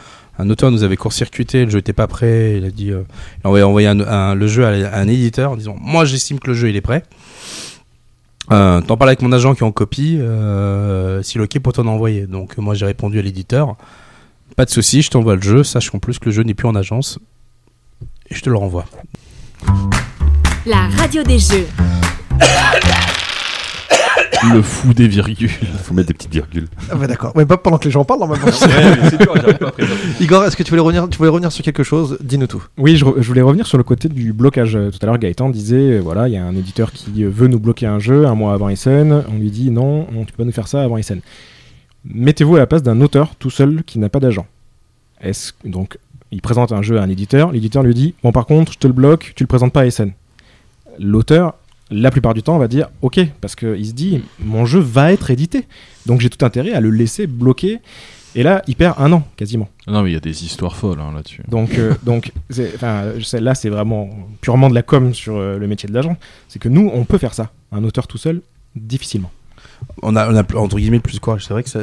un auteur nous avait court-circuité, le jeu était pas prêt, il a dit. euh, il a envoyé, envoyé un- un- le jeu à, à un éditeur en disant Moi, j'estime que le jeu, il est prêt. Euh, T'en parles avec mon agent qui est en copie, euh, s'il est OK pour t'en envoyer. Donc, moi, j'ai répondu à l'éditeur Pas de souci, je t'envoie le jeu, sache qu'en plus que le jeu n'est plus en agence, et je te le renvoie. La radio des jeux. Le fou des virgules. Il faut mettre des petites virgules. Ah bah d'accord. Ouais, pas pendant que les gens parlent normalement. c'est dur, j'arrive pas après. Igor, est-ce que tu voulais revenir, tu voulais revenir sur quelque chose? Dis-nous tout. Oui, je, voulais revenir sur le côté du blocage. Euh, Tout à l'heure, Gaëtan disait, euh, voilà, il y a un éditeur qui euh, veut nous bloquer un jeu un mois avant Essen. On lui dit, non, on- tu peux pas nous faire ça avant Essen. Mettez-vous à la place d'un auteur tout seul qui n'a pas d'agent. Est-ce donc il présente un jeu à un éditeur, l'éditeur lui dit, bon par contre, je te le bloque, tu le présentes pas à Essen. L'auteur, la plupart du temps, va dire, ok, parce qu'il se dit, mon jeu va être édité, donc j'ai tout intérêt à le laisser bloquer. Et là, il perd un an quasiment. Non, mais il y a des histoires folles hein, là-dessus. Donc, euh, donc là, c'est vraiment purement de la com sur euh, le métier de l'agent. C'est que nous, on peut faire ça. Un auteur tout seul, difficilement. on a, on a entre guillemets le plus de courage. C'est vrai que ça,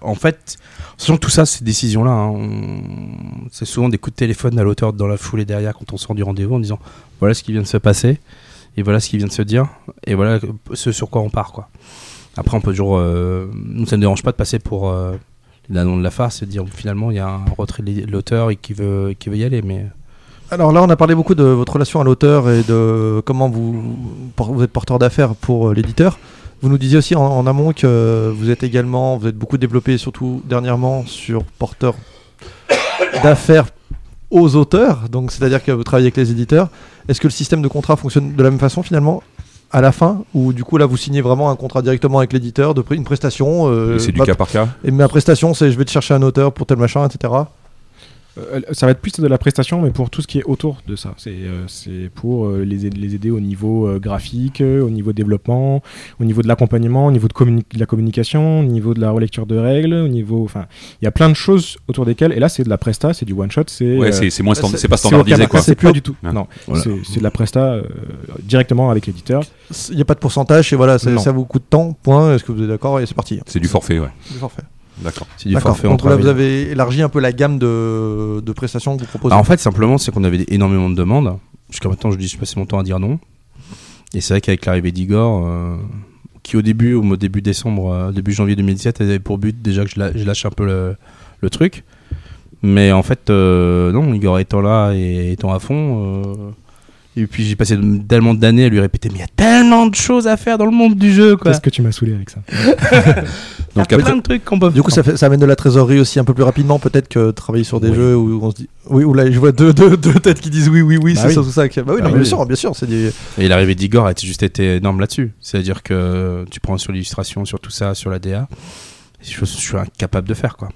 en fait, sachant que tout ça, ces décisions-là, hein, on- c'est souvent des coups de téléphone à l'auteur dans la foulée derrière quand on sort du rendez-vous en disant voilà ce qui vient de se passer et voilà ce qui vient de se dire et voilà ce sur quoi on part quoi. Après, on peut toujours. euh, nous, ça ne dérange pas de passer pour euh, la de la farce et de dire finalement il y a un retrait de l'auteur et qui veut, qui veut y aller. Mais Alors là, on a parlé beaucoup de votre relation à l'auteur et de comment vous, vous êtes porteur d'affaires pour euh, l'éditeur. Vous nous disiez aussi en, en amont que vous êtes également, vous êtes beaucoup développé, surtout dernièrement, sur porteur d'affaires aux auteurs. Donc, c'est-à-dire que vous travaillez avec les éditeurs. Est-ce que le système de contrat fonctionne de la même façon finalement à la fin ou du coup là vous signez vraiment un contrat directement avec l'éditeur de une prestation euh, c'est du cas par cas et ma prestation c'est je vais te chercher un auteur pour tel machin etc Euh, ça va être plus de la prestation, mais pour tout ce qui est autour de ça. C'est euh, pour euh, les, aider, les aider au niveau euh, graphique, euh, au niveau développement, au niveau de l'accompagnement, au niveau de, communi- de la communication, au niveau de la relecture de règles, au niveau. Enfin, il y a plein de choses autour desquelles. Et là, c'est de la presta, c'est du one shot. C'est Ouais, euh, c'est- moins stand- pas standardisé, quoi. C'est pas- du tout. Ouais. Non, Voilà. c'est de la presta euh, directement avec l'éditeur. il n'y a pas de pourcentage et voilà ça vous coûte tant point est-ce que vous êtes d'accord et c'est parti C'est du forfait, ouais. du forfait D'accord. c'est du forfait Donc là, vous avez élargi un peu la gamme de, de prestations que vous proposez. Bah, en fait, simplement, c'est qu'on avait énormément de demandes. Jusqu'à maintenant, je dis, je passais mon temps à dire non. Et c'est vrai qu'avec l'arrivée d'Igor, euh, qui au début, au début décembre, euh, début janvier 2017, elle avait pour but déjà que je, la- je lâche un peu le, le truc. Mais en fait, euh, non, Igor étant là et étant à fond. Et puis j'ai passé tellement d'années à lui répéter, mais il y a tellement de choses à faire dans le monde du jeu, quoi. Qu'est-ce que tu m'as saoulé avec ça Donc il y a plein de trucs qu'on peut du coup, ça, fait, ça amène de la trésorerie aussi un peu plus rapidement, peut-être que travailler sur des Oui. jeux où on se dit. Oui, où là, je vois deux, deux, deux têtes qui disent oui, oui, oui, Bah c'est oui. ça, tout ça. Bah oui, Ah non, mais oui. bien sûr, bien sûr. C'est des... Et l'arrivée d'Igor a juste été énorme là-dessus. C'est-à-dire que tu prends sur l'illustration, sur tout ça, sur la DA, c'est des choses que je suis incapable de faire, quoi.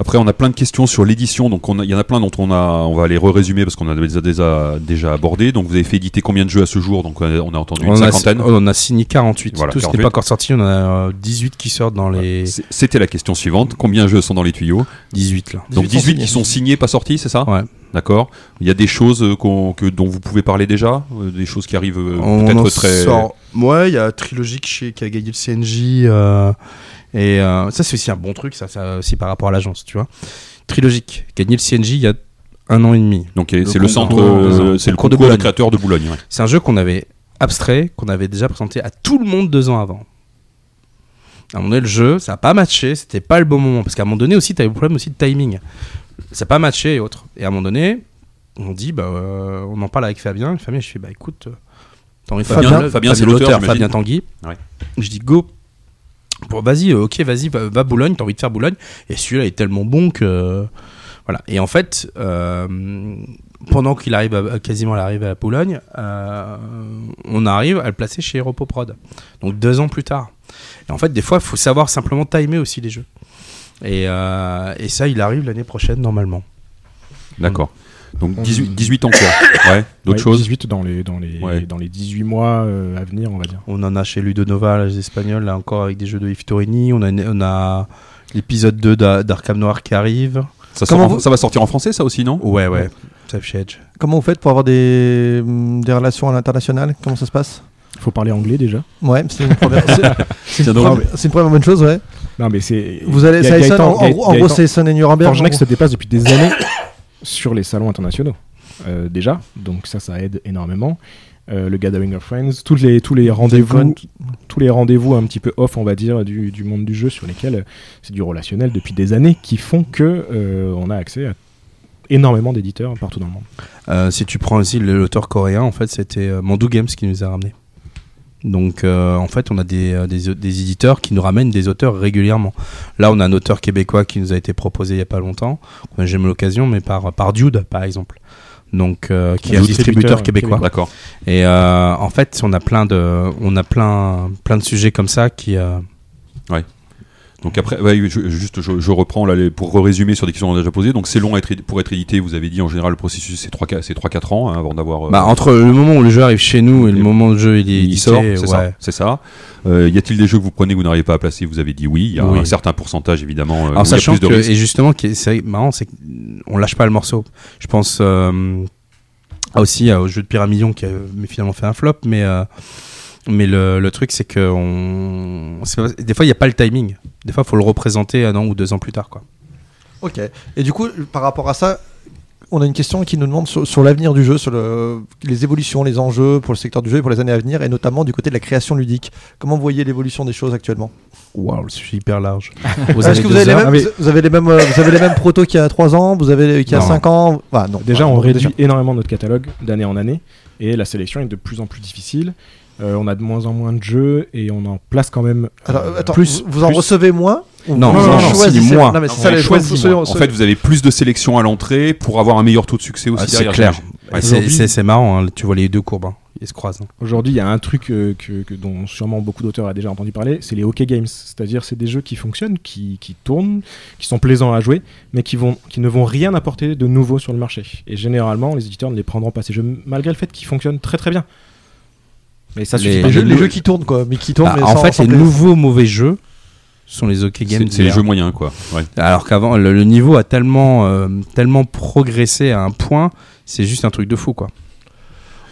Après, on a plein de questions sur l'édition. Donc, on a- il y en a plein dont on a, on va les re-résumer parce qu'on a déjà, déjà, déjà abordé. Donc, vous avez fait éditer combien de jeux à ce jour? Donc, on a, on a entendu une a, cinquantaine. on a signé 48. Voilà, tout ce qui 48. n'est pas encore sorti, on a euh, 18 qui sortent dans les C'était la question suivante. Combien de jeux sont dans les tuyaux? 18 là. Donc 18 sont 18 signés. qui sont signés, pas sortis, c'est ça? Ouais. D'accord. Il y a des choses euh, que, dont vous pouvez parler déjà? Euh, Des choses qui arrivent euh, peut-être très. sort- Ouais, il y a Trilogique chez qui a gagné le CNJ. euh, et euh, ça, c'est aussi un bon truc, ça, ça aussi par rapport à l'agence, tu vois. Trilogique, gagné le CNJ il y a un an et demi. Donc, c'est le centre, euh, le c'est le concours de concours de créateurs de Boulogne. ouais. C'est un jeu qu'on avait abstrait, qu'on avait déjà présenté à tout le monde deux ans avant. À un moment donné, le jeu, ça n'a pas matché, c'était pas le bon moment. Parce qu'à un moment donné aussi, tu avais le problème aussi de timing. Ça n'a pas matché et autres. Et à un moment donné, on dit, bah, euh, on en parle avec Fabien. Fabien, je fais, bah écoute, Fabien- c'est l'auteur. Fabien Tanguy. Ouais. Je dis, go. Vas-y, euh, ok, vas-y, va, Boulogne, t'as envie de faire Boulogne. Et celui-là est tellement bon que. Voilà. Et en fait, euh, pendant qu'il arrive quasiment à l'arrivée à Boulogne, euh, on arrive à le placer chez Europoprod. Donc deux ans plus tard. Et en fait, des fois, il faut savoir simplement timer aussi les jeux. Et, et ça, il arrive l'année prochaine normalement. D'accord. Donc On- 18, 18 en quoi Ouais. D'autres Ouais, choses 18 dans les, dans les, Ouais. dans les 18 mois euh, à venir, on va dire. On en a chez Ludonova, les Espagnols, là encore avec des jeux de Yves Torini. On a, on a l'épisode 2 d'A- d'Arkham Noir qui arrive. ça, sort en- vous- ça va sortir en français, ça aussi, non? Ouais, ouais. Comment vous faites pour avoir des, hum, des relations à l'international? Comment ça se passe? Il faut parler anglais déjà. Ouais, c'est une première, c'est- une, première- c'est une première bonne chose, ouais. Non, mais c'est. Vous allez, ça en, en gros, en gros, Gaëtan- c'est et Nuremberg. Forgenex en se dépasse depuis des années sur les salons internationaux. euh, déjà, donc ça, ça aide énormément. Euh, le Gathering of Friends, tous les, tous les rendez-vous, tous les rendez-vous un petit peu off, on va dire, du, du monde du jeu sur lesquels euh, c'est du relationnel depuis des années qui font que euh, on a accès à énormément d'éditeurs partout dans le monde. Euh, si tu prends aussi l'auteur coréen, en fait, c'était euh, Mandu Games qui nous a ramené. Donc, euh, en fait, on a des, euh, des, des éditeurs qui nous ramènent des auteurs régulièrement. Là, on a un auteur québécois qui nous a été proposé il y a pas longtemps. Jamais eu l'occasion, mais par, par Dude, par exemple. Donc, euh, qui est un distributeur distributeur québécois. D'accord. Et euh, en fait, on a plein de, on a plein, plein de sujets comme ça qui. euh, Donc après, je, juste, je, je reprends là, les- pour résumer sur des questions qu'on a déjà posées. Donc c'est long à être, édi- pour être édité. Vous avez dit en général le processus c'est 3 c'est 3-4 ans hein, avant d'avoir. euh, bah, entre le moment où le jeu arrive chez nous et le moment où le jeu il, est il édité, sort, c'est ça. ouais. C'est ça. Euh, y a-t-il des jeux que vous prenez que vous n'arrivez pas à placer Vous avez dit oui. Il y a Oui. un certain pourcentage évidemment. euh, Alors sachant que risques. et justement c'est marrant c'est qu'on lâche pas le morceau. Je pense aussi au jeu de Pyramidon qui a mais finalement fait un flop mais mais le, le truc c'est que on c'est pas- des fois il y a pas le timing. Des fois il faut le représenter un an ou deux ans plus tard quoi. Ok. Et du coup, par rapport à ça, on a une question qui nous demande sur, sur l'avenir du jeu, sur le- les évolutions, les enjeux pour le secteur du jeu et pour les années à venir, et notamment du côté de la création ludique. Comment vous voyez l'évolution des choses actuellement? Waouh, le sujet est hyper large. Est-ce que vous avez, les mêmes, vous avez les mêmes, euh, vous avez les mêmes protos qu'il y a 3 ans, vous avez qu'il y a Non. 5 ans? Ah, non. Déjà, Ah, on réduit énormément notre catalogue d'année en année et la sélection est de plus en plus difficile. Euh, on a de moins en moins de jeux et on en place quand même Alors, euh, attends, plus. vous, vous en plus. recevez moins Non, vous non, en non, choisissez si, moins. Non, mais c'est On ça, les choisit choix- moins. En fait, vous avez plus de sélection à l'entrée pour avoir un meilleur taux de succès aussi Ah, c'est clair. Ouais, c'est- marrant, hein, tu vois les deux courbes, hein, ils se croisent. hein. Aujourd'hui, il y a un truc euh, que, que- dont sûrement beaucoup d'auteurs ont déjà entendu parler, c'est les hockey games. C'est-à-dire, c'est des jeux qui fonctionnent, qui, qui tournent, qui sont plaisants à jouer, mais qui, vont, qui ne vont rien apporter de nouveau sur le marché. Et généralement, les éditeurs ne les prendront pas ces jeux, malgré le fait qu'ils fonctionnent très très bien. Mais ça Les- les, jeux, les jeux qui tournent quoi, mais qui tournent. Bah, mais en sans- fait, sans les plaisir. nouveaux mauvais jeux sont les hockey games. C'est les jeux moyens, quoi. Ouais. Alors qu'avant, le, le niveau a tellement, euh, tellement progressé à un point, c'est juste un truc de fou, quoi.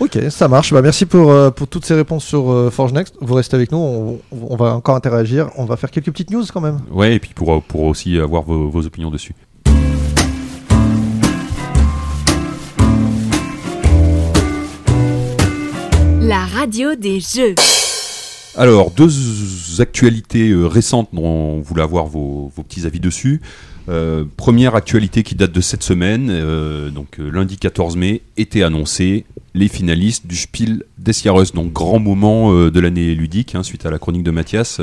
Ok, ça marche. Bah, merci pour, euh, pour toutes ces réponses sur euh, Forge Next. Vous restez avec nous, on, on va encore interagir. On va faire quelques petites news quand même. Ouais, et puis pour, pour aussi avoir vos, vos opinions dessus. La radio des jeux. Alors, deux actualités euh, récentes dont on voulait avoir vos, vos petits avis dessus. Euh, première actualité qui date de cette semaine, euh, donc euh, lundi 14 mai, était annoncé les finalistes du Spiel des Jahres, donc grand moment de l'année ludique, hein, suite à la chronique de Mathias.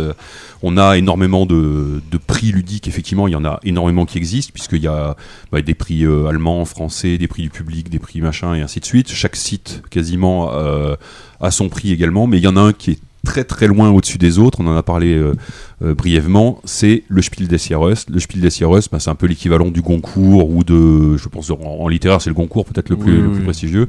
On a énormément de, prix ludiques, effectivement, il y en a énormément qui existent, puisqu'il y a bah, des prix allemands, français, des prix du public, des prix machin, et ainsi de suite. Chaque site, quasiment, a son prix également, mais il y en a un qui est très très loin au-dessus des autres, on en a parlé euh, euh, brièvement, c'est le Spiel des Jahres. Le Spiel des Jahres, bah, c'est un peu l'équivalent du Goncourt ou de, je pense en, en littéraire c'est le Goncourt peut-être le plus, Oui, le oui, plus oui. prestigieux.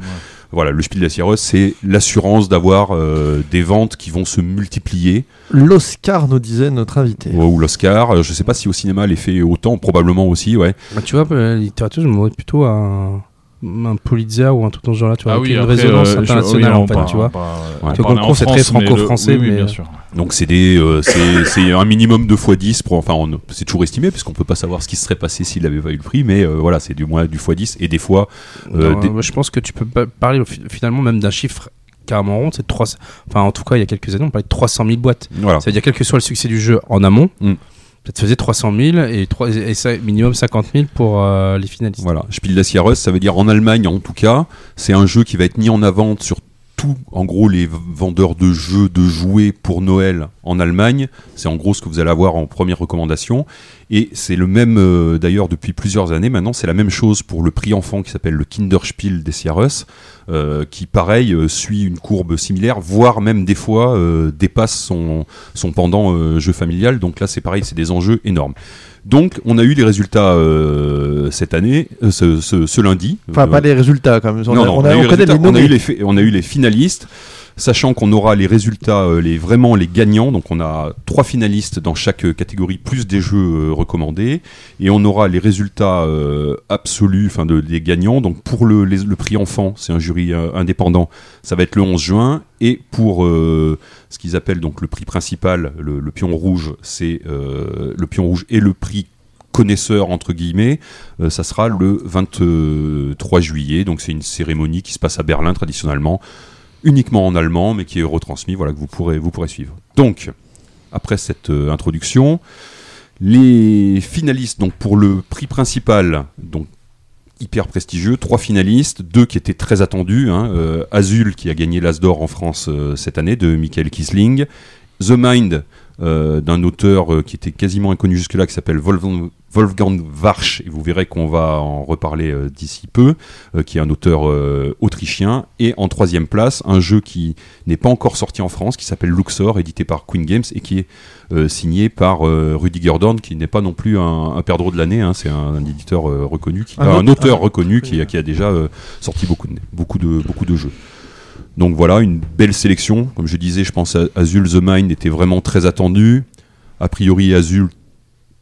Voilà, le Spiel des Jahres, c'est l'assurance d'avoir euh, des ventes qui vont se multiplier. L'Oscar nous disait notre invité. Ouais, ou l'Oscar, je sais pas si au cinéma l'effet autant, probablement aussi, ouais. Bah, tu vois, la littérature, je me vois plutôt à un, Pulitzer ou un truc dans ce genre-là, tu vois, Ah oui, une après, résonance euh, je- internationale, oui, en fait, parle- tu vois. on parle- Ouais. Tu vois, en c'est très France, mais le- franco-français, oui, oui, mais... bien sûr. Donc c'est des, euh, c'est c'est un minimum de x 10 pour, enfin c'est toujours estimé puisqu'on peut pas savoir ce qui se serait passé s'il avait pas eu le prix, mais euh, voilà c'est du moins du x 10 et des fois euh, Non, des- moi, je pense que tu peux parler finalement même d'un chiffre carrément rond, c'est 300 enfin en tout cas il y a quelques années on parlait de 300 000 boîtes. Voilà. Ça veut dire quel que soit le succès du jeu en amont, Mm. Ça te faisait 300 000 et, trois- et ça, minimum 50 000 pour euh, les finalistes. Voilà, Spiel des Jahres, ça veut dire en Allemagne en tout cas, c'est un jeu qui va être mis en avant sur en gros, les vendeurs de jeux, de jouets pour Noël en Allemagne. C'est en gros ce que vous allez avoir en première recommandation. Et c'est le même, euh, d'ailleurs, depuis plusieurs années maintenant, c'est la même chose pour le prix enfant qui s'appelle le Kinderspiel des Jahres, euh, qui, pareil, euh, suit une courbe similaire, voire même des fois dépasse son, son pendant jeu familial. Donc là, c'est pareil, c'est des enjeux énormes. Donc, on a eu les résultats euh, cette année, euh, ce, ce- ce lundi. Enfin, Euh, pas les résultats quand même. On non, a- non, on a- eu on les connaît résultats, les on a eu nommés. les, fi- on a eu les finalistes, sachant qu'on aura les résultats, euh, les, vraiment les gagnants. Donc on a trois finalistes dans chaque euh, catégorie, plus des jeux euh, recommandés. Et on aura les résultats absolus, enfin de, des gagnants. Donc pour le, prix enfant, c'est un jury indépendant, ça va être le 11 juin. Et pour ce qu'ils appellent donc le prix principal, le, pion rouge, c'est le pion rouge et le prix connaisseur entre guillemets, ça sera le 23 juillet. Donc c'est une cérémonie qui se passe à Berlin traditionnellement, uniquement en allemand, mais qui est retransmise, voilà que vous pourrez vous pourrez suivre. Donc après cette euh, introduction, les finalistes donc pour le prix principal, donc hyper prestigieux, trois finalistes, deux qui étaient très attendus, hein, euh, Azul qui a gagné l'As d'or en France euh, cette année de Michael Kisling, The Mind euh, d'un auteur euh, qui était quasiment inconnu jusque-là, qui s'appelle Wolfgang, Wolfgang Warsch, et vous verrez qu'on va en reparler euh, d'ici peu, qui est un auteur autrichien, et en troisième place, un jeu qui n'est pas encore sorti en France, qui s'appelle Luxor, édité par Queen Games, et qui est signé par Rudy Gordon, qui n'est pas non plus un, un perdreau de l'année, hein, c'est un, un éditeur reconnu, qui, Un auteur reconnu qui, a- qui a déjà sorti beaucoup de, beaucoup, de, beaucoup de jeux. Donc voilà, une belle sélection. Comme je disais, je pense à Azul The Mind était vraiment très attendu. A priori, Azul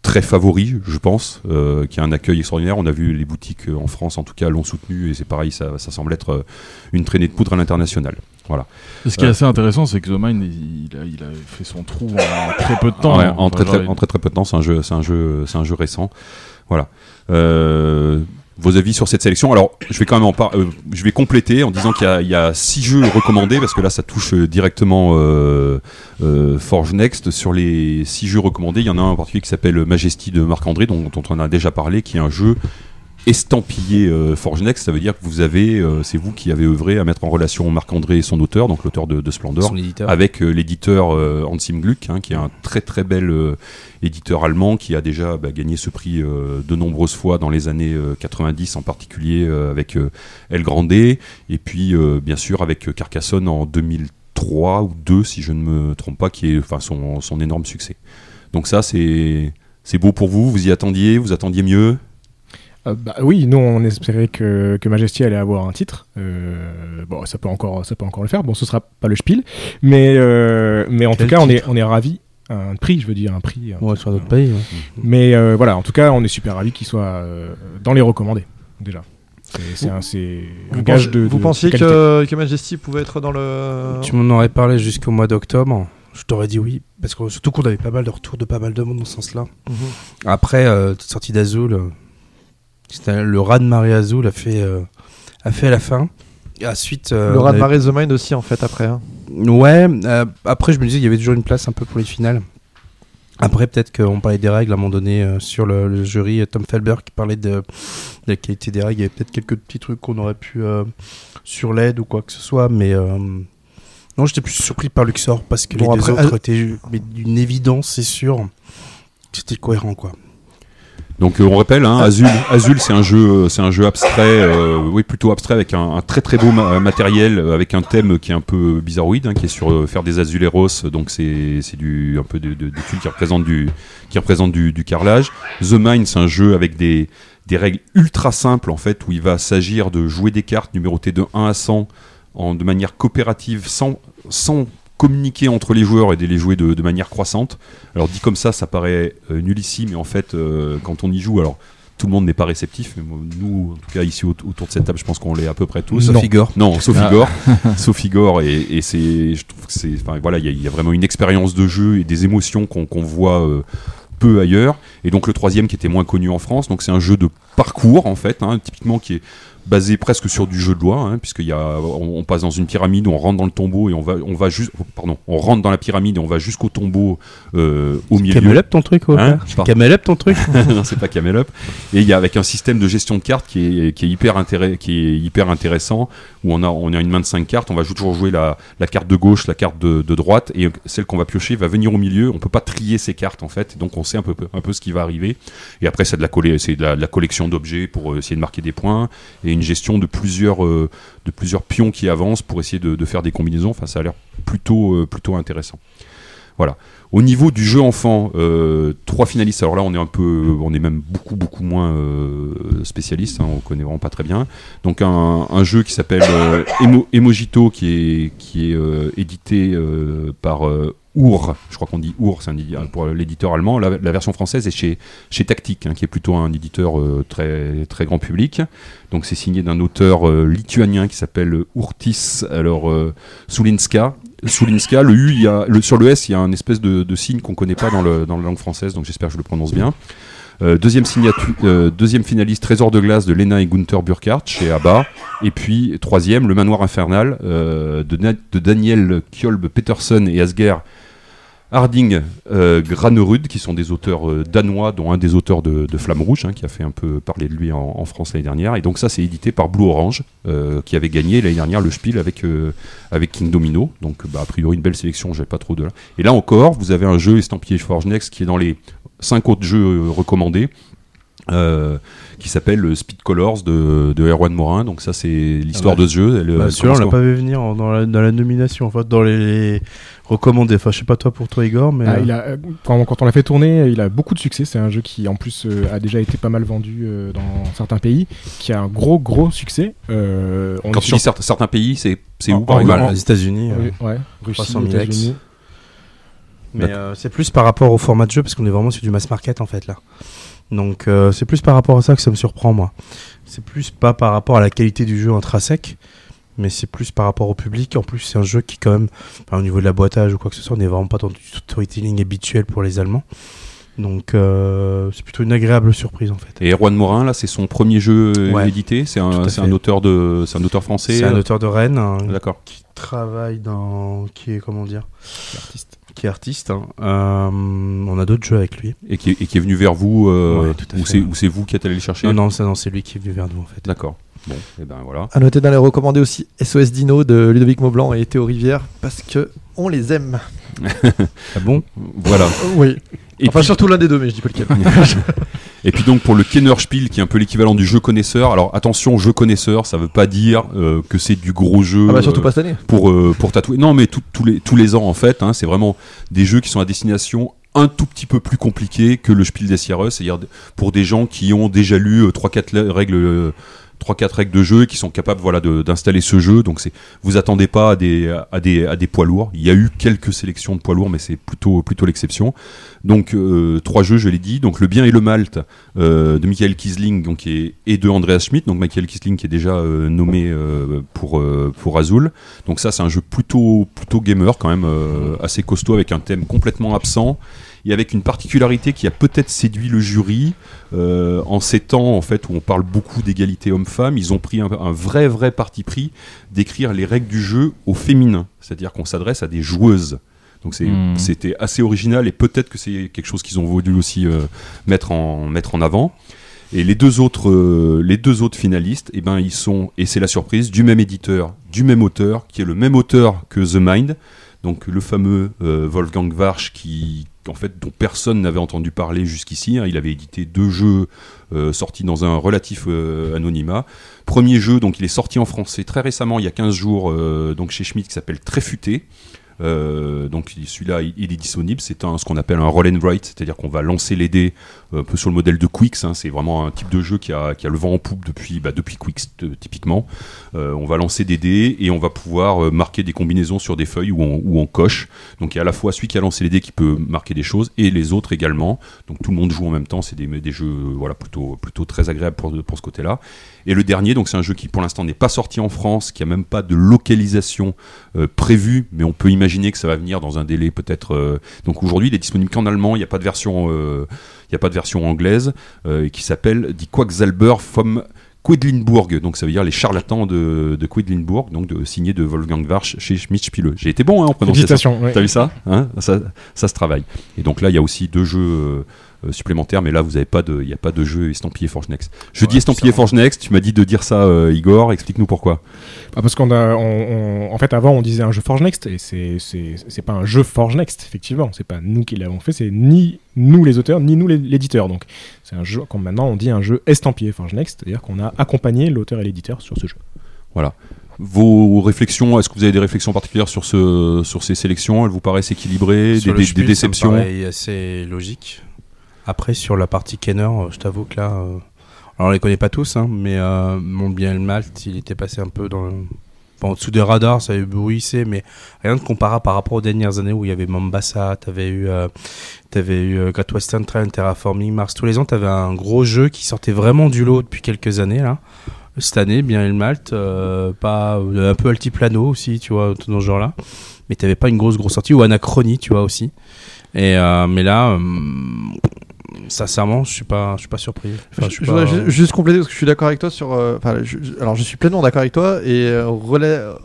très favori, je pense, euh, qui a un accueil extraordinaire. On a vu les boutiques euh, en France, en tout cas, l'ont soutenu et c'est pareil, ça, ça semble être euh, une traînée de poudre à l'international. Voilà. Ce qui est Euh, assez intéressant, c'est que The Mind, il, a, il a fait son trou en très peu de temps. Ouais, en, très, très, en très très peu de temps, c'est un jeu, c'est un jeu, c'est un jeu récent. Voilà. Euh, vos avis sur cette sélection. Alors, je vais quand même en euh, compléter en disant qu'il y a- six jeux recommandés parce que là, ça touche euh, directement euh, Forge Next. Sur les six jeux recommandés, il y en a un en particulier qui s'appelle Majesty de Marc André, dont, dont on a déjà parlé, qui est un jeu estampillé euh, Forge Next. Ça veut dire que vous avez, euh, c'est vous qui avez œuvré à mettre en relation Marc André et son auteur, donc l'auteur de, de Splendor, avec euh, l'éditeur euh, Hansim Gluck, hein, qui est un très très bel euh, éditeur allemand qui a déjà bah, gagné ce prix de nombreuses fois dans les années euh, 90 en particulier avec El Grande et puis bien sûr avec Carcassonne en 2003 ou 2 si je ne me trompe pas qui est enfin son, son énorme succès. Donc ça c'est beau pour vous, vous y attendiez, vous attendiez mieux? Euh, bah oui, nous on espérait que, que Majesty allait avoir un titre. Euh, bon, ça peut encore, ça peut encore le faire. Bon, ce sera pas le Spiel, mais euh, mais en Quel tout cas, on est on est ravi. Un prix, je veux dire, un prix. un Ouais, sur d'autres pays. ouais. Mais euh, voilà, en tout cas, on est super ravi qu'il soit euh, dans les recommandés déjà. C'est- un, c'est un gage de. vous de pensiez que, que Majesty pouvait être dans le. Tu m'en aurais parlé jusqu'au mois d'octobre. Je t'aurais dit oui. Parce que surtout qu'on avait pas mal de retours de pas mal de monde dans ce sens-là. Mhm. Après, euh, sortie d'Azul, euh, le rat de Marie Azul a fait, euh, a fait la fin. Et ensuite, euh, le rat de avait- The Mind aussi, en fait, après. hein. Ouais, euh, après je me disais qu'il y avait toujours une place un peu pour les finales. Après peut-être qu'on parlait des règles à un moment donné euh, sur le, le jury, Tom Felber qui parlait de, de la qualité des règles, il y avait peut-être quelques petits trucs qu'on aurait pu euh, sur l'aide ou quoi que ce soit, mais euh, non j'étais plus surpris par Luxor parce que Bon, les deux après, autres étaient d'une évidence c'est sûr, c'était cohérent quoi. Donc euh, on rappelle, hein, Azul, c'est un jeu, c'est un jeu abstrait, euh, oui plutôt abstrait avec un, très très beau ma- matériel, euh, avec un thème qui est un peu bizarroïde, hein, qui est sur faire des azuleros, donc c'est du un peu de, de, qui représentent du qui du, carrelage. The Mind c'est un jeu avec des des règles ultra simples en fait où il va s'agir de jouer des cartes numérotées de 1 à 100 en, de manière coopérative sans sans communiquer entre les joueurs et de les jouer de, de manière croissante. Alors dit comme ça, ça paraît euh, nul ici, mais en fait, euh, quand on y joue, alors tout le monde n'est pas réceptif. Mais nous, en tout cas ici au- autour de cette table, je pense qu'on l'est à peu près tous. Non. Igor. Non, Ah. Igor. sauf Igor, et, et c'est, je trouve que c'est, enfin voilà, il y, a- il y a vraiment une expérience de jeu et des émotions qu'on qu'on voit. euh, peu ailleurs et donc le troisième qui était moins connu en France donc c'est un jeu de parcours en fait hein, typiquement qui est basé presque sur du jeu de loi, hein, puisqu'il y a, on, on passe dans une pyramide, on rentre dans le tombeau et on va, on va juste, pardon, on rentre dans la pyramide et on va jusqu'au tombeau euh, au milieu. Camel Up ton truc, ouais. Hein ton truc. non, c'est pas Camel Up. Et il y a avec un système de gestion de cartes qui est, qui est hyper intéressant, qui est hyper intéressant, où on a, on a une main de 5 cartes, on va toujours jouer la, la carte de gauche, la carte de, de droite, et celle qu'on va piocher va venir au milieu. On peut pas trier ces cartes en fait, donc on sait un peu, un peu ce qui va arriver. Et après, c'est de la, c'est de la, de la collection d'objets pour euh, essayer de marquer des points, et une gestion de plusieurs, euh, de plusieurs pions qui avancent pour essayer de, faire des combinaisons. Enfin, ça a l'air plutôt, euh, plutôt intéressant. Voilà. Au niveau du jeu enfant, euh, trois finalistes. Alors là, on est un peu, on est même beaucoup, beaucoup moins euh, spécialiste. hein, on connaît vraiment pas très bien. Donc un, jeu qui s'appelle euh, Emo- Emojito, qui est qui est euh, édité par Our. Je crois qu'on dit Our, c'est pour l'éditeur allemand. La, version française est chez chez Tactic, hein, qui est plutôt un éditeur très très grand public. Donc c'est signé d'un auteur lituanien qui s'appelle Urtis. Alors euh. Sulinska, le U, a, sur le S, il y a un espèce de, signe qu'on connaît pas dans, la langue française, donc j'espère que je le prononce bien. Euh, deuxième, euh, deuxième finaliste, Trésor de glace de Lena et Gunther Burkhardt chez ABBA. Et puis troisième, Le Manoir Infernal euh, de, de Daniel Kjolb Peterson et Asger Harding euh, Granerud, qui sont des auteurs euh, danois, dont un des auteurs de, Flamme Rouge, hein, qui a fait un peu parler de lui en, France l'année dernière. Et donc ça, c'est édité par Blue Orange, euh, qui avait gagné l'année dernière le Spiel avec, King Domino. Donc bah, a priori une belle sélection, j'ai pas trop de là. Et là encore, vous avez un jeu estampillé Forge Next qui est dans les cinq autres jeux recommandés. Euh, qui s'appelle euh, Speed Colors de, de Erwan Morin. Donc ça c'est l'histoire Ah bah. de ce jeu. Elle, Bah, elle celui-là, on l'a pas vu venir en- dans la, dans la nomination, en fait, dans les, les recommandés. Enfin, je sais pas toi pour toi, Igor, mais. Ah, euh, il a, euh, quand, quand on l'a fait tourner, il a beaucoup de succès. C'est un jeu qui, en plus, euh, a déjà été pas mal vendu euh, dans certains pays, qui a un gros, gros succès. Euh, on Quand tu sur- dis certains, certains pays, c'est c'est où par exemple les États-Unis. Euh, ouais, Russie, 300 000 ex. États-Unis. Mais euh, c'est plus par rapport au format de jeu parce qu'on est vraiment sur du mass market en fait là. Donc euh, c'est plus par rapport à ça que ça me surprend moi. C'est plus pas par rapport à la qualité du jeu intrinsèque, mais c'est plus par rapport au public. En plus c'est un jeu qui quand même, enfin, au niveau de l'aboitage ou quoi que ce soit, on n'est vraiment pas dans du storytelling habituel pour les Allemands. Donc euh, c'est plutôt une agréable surprise en fait. Et Erwan Morin, là, c'est son premier jeu euh, Ouais. édité. C'est un, un auteur de, c'est un auteur français. C'est un auteur de Rennes hein, D'accord. qui travaille dans, qui est comment dire, artiste. Qui est artiste. hein. Euh, on a d'autres jeux avec lui. Et qui, est- et qui est venu vers vous, euh, Ouais, tout à ou fait. c'est ou c'est vous qui êtes allé le chercher Non non, c'est lui qui est venu vers nous en fait. D'accord. Bon, et ben voilà. À noter dans les recommandés aussi SOS Dino de Ludovic Maublanc et Théo Rivière parce que on les aime. Ah bon? Voilà. Oui. Et enfin puis- surtout l'un des deux, mais je dis pas lequel. Et puis donc pour le Kennerspiel, qui est un peu l'équivalent du jeu connaisseur. Alors attention, jeu connaisseur, ça veut pas dire euh, que c'est du gros jeu. Ah bah, surtout euh, pas cette année. Pour euh, pour tatouer. Non, mais tout- tous les tous les ans en fait. hein, c'est vraiment des jeux qui sont à destination un tout petit peu plus compliqué que le Spiel des Jahres, c'est-à-dire pour des gens qui ont déjà lu 3-4 règles. Euh, 3-4 règles de jeu qui sont capables voilà d'installer ce jeu. Donc c'est vous attendez pas à des à des à des poids lourds. Il y a eu quelques sélections de poids lourds mais c'est plutôt plutôt l'exception. Donc euh, trois jeux je l'ai dit. Donc le bien et le Malte euh, de Michael Kisling donc et, et de Andreas Schmidt. Donc Michael Kisling qui est déjà euh, nommé euh, pour euh, pour Azul. Donc ça c'est un jeu plutôt plutôt gamer quand même euh, assez costaud avec un thème complètement absent et avec une particularité qui a peut-être séduit le jury euh, en ces temps en fait où on parle beaucoup d'égalité homme-femme ils ont pris un, un vrai vrai parti pris d'écrire les règles du jeu au féminin c'est-à-dire qu'on s'adresse à des joueuses donc Hmm. c'était assez original et peut-être que c'est quelque chose qu'ils ont voulu aussi euh, mettre, en, mettre en avant. Et les deux autres, euh, les deux autres finalistes, eh ben, ils sont, et c'est la surprise, du même éditeur, du même auteur, qui est le même auteur que The Mind, donc le fameux euh, Wolfgang Warsch, qui, en fait, dont personne n'avait entendu parler jusqu'ici. hein. Il avait édité deux jeux euh, sortis dans un relatif euh, anonymat. Premier jeu, donc il est sorti en français très récemment, il y a 15 jours, euh, chez Schmidt, qui s'appelle Tréfuté. Euh, donc celui-là, il, est disponible. C'est ce qu'on appelle un roll and write, c'est-à-dire qu'on va lancer les dés euh, un peu sur le modèle de Quicks. hein. C'est vraiment un type de jeu qui a, qui a le vent en poupe depuis, bah, depuis Quicks typiquement. Euh, on va lancer des dés et on va pouvoir marquer des combinaisons sur des feuilles où on coche. Donc il y a à la fois celui qui a lancé les dés qui peut marquer des choses et les autres également. Donc tout le monde joue en même temps. C'est des, des jeux voilà plutôt plutôt très agréables pour, pour ce côté-là. Et le dernier, donc c'est un jeu qui pour l'instant n'est pas sorti en France, qui a même pas de localisation prévue, mais on peut imaginer que ça va venir dans un délai peut-être. euh, Donc aujourd'hui, il est disponible qu'en allemand. Il n'y a pas de version, euh, il y a pas de version anglaise, euh, qui s'appelle Die Quacksalber vom Quedlinburg, donc ça veut dire les charlatans de, de Quedlinburg, donc de, signé de Wolfgang Warsch chez Schmidt Spiele. J'ai été bon hein, en prononciation. Ouais. T'as vu ça, hein? Ça Ça se travaille. Et donc là, il y a aussi deux jeux supplémentaires, mais là, vous avez pas de, il n'y a pas de jeu estampillé Forge Next. Je dis estampillé Forge Next. Tu m'as dit de dire ça, euh, Igor. Explique-nous pourquoi. Ah, parce qu'on a, on- on- en fait, avant, on disait un jeu Forge Next, et c'est, c'est, c'est pas un jeu Forge Next, effectivement. C'est pas nous qui l'avons fait, c'est ni nous les auteurs, ni nous les- l'éditeur. Donc, c'est un jeu, comme maintenant, on dit un jeu estampillé Forge Next, c'est-à-dire qu'on a accompagné l'auteur et l'éditeur sur ce jeu. Voilà. Vos réflexions, est-ce que vous avez des réflexions particulières sur, ce, sur ces sélections? Elles vous paraissent équilibrées Sur Des, le des- des Spiel, déceptions? paraît assez logique. Après, sur la partie Kenner, euh, je t'avoue que là. euh, Alors, on les connaît pas tous, hein, mais euh, mon bien le Malte, il était passé un peu dans. pas en dessous des radars, ça bruissé, mais rien de comparable par rapport aux dernières années où il y avait Mombasa, t'avais eu, euh, t'avais eu euh, Great Western Trail, Terraforming Mars. Tous les ans, t'avais un gros jeu qui sortait vraiment du lot depuis quelques années, là. Cette année, bien le Malte, pas, un peu altiplano aussi, tu vois, tout dans ce genre-là. Mais t'avais pas une grosse, grosse sortie, ou Anachronie, tu vois, aussi. Et, mais là, hum, sincèrement, je suis pas, je suis pas surpris. Enfin, je, suis je pas- juste compléter parce que je suis d'accord avec toi sur. euh, alors, je suis pleinement d'accord avec toi et euh, rela-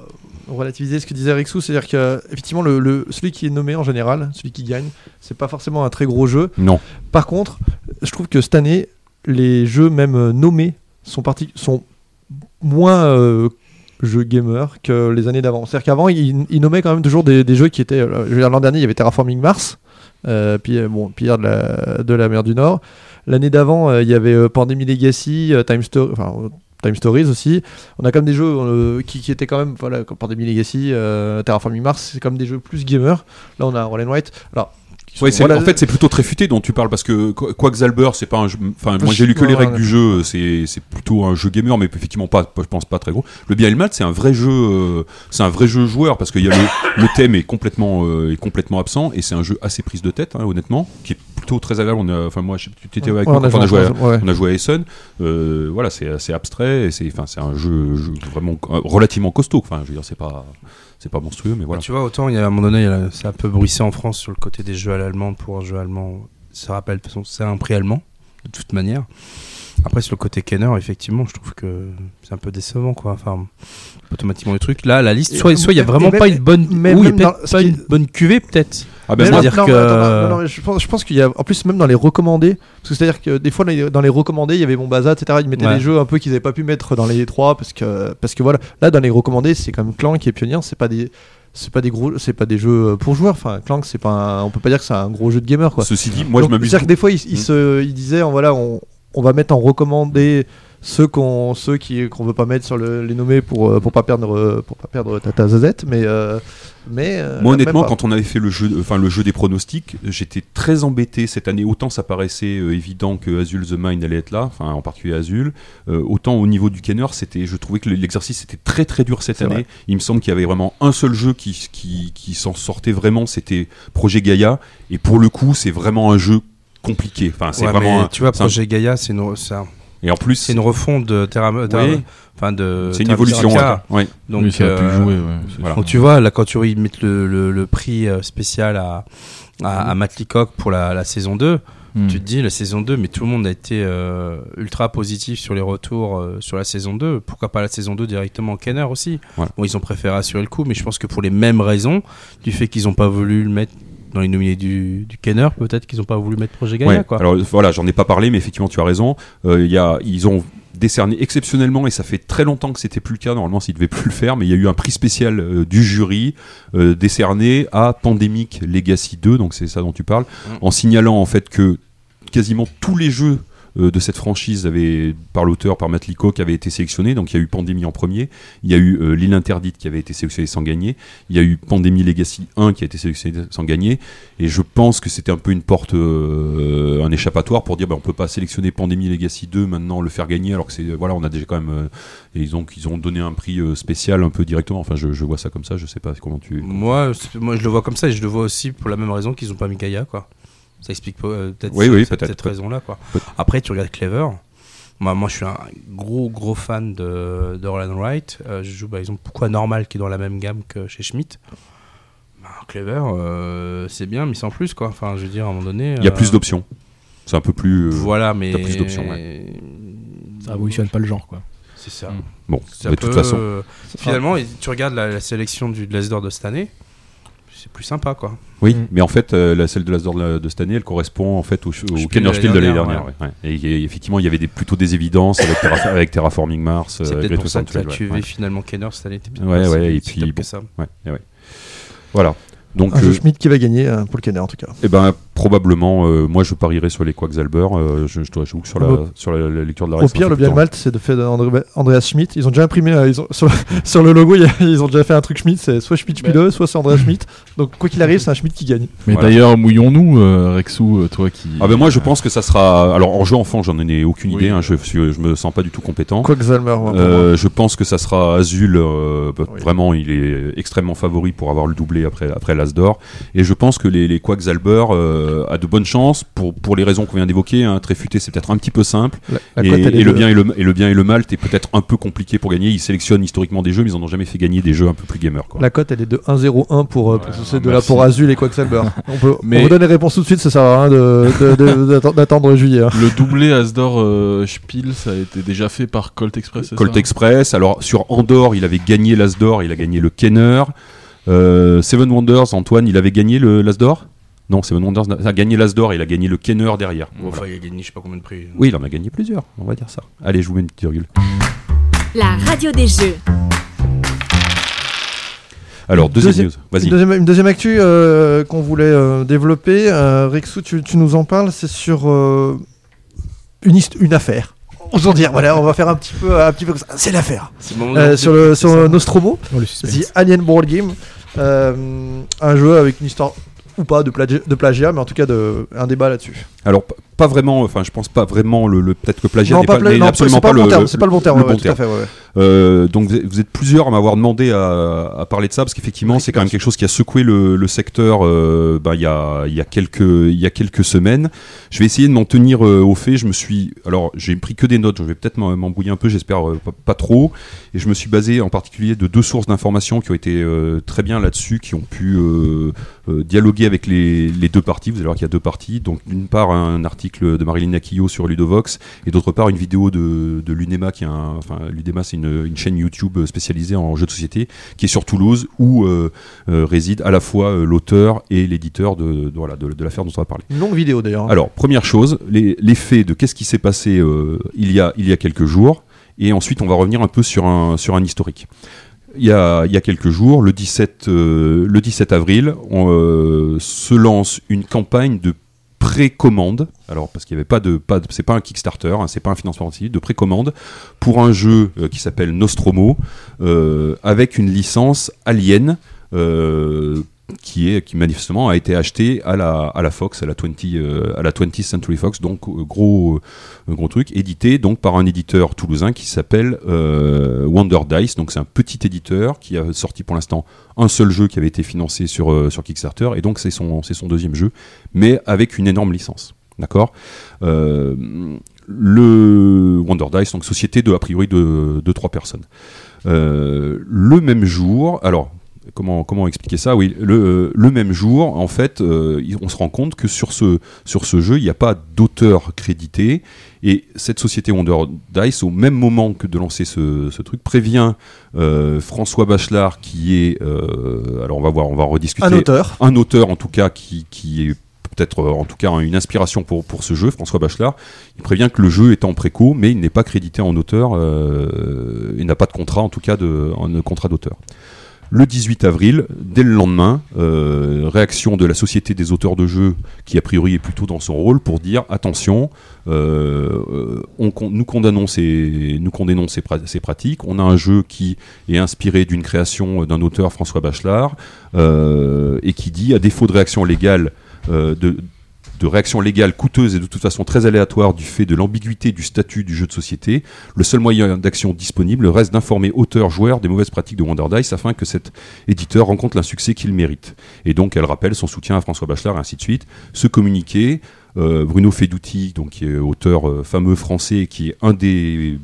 relativiser ce que disait Rixou, c'est-à-dire que effectivement, le, le- celui qui est nommé en général, celui qui gagne, c'est pas forcément un très gros jeu. Non. Par contre, je trouve que cette année, les jeux même euh, nommés sont parti sont moins euh, jeux gamer que les années d'avant. C'est-à-dire qu'avant, ils, ils nommaient quand même toujours des, des jeux qui étaient. euh, je veux dire, l'an dernier, il y avait Terraforming Mars, euh, puis euh, bon, Pierre de la, de la mer du Nord. L'année d'avant, euh, il y avait euh, Pandemic Legacy, euh, Time, enfin, Time Stories aussi. On a comme des jeux qui, qui étaient quand même, voilà, Pandemic Legacy, euh, Terraforming Mars, c'est comme des jeux plus gamers. Là, on a Roll and White. Alors, Ouais, voilà- en fait, c'est plutôt très futé dont tu parles parce que Qu- Quacksalber, c'est pas un jeu. Enfin, moi j'ai lu que les Ouais, règles ouais. du jeu, c'est c'est plutôt un jeu gamer, mais effectivement pas, je pense pas très gros. Le bien et le mal, c'est un vrai jeu, euh, c'est un vrai jeu joueur parce qu'il y a le, le thème est complètement euh, est complètement absent et c'est un jeu assez prise de tête, hein, honnêtement, qui est plutôt très agréable. On a, enfin moi, je tu étais Ouais, avec on moi a on a joué à, ouais. on a joué à Essen. Euh, voilà, c'est assez abstrait, c'est un jeu, jeu vraiment euh, relativement costaud. Enfin, je veux dire, c'est pas c'est pas monstrueux, mais voilà. Tu vois, autant il y a à un moment donné, ça a un peu bruissé en France sur le côté des jeux à l'allemande pour un jeu allemand. se rappelle, de toute façon, c'est un prix allemand, de toute manière. Après, sur le côté Kenner, effectivement, je trouve que c'est un peu décevant, quoi. Enfin, automatiquement le truc. Là, la liste, soit soit il y a vraiment même- pas une bonne, même- ou il y a même dans- pas une bonne cuvée, peut-être. Ah ben moi, non, que- mais attends, non, non, mais je pense, pense qu'il y a, en plus même dans les recommandés, parce que c'est-à-dire que des fois dans les, recommandés, il y avait Mombasa, etc. Ils mettaient Ouais. des jeux un peu qu'ils n'avaient pas pu mettre dans les trois parce que, parce que voilà, là dans les recommandés, c'est quand même Clank et Pioneer, c'est pas des, c'est pas des gros, c'est pas des jeux pour joueurs. Enfin, Clank, c'est pas, un- on peut pas dire que c'est un gros jeu de gamer quoi. Ceci dit, moi Donc, je m'amuse. C'est-à-dire que des fois, ils, ils Mm. se, ils disaient, voilà, on, on va mettre en recommandé ceux qu'on, ceux qui, qu'on veut pas mettre sur le, les nommés pour, euh, pour pas perdre, euh, pour pas perdre Tata Zazette, mais, euh, mais. euh, Moi honnêtement, quand on avait fait le jeu, enfin le jeu des pronostics, j'étais très embêté cette année. Autant ça paraissait euh, évident que Azul the Mind allait être là, enfin en particulier Azul. euh, autant au niveau du Kenner, c'était, je trouvais que l'exercice était très très dur cette année. vrai. Il me semble qu'il y avait vraiment un seul jeu qui qui, qui s'en sortait vraiment, c'était Projet Gaia. Et pour le coup, c'est vraiment un jeu compliqué. Enfin, c'est Ouais, vraiment. mais un- tu vois, c'est un- Projet Gaia, c'est c'est un- Et en plus, c'est une refonte de Terra, Terra- Oui. enfin de. c'est une évolution. Ouais. Donc, oui, ça a pu euh, jouer. Ouais, voilà. Donc tu vois, là, quand tu vois, ils mettent le, le, le prix euh, spécial à, à, à Matt Leacock pour la, la saison 2, Hmm. tu te dis, la saison 2, mais tout le monde a été euh, ultra positif sur les retours euh, sur la saison 2. Pourquoi pas la saison 2 directement en Kenner aussi? Voilà. Bon, ils ont préféré assurer le coup, mais je pense que pour les mêmes raisons, du fait qu'ils n'ont pas voulu le mettre dans les nominés du, du Kenner, peut-être qu'ils n'ont pas voulu mettre Projet Gaia, Ouais, quoi. Alors voilà, j'en ai pas parlé, mais effectivement, tu as raison. Euh, il y a, ils ont décerné exceptionnellement, et ça fait très longtemps que c'était plus le cas. Normalement, s'ils devaient plus le faire, mais il y a eu un prix spécial euh, du jury euh, décerné à Pandemic Legacy 2, donc c'est ça dont tu parles, en signalant en fait que quasiment tous les jeux de cette franchise avaient, par l'auteur, par Matt Leacock, avaient été sélectionnés. Donc il y a eu Pandémie en premier, il y a eu euh, L'île interdite qui avait été sélectionnée sans gagner, il y a eu Pandémie Legacy 1 qui a été sélectionné sans gagner. Et je pense que c'était un peu une porte, euh, un échappatoire pour dire ben, on peut pas sélectionner Pandémie Legacy 2 maintenant le faire gagner alors que c'est voilà on a déjà quand même euh, et ont ils ont donné un prix euh, spécial un peu directement. Enfin je, vois ça comme ça, je sais pas comment tu. Moi, moi, je le vois comme ça et je le vois aussi pour la même raison qu'ils n'ont pas mis Gaia, quoi. Ça explique euh, peut-être Oui, ce- oui, cette, raison-là, quoi. peut- Après, tu regardes Clever. Moi, moi, je suis un gros, gros fan de, de Roland Wright. Euh, je joue, par exemple, pourquoi Normal, qui est dans la même gamme que chez Schmidt. Bah, Clever, euh, c'est bien, mais sans plus, quoi. Enfin, je veux dire, à un moment donné. Il y a euh, plus d'options. C'est un peu plus. euh, Voilà, mais. t'as plus d'options, ouais. Ça révolutionne pas le genre, quoi. C'est ça. Mm. Bon, Ça mais de toute façon. euh, Finalement, tu regardes la, la sélection du Lesdor de cette année, c'est plus sympa, quoi. Oui, Mm. mais en fait, euh, la celle de l'Asdor de, de cette année, elle correspond en fait au, au de l'année dernière, dernière. ouais, ouais. Et, et effectivement, il y avait des, plutôt des évidences avec, Terra- avec Terraforming Mars, C'est euh, pour ça que la QV ouais, ouais. finalement Kenner cette année Ouais, ouais, et puis bon. ça. Ouais. Voilà. Donc, Un jeu euh, Schmidt qui va gagner euh, pour le Kenner en tout cas. eh ben, probablement, euh, moi je parierais sur les Quacksalber. Euh, je, je dois que sur la, Au- sur la, la lecture de la Au pire, le bien. Malte, c'est de fait d'André- Andreas Schmidt. Ils ont déjà imprimé euh, ils ont- sur, sur le logo, ils ont déjà fait un truc Schmidt. C'est soit Schmidt Spiele, soit c'est Andreas Schmidt. Donc quoi qu'il arrive, c'est un Schmidt qui gagne. Mais Voilà. d'ailleurs, mouillons-nous, euh, Rexou, toi qui. Ah ben moi je pense que ça sera. Alors en jeu enfant, j'en ai aucune Oui. idée. hein, je, suis, je me sens pas du tout compétent. Quacksalber. Euh, je pense que ça sera Azul. euh, bah, Oui. Vraiment, il est extrêmement favori pour avoir le doublé après, après l'As d'or. Et je pense que les, les Quacksalber euh, a de bonnes chances pour, pour les raisons qu'on vient d'évoquer. Hein, Tréfuté, c'est peut-être un petit peu simple. La, la et, le bien et le, et le bien et le mal, est peut-être un peu compliqué pour gagner. Ils sélectionnent historiquement des jeux, mais ils en ont jamais fait gagner des jeux un peu plus gamers. Quoi. La cote, elle est de 1-0-1 pour, euh, pour Ouais, Azul et Quacksalber. on, peut, Mais- on vous donne les réponses tout de suite, ça sert à rien d'attendre- juillet. hein. Le doublé Asdor euh, Spiel, ça a été déjà fait par Colt Express, Colt ça? Express. Alors sur Andorre, il avait gagné l'As d'or, il a gagné le Kenner. Euh, Seven Wonders, Antoine, il avait gagné le l'As d'or Non, Seven Wonders a gagné l'As d'or, il a gagné le Kenner derrière. Bon, Voilà. Enfin, il a gagné je sais pas combien de prix. Oui, il en a gagné plusieurs, on va dire ça. Allez, je vous mets une petite virgule. La radio des jeux. Alors, deuxième, Deuxième- news, vas-y. Une deuxième, une deuxième actu euh, qu'on voulait euh, développer. Euh, Rexou, tu, tu nous en parles, c'est sur euh, une, affaire. Osons dire, voilà, on va faire un petit peu, un petit peu comme ça. C'est l'affaire. C'est le moment Euh, de- sur le, sur Nostromo, Oh, le. The Alien Board Game, euh, un jeu avec une histoire ou pas de, plagi- de plagiat, mais en tout cas de, un débat là-dessus. Alors pas vraiment, enfin je pense pas vraiment le, le- peut-être que plagiat n'est pas pla- non, absolument pas le bon le- terme, c'est pas le bon terme, ouais, tout à fait, ouais, ouais. Euh, donc vous êtes- plusieurs à m'avoir demandé à, à parler de ça parce qu'effectivement c'est quand même quelque chose qui a secoué le, le secteur euh, bah, il y, a, il y a quelques il y a quelques semaines. Je vais essayer de m'en tenir euh, au fait. Je me suis alors j'ai pris que des notes. Je vais peut-être m'embrouiller un peu. J'espère euh, pas, pas trop. Et je me suis basé en particulier de deux sources d'informations qui ont été très bien là-dessus, qui ont pu dialoguer avec les, les deux parties. Vous allez voir qu'il y a deux parties. Donc d'une part un article de Marilyn Aquillo sur Ludovox et d'autre part une vidéo de, de l'UNEMA qui est un, enfin l'UNEMA c'est une, une chaîne YouTube spécialisée en jeux de société qui est sur Toulouse où euh, euh, réside à la fois euh, l'auteur et l'éditeur de, de, voilà, de, de l'affaire dont on va parler. Une longue vidéo d'ailleurs. Alors, première chose, les, les faits de qu'est-ce qui s'est passé euh, il, y a, il y a quelques jours, et ensuite on va revenir un peu sur un, sur un historique. Il y, a, il y a quelques jours, le 17, euh, le 17 avril, on, euh, se lance une campagne de précommande. Alors parce qu'il n'y avait pas de, pas c'est pas un Kickstarter, hein, c'est pas un financement participatif, de précommande pour un jeu euh, qui s'appelle Nostromo euh, avec une licence Alien. euh, qui est qui manifestement a été acheté à la à la Fox à la 20 euh, à la 20th Century Fox. Donc euh, gros euh, gros truc. Édité donc par un éditeur toulousain qui s'appelle Wonder Dice. Donc c'est un petit éditeur qui a sorti pour l'instant un seul jeu qui avait été financé sur sur Kickstarter. Et donc c'est son son deuxième jeu mais avec une énorme licence. D'accord? Le Wonder Dice donc société de a priori de trois personnes. Le même jour, alors comment, comment expliquer ça? Oui, le, le même jour, en fait, euh, on se rend compte que sur ce, sur ce jeu, il n'y a pas d'auteur crédité. Et cette société Wonder Dice, au même moment que de lancer ce, ce truc, prévient euh, François Bachelard, qui est, euh, alors on va voir, on va en rediscuter. Un auteur. Un auteur, en tout cas, qui, qui est peut-être euh, en tout cas une inspiration pour, pour ce jeu, François Bachelard. Il prévient que le jeu est en préco, mais il n'est pas crédité en auteur, euh, il n'a pas de contrat, en tout cas de, en contrat d'auteur. Le 18 avril, dès le lendemain, euh, réaction de la Société des auteurs de jeux, qui a priori est plutôt dans son rôle, pour dire attention, euh, euh, nous condamnons ces, pratiques. On a un jeu qui est inspiré d'une création d'un auteur, François Bachelard, et qui dit, à défaut de réaction légale, de, de réaction légale coûteuse et de toute façon très aléatoire du fait de l'ambiguïté du statut du jeu de société, le seul moyen d'action disponible reste d'informer auteurs, joueurs des mauvaises pratiques de Wonder Dice afin que cet éditeur rencontre l'insuccès qu'il mérite. Et donc elle rappelle son soutien à François Bachelard et ainsi de suite. Ce communiqué, euh, Bruno Fedouti, donc qui est auteur euh, fameux français, qui est un des,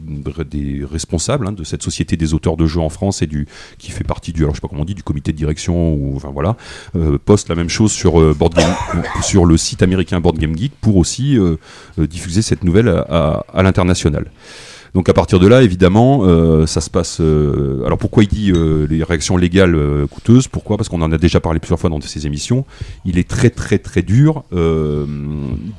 responsables hein, de cette société des auteurs de jeux en France et du qui fait partie du alors je sais pas comment on dit du comité de direction ou enfin voilà euh, poste la même chose sur euh, euh, le site américain Board Game Geek pour aussi euh, euh, diffuser cette nouvelle à l'international. Donc à partir de là, évidemment, euh, ça se passe. euh, alors pourquoi il dit euh, les réactions légales euh, coûteuses? Pourquoi? Parce qu'on en a déjà parlé plusieurs fois dans ces émissions. Il est très très très dur euh,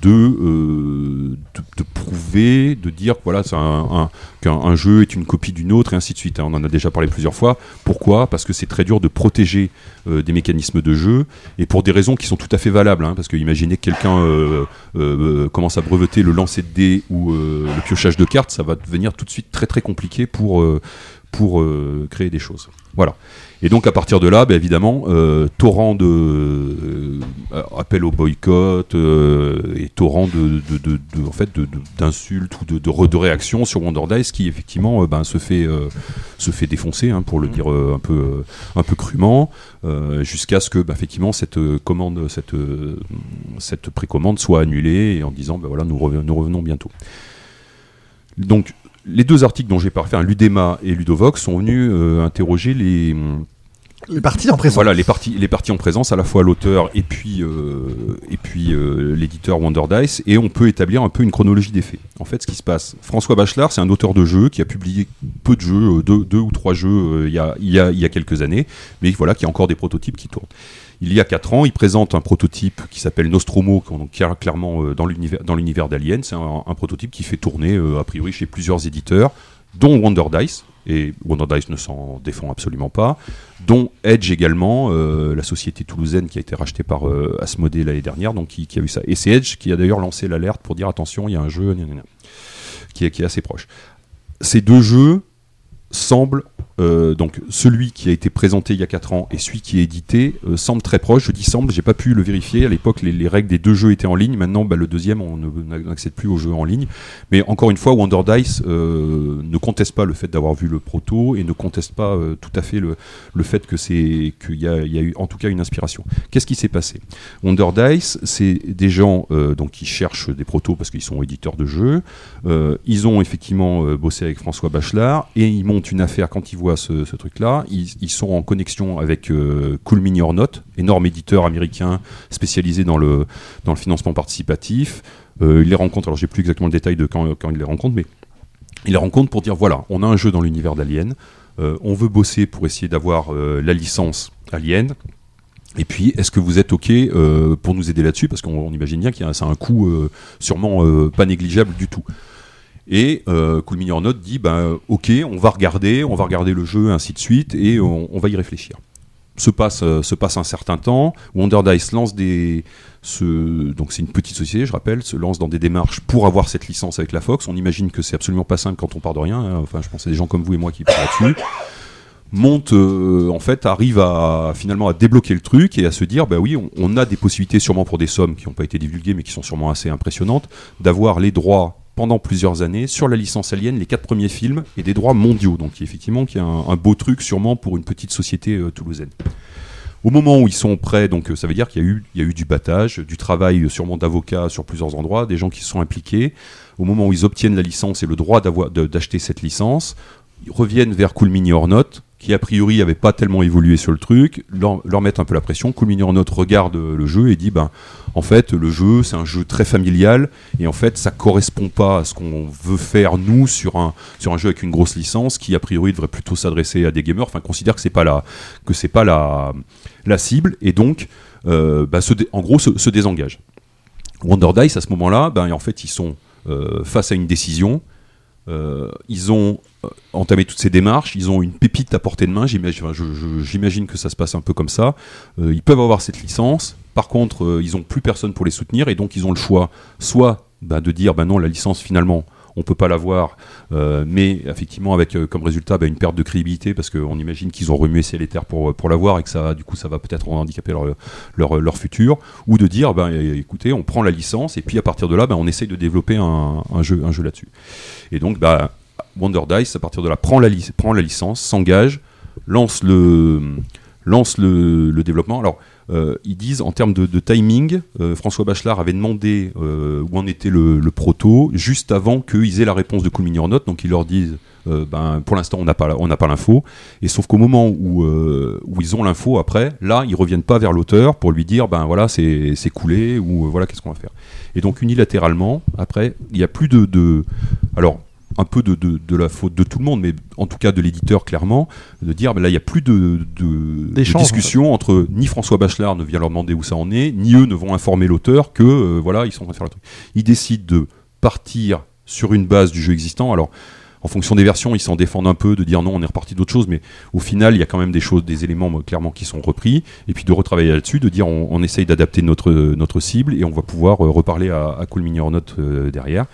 de, euh, de de prouver, de dire que voilà, c'est un, un- qu'un un jeu est une copie d'une autre et ainsi de suite. hein. On en a déjà parlé plusieurs fois. Pourquoi? Parce que c'est très dur de protéger euh, des mécanismes de jeu et pour des raisons qui sont tout à fait valables. hein, parce que imaginez que quelqu'un euh, euh, commence à breveter le lancer de dés ou le piochage de cartes, ça va devenir tout de suite très très compliqué pour, pour créer des choses. Voilà. Et donc à partir de là, bah, évidemment, euh, torrent de euh, appel au boycott euh, et torrent de, de, de- de- en fait d'insultes ou de, réactions sur Wonder Dice qui effectivement euh, ben, se fait euh, se fait défoncer hein, pour le dire euh, un peu euh, un peu crûment euh, jusqu'à ce que bah, effectivement cette euh, commande cette euh, cette précommande soit annulée et en disant bah, voilà nous, reven- nous revenons bientôt. Donc les deux articles dont j'ai parlé, un Ludema et Ludovox, sont venus euh, interroger les, Les parties en présence. Voilà, les parties, les parties en présence, à la fois l'auteur et puis, euh, et puis euh, l'éditeur Wonder Dice, et on peut établir un peu une chronologie des faits. En fait, ce qui se passe, François Bachelard, c'est un auteur de jeux qui a publié peu de jeux, deux, deux ou trois jeux il y, a, il y, a, il y a quelques années, mais voilà, qui a encore des prototypes qui tournent. Il y a 4 ans, il présente un prototype qui s'appelle Nostromo, qui est clairement euh, dans l'univers d'Alien. C'est un, prototype qui fait tourner, euh, a priori, chez plusieurs éditeurs, dont Wonder Dice, et Wonder Dice ne s'en défend absolument pas, dont Edge également, euh, la société toulousaine qui a été rachetée par euh, l'année dernière, donc qui, a eu ça. Et c'est Edge qui a d'ailleurs lancé l'alerte pour dire attention, il y a un jeu qui est assez proche. Ces deux jeux semblent euh, donc celui qui a été présenté il y a 4 ans et celui qui est édité euh, semblent très proches. Je dis semble, j'ai pas pu le vérifier. À l'époque, les, les règles des deux jeux étaient en ligne. Maintenant, bah, le deuxième, on n'accède plus aux jeux en ligne. Mais encore une fois, Wonder Dice euh, ne conteste pas le fait d'avoir vu le proto et ne conteste pas tout à fait le, fait que c'est qu'il y a, eu en tout cas une inspiration. Qu'est-ce qui s'est passé? Wonder Dice, c'est des gens donc qui cherchent des protos parce qu'ils sont éditeurs de jeux. Ils ont effectivement bossé avec François Bachelard et ils une affaire quand ils voient ce, truc-là. Ils, sont en connexion avec euh, Cool Mini or énorme éditeur américain spécialisé dans le, dans le financement participatif. Euh, ils les rencontrent, alors j'ai plus exactement le détail de quand, quand ils les rencontrent, mais ils les rencontrent pour dire voilà, on a un jeu dans l'univers d'Alien, euh, on veut bosser pour essayer d'avoir euh, la licence Alien. Et puis, est-ce que vous êtes OK pour nous aider là-dessus? Parce qu'on on imagine bien qu'il y a c'est un coût sûrement pas négligeable du tout. Et euh, Cool Mini or Not dit ben, OK, on va regarder, on va regarder le jeu, ainsi de suite, et on, va y réfléchir. Se passe, euh, se passe un certain temps. Wonder Dice lance des. Donc c'est une petite société, je rappelle, se lance dans des démarches pour avoir cette licence avec la Fox. On imagine que c'est absolument pas simple quand on part de rien. hein. Enfin, je pense à des gens comme vous et moi qui partent là-dessus monte euh, en fait arrive à finalement à débloquer le truc et à se dire bah oui on a des possibilités sûrement pour des sommes qui n'ont pas été divulguées mais qui sont sûrement assez impressionnantes d'avoir les droits pendant plusieurs années sur la licence Alien les quatre premiers films et des droits mondiaux donc effectivement qui est un, beau truc sûrement pour une petite société euh, toulousaine au moment où ils sont prêts, donc euh, ça veut dire qu'il y, a eu- du battage, du travail euh, sûrement d'avocats sur plusieurs endroits, des gens qui se sont impliqués. Au moment où ils obtiennent la licence et le droit d'acheter cette licence, ils reviennent vers Cool Mini or Not, qui a priori n'avait pas tellement évolué sur le truc, leur, leur mettent un peu la pression. Cool Mini or Not regarde euh, le jeu et dit ben, en fait, le jeu, c'est un jeu très familial et en fait, ça correspond pas à ce qu'on veut faire nous sur un, sur un jeu avec une grosse licence qui a priori devrait plutôt s'adresser à des gamers. Enfin, considère que c'est pas la, que c'est pas la, la cible et donc, euh, bah, en gros, se, se désengage. Wonder Dice à ce moment-là, ben, en fait, ils sont euh, face à une décision. Euh, ils ont euh, entamé toutes ces démarches, ils ont une pépite à portée de main, j'imagine, que ça se passe un peu comme ça. Euh, ils peuvent avoir cette licence, par contre, ils ont plus personne pour les soutenir et donc ils ont le choix soit bah, de dire bah non, la licence finalement, on peut pas l'avoir, euh, mais effectivement avec euh, comme résultat bah, une perte de crédibilité parce qu'on imagine qu'ils ont remué ciel et terre pour, pour l'avoir et que ça, du coup, ça va peut-être handicaper leur, leur, leur futur, ou de dire bah, écoutez, on prend la licence et puis à partir de là, bah, on essaye de développer un, un jeu, un jeu là-dessus. Et donc, bah, Wonder Dice, à partir de là, prend la, prend la licence, s'engage, lance le, lance le, le développement. Alors, euh, ils disent en termes de, timing, euh, François Bachelard avait demandé euh, où en était le, le proto juste avant qu'ils aient la réponse de Cool Mini or Not. Donc ils leur disent, euh, ben, pour l'instant on n'a pas, on n'a pas l'info. Et sauf qu'au moment où, euh, où ils ont l'info après, là ils reviennent pas vers l'auteur pour lui dire, ben voilà c'est c'est coulé ou euh, voilà qu'est-ce qu'on va faire. Et donc unilatéralement, après, il n'y a plus de, de alors un peu de, de, de la faute de tout le monde, mais en tout cas de l'éditeur clairement, de dire ben là il n'y a plus de, de, discussion entre ni François Bachelard ne vient leur demander où ça en est, ni eux ne vont informer l'auteur que euh, voilà ils sont en train de faire le truc. Ils décident de partir sur une base du jeu existant. Alors en fonction des versions, ils s'en défendent un peu de dire non, on est reparti d'autre chose, mais au final, il y a quand même des choses, des éléments clairement qui sont repris, et puis de retravailler là-dessus, de dire on, essaye d'adapter notre, cible et on va pouvoir euh, reparler à, à Cool euh, derrière.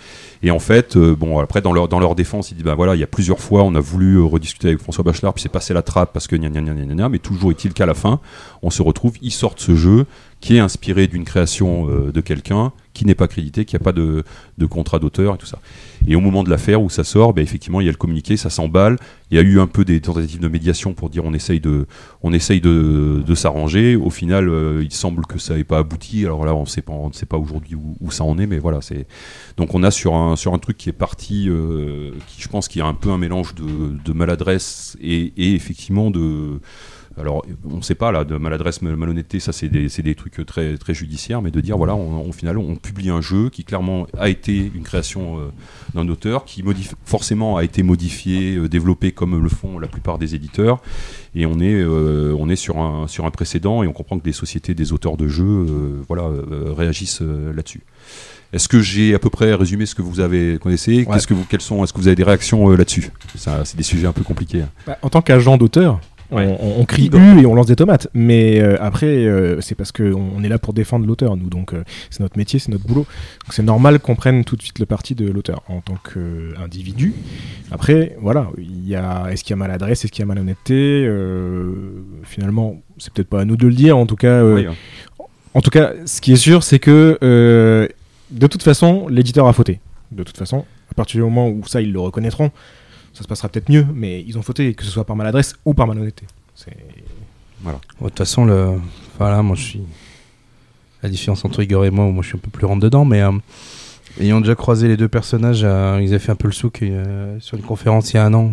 Et en fait, euh, bon, après dans leur, défense, ils disent bah voilà, il y a plusieurs fois, on a voulu rediscuter avec François Bachelard, puis c'est passé la trappe parce que gna gna gna gna, gna, mais toujours est-il qu'à la fin, on se retrouve, ils sortent ce jeu qui est inspiré d'une création euh, de quelqu'un qui n'est pas crédité, qui n'a pas de, de contrat d'auteur et tout ça. Et au moment de l'affaire où ça sort, ben, effectivement, il y a le communiqué, ça s'emballe. Il y a eu un peu des tentatives de médiation pour dire on essaye de, on essaye de, de s'arranger. Au final, euh, il semble que ça n'ait pas abouti. Alors là, on sait pas, on ne sait pas aujourd'hui où, ça en est, mais voilà, c'est. Donc on a sur un sur un truc qui est parti, euh, qui je pense qu'il y a un peu un mélange de, maladresse et effectivement de alors, on ne sait pas là, de maladresse, mal- malhonnêteté, ça c'est des, trucs très, très judiciaires, mais de dire voilà, on, au final, on publie un jeu qui clairement a été une création euh, d'un auteur, qui forcément a été modifié, euh, développé comme le font la plupart des éditeurs, et on est, euh, on est sur, un, sur un précédent, et on comprend que des sociétés, des auteurs de jeux, voilà, réagissent là-dessus. Est-ce que j'ai à peu près résumé ce que vous avez connaissez Qu'est-ce que vous, quelles sont Est-ce que vous avez des réactions euh, là-dessus? C'est des sujets un peu compliqués. hein. Bah, en tant qu'agent d'auteur, Ouais. on- on crie U et on lance des tomates. Mais euh, après, euh, c'est parce qu'on on est là pour défendre l'auteur, nous. Donc, euh, c'est notre métier, c'est notre boulot. Donc, c'est normal qu'on prenne tout de suite le parti de l'auteur en tant qu'individu. Après, voilà, il y a, est-ce qu'il y a maladresse, est-ce qu'il y a malhonnêteté Euh, Finalement, c'est peut-être pas à nous de le dire. En tout cas, euh, Oui, hein. en tout cas, ce qui est sûr, c'est que euh, de toute façon, l'éditeur a fauté. De toute façon, à partir du moment où ça, ils le reconnaîtront, ça se passera peut-être mieux, mais ils ont fauté, que ce soit par maladresse ou par malhonnêteté. C'est- Bon, De toute façon, le... voilà, moi je suis. La différence entre Igor et moi, moi je suis un peu plus rentre dedans, mais euh, ayant déjà croisé les deux personnages, euh, ils avaient fait un peu le souk euh, sur une conférence il y a un an.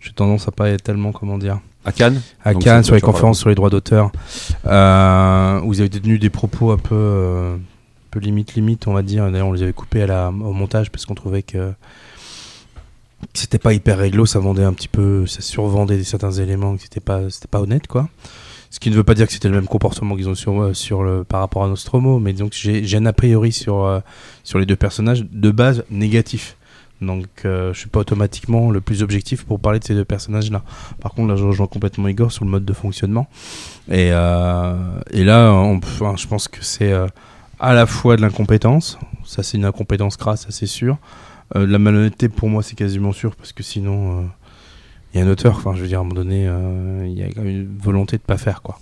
J'ai tendance à pas être tellement, comment dire. À Cannes À Donc, Cannes, sur les conférences sur les droits d'auteur, euh, où ils avaient tenu des propos un peu, euh, un peu limite, limite, on va dire. D'ailleurs, on les avait coupés à la, au montage parce qu'on trouvait que que c'était pas hyper réglo, ça vendait un petit peu, ça survendait certains éléments, que c'était pas, c'était pas honnête, quoi. Ce qui ne veut pas dire que c'était le même comportement qu'ils ont sur, euh, sur le, par rapport à Nostromo, mais donc j'ai un a priori sur, euh, sur les deux personnages de base négatif. Donc euh, je suis pas automatiquement le plus objectif pour parler de ces deux personnages-là. Par contre là je rejoins complètement Igor sur le mode de fonctionnement. Et, euh, et là enfin, je pense que c'est à la fois de l'incompétence, ça c'est une incompétence crasse, ça c'est sûr. Euh, la malhonnêteté pour moi c'est quasiment sûr parce que sinon euh, il y a un auteur, enfin je veux dire à un moment donné euh, il y a quand même une volonté de pas faire quoi.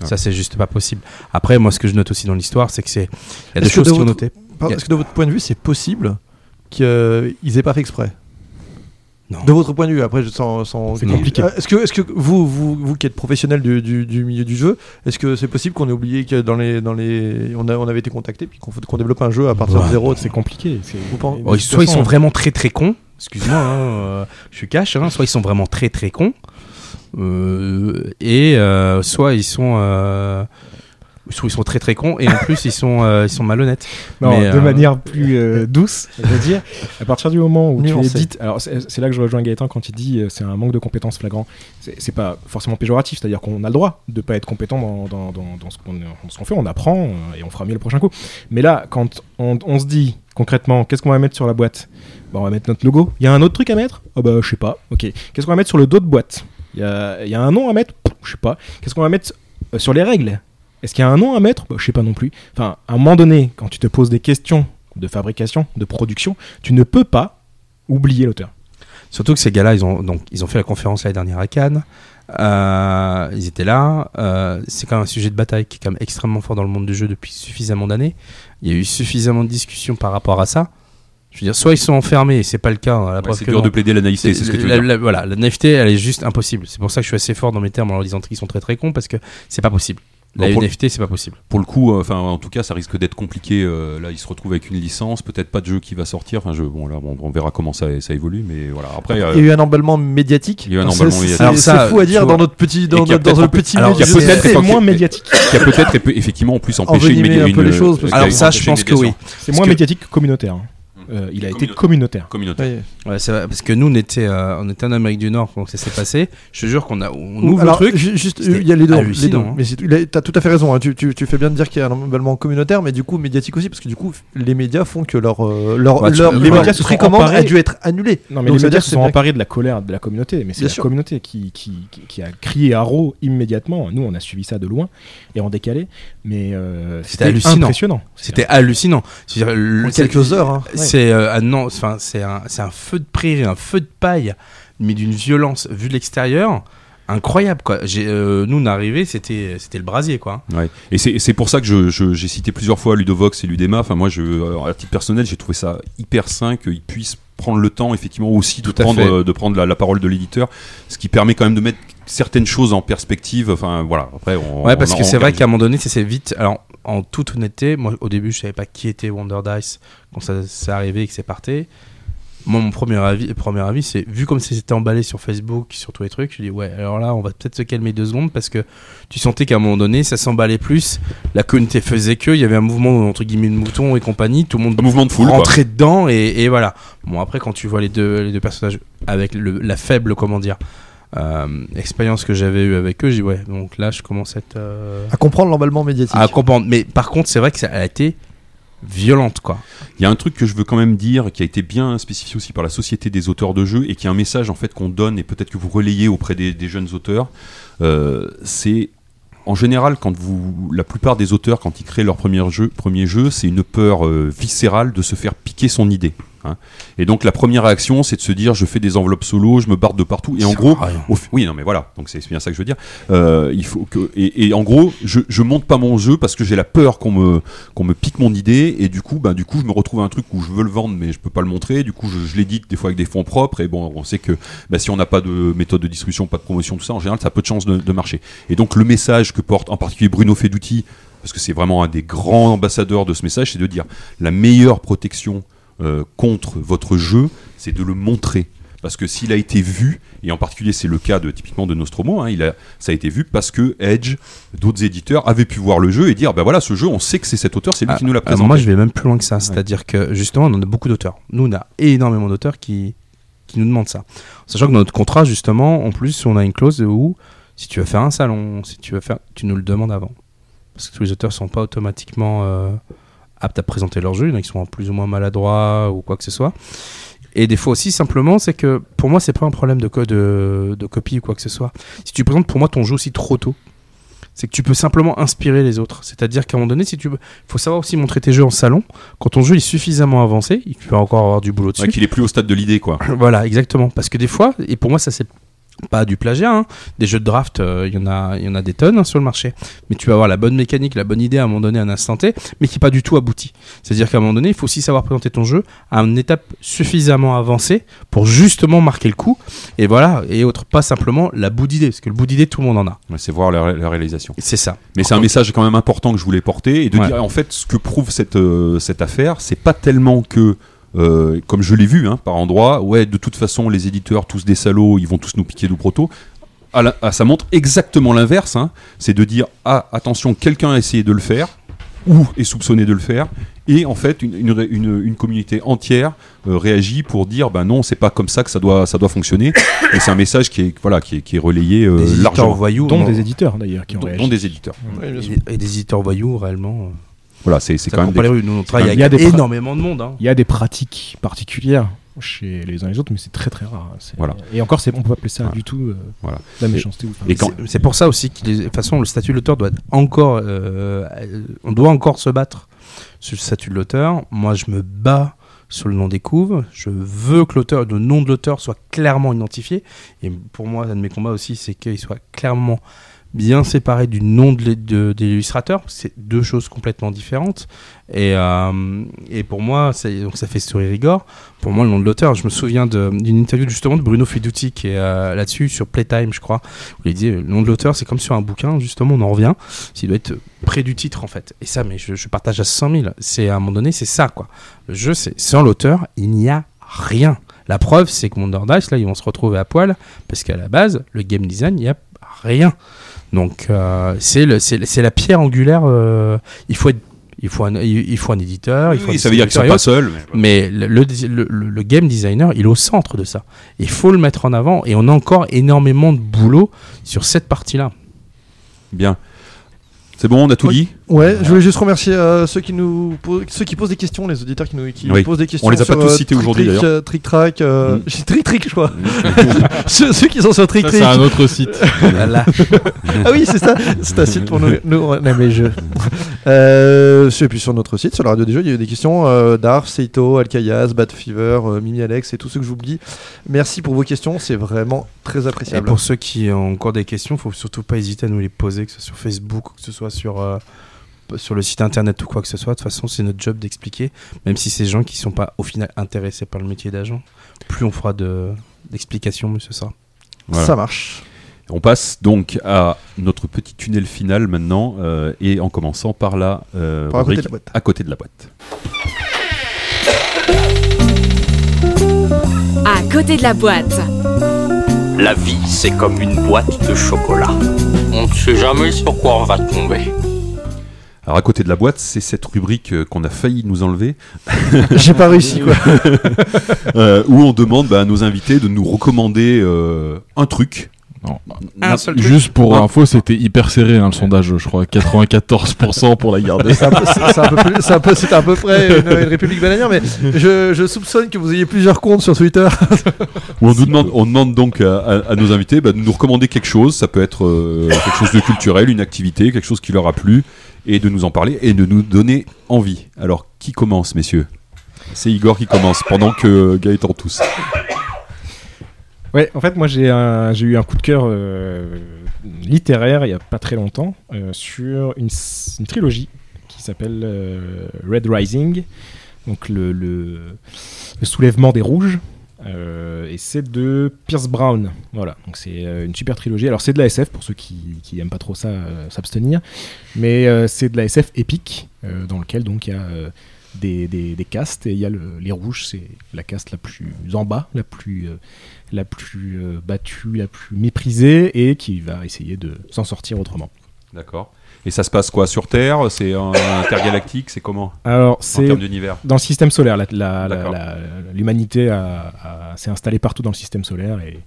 Ouais. Ça c'est juste pas possible. Après moi ce que je note aussi dans l'histoire c'est que c'est il y a des choses qui ont votre- noté. Par- Il y a- Est-ce que de votre point de vue, c'est possible qu'ils aient pas fait exprès? Non. De votre point de vue, après, je- sans. sans- C'est compliqué. Euh, Est-ce que, est-ce que vous, vous, vous qui êtes professionnel du, du- du milieu du jeu, est-ce que c'est possible qu'on ait oublié que dans les, dans les, on, a, on avait été contacté puis qu'on qu'on développe un jeu à partir Ouais. de zéro C'est compliqué. c'est- Vous pensez- de Bon, toute soit ils sont vraiment très très cons, excuse-moi, hein, euh, je suis cash, hein, soit ils sont vraiment très très cons, euh, et euh, soit ils sont, euh, ils sont très très cons, et en plus ils sont, euh, ils sont malhonnêtes. Non, Mais, de euh, manière plus euh, douce, je veux dire, à partir du moment où tu Nuancé. édites, alors c'est là que je rejoins Gaëtan quand il dit euh, c'est un manque de compétences flagrant. C'est pas forcément péjoratif, c'est-à-dire qu'on a le droit de pas être compétent dans, dans, dans, dans ce qu'on fait, on apprend et on fera mieux le prochain coup. Mais là, quand on, on se dit concrètement, qu'est-ce qu'on va mettre sur la boîte? Bah, On va mettre notre logo. Il y a un autre truc à mettre? Ah bah je sais pas. Ok. Qu'est-ce qu'on va mettre sur le dos de boîte? Il y a, il y a un nom à mettre? Je sais pas. Qu'est-ce qu'on va mettre sur les règles? Est-ce qu'il y a un nom à mettre bah, Je sais pas non plus. Enfin, à un moment donné, quand tu te poses des questions de fabrication, de production, tu ne peux pas oublier l'auteur. Surtout que ces gars-là, ils ont, donc, ils ont fait la conférence l'année dernière à Cannes. Euh, ils étaient là. Euh, c'est quand même un sujet de bataille qui est quand même extrêmement fort dans le monde du jeu depuis suffisamment d'années. Il y a eu suffisamment de discussions par rapport à ça. Je veux dire, soit ils sont enfermés, et c'est pas le cas. hein, la Ouais, c'est dur non. de plaider la naïveté, c'est ce que tu veux la- dire. la- Voilà, la naïveté, elle est juste impossible. C'est pour ça que je suis assez fort dans mes termes en leur disant qu'ils sont très très cons parce que c'est pas possible. La Bon, pour- naïveté, c'est pas possible. Pour le coup, euh, enfin, en tout cas, ça risque d'être compliqué. euh, là, il se retrouve avec une licence, peut-être pas de jeu qui va sortir. Enfin, je, bon, là, on, on verra comment ça, ça évolue, mais voilà. Après, euh, Il y a eu un emballement médiatique. Il y a eu un C'est- emballement c'est- médiatique. C'est Alors ça, c'est fou à dire vois, dans notre petit, dans, et qui a notre- dans peut-être un petit alors, milieu. peut-être moins médiatique. qui a peut-être effectivement en plus empêché une, média- un peu une- les choses, euh, Alors une- ça, une je pense que oui. C'est moins que- médiatique que communautaire. Euh, il a été communautaire. Communautaire. Ouais. Ouais, c'est vrai, parce que nous, on était, euh, on était en Amérique du Nord, donc ça s'est passé. Je te jure qu'on a, on ouvre Alors, le truc. ju- juste, il y a les deux. Les deux. hein. Mais c'est- t'as tout à fait raison. hein. Tu, tu- tu fais bien de dire qu'il y a un emballement communautaire, mais du coup médiatique aussi, parce que du coup les médias font que leur euh, leur, tu- leur, les leur médias se sont précommande emparés- a dû être annulée. Non, mais Donc, les médias se sont c'est- emparés de la colère de la communauté, mais c'est la sûr. communauté qui, qui, qui- a crié haro immédiatement. Nous, on a suivi ça de loin et en décalé, mais euh, C'était hallucinant. impressionnant. C'était hallucinant. Quelques heures. hein. C'est euh, un non, enfin c'est un, c'est un feu de prairie, un feu de paille, mais d'une violence vue de l'extérieur incroyable quoi. J'ai, euh, nous on est arrivés, c'était c'était le brasier quoi. Ouais. Et c'est c'est pour ça que je- je- j'ai cité plusieurs fois Ludovox et Ludema. Enfin, moi, je, à titre personnel, j'ai trouvé ça hyper sain qu'ils puissent prendre le temps, effectivement, aussi de Tout prendre, fait. euh, de prendre la, la parole de l'éditeur, ce qui permet quand même de mettre certaines choses en perspective. Enfin, voilà. Après, on, Ouais, parce on- que on c'est vrai qu'à un moment donné, c'est c'est vite. Alors, en toute honnêteté, moi, au début, je savais pas qui était Wonder Dice quand ça s'est arrivé et que c'est parti. Moi, mon premier avis, premier avis, c'est vu comme c'était emballé sur Facebook, sur tous les trucs, je dis ouais, alors là, on va peut-être se calmer deux secondes parce que tu sentais qu'à un moment donné, ça s'emballait plus. La communauté faisait que, il y avait un mouvement entre guillemets de moutons et compagnie, tout le monde un mouvement de foule. rentrait dedans et, et voilà. Bon, après, quand tu vois les deux, les deux personnages avec le- la faible, comment dire, euh, expérience que j'avais eue avec eux, j'ai dit ouais, donc là, je commence à être. euh, À comprendre l'emballement médiatique. à comprendre. Mais par contre, c'est vrai que ça a été violente, quoi. Il y a un truc que je veux quand même dire, qui a été bien spécifié aussi par la Société des auteurs de jeux, et qui est un message en fait qu'on donne, et peut-être que vous relayez auprès des, des jeunes auteurs. Euh, c'est en général, quand vous, la plupart des auteurs, quand ils créent leur premier jeu, premier jeu, c'est une peur euh, viscérale de se faire piquer son idée. Hein. Et donc la première réaction, c'est de se dire, je fais des enveloppes solo, je me barre de partout. Et en gros, au fi- oui, non, mais voilà. Donc c'est bien ça que je veux dire. Euh, il faut que et, et en gros, je, je monte pas mon jeu parce que j'ai la peur qu'on me qu'on me pique mon idée et du coup, ben du coup, je me retrouve à un truc où je veux le vendre mais je peux pas le montrer. Du coup, je, je l'édite des fois avec des fonds propres et bon, on sait que ben, si on n'a pas de méthode de distribution, pas de promotion, tout ça, en général, ça a peu de chances de, de marcher. Et donc le message que porte en particulier Bruno Feduti, parce que c'est vraiment un des grands ambassadeurs de ce message, c'est de dire la meilleure protection euh, contre votre jeu, c'est de le montrer. Parce que s'il a été vu, et en particulier c'est le cas de typiquement de Nostromo, hein, il a, ça a été vu parce que Edge, d'autres éditeurs avaient pu voir le jeu et dire, ben voilà, ce jeu, on sait que c'est cet auteur, c'est lui Ah, qui nous l'a ah, présenté. moi, je vais même plus loin que ça. C'est-à-dire que justement, on a beaucoup d'auteurs. Nous, on a énormément d'auteurs qui, qui nous demandent ça. Sachant que dans notre contrat, justement, en plus, on a une clause où si tu veux faire un salon, si tu veux faire, tu nous le demandes avant. Parce que tous les auteurs sont pas automatiquement euh, aptes à présenter leur jeu. Il y en a qui sont plus ou moins maladroits ou quoi que ce soit. Et des fois aussi, simplement, c'est que pour moi, c'est pas un problème de, co- de, de copie ou quoi que ce soit. Si tu présentes pour moi ton jeu aussi trop tôt, c'est que tu peux simplement inspirer les autres. C'est-à-dire qu'à un moment donné, si tu faut savoir aussi montrer tes jeux en salon. Quand ton jeu est suffisamment avancé, il peut encore avoir du boulot dessus. Ouais, qu'il est plus au stade de l'idée, quoi. voilà, exactement. Parce que des fois, et pour moi, ça c'est pas du plagiat, hein. des jeux de draft, euh, il y en a, il y en a des tonnes hein, sur le marché. Mais tu vas avoir la bonne mécanique, la bonne idée à un moment donné, à un instant T, mais qui n'est pas du tout abouti. C'est-à-dire qu'à un moment donné, il faut aussi savoir présenter ton jeu à une étape suffisamment avancée pour justement marquer le coup. Et voilà, et autre, pas simplement la bout d'idée, parce que le bout d'idée, tout le monde en a. Ouais, c'est voir la, ré- la réalisation. C'est ça. Mais c'est un message quand même important que je voulais porter et de Ouais. dire en fait ce que prouve cette, euh, cette affaire, c'est pas tellement que euh, comme je l'ai vu hein, par endroits, ouais, de toute façon les éditeurs tous des salauds, ils vont tous nous piquer du proto. À la- à- ça montre exactement l'inverse, hein. c'est de dire ah attention quelqu'un a essayé de le faire ou est soupçonné de le faire et en fait une, une, une- une communauté entière euh, réagit pour dire ben non c'est pas comme ça que ça doit ça doit fonctionner et c'est un message qui est voilà qui est, qui est relayé euh, largement voyous, Dont des éditeurs d'ailleurs qui ont dont, réagi. dont des éditeurs et, et des éditeurs voyous, réellement. Voilà c'est quand même des- les rues. Nous, on c'est travaille quand Il y a avec des énormément de monde. hein. Il y a des pratiques particulières chez les uns et les autres, mais c'est très très rare. hein. Voilà. Et encore, c'est, on peut pas appeler ça Voilà. du tout euh, Voilà. la méchanceté. quand- C'est- pour ça aussi que de toute façon le statut de l'auteur doit être encore, euh, on doit encore se battre sur le statut de l'auteur. Moi, je me bats sur le nom des couves. Je veux que l'auteur, le nom de l'auteur soit clairement identifié. Et pour moi, un de mes combats aussi, c'est qu'il soit clairement bien séparé du nom de de- de l'illustrateur. C'est deux choses complètement différentes. Et, euh, et pour moi, c'est- donc ça fait Story Rigor. Pour moi, le nom de l'auteur, je me souviens d'une interview justement de Bruno Fiduti qui est euh, là-dessus, sur Playtime, je crois, où il disait le nom de l'auteur, c'est comme sur un bouquin, justement, on en revient. Il doit être près du titre, en fait. Et ça, mais je, je partage à 100 000. C'est à un moment donné, c'est ça, quoi. Le jeu, c'est sans l'auteur, il n'y a rien. La preuve, c'est que Wonder Dice, là, ils vont se retrouver à poil, parce qu'à la base, le game design, il n'y a rien. Donc, euh, c'est le- c'est c'est la pierre angulaire. euh, il, faut être, il, faut un, il faut un éditeur. il faut Oui, un ça veut dire qu'ils sont pas seuls. mais- Mais le, le, le- le game designer, il est au centre de ça. Il faut le mettre en avant et on a encore énormément de boulot sur cette partie-là. Bien. C'est bon, on a tout Oui. dit? Ouais, je voulais juste remercier euh, ceux qui nous posent, ceux qui posent des questions, les auditeurs qui nous qui Oui. posent des questions. On les a pas sur, tous euh, cités aujourd'hui, d'ailleurs. euh, Trick Track, euh, Mm. j'ai Trick Trick, je crois. ceux, ceux qui sont sur Trick Trick. c'est un autre site. Voilà. ah oui, c'est ça. C'est un site pour nous, nous on aime les jeux. Euh, et puis sur notre site, sur la radio des jeux, il y a eu des questions euh, d'Arf, Seito, Alkayas, Bad Fever, euh, Mimi Alex et tous ceux que j'oublie. Merci pour vos questions, c'est vraiment très Et appréciable. pour ceux qui ont encore des questions, il faut surtout pas hésiter à nous les poser, que ce soit sur Facebook ou que ce soit sur, euh, sur le site internet ou quoi que ce soit. De toute façon, c'est notre job d'expliquer, même si c'est des gens qui sont pas au final intéressés par le métier d'agent. Plus on fera de- d'explications, mieux ce sera. Voilà. Ça marche. On passe donc à notre petit tunnel final maintenant, euh, et en commençant par la euh, Par à côté rubrique de la boîte. à côté de la boîte. À côté de la boîte. La vie, c'est comme une boîte de chocolat. On ne sait jamais sur quoi on va tomber. Alors à côté de la boîte, c'est cette rubrique euh, qu'on a failli nous enlever, J'ai pas réussi quoi. euh, où on demande bah, à nos invités de nous recommander euh, un truc Non. Un seul truc. Juste pour Non. info, c'était hyper serré hein, le sondage, je crois 94% pour la garder. C'était à peu près une, une république bananière, mais je, je soupçonne que vous ayez plusieurs comptes sur Twitter. On nous demande, on demande donc à, à- à nos invités bah, de nous recommander quelque chose. Ça peut être euh, quelque chose de culturel, une activité, quelque chose qui leur a plu, et de nous en parler et de nous donner envie. Alors, qui commence, messieurs? C'est Igor qui commence pendant que Gaëtan tousse. Ouais, en fait, moi j'ai eu un coup de cœur euh, littéraire il y a pas très longtemps euh, sur une, trilogie qui s'appelle euh, Red Rising, donc le soulèvement des rouges. Euh, et c'est de Pierce Brown. Voilà, donc c'est euh, une super trilogie. Alors c'est de la SF pour ceux qui, qui aiment pas trop ça, euh, s'abstenir. Mais c'est de la SF épique dans lequel donc il y a des, castes et il y a le- les rouges, c'est la caste la plus en bas, la plus la plus battue, la plus méprisée et qui va essayer de s'en sortir autrement. D'accord. Et ça se passe quoi Sur Terre? C'est intergalactique? C'est comment? Alors, En c'est termes d'univers dans le système solaire. L'humanité a- a- s'est installée partout dans le système solaire et,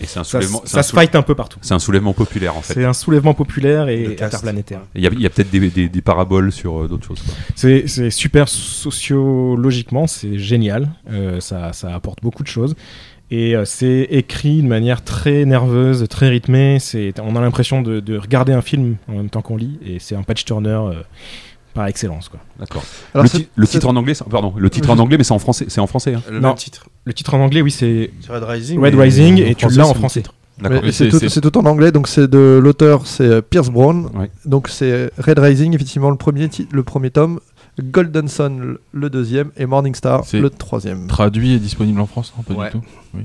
Et c'est un ça, ça un se fight un peu partout. C'est un soulèvement populaire en fait. C'est un soulèvement populaire et interplanétaire. Il y a, peut-être des, des- des paraboles sur euh, d'autres choses. C'est c'est super sociologiquement, c'est génial. Euh, ça, ça apporte beaucoup de choses. Et euh, c'est écrit de manière très nerveuse, très rythmée. C'est, on a l'impression de, de regarder un film en même temps qu'on lit. Et c'est un patch turner euh, par excellence. Quoi. D'accord. Alors, Le, ti- titre en anglais, pardon, le titre en anglais, mais c'est en français. C'est en français. hein. Le Non. même titre. Le titre en anglais, oui, c'est Red Rising. Red Rising en et tu français, l'as en français. titre. D'accord. Mais Et c'est c'est- tout, c'est- c'est tout en anglais, donc c'est de l'auteur, c'est euh, Pierce Brown. Ouais. Donc c'est Red Rising, effectivement, le premier, ti- le premier tome, Golden Sun, le- deuxième, et Morning Star, C'est- le troisième. Traduit et disponible en France Non, pas Ouais. du tout. Oui.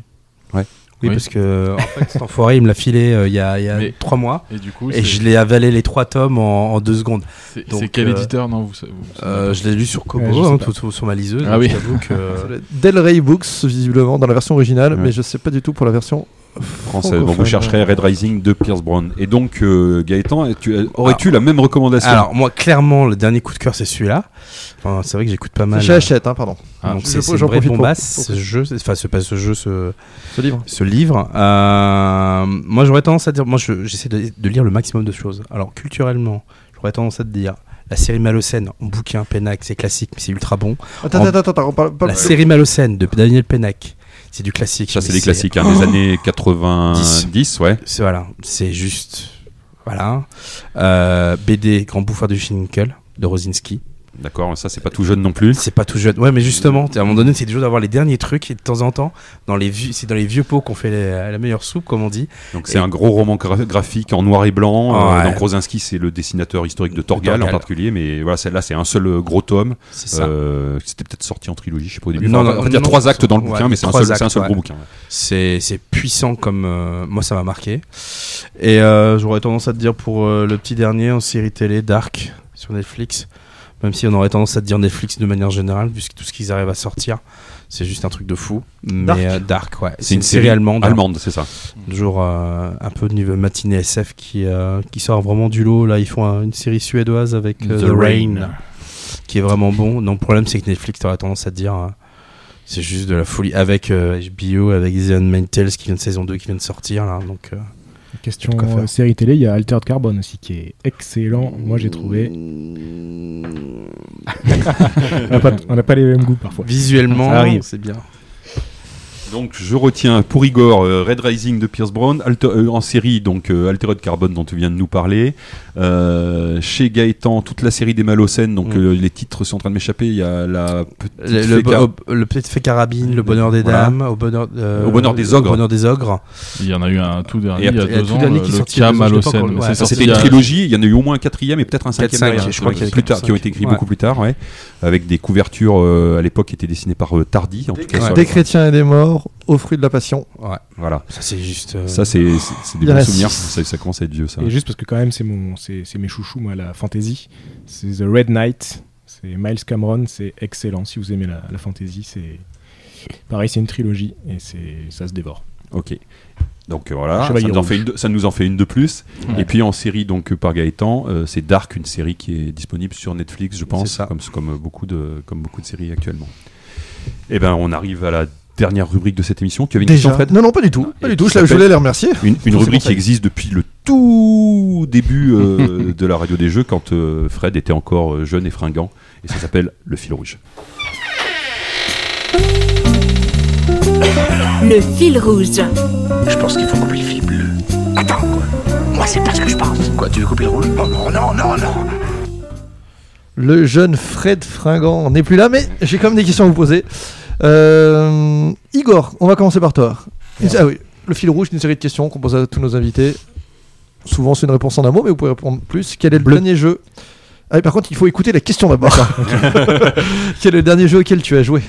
Oui, Oui. parce que en fait, cet enfoiré, il me l'a filé euh, il y a, il y a Mais- trois mois. Et du coup, Et je l'ai avalé les trois tomes en, en deux secondes. c'est quel euh, éditeur Non, vous, vous savez Euh, pas. je l'ai lu sur Kobo, Ouais, hein, pas. tout, tout sur ma liseuse. Ah oui. que- Del Rey Books, visiblement, dans la version originale, Ouais. mais je sais pas du tout pour la version Donc vous chercherez Red Rising de Pierce Brown. Et donc euh, Gaëtan, tu- aurais-tu la même recommandation Alors, moi, clairement, le dernier coup de cœur, c'est celui-là. Enfin, c'est vrai que j'écoute pas mal. C'est chez Hachette, hein, pardon. Ah, donc Je- c'est une vraie pour- bombasse, pour- ce jeu, enfin ce, pas ce jeu, ce, Ce livre. ce livre. Euh, moi j'aurais tendance à dire, moi je- j'essaie de, de lire le maximum de choses. Alors culturellement, j'aurais tendance à te dire, la série Malocène, en bouquin, Pennac, c'est classique, mais c'est ultra bon. Attends, En- attends, attends, attends, on parle pas- La série Malocène de Daniel Pennac, c'est du classique. Ça, c'est des classiques hein, Oh des années 90, ouais. C'est voilà, c'est juste, voilà. Euh, BD Grand Bouffeur du Schinkel de Rosinski. D'accord, ça c'est pas tout jeune non plus. C'est pas tout jeune. Ouais, mais justement, à un moment donné, c'est toujours d'avoir les derniers trucs et de temps en temps, dans les vieux, c'est dans les vieux pots qu'on fait les- la meilleure soupe, comme on dit. Donc c'est un gros roman gra- graphique en noir et blanc. Euh, Ouais. donc Rosinski c'est le dessinateur historique de Torgal, en particulier, mais voilà, celle-là c'est un seul euh, gros tome. C'est ça. Euh, C'était peut-être sorti en trilogie, je sais pas au début. Non, Enfin, non, on va dire non, trois actes dans le ouais, bouquin, mais c'est un seul, c'est un actes, seul ouais. gros bouquin. C'est puissant comme euh, moi ça m'a marqué. Et euh, j'aurais tendance à te dire pour euh, le petit dernier en série télé Dark sur Netflix, même si on aurait tendance à dire Netflix de manière générale puisque tout ce qu'ils arrivent à sortir, c'est juste un truc de fou. Mais Dark. euh, Dark, ouais. C'est une série allemande. hein. Allemande, c'est ça. Toujours euh, un peu de niveau matinée SF qui, euh, qui sort vraiment du lot. Là, ils font euh, une série suédoise avec euh, The The, Rain. Rain, qui est vraiment bon. Non, le problème, c'est que Netflix, t'aurais tendance à dire, euh, c'est juste de la folie. Avec euh, HBO, avec The Unmade Tales qui vient de saison 2 qui vient de sortir, là. Donc, euh, Question euh, série télé, il y a Altered Carbon aussi qui est excellent. Moi j'ai trouvé. on n'a pas, on n'a pas les mêmes goûts parfois. visuellement, c'est bien. Donc je retiens pour Igor euh, Red Rising de Pierce Brown, Alter- euh, en série donc euh, Altered Carbon dont tu viens de nous parler. Euh, chez Gaëtan toute la série des Malocènes, donc Mm. euh, les titres sont en train de m'échapper. Il y a la petite Le, le, fée car- au- le petit fait carabine, le bonheur des Voilà. dames, au bonheur, euh, Au bonheur des ogres. Au bonheur des ogres. Il y en a eu un tout dernier Et il y a après, il y a deux tout ans, dernier qui est le sorti il y a deux ans, je sais pas Malocène. c'était une trilogie, il y en a eu au moins un quatrième et peut-être un cinquième 4-5, derrière. je crois qu'il y a plus tard, quatre, qui ont été écrits beaucoup plus tard, ouais, avec des couvertures euh, à l'époque qui étaient dessinées par euh, Tardy, en tout cas. sur Des chrétiens et des morts, au fruit de la passion. Ouais. Voilà, Ça, c'est juste. euh, ça c'est c'est- c'est des bons a souvenirs. Ça, ça commence à être vieux ça. Et juste parce que quand même c'est mon, c'est, c'est mes chouchous moi la fantasy. C'est The Red Knight. C'est Miles Cameron. C'est excellent. Si vous aimez la, la fantasy, c'est pareil. C'est une trilogie et c'est ça se dévore. Ok. Donc euh, voilà, ça nous, en fait une de, ça nous en fait une de plus. Ouais. Et puis en série, donc euh, par Gaëtan, euh, c'est Dark, une série qui est disponible sur Netflix, je pense, comme, comme, beaucoup de, comme beaucoup de séries actuellement. Et ben on arrive à la dernière rubrique de cette émission. Tu avais une Déjà question, Fred? Non, non, pas du tout. Pas Et du tout. Je, voulais les remercier. Une, rubrique qui existe depuis le tout début euh, de la radio des jeux, quand euh, Fred était encore jeune et fringant. Et ça s'appelle Le fil rouge. Le fil rouge. Je pense qu'il faut couper le fil bleu. Attends, quoi. Moi, c'est pas ce que je pense. Quoi, tu veux couper le rouge? Non, non, non, non, non. Le jeune Fred Fringant n'est plus là, mais j'ai quand même des questions à vous poser. Euh, Igor, on va commencer par toi. Ah oui, le fil rouge, une série de questions qu'on pose à tous nos invités. Souvent, c'est une réponse en un mot, mais vous pouvez répondre plus. Quel est le dernier jeu? Ah oui, par contre, il faut écouter la question d'abord. Quel est le dernier jeu auquel tu as joué?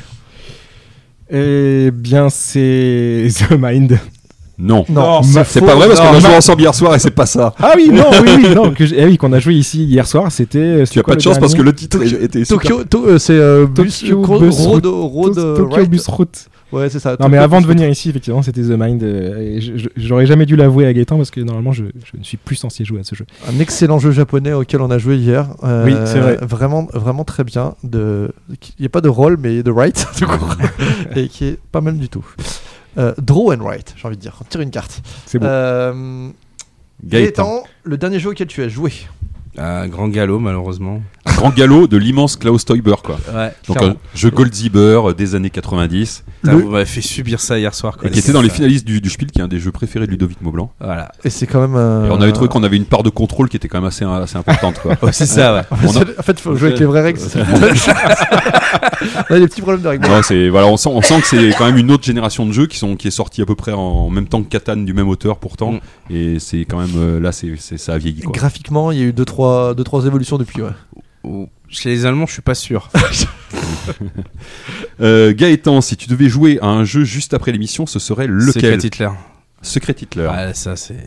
Eh bien, c'est The Mind. Non, Non, c'est pas vrai parce qu'on a joué ensemble hier soir et c'est pas ça. Ah oui, non, oui, oui, non, que eh oui, qu'on a joué ici hier soir, c'était. Tu as pas de chance parce que le titre était. Tokyo, to- euh, c'est euh, Tokyo Bus Road, Route. Road, euh, Tokyo. Bus Route. Ouais, c'est ça. Non, mais avant de venir ici, effectivement, c'était The Mind. euh, J'aurais jamais dû l'avouer à Gaëtan parce que normalement, je, je ne suis plus censé jouer à ce jeu. Un excellent jeu japonais auquel on a joué hier. Euh, Oui, c'est vrai. Vraiment, vraiment très bien. De... Il n'y a pas de rôle, mais de write, tout court. et qui est pas mal du tout. Euh, draw and write, j'ai envie de dire. On tire une carte. C'est beau. Euh, Gaëtan. Gaëtan, le dernier jeu auquel tu as joué. Un grand galop, malheureusement. Un grand galop de l'immense Klaus Teuber, quoi. Ouais, Donc un jeu Goldzieber euh, des années 90. Putain, Le- Vous m'avez fait subir ça hier soir. Quoi, Et qui était dans les finalistes du, du Spiel, qui est un des jeux préférés de Ludovic Maublanc. Voilà. Et c'est quand même. euh, Et on avait trouvé qu'on avait une part de contrôle qui était quand même assez, assez importante. Quoi. C'est ça, ouais. En fait, On a- en fait, il faut jouer avec les vraies règles. on a des petits problèmes de règles. Non, c'est voilà, on sent, on sent que c'est quand même une autre génération de jeux qui sont qui est sortie à peu près en même temps que Catan du même auteur pourtant, Mm. et c'est quand même euh, là c'est c'est- ça a vieilli quoi. Graphiquement, il y a eu 2-3 deux, trois, deux, trois évolutions depuis. Ouais. Ou- Chez les Allemands, je suis pas sûr. Euh, Gaëtan, si tu devais jouer à un jeu juste après l'émission, ce serait lequel? Secret Hitler. Secret Hitler. Ouais, ça c'est.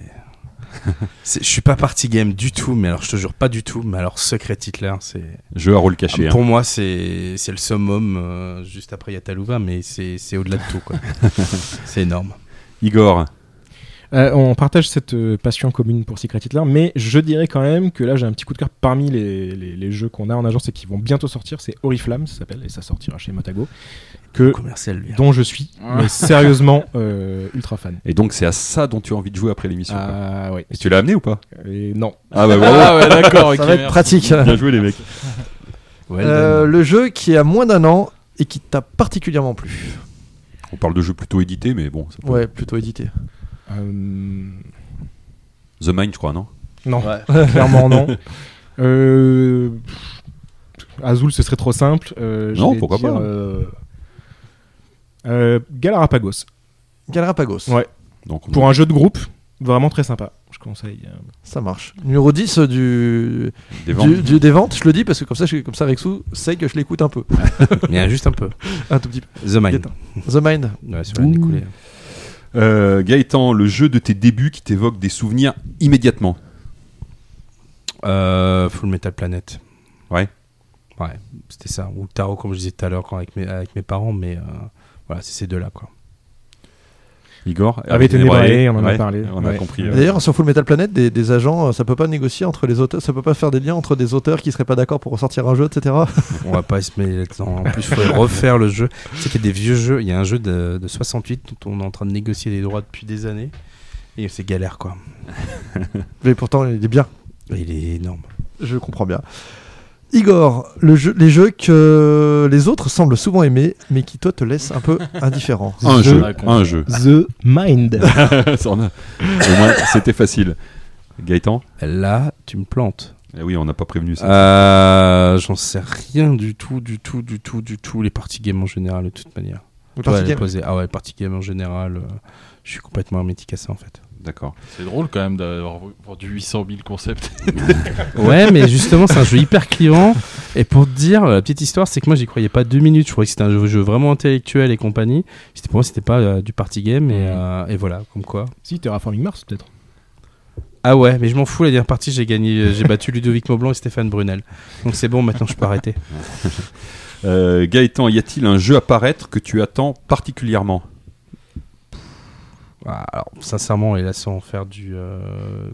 C'est- Je suis pas party game du tout, mais alors je te jure pas du tout. Mais alors Secret Hitler, c'est. Jeu à rôle caché. Pour hein. moi, c'est c'est le summum. euh, juste après, il y a Talouva, mais c'est c'est au-delà de tout. quoi. c'est énorme. Igor, Euh, on partage cette euh, passion commune pour Secret Hitler, mais je dirais quand même que là j'ai un petit coup de cœur parmi les, les- les jeux qu'on a en agence et qui vont bientôt sortir. C'est Oriflamme, ça s'appelle, et ça sortira chez Motago, que, Commercial, lui. dont je suis mais sérieusement euh, ultra fan. et donc c'est à ça dont tu as envie de jouer après l'émission. Ah ouais. Et tu l'as amené ou pas? Et non. Ah bah bravo. Ah ouais, d'accord, Ça ok, va être merci. pratique. Bien joué les mecs. Ouais, Euh, le jeu qui a moins d'un an et qui t'a particulièrement plu. On parle de jeux plutôt édités, mais bon. ça peut- Ouais, plutôt édité. Euh, The Mind, je crois, non? Non, clairement non. Euh, Azul, ce serait trop simple. Euh, Non, pourquoi dire, pas. euh, euh, Galarapagos. Galarapagos. Ouais. Donc on- Pour un jeu de groupe, vraiment très sympa. Je conseille. Ça marche. Numéro 10 du... des ventes. Du, du- des ventes, je le dis parce que comme ça, je- comme ça Rexou sait que je l'écoute un peu. Mais juste un peu. un tout petit peu. The Mind. The Mind. Ouais, sur. Euh, Gaëtan, le jeu de tes débuts qui t'évoque des souvenirs immédiatement. Euh, Full Metal Planet. Ouais. Ouais, c'était ça. Ou Tarot, comme je disais tout à l'heure, quand avec mes, avec mes parents, mais euh, voilà, c'est ces deux-là, quoi. Igor Avait été Ténébrae, on en a parlé. On a Ouais. compris. euh. D'ailleurs, sur Full Metal Planet, des, des agents, euh, ça peut pas négocier entre les auteurs, ça peut pas faire des liens entre des auteurs qui seraient pas d'accord pour ressortir un jeu, etc. On va pas se mêler là-dedans. En plus, il faudrait refaire le jeu. Tu sais qu'il y a des vieux jeux. Il y a un jeu de, de 68 dont on est en train de négocier les droits depuis des années. Et c'est galère, quoi. Mais pourtant, il est bien. Il est énorme. Je comprends bien. Igor, le jeu, les jeux que les autres semblent souvent aimer, mais qui toi te laissent un peu indifférent. Un The- jeu, un jeu. The Mind. C'était facile. Gaëtan Là, tu me plantes. Eh oui, on n'a pas prévenu ça. Euh, J'en sais rien du tout, du tout, du tout, du tout. Les parties game en général, de toute manière. Le Toi, party elle est game Ah ouais, partie game en général. euh, je suis complètement hermétique à ça, en fait. D'accord. C'est drôle quand même d'avoir vendu 800 000 concepts. Ouais, mais justement, c'est un jeu hyper clivant. Et pour te dire, la petite histoire, c'est que moi, j'y croyais pas deux minutes. Je croyais que c'était un jeu, jeu vraiment intellectuel et compagnie. C'était pour moi, c'était pas euh, du party game. Et, euh, et voilà, comme quoi. si, Terraforming Mars peut-être. Ah ouais, mais je m'en fous. La dernière partie, j'ai gagné, euh, j'ai battu Ludovic Maublanc et Stéphane Brunel. Donc c'est bon, maintenant, je peux arrêter. Euh, Gaëtan, y a-t-il un jeu à paraître que tu attends particulièrement? Alors, sincèrement, et là, sans faire du euh,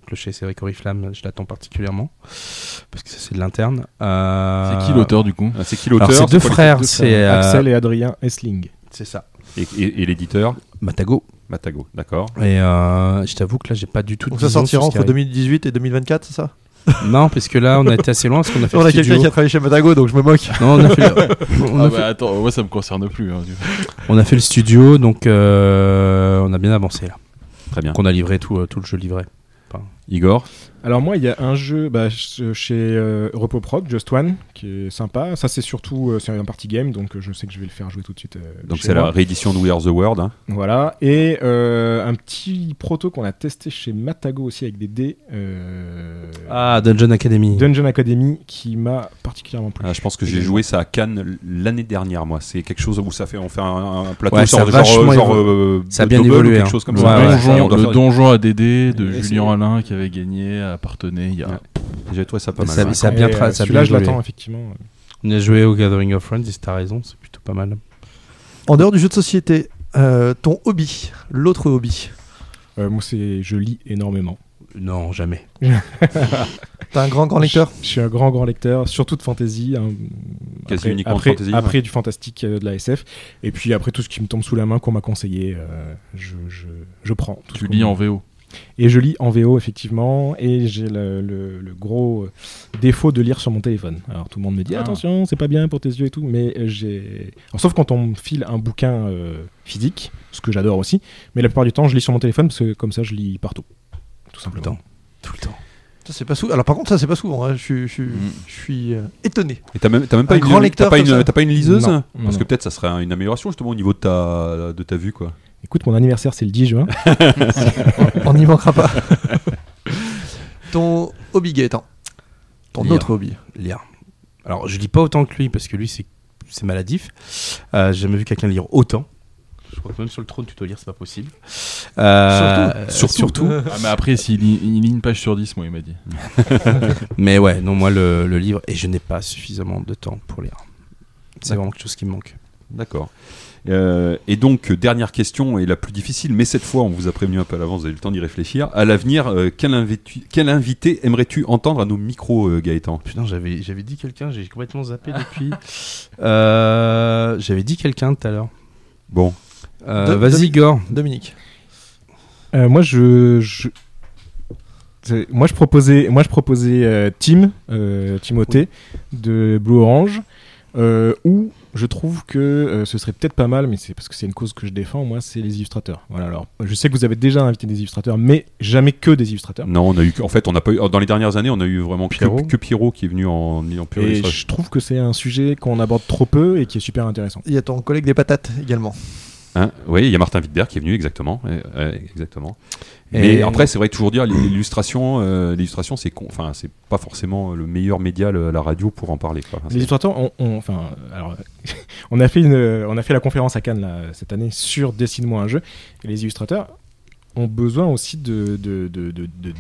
clocher, c'est vrai qu'Oriflamme, je l'attends particulièrement. Parce que ça, c'est de l'interne. Euh, C'est qui l'auteur du coup Ah, C'est qui l'auteur c'est deux frères. C'est euh, Axel et Adrien Essling. C'est ça. Et, et- et l'éditeur Matago. Matago, d'accord. Et euh, je t'avoue que là, j'ai pas du tout de Donc ça sortira entre arrive. 2018 et 2024, c'est ça? Non, parce que là, on a été assez loin parce qu'on a fait On a quelqu'un qui a travaillé chez Matago, donc je me moque. Non, on a fait le, on a Ah fait- bah attends, moi ça me concerne plus. hein, on a fait le studio, donc euh, on a bien avancé là. Très bien. Donc on a livré tout, euh, tout le jeu livré. Enfin, Igor? Alors moi, il y a un jeu bah, ch- chez euh, Repoprod, Just One, qui est sympa. Ça, c'est surtout euh, c'est un party game, donc euh, je sais que je vais le faire jouer tout de suite. euh, Donc c'est la réédition de We Are the World. hein. Voilà. Et euh, un petit proto qu'on a testé chez Matago aussi avec des dés. euh, Ah, Dungeon Academy. Dungeon Academy, qui m'a particulièrement plu. Ah, je pense que j'ai joué ça à Cannes l'année dernière, moi. C'est quelque chose où ça fait, on fait un, un plateau Ouais, genre, ça a genre, euh, ça a de bien évolué, quelque hein. chose comme Ouais, ça. ouais. Donjon- le donjon ADD de Et Julien Alain qui avait gagné appartenait il y a. Ouais. J'ai trouvé ça pas Ça- mal. ouais. ça a bien tra- euh, ça a Celui-là, je l'attends, effectivement. On a joué au Gathering of Friends, et t'as raison, c'est plutôt pas mal. En dehors du jeu de société, euh, ton hobby, l'autre hobby. Euh, moi, c'est je lis énormément. Non, jamais. T'es un grand grand lecteur? Je, je suis un grand grand lecteur, surtout de fantasy. hein. Quasi après, uniquement de après, fantasy, après ouais. du fantastique, euh, de la SF. Et puis après tout ce qui me tombe sous la main qu'on m'a conseillé, euh, je, je, je prends. tout Tu lis en VO. Et je lis en VO, effectivement. Et j'ai le, le- le gros euh, défaut de lire sur mon téléphone. Alors tout le monde me dit Ah. attention, c'est pas bien pour tes yeux et tout. Mais euh, j'ai. Alors, sauf quand on me file un bouquin euh, physique, ce que j'adore aussi. Mais la plupart du temps, je lis sur mon téléphone parce que comme ça, je lis partout. Tout simplement. temps. Tout le temps. Ça c'est pas souvent. Alors par contre ça c'est pas souvent. hein. Je, suis- je, Mm. je suis euh, étonné. Et t'as même, t'as même pas Un une, grand lecteur t'as pas, une, ça t'as pas une liseuse? Non, non, Parce que non. peut-être ça serait une amélioration justement au niveau de ta, de ta vue quoi. Écoute, mon anniversaire, c'est le 10 juin. On n'y manquera pas. ton hobby Gaëtan. Ton Lire. autre hobby. Lire. Alors, je lis pas autant que lui parce que lui, c'est c'est maladif. Euh, J'ai jamais vu quelqu'un lire autant. Je crois que même sur le trône, tu dois lire, c'est pas possible. Euh, Surtout. surtout. Ah, mais après, s'il lit, il lit une page sur 10, moi, il m'a dit. Mais ouais, non, moi, le, le livre, et je n'ai pas suffisamment de temps pour lire. C'est vraiment quelque chose qui me manque. D'accord. Euh, et donc, dernière question, et la plus difficile, mais cette fois, on vous a prévenu un peu à l'avance, vous avez eu le temps d'y réfléchir. À l'avenir, euh, quel, invité, quel invité aimerais-tu entendre à nos micros, euh, Gaëtan? Putain, j'avais j'avais dit quelqu'un, j'ai complètement zappé depuis. Euh, j'avais dit quelqu'un tout à l'heure. Bon, Euh, Vas-y. Igor. Dominique. Euh, moi, je, moi, je proposais, moi, je proposais euh, Tim, euh, Timothée de Blue Orange, euh, où je trouve que euh, ce serait peut-être pas mal, mais c'est parce que c'est une cause que je défends. Moi, c'est les illustrateurs. Voilà. Alors, je sais que vous avez déjà invité des illustrateurs, mais jamais que des illustrateurs. non, on a eu, en fait, on n'a pas eu, dans les dernières années, on a eu vraiment que- Pierrot. Que, Pierrot qui est venu en, en pure Et illustration. je trouve que c'est un sujet qu'on aborde trop peu et qui est super intéressant. Il y a ton collègue des patates également. Hein? Oui, il y a Martin Wittberg qui est venu, exactement. Exactement. Et- Mais après, c'est vrai, toujours dire, l'illustration, euh, l'illustration, c'est enfin, c'est pas forcément le meilleur média, le- la radio, pour en parler. Quoi. Illustrateurs, on, on- enfin, alors, on a fait une, on a fait la conférence à Cannes là, cette année sur Dessine-moi un jeu. Et les illustrateurs ont besoin aussi de, de, de, de, de- de-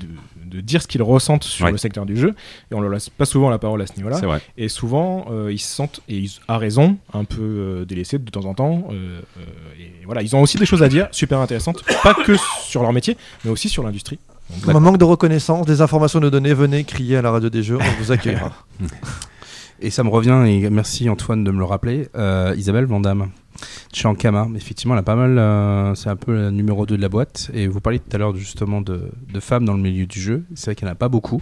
de dire ce qu'ils ressentent sur Ouais. le secteur du jeu. Et on leur laisse pas souvent la parole à ce niveau-là. c'est vrai. Et souvent, euh, ils se sentent, et ils, à raison, un peu euh, délaissés de temps en temps. euh, euh, et voilà, ils ont aussi des choses à dire super intéressantes, pas que sur leur métier, mais aussi sur l'industrie. Donc, Comme un manque de reconnaissance, des informations nous donner, venez crier à la radio des jeux, on vous accueillera. Et ça me revient, et merci Antoine de me le rappeler, euh, Isabelle Vandamme. Chez Ankama, effectivement, elle a pas mal. euh, c'est un peu le numéro 2 de la boîte. Et vous parliez tout à l'heure justement de, de femmes dans le milieu du jeu. C'est vrai qu'il n'y en a pas beaucoup.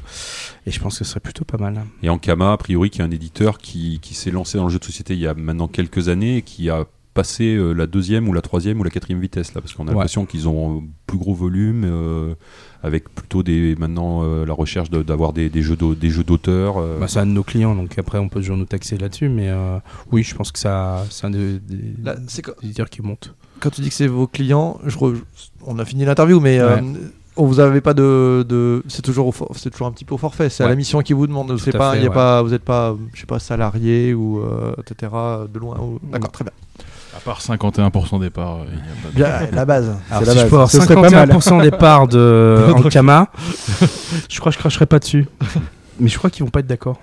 Et je pense que ce serait plutôt pas mal. Et Ankama, a priori, qui est un éditeur qui, qui s'est lancé dans le jeu de société il y a maintenant quelques années et qui a passé euh, la deuxième ou la troisième ou la quatrième vitesse là parce qu'on a Ouais. l'impression qu'ils ont plus gros volume euh, avec plutôt des maintenant euh, la recherche de- d'avoir des, des jeux d'au- des jeux d'auteur euh, Bah, c'est un de nos clients, donc après on peut toujours nous taxer là-dessus. Mais euh, oui, je pense que ça, c'est un des, des Là, c'est quoi éditeurs qui monte. Quand tu dis que c'est vos clients, je re- on a fini l'interview, mais euh, Ouais. on vous avez pas de, de- c'est toujours for- c'est toujours un petit peu au forfait. C'est à Ouais. la mission qui vous demande. Tout C'est à pas, fait, il y a ouais. pas, vous n'êtes pas, je sais pas, salarié ou euh, etc. De loin. ou- D'accord, très bien. Part 51% des parts, euh, il y a pas de- Bien, la base. Alors c'est si la je peux avoir base. Ce serait pas mal. 51% des parts de Ankama, je crois que je cracherai pas dessus. Mais je crois qu'ils vont pas être d'accord.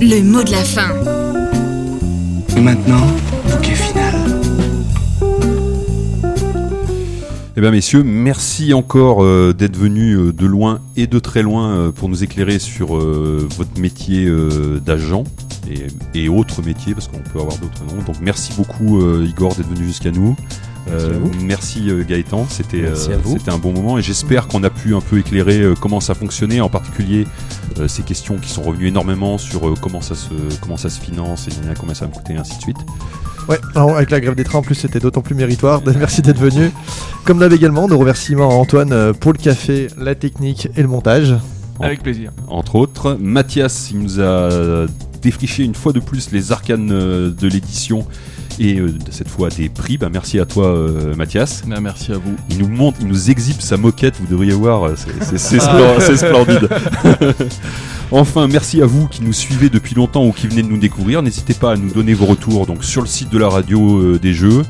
Le mot de la fin. Et maintenant, Eh bien, messieurs, merci encore euh, d'être venus euh, de loin et de très loin euh, pour nous éclairer sur votre métier d'agent. et, et autres métiers, parce qu'on peut avoir d'autres noms. Donc merci beaucoup Igor d'être venu jusqu'à nous. Merci à vous. merci Gaëtan, c'était un bon moment et j'espère qu'on a pu un peu éclairer comment ça fonctionnait, en particulier ces questions qui sont revenues énormément sur comment ça se comment ça se finance et combien ça va me coûter et ainsi de suite. Ouais, alors, avec la grève des trains en plus c'était d'autant plus méritoire. Merci d'être venu. Comme d'hab également, nos remerciements à Antoine euh, pour le café, la technique et le montage. Avec plaisir. Entre autres, Mathias, il nous a défriché une fois de plus les arcanes euh, de l'édition et euh, cette fois des prix. Bah, merci à toi euh, Mathias. Bah, merci à vous. Il nous montre, il nous exhibe sa moquette, vous devriez voir, euh, c'est- c'est c'est splen- c'est splendide. enfin, merci à vous qui nous suivez depuis longtemps ou qui venez de nous découvrir. N'hésitez pas à nous donner vos retours donc sur le site de la radio des jeux,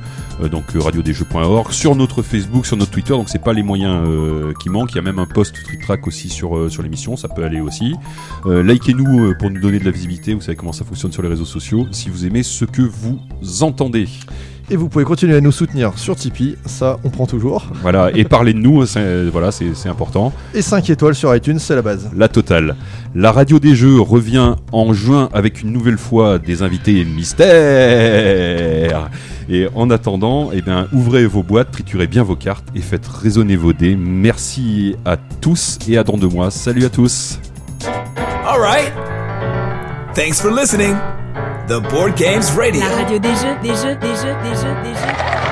donc euh, radiodesjeux.org, sur notre Facebook, sur notre Twitter. Donc c'est pas les moyens euh, qui manquent. Il y a même un post Track aussi sur euh, sur l'émission, ça peut aller aussi. Euh, Likez-nous euh, pour nous donner de la visibilité. Vous savez comment ça fonctionne sur les réseaux sociaux. Si vous aimez ce que vous entendez. Et vous pouvez continuer à nous soutenir sur Tipeee, ça on prend toujours. Voilà, et parlez de nous, c'est- voilà, c'est c'est important. Et 5 étoiles sur iTunes, c'est la base. La totale. La radio des jeux revient en juin avec une nouvelle fois des invités mystères. Et en attendant, eh bien, ouvrez vos boîtes, triturez bien vos cartes et faites résonner vos dés. Merci à tous et à dans deux mois. Salut à tous. All right. Thanks for listening. The Board Games Radio. La radio des jeux, des jeux, des jeux, des jeux, des jeux.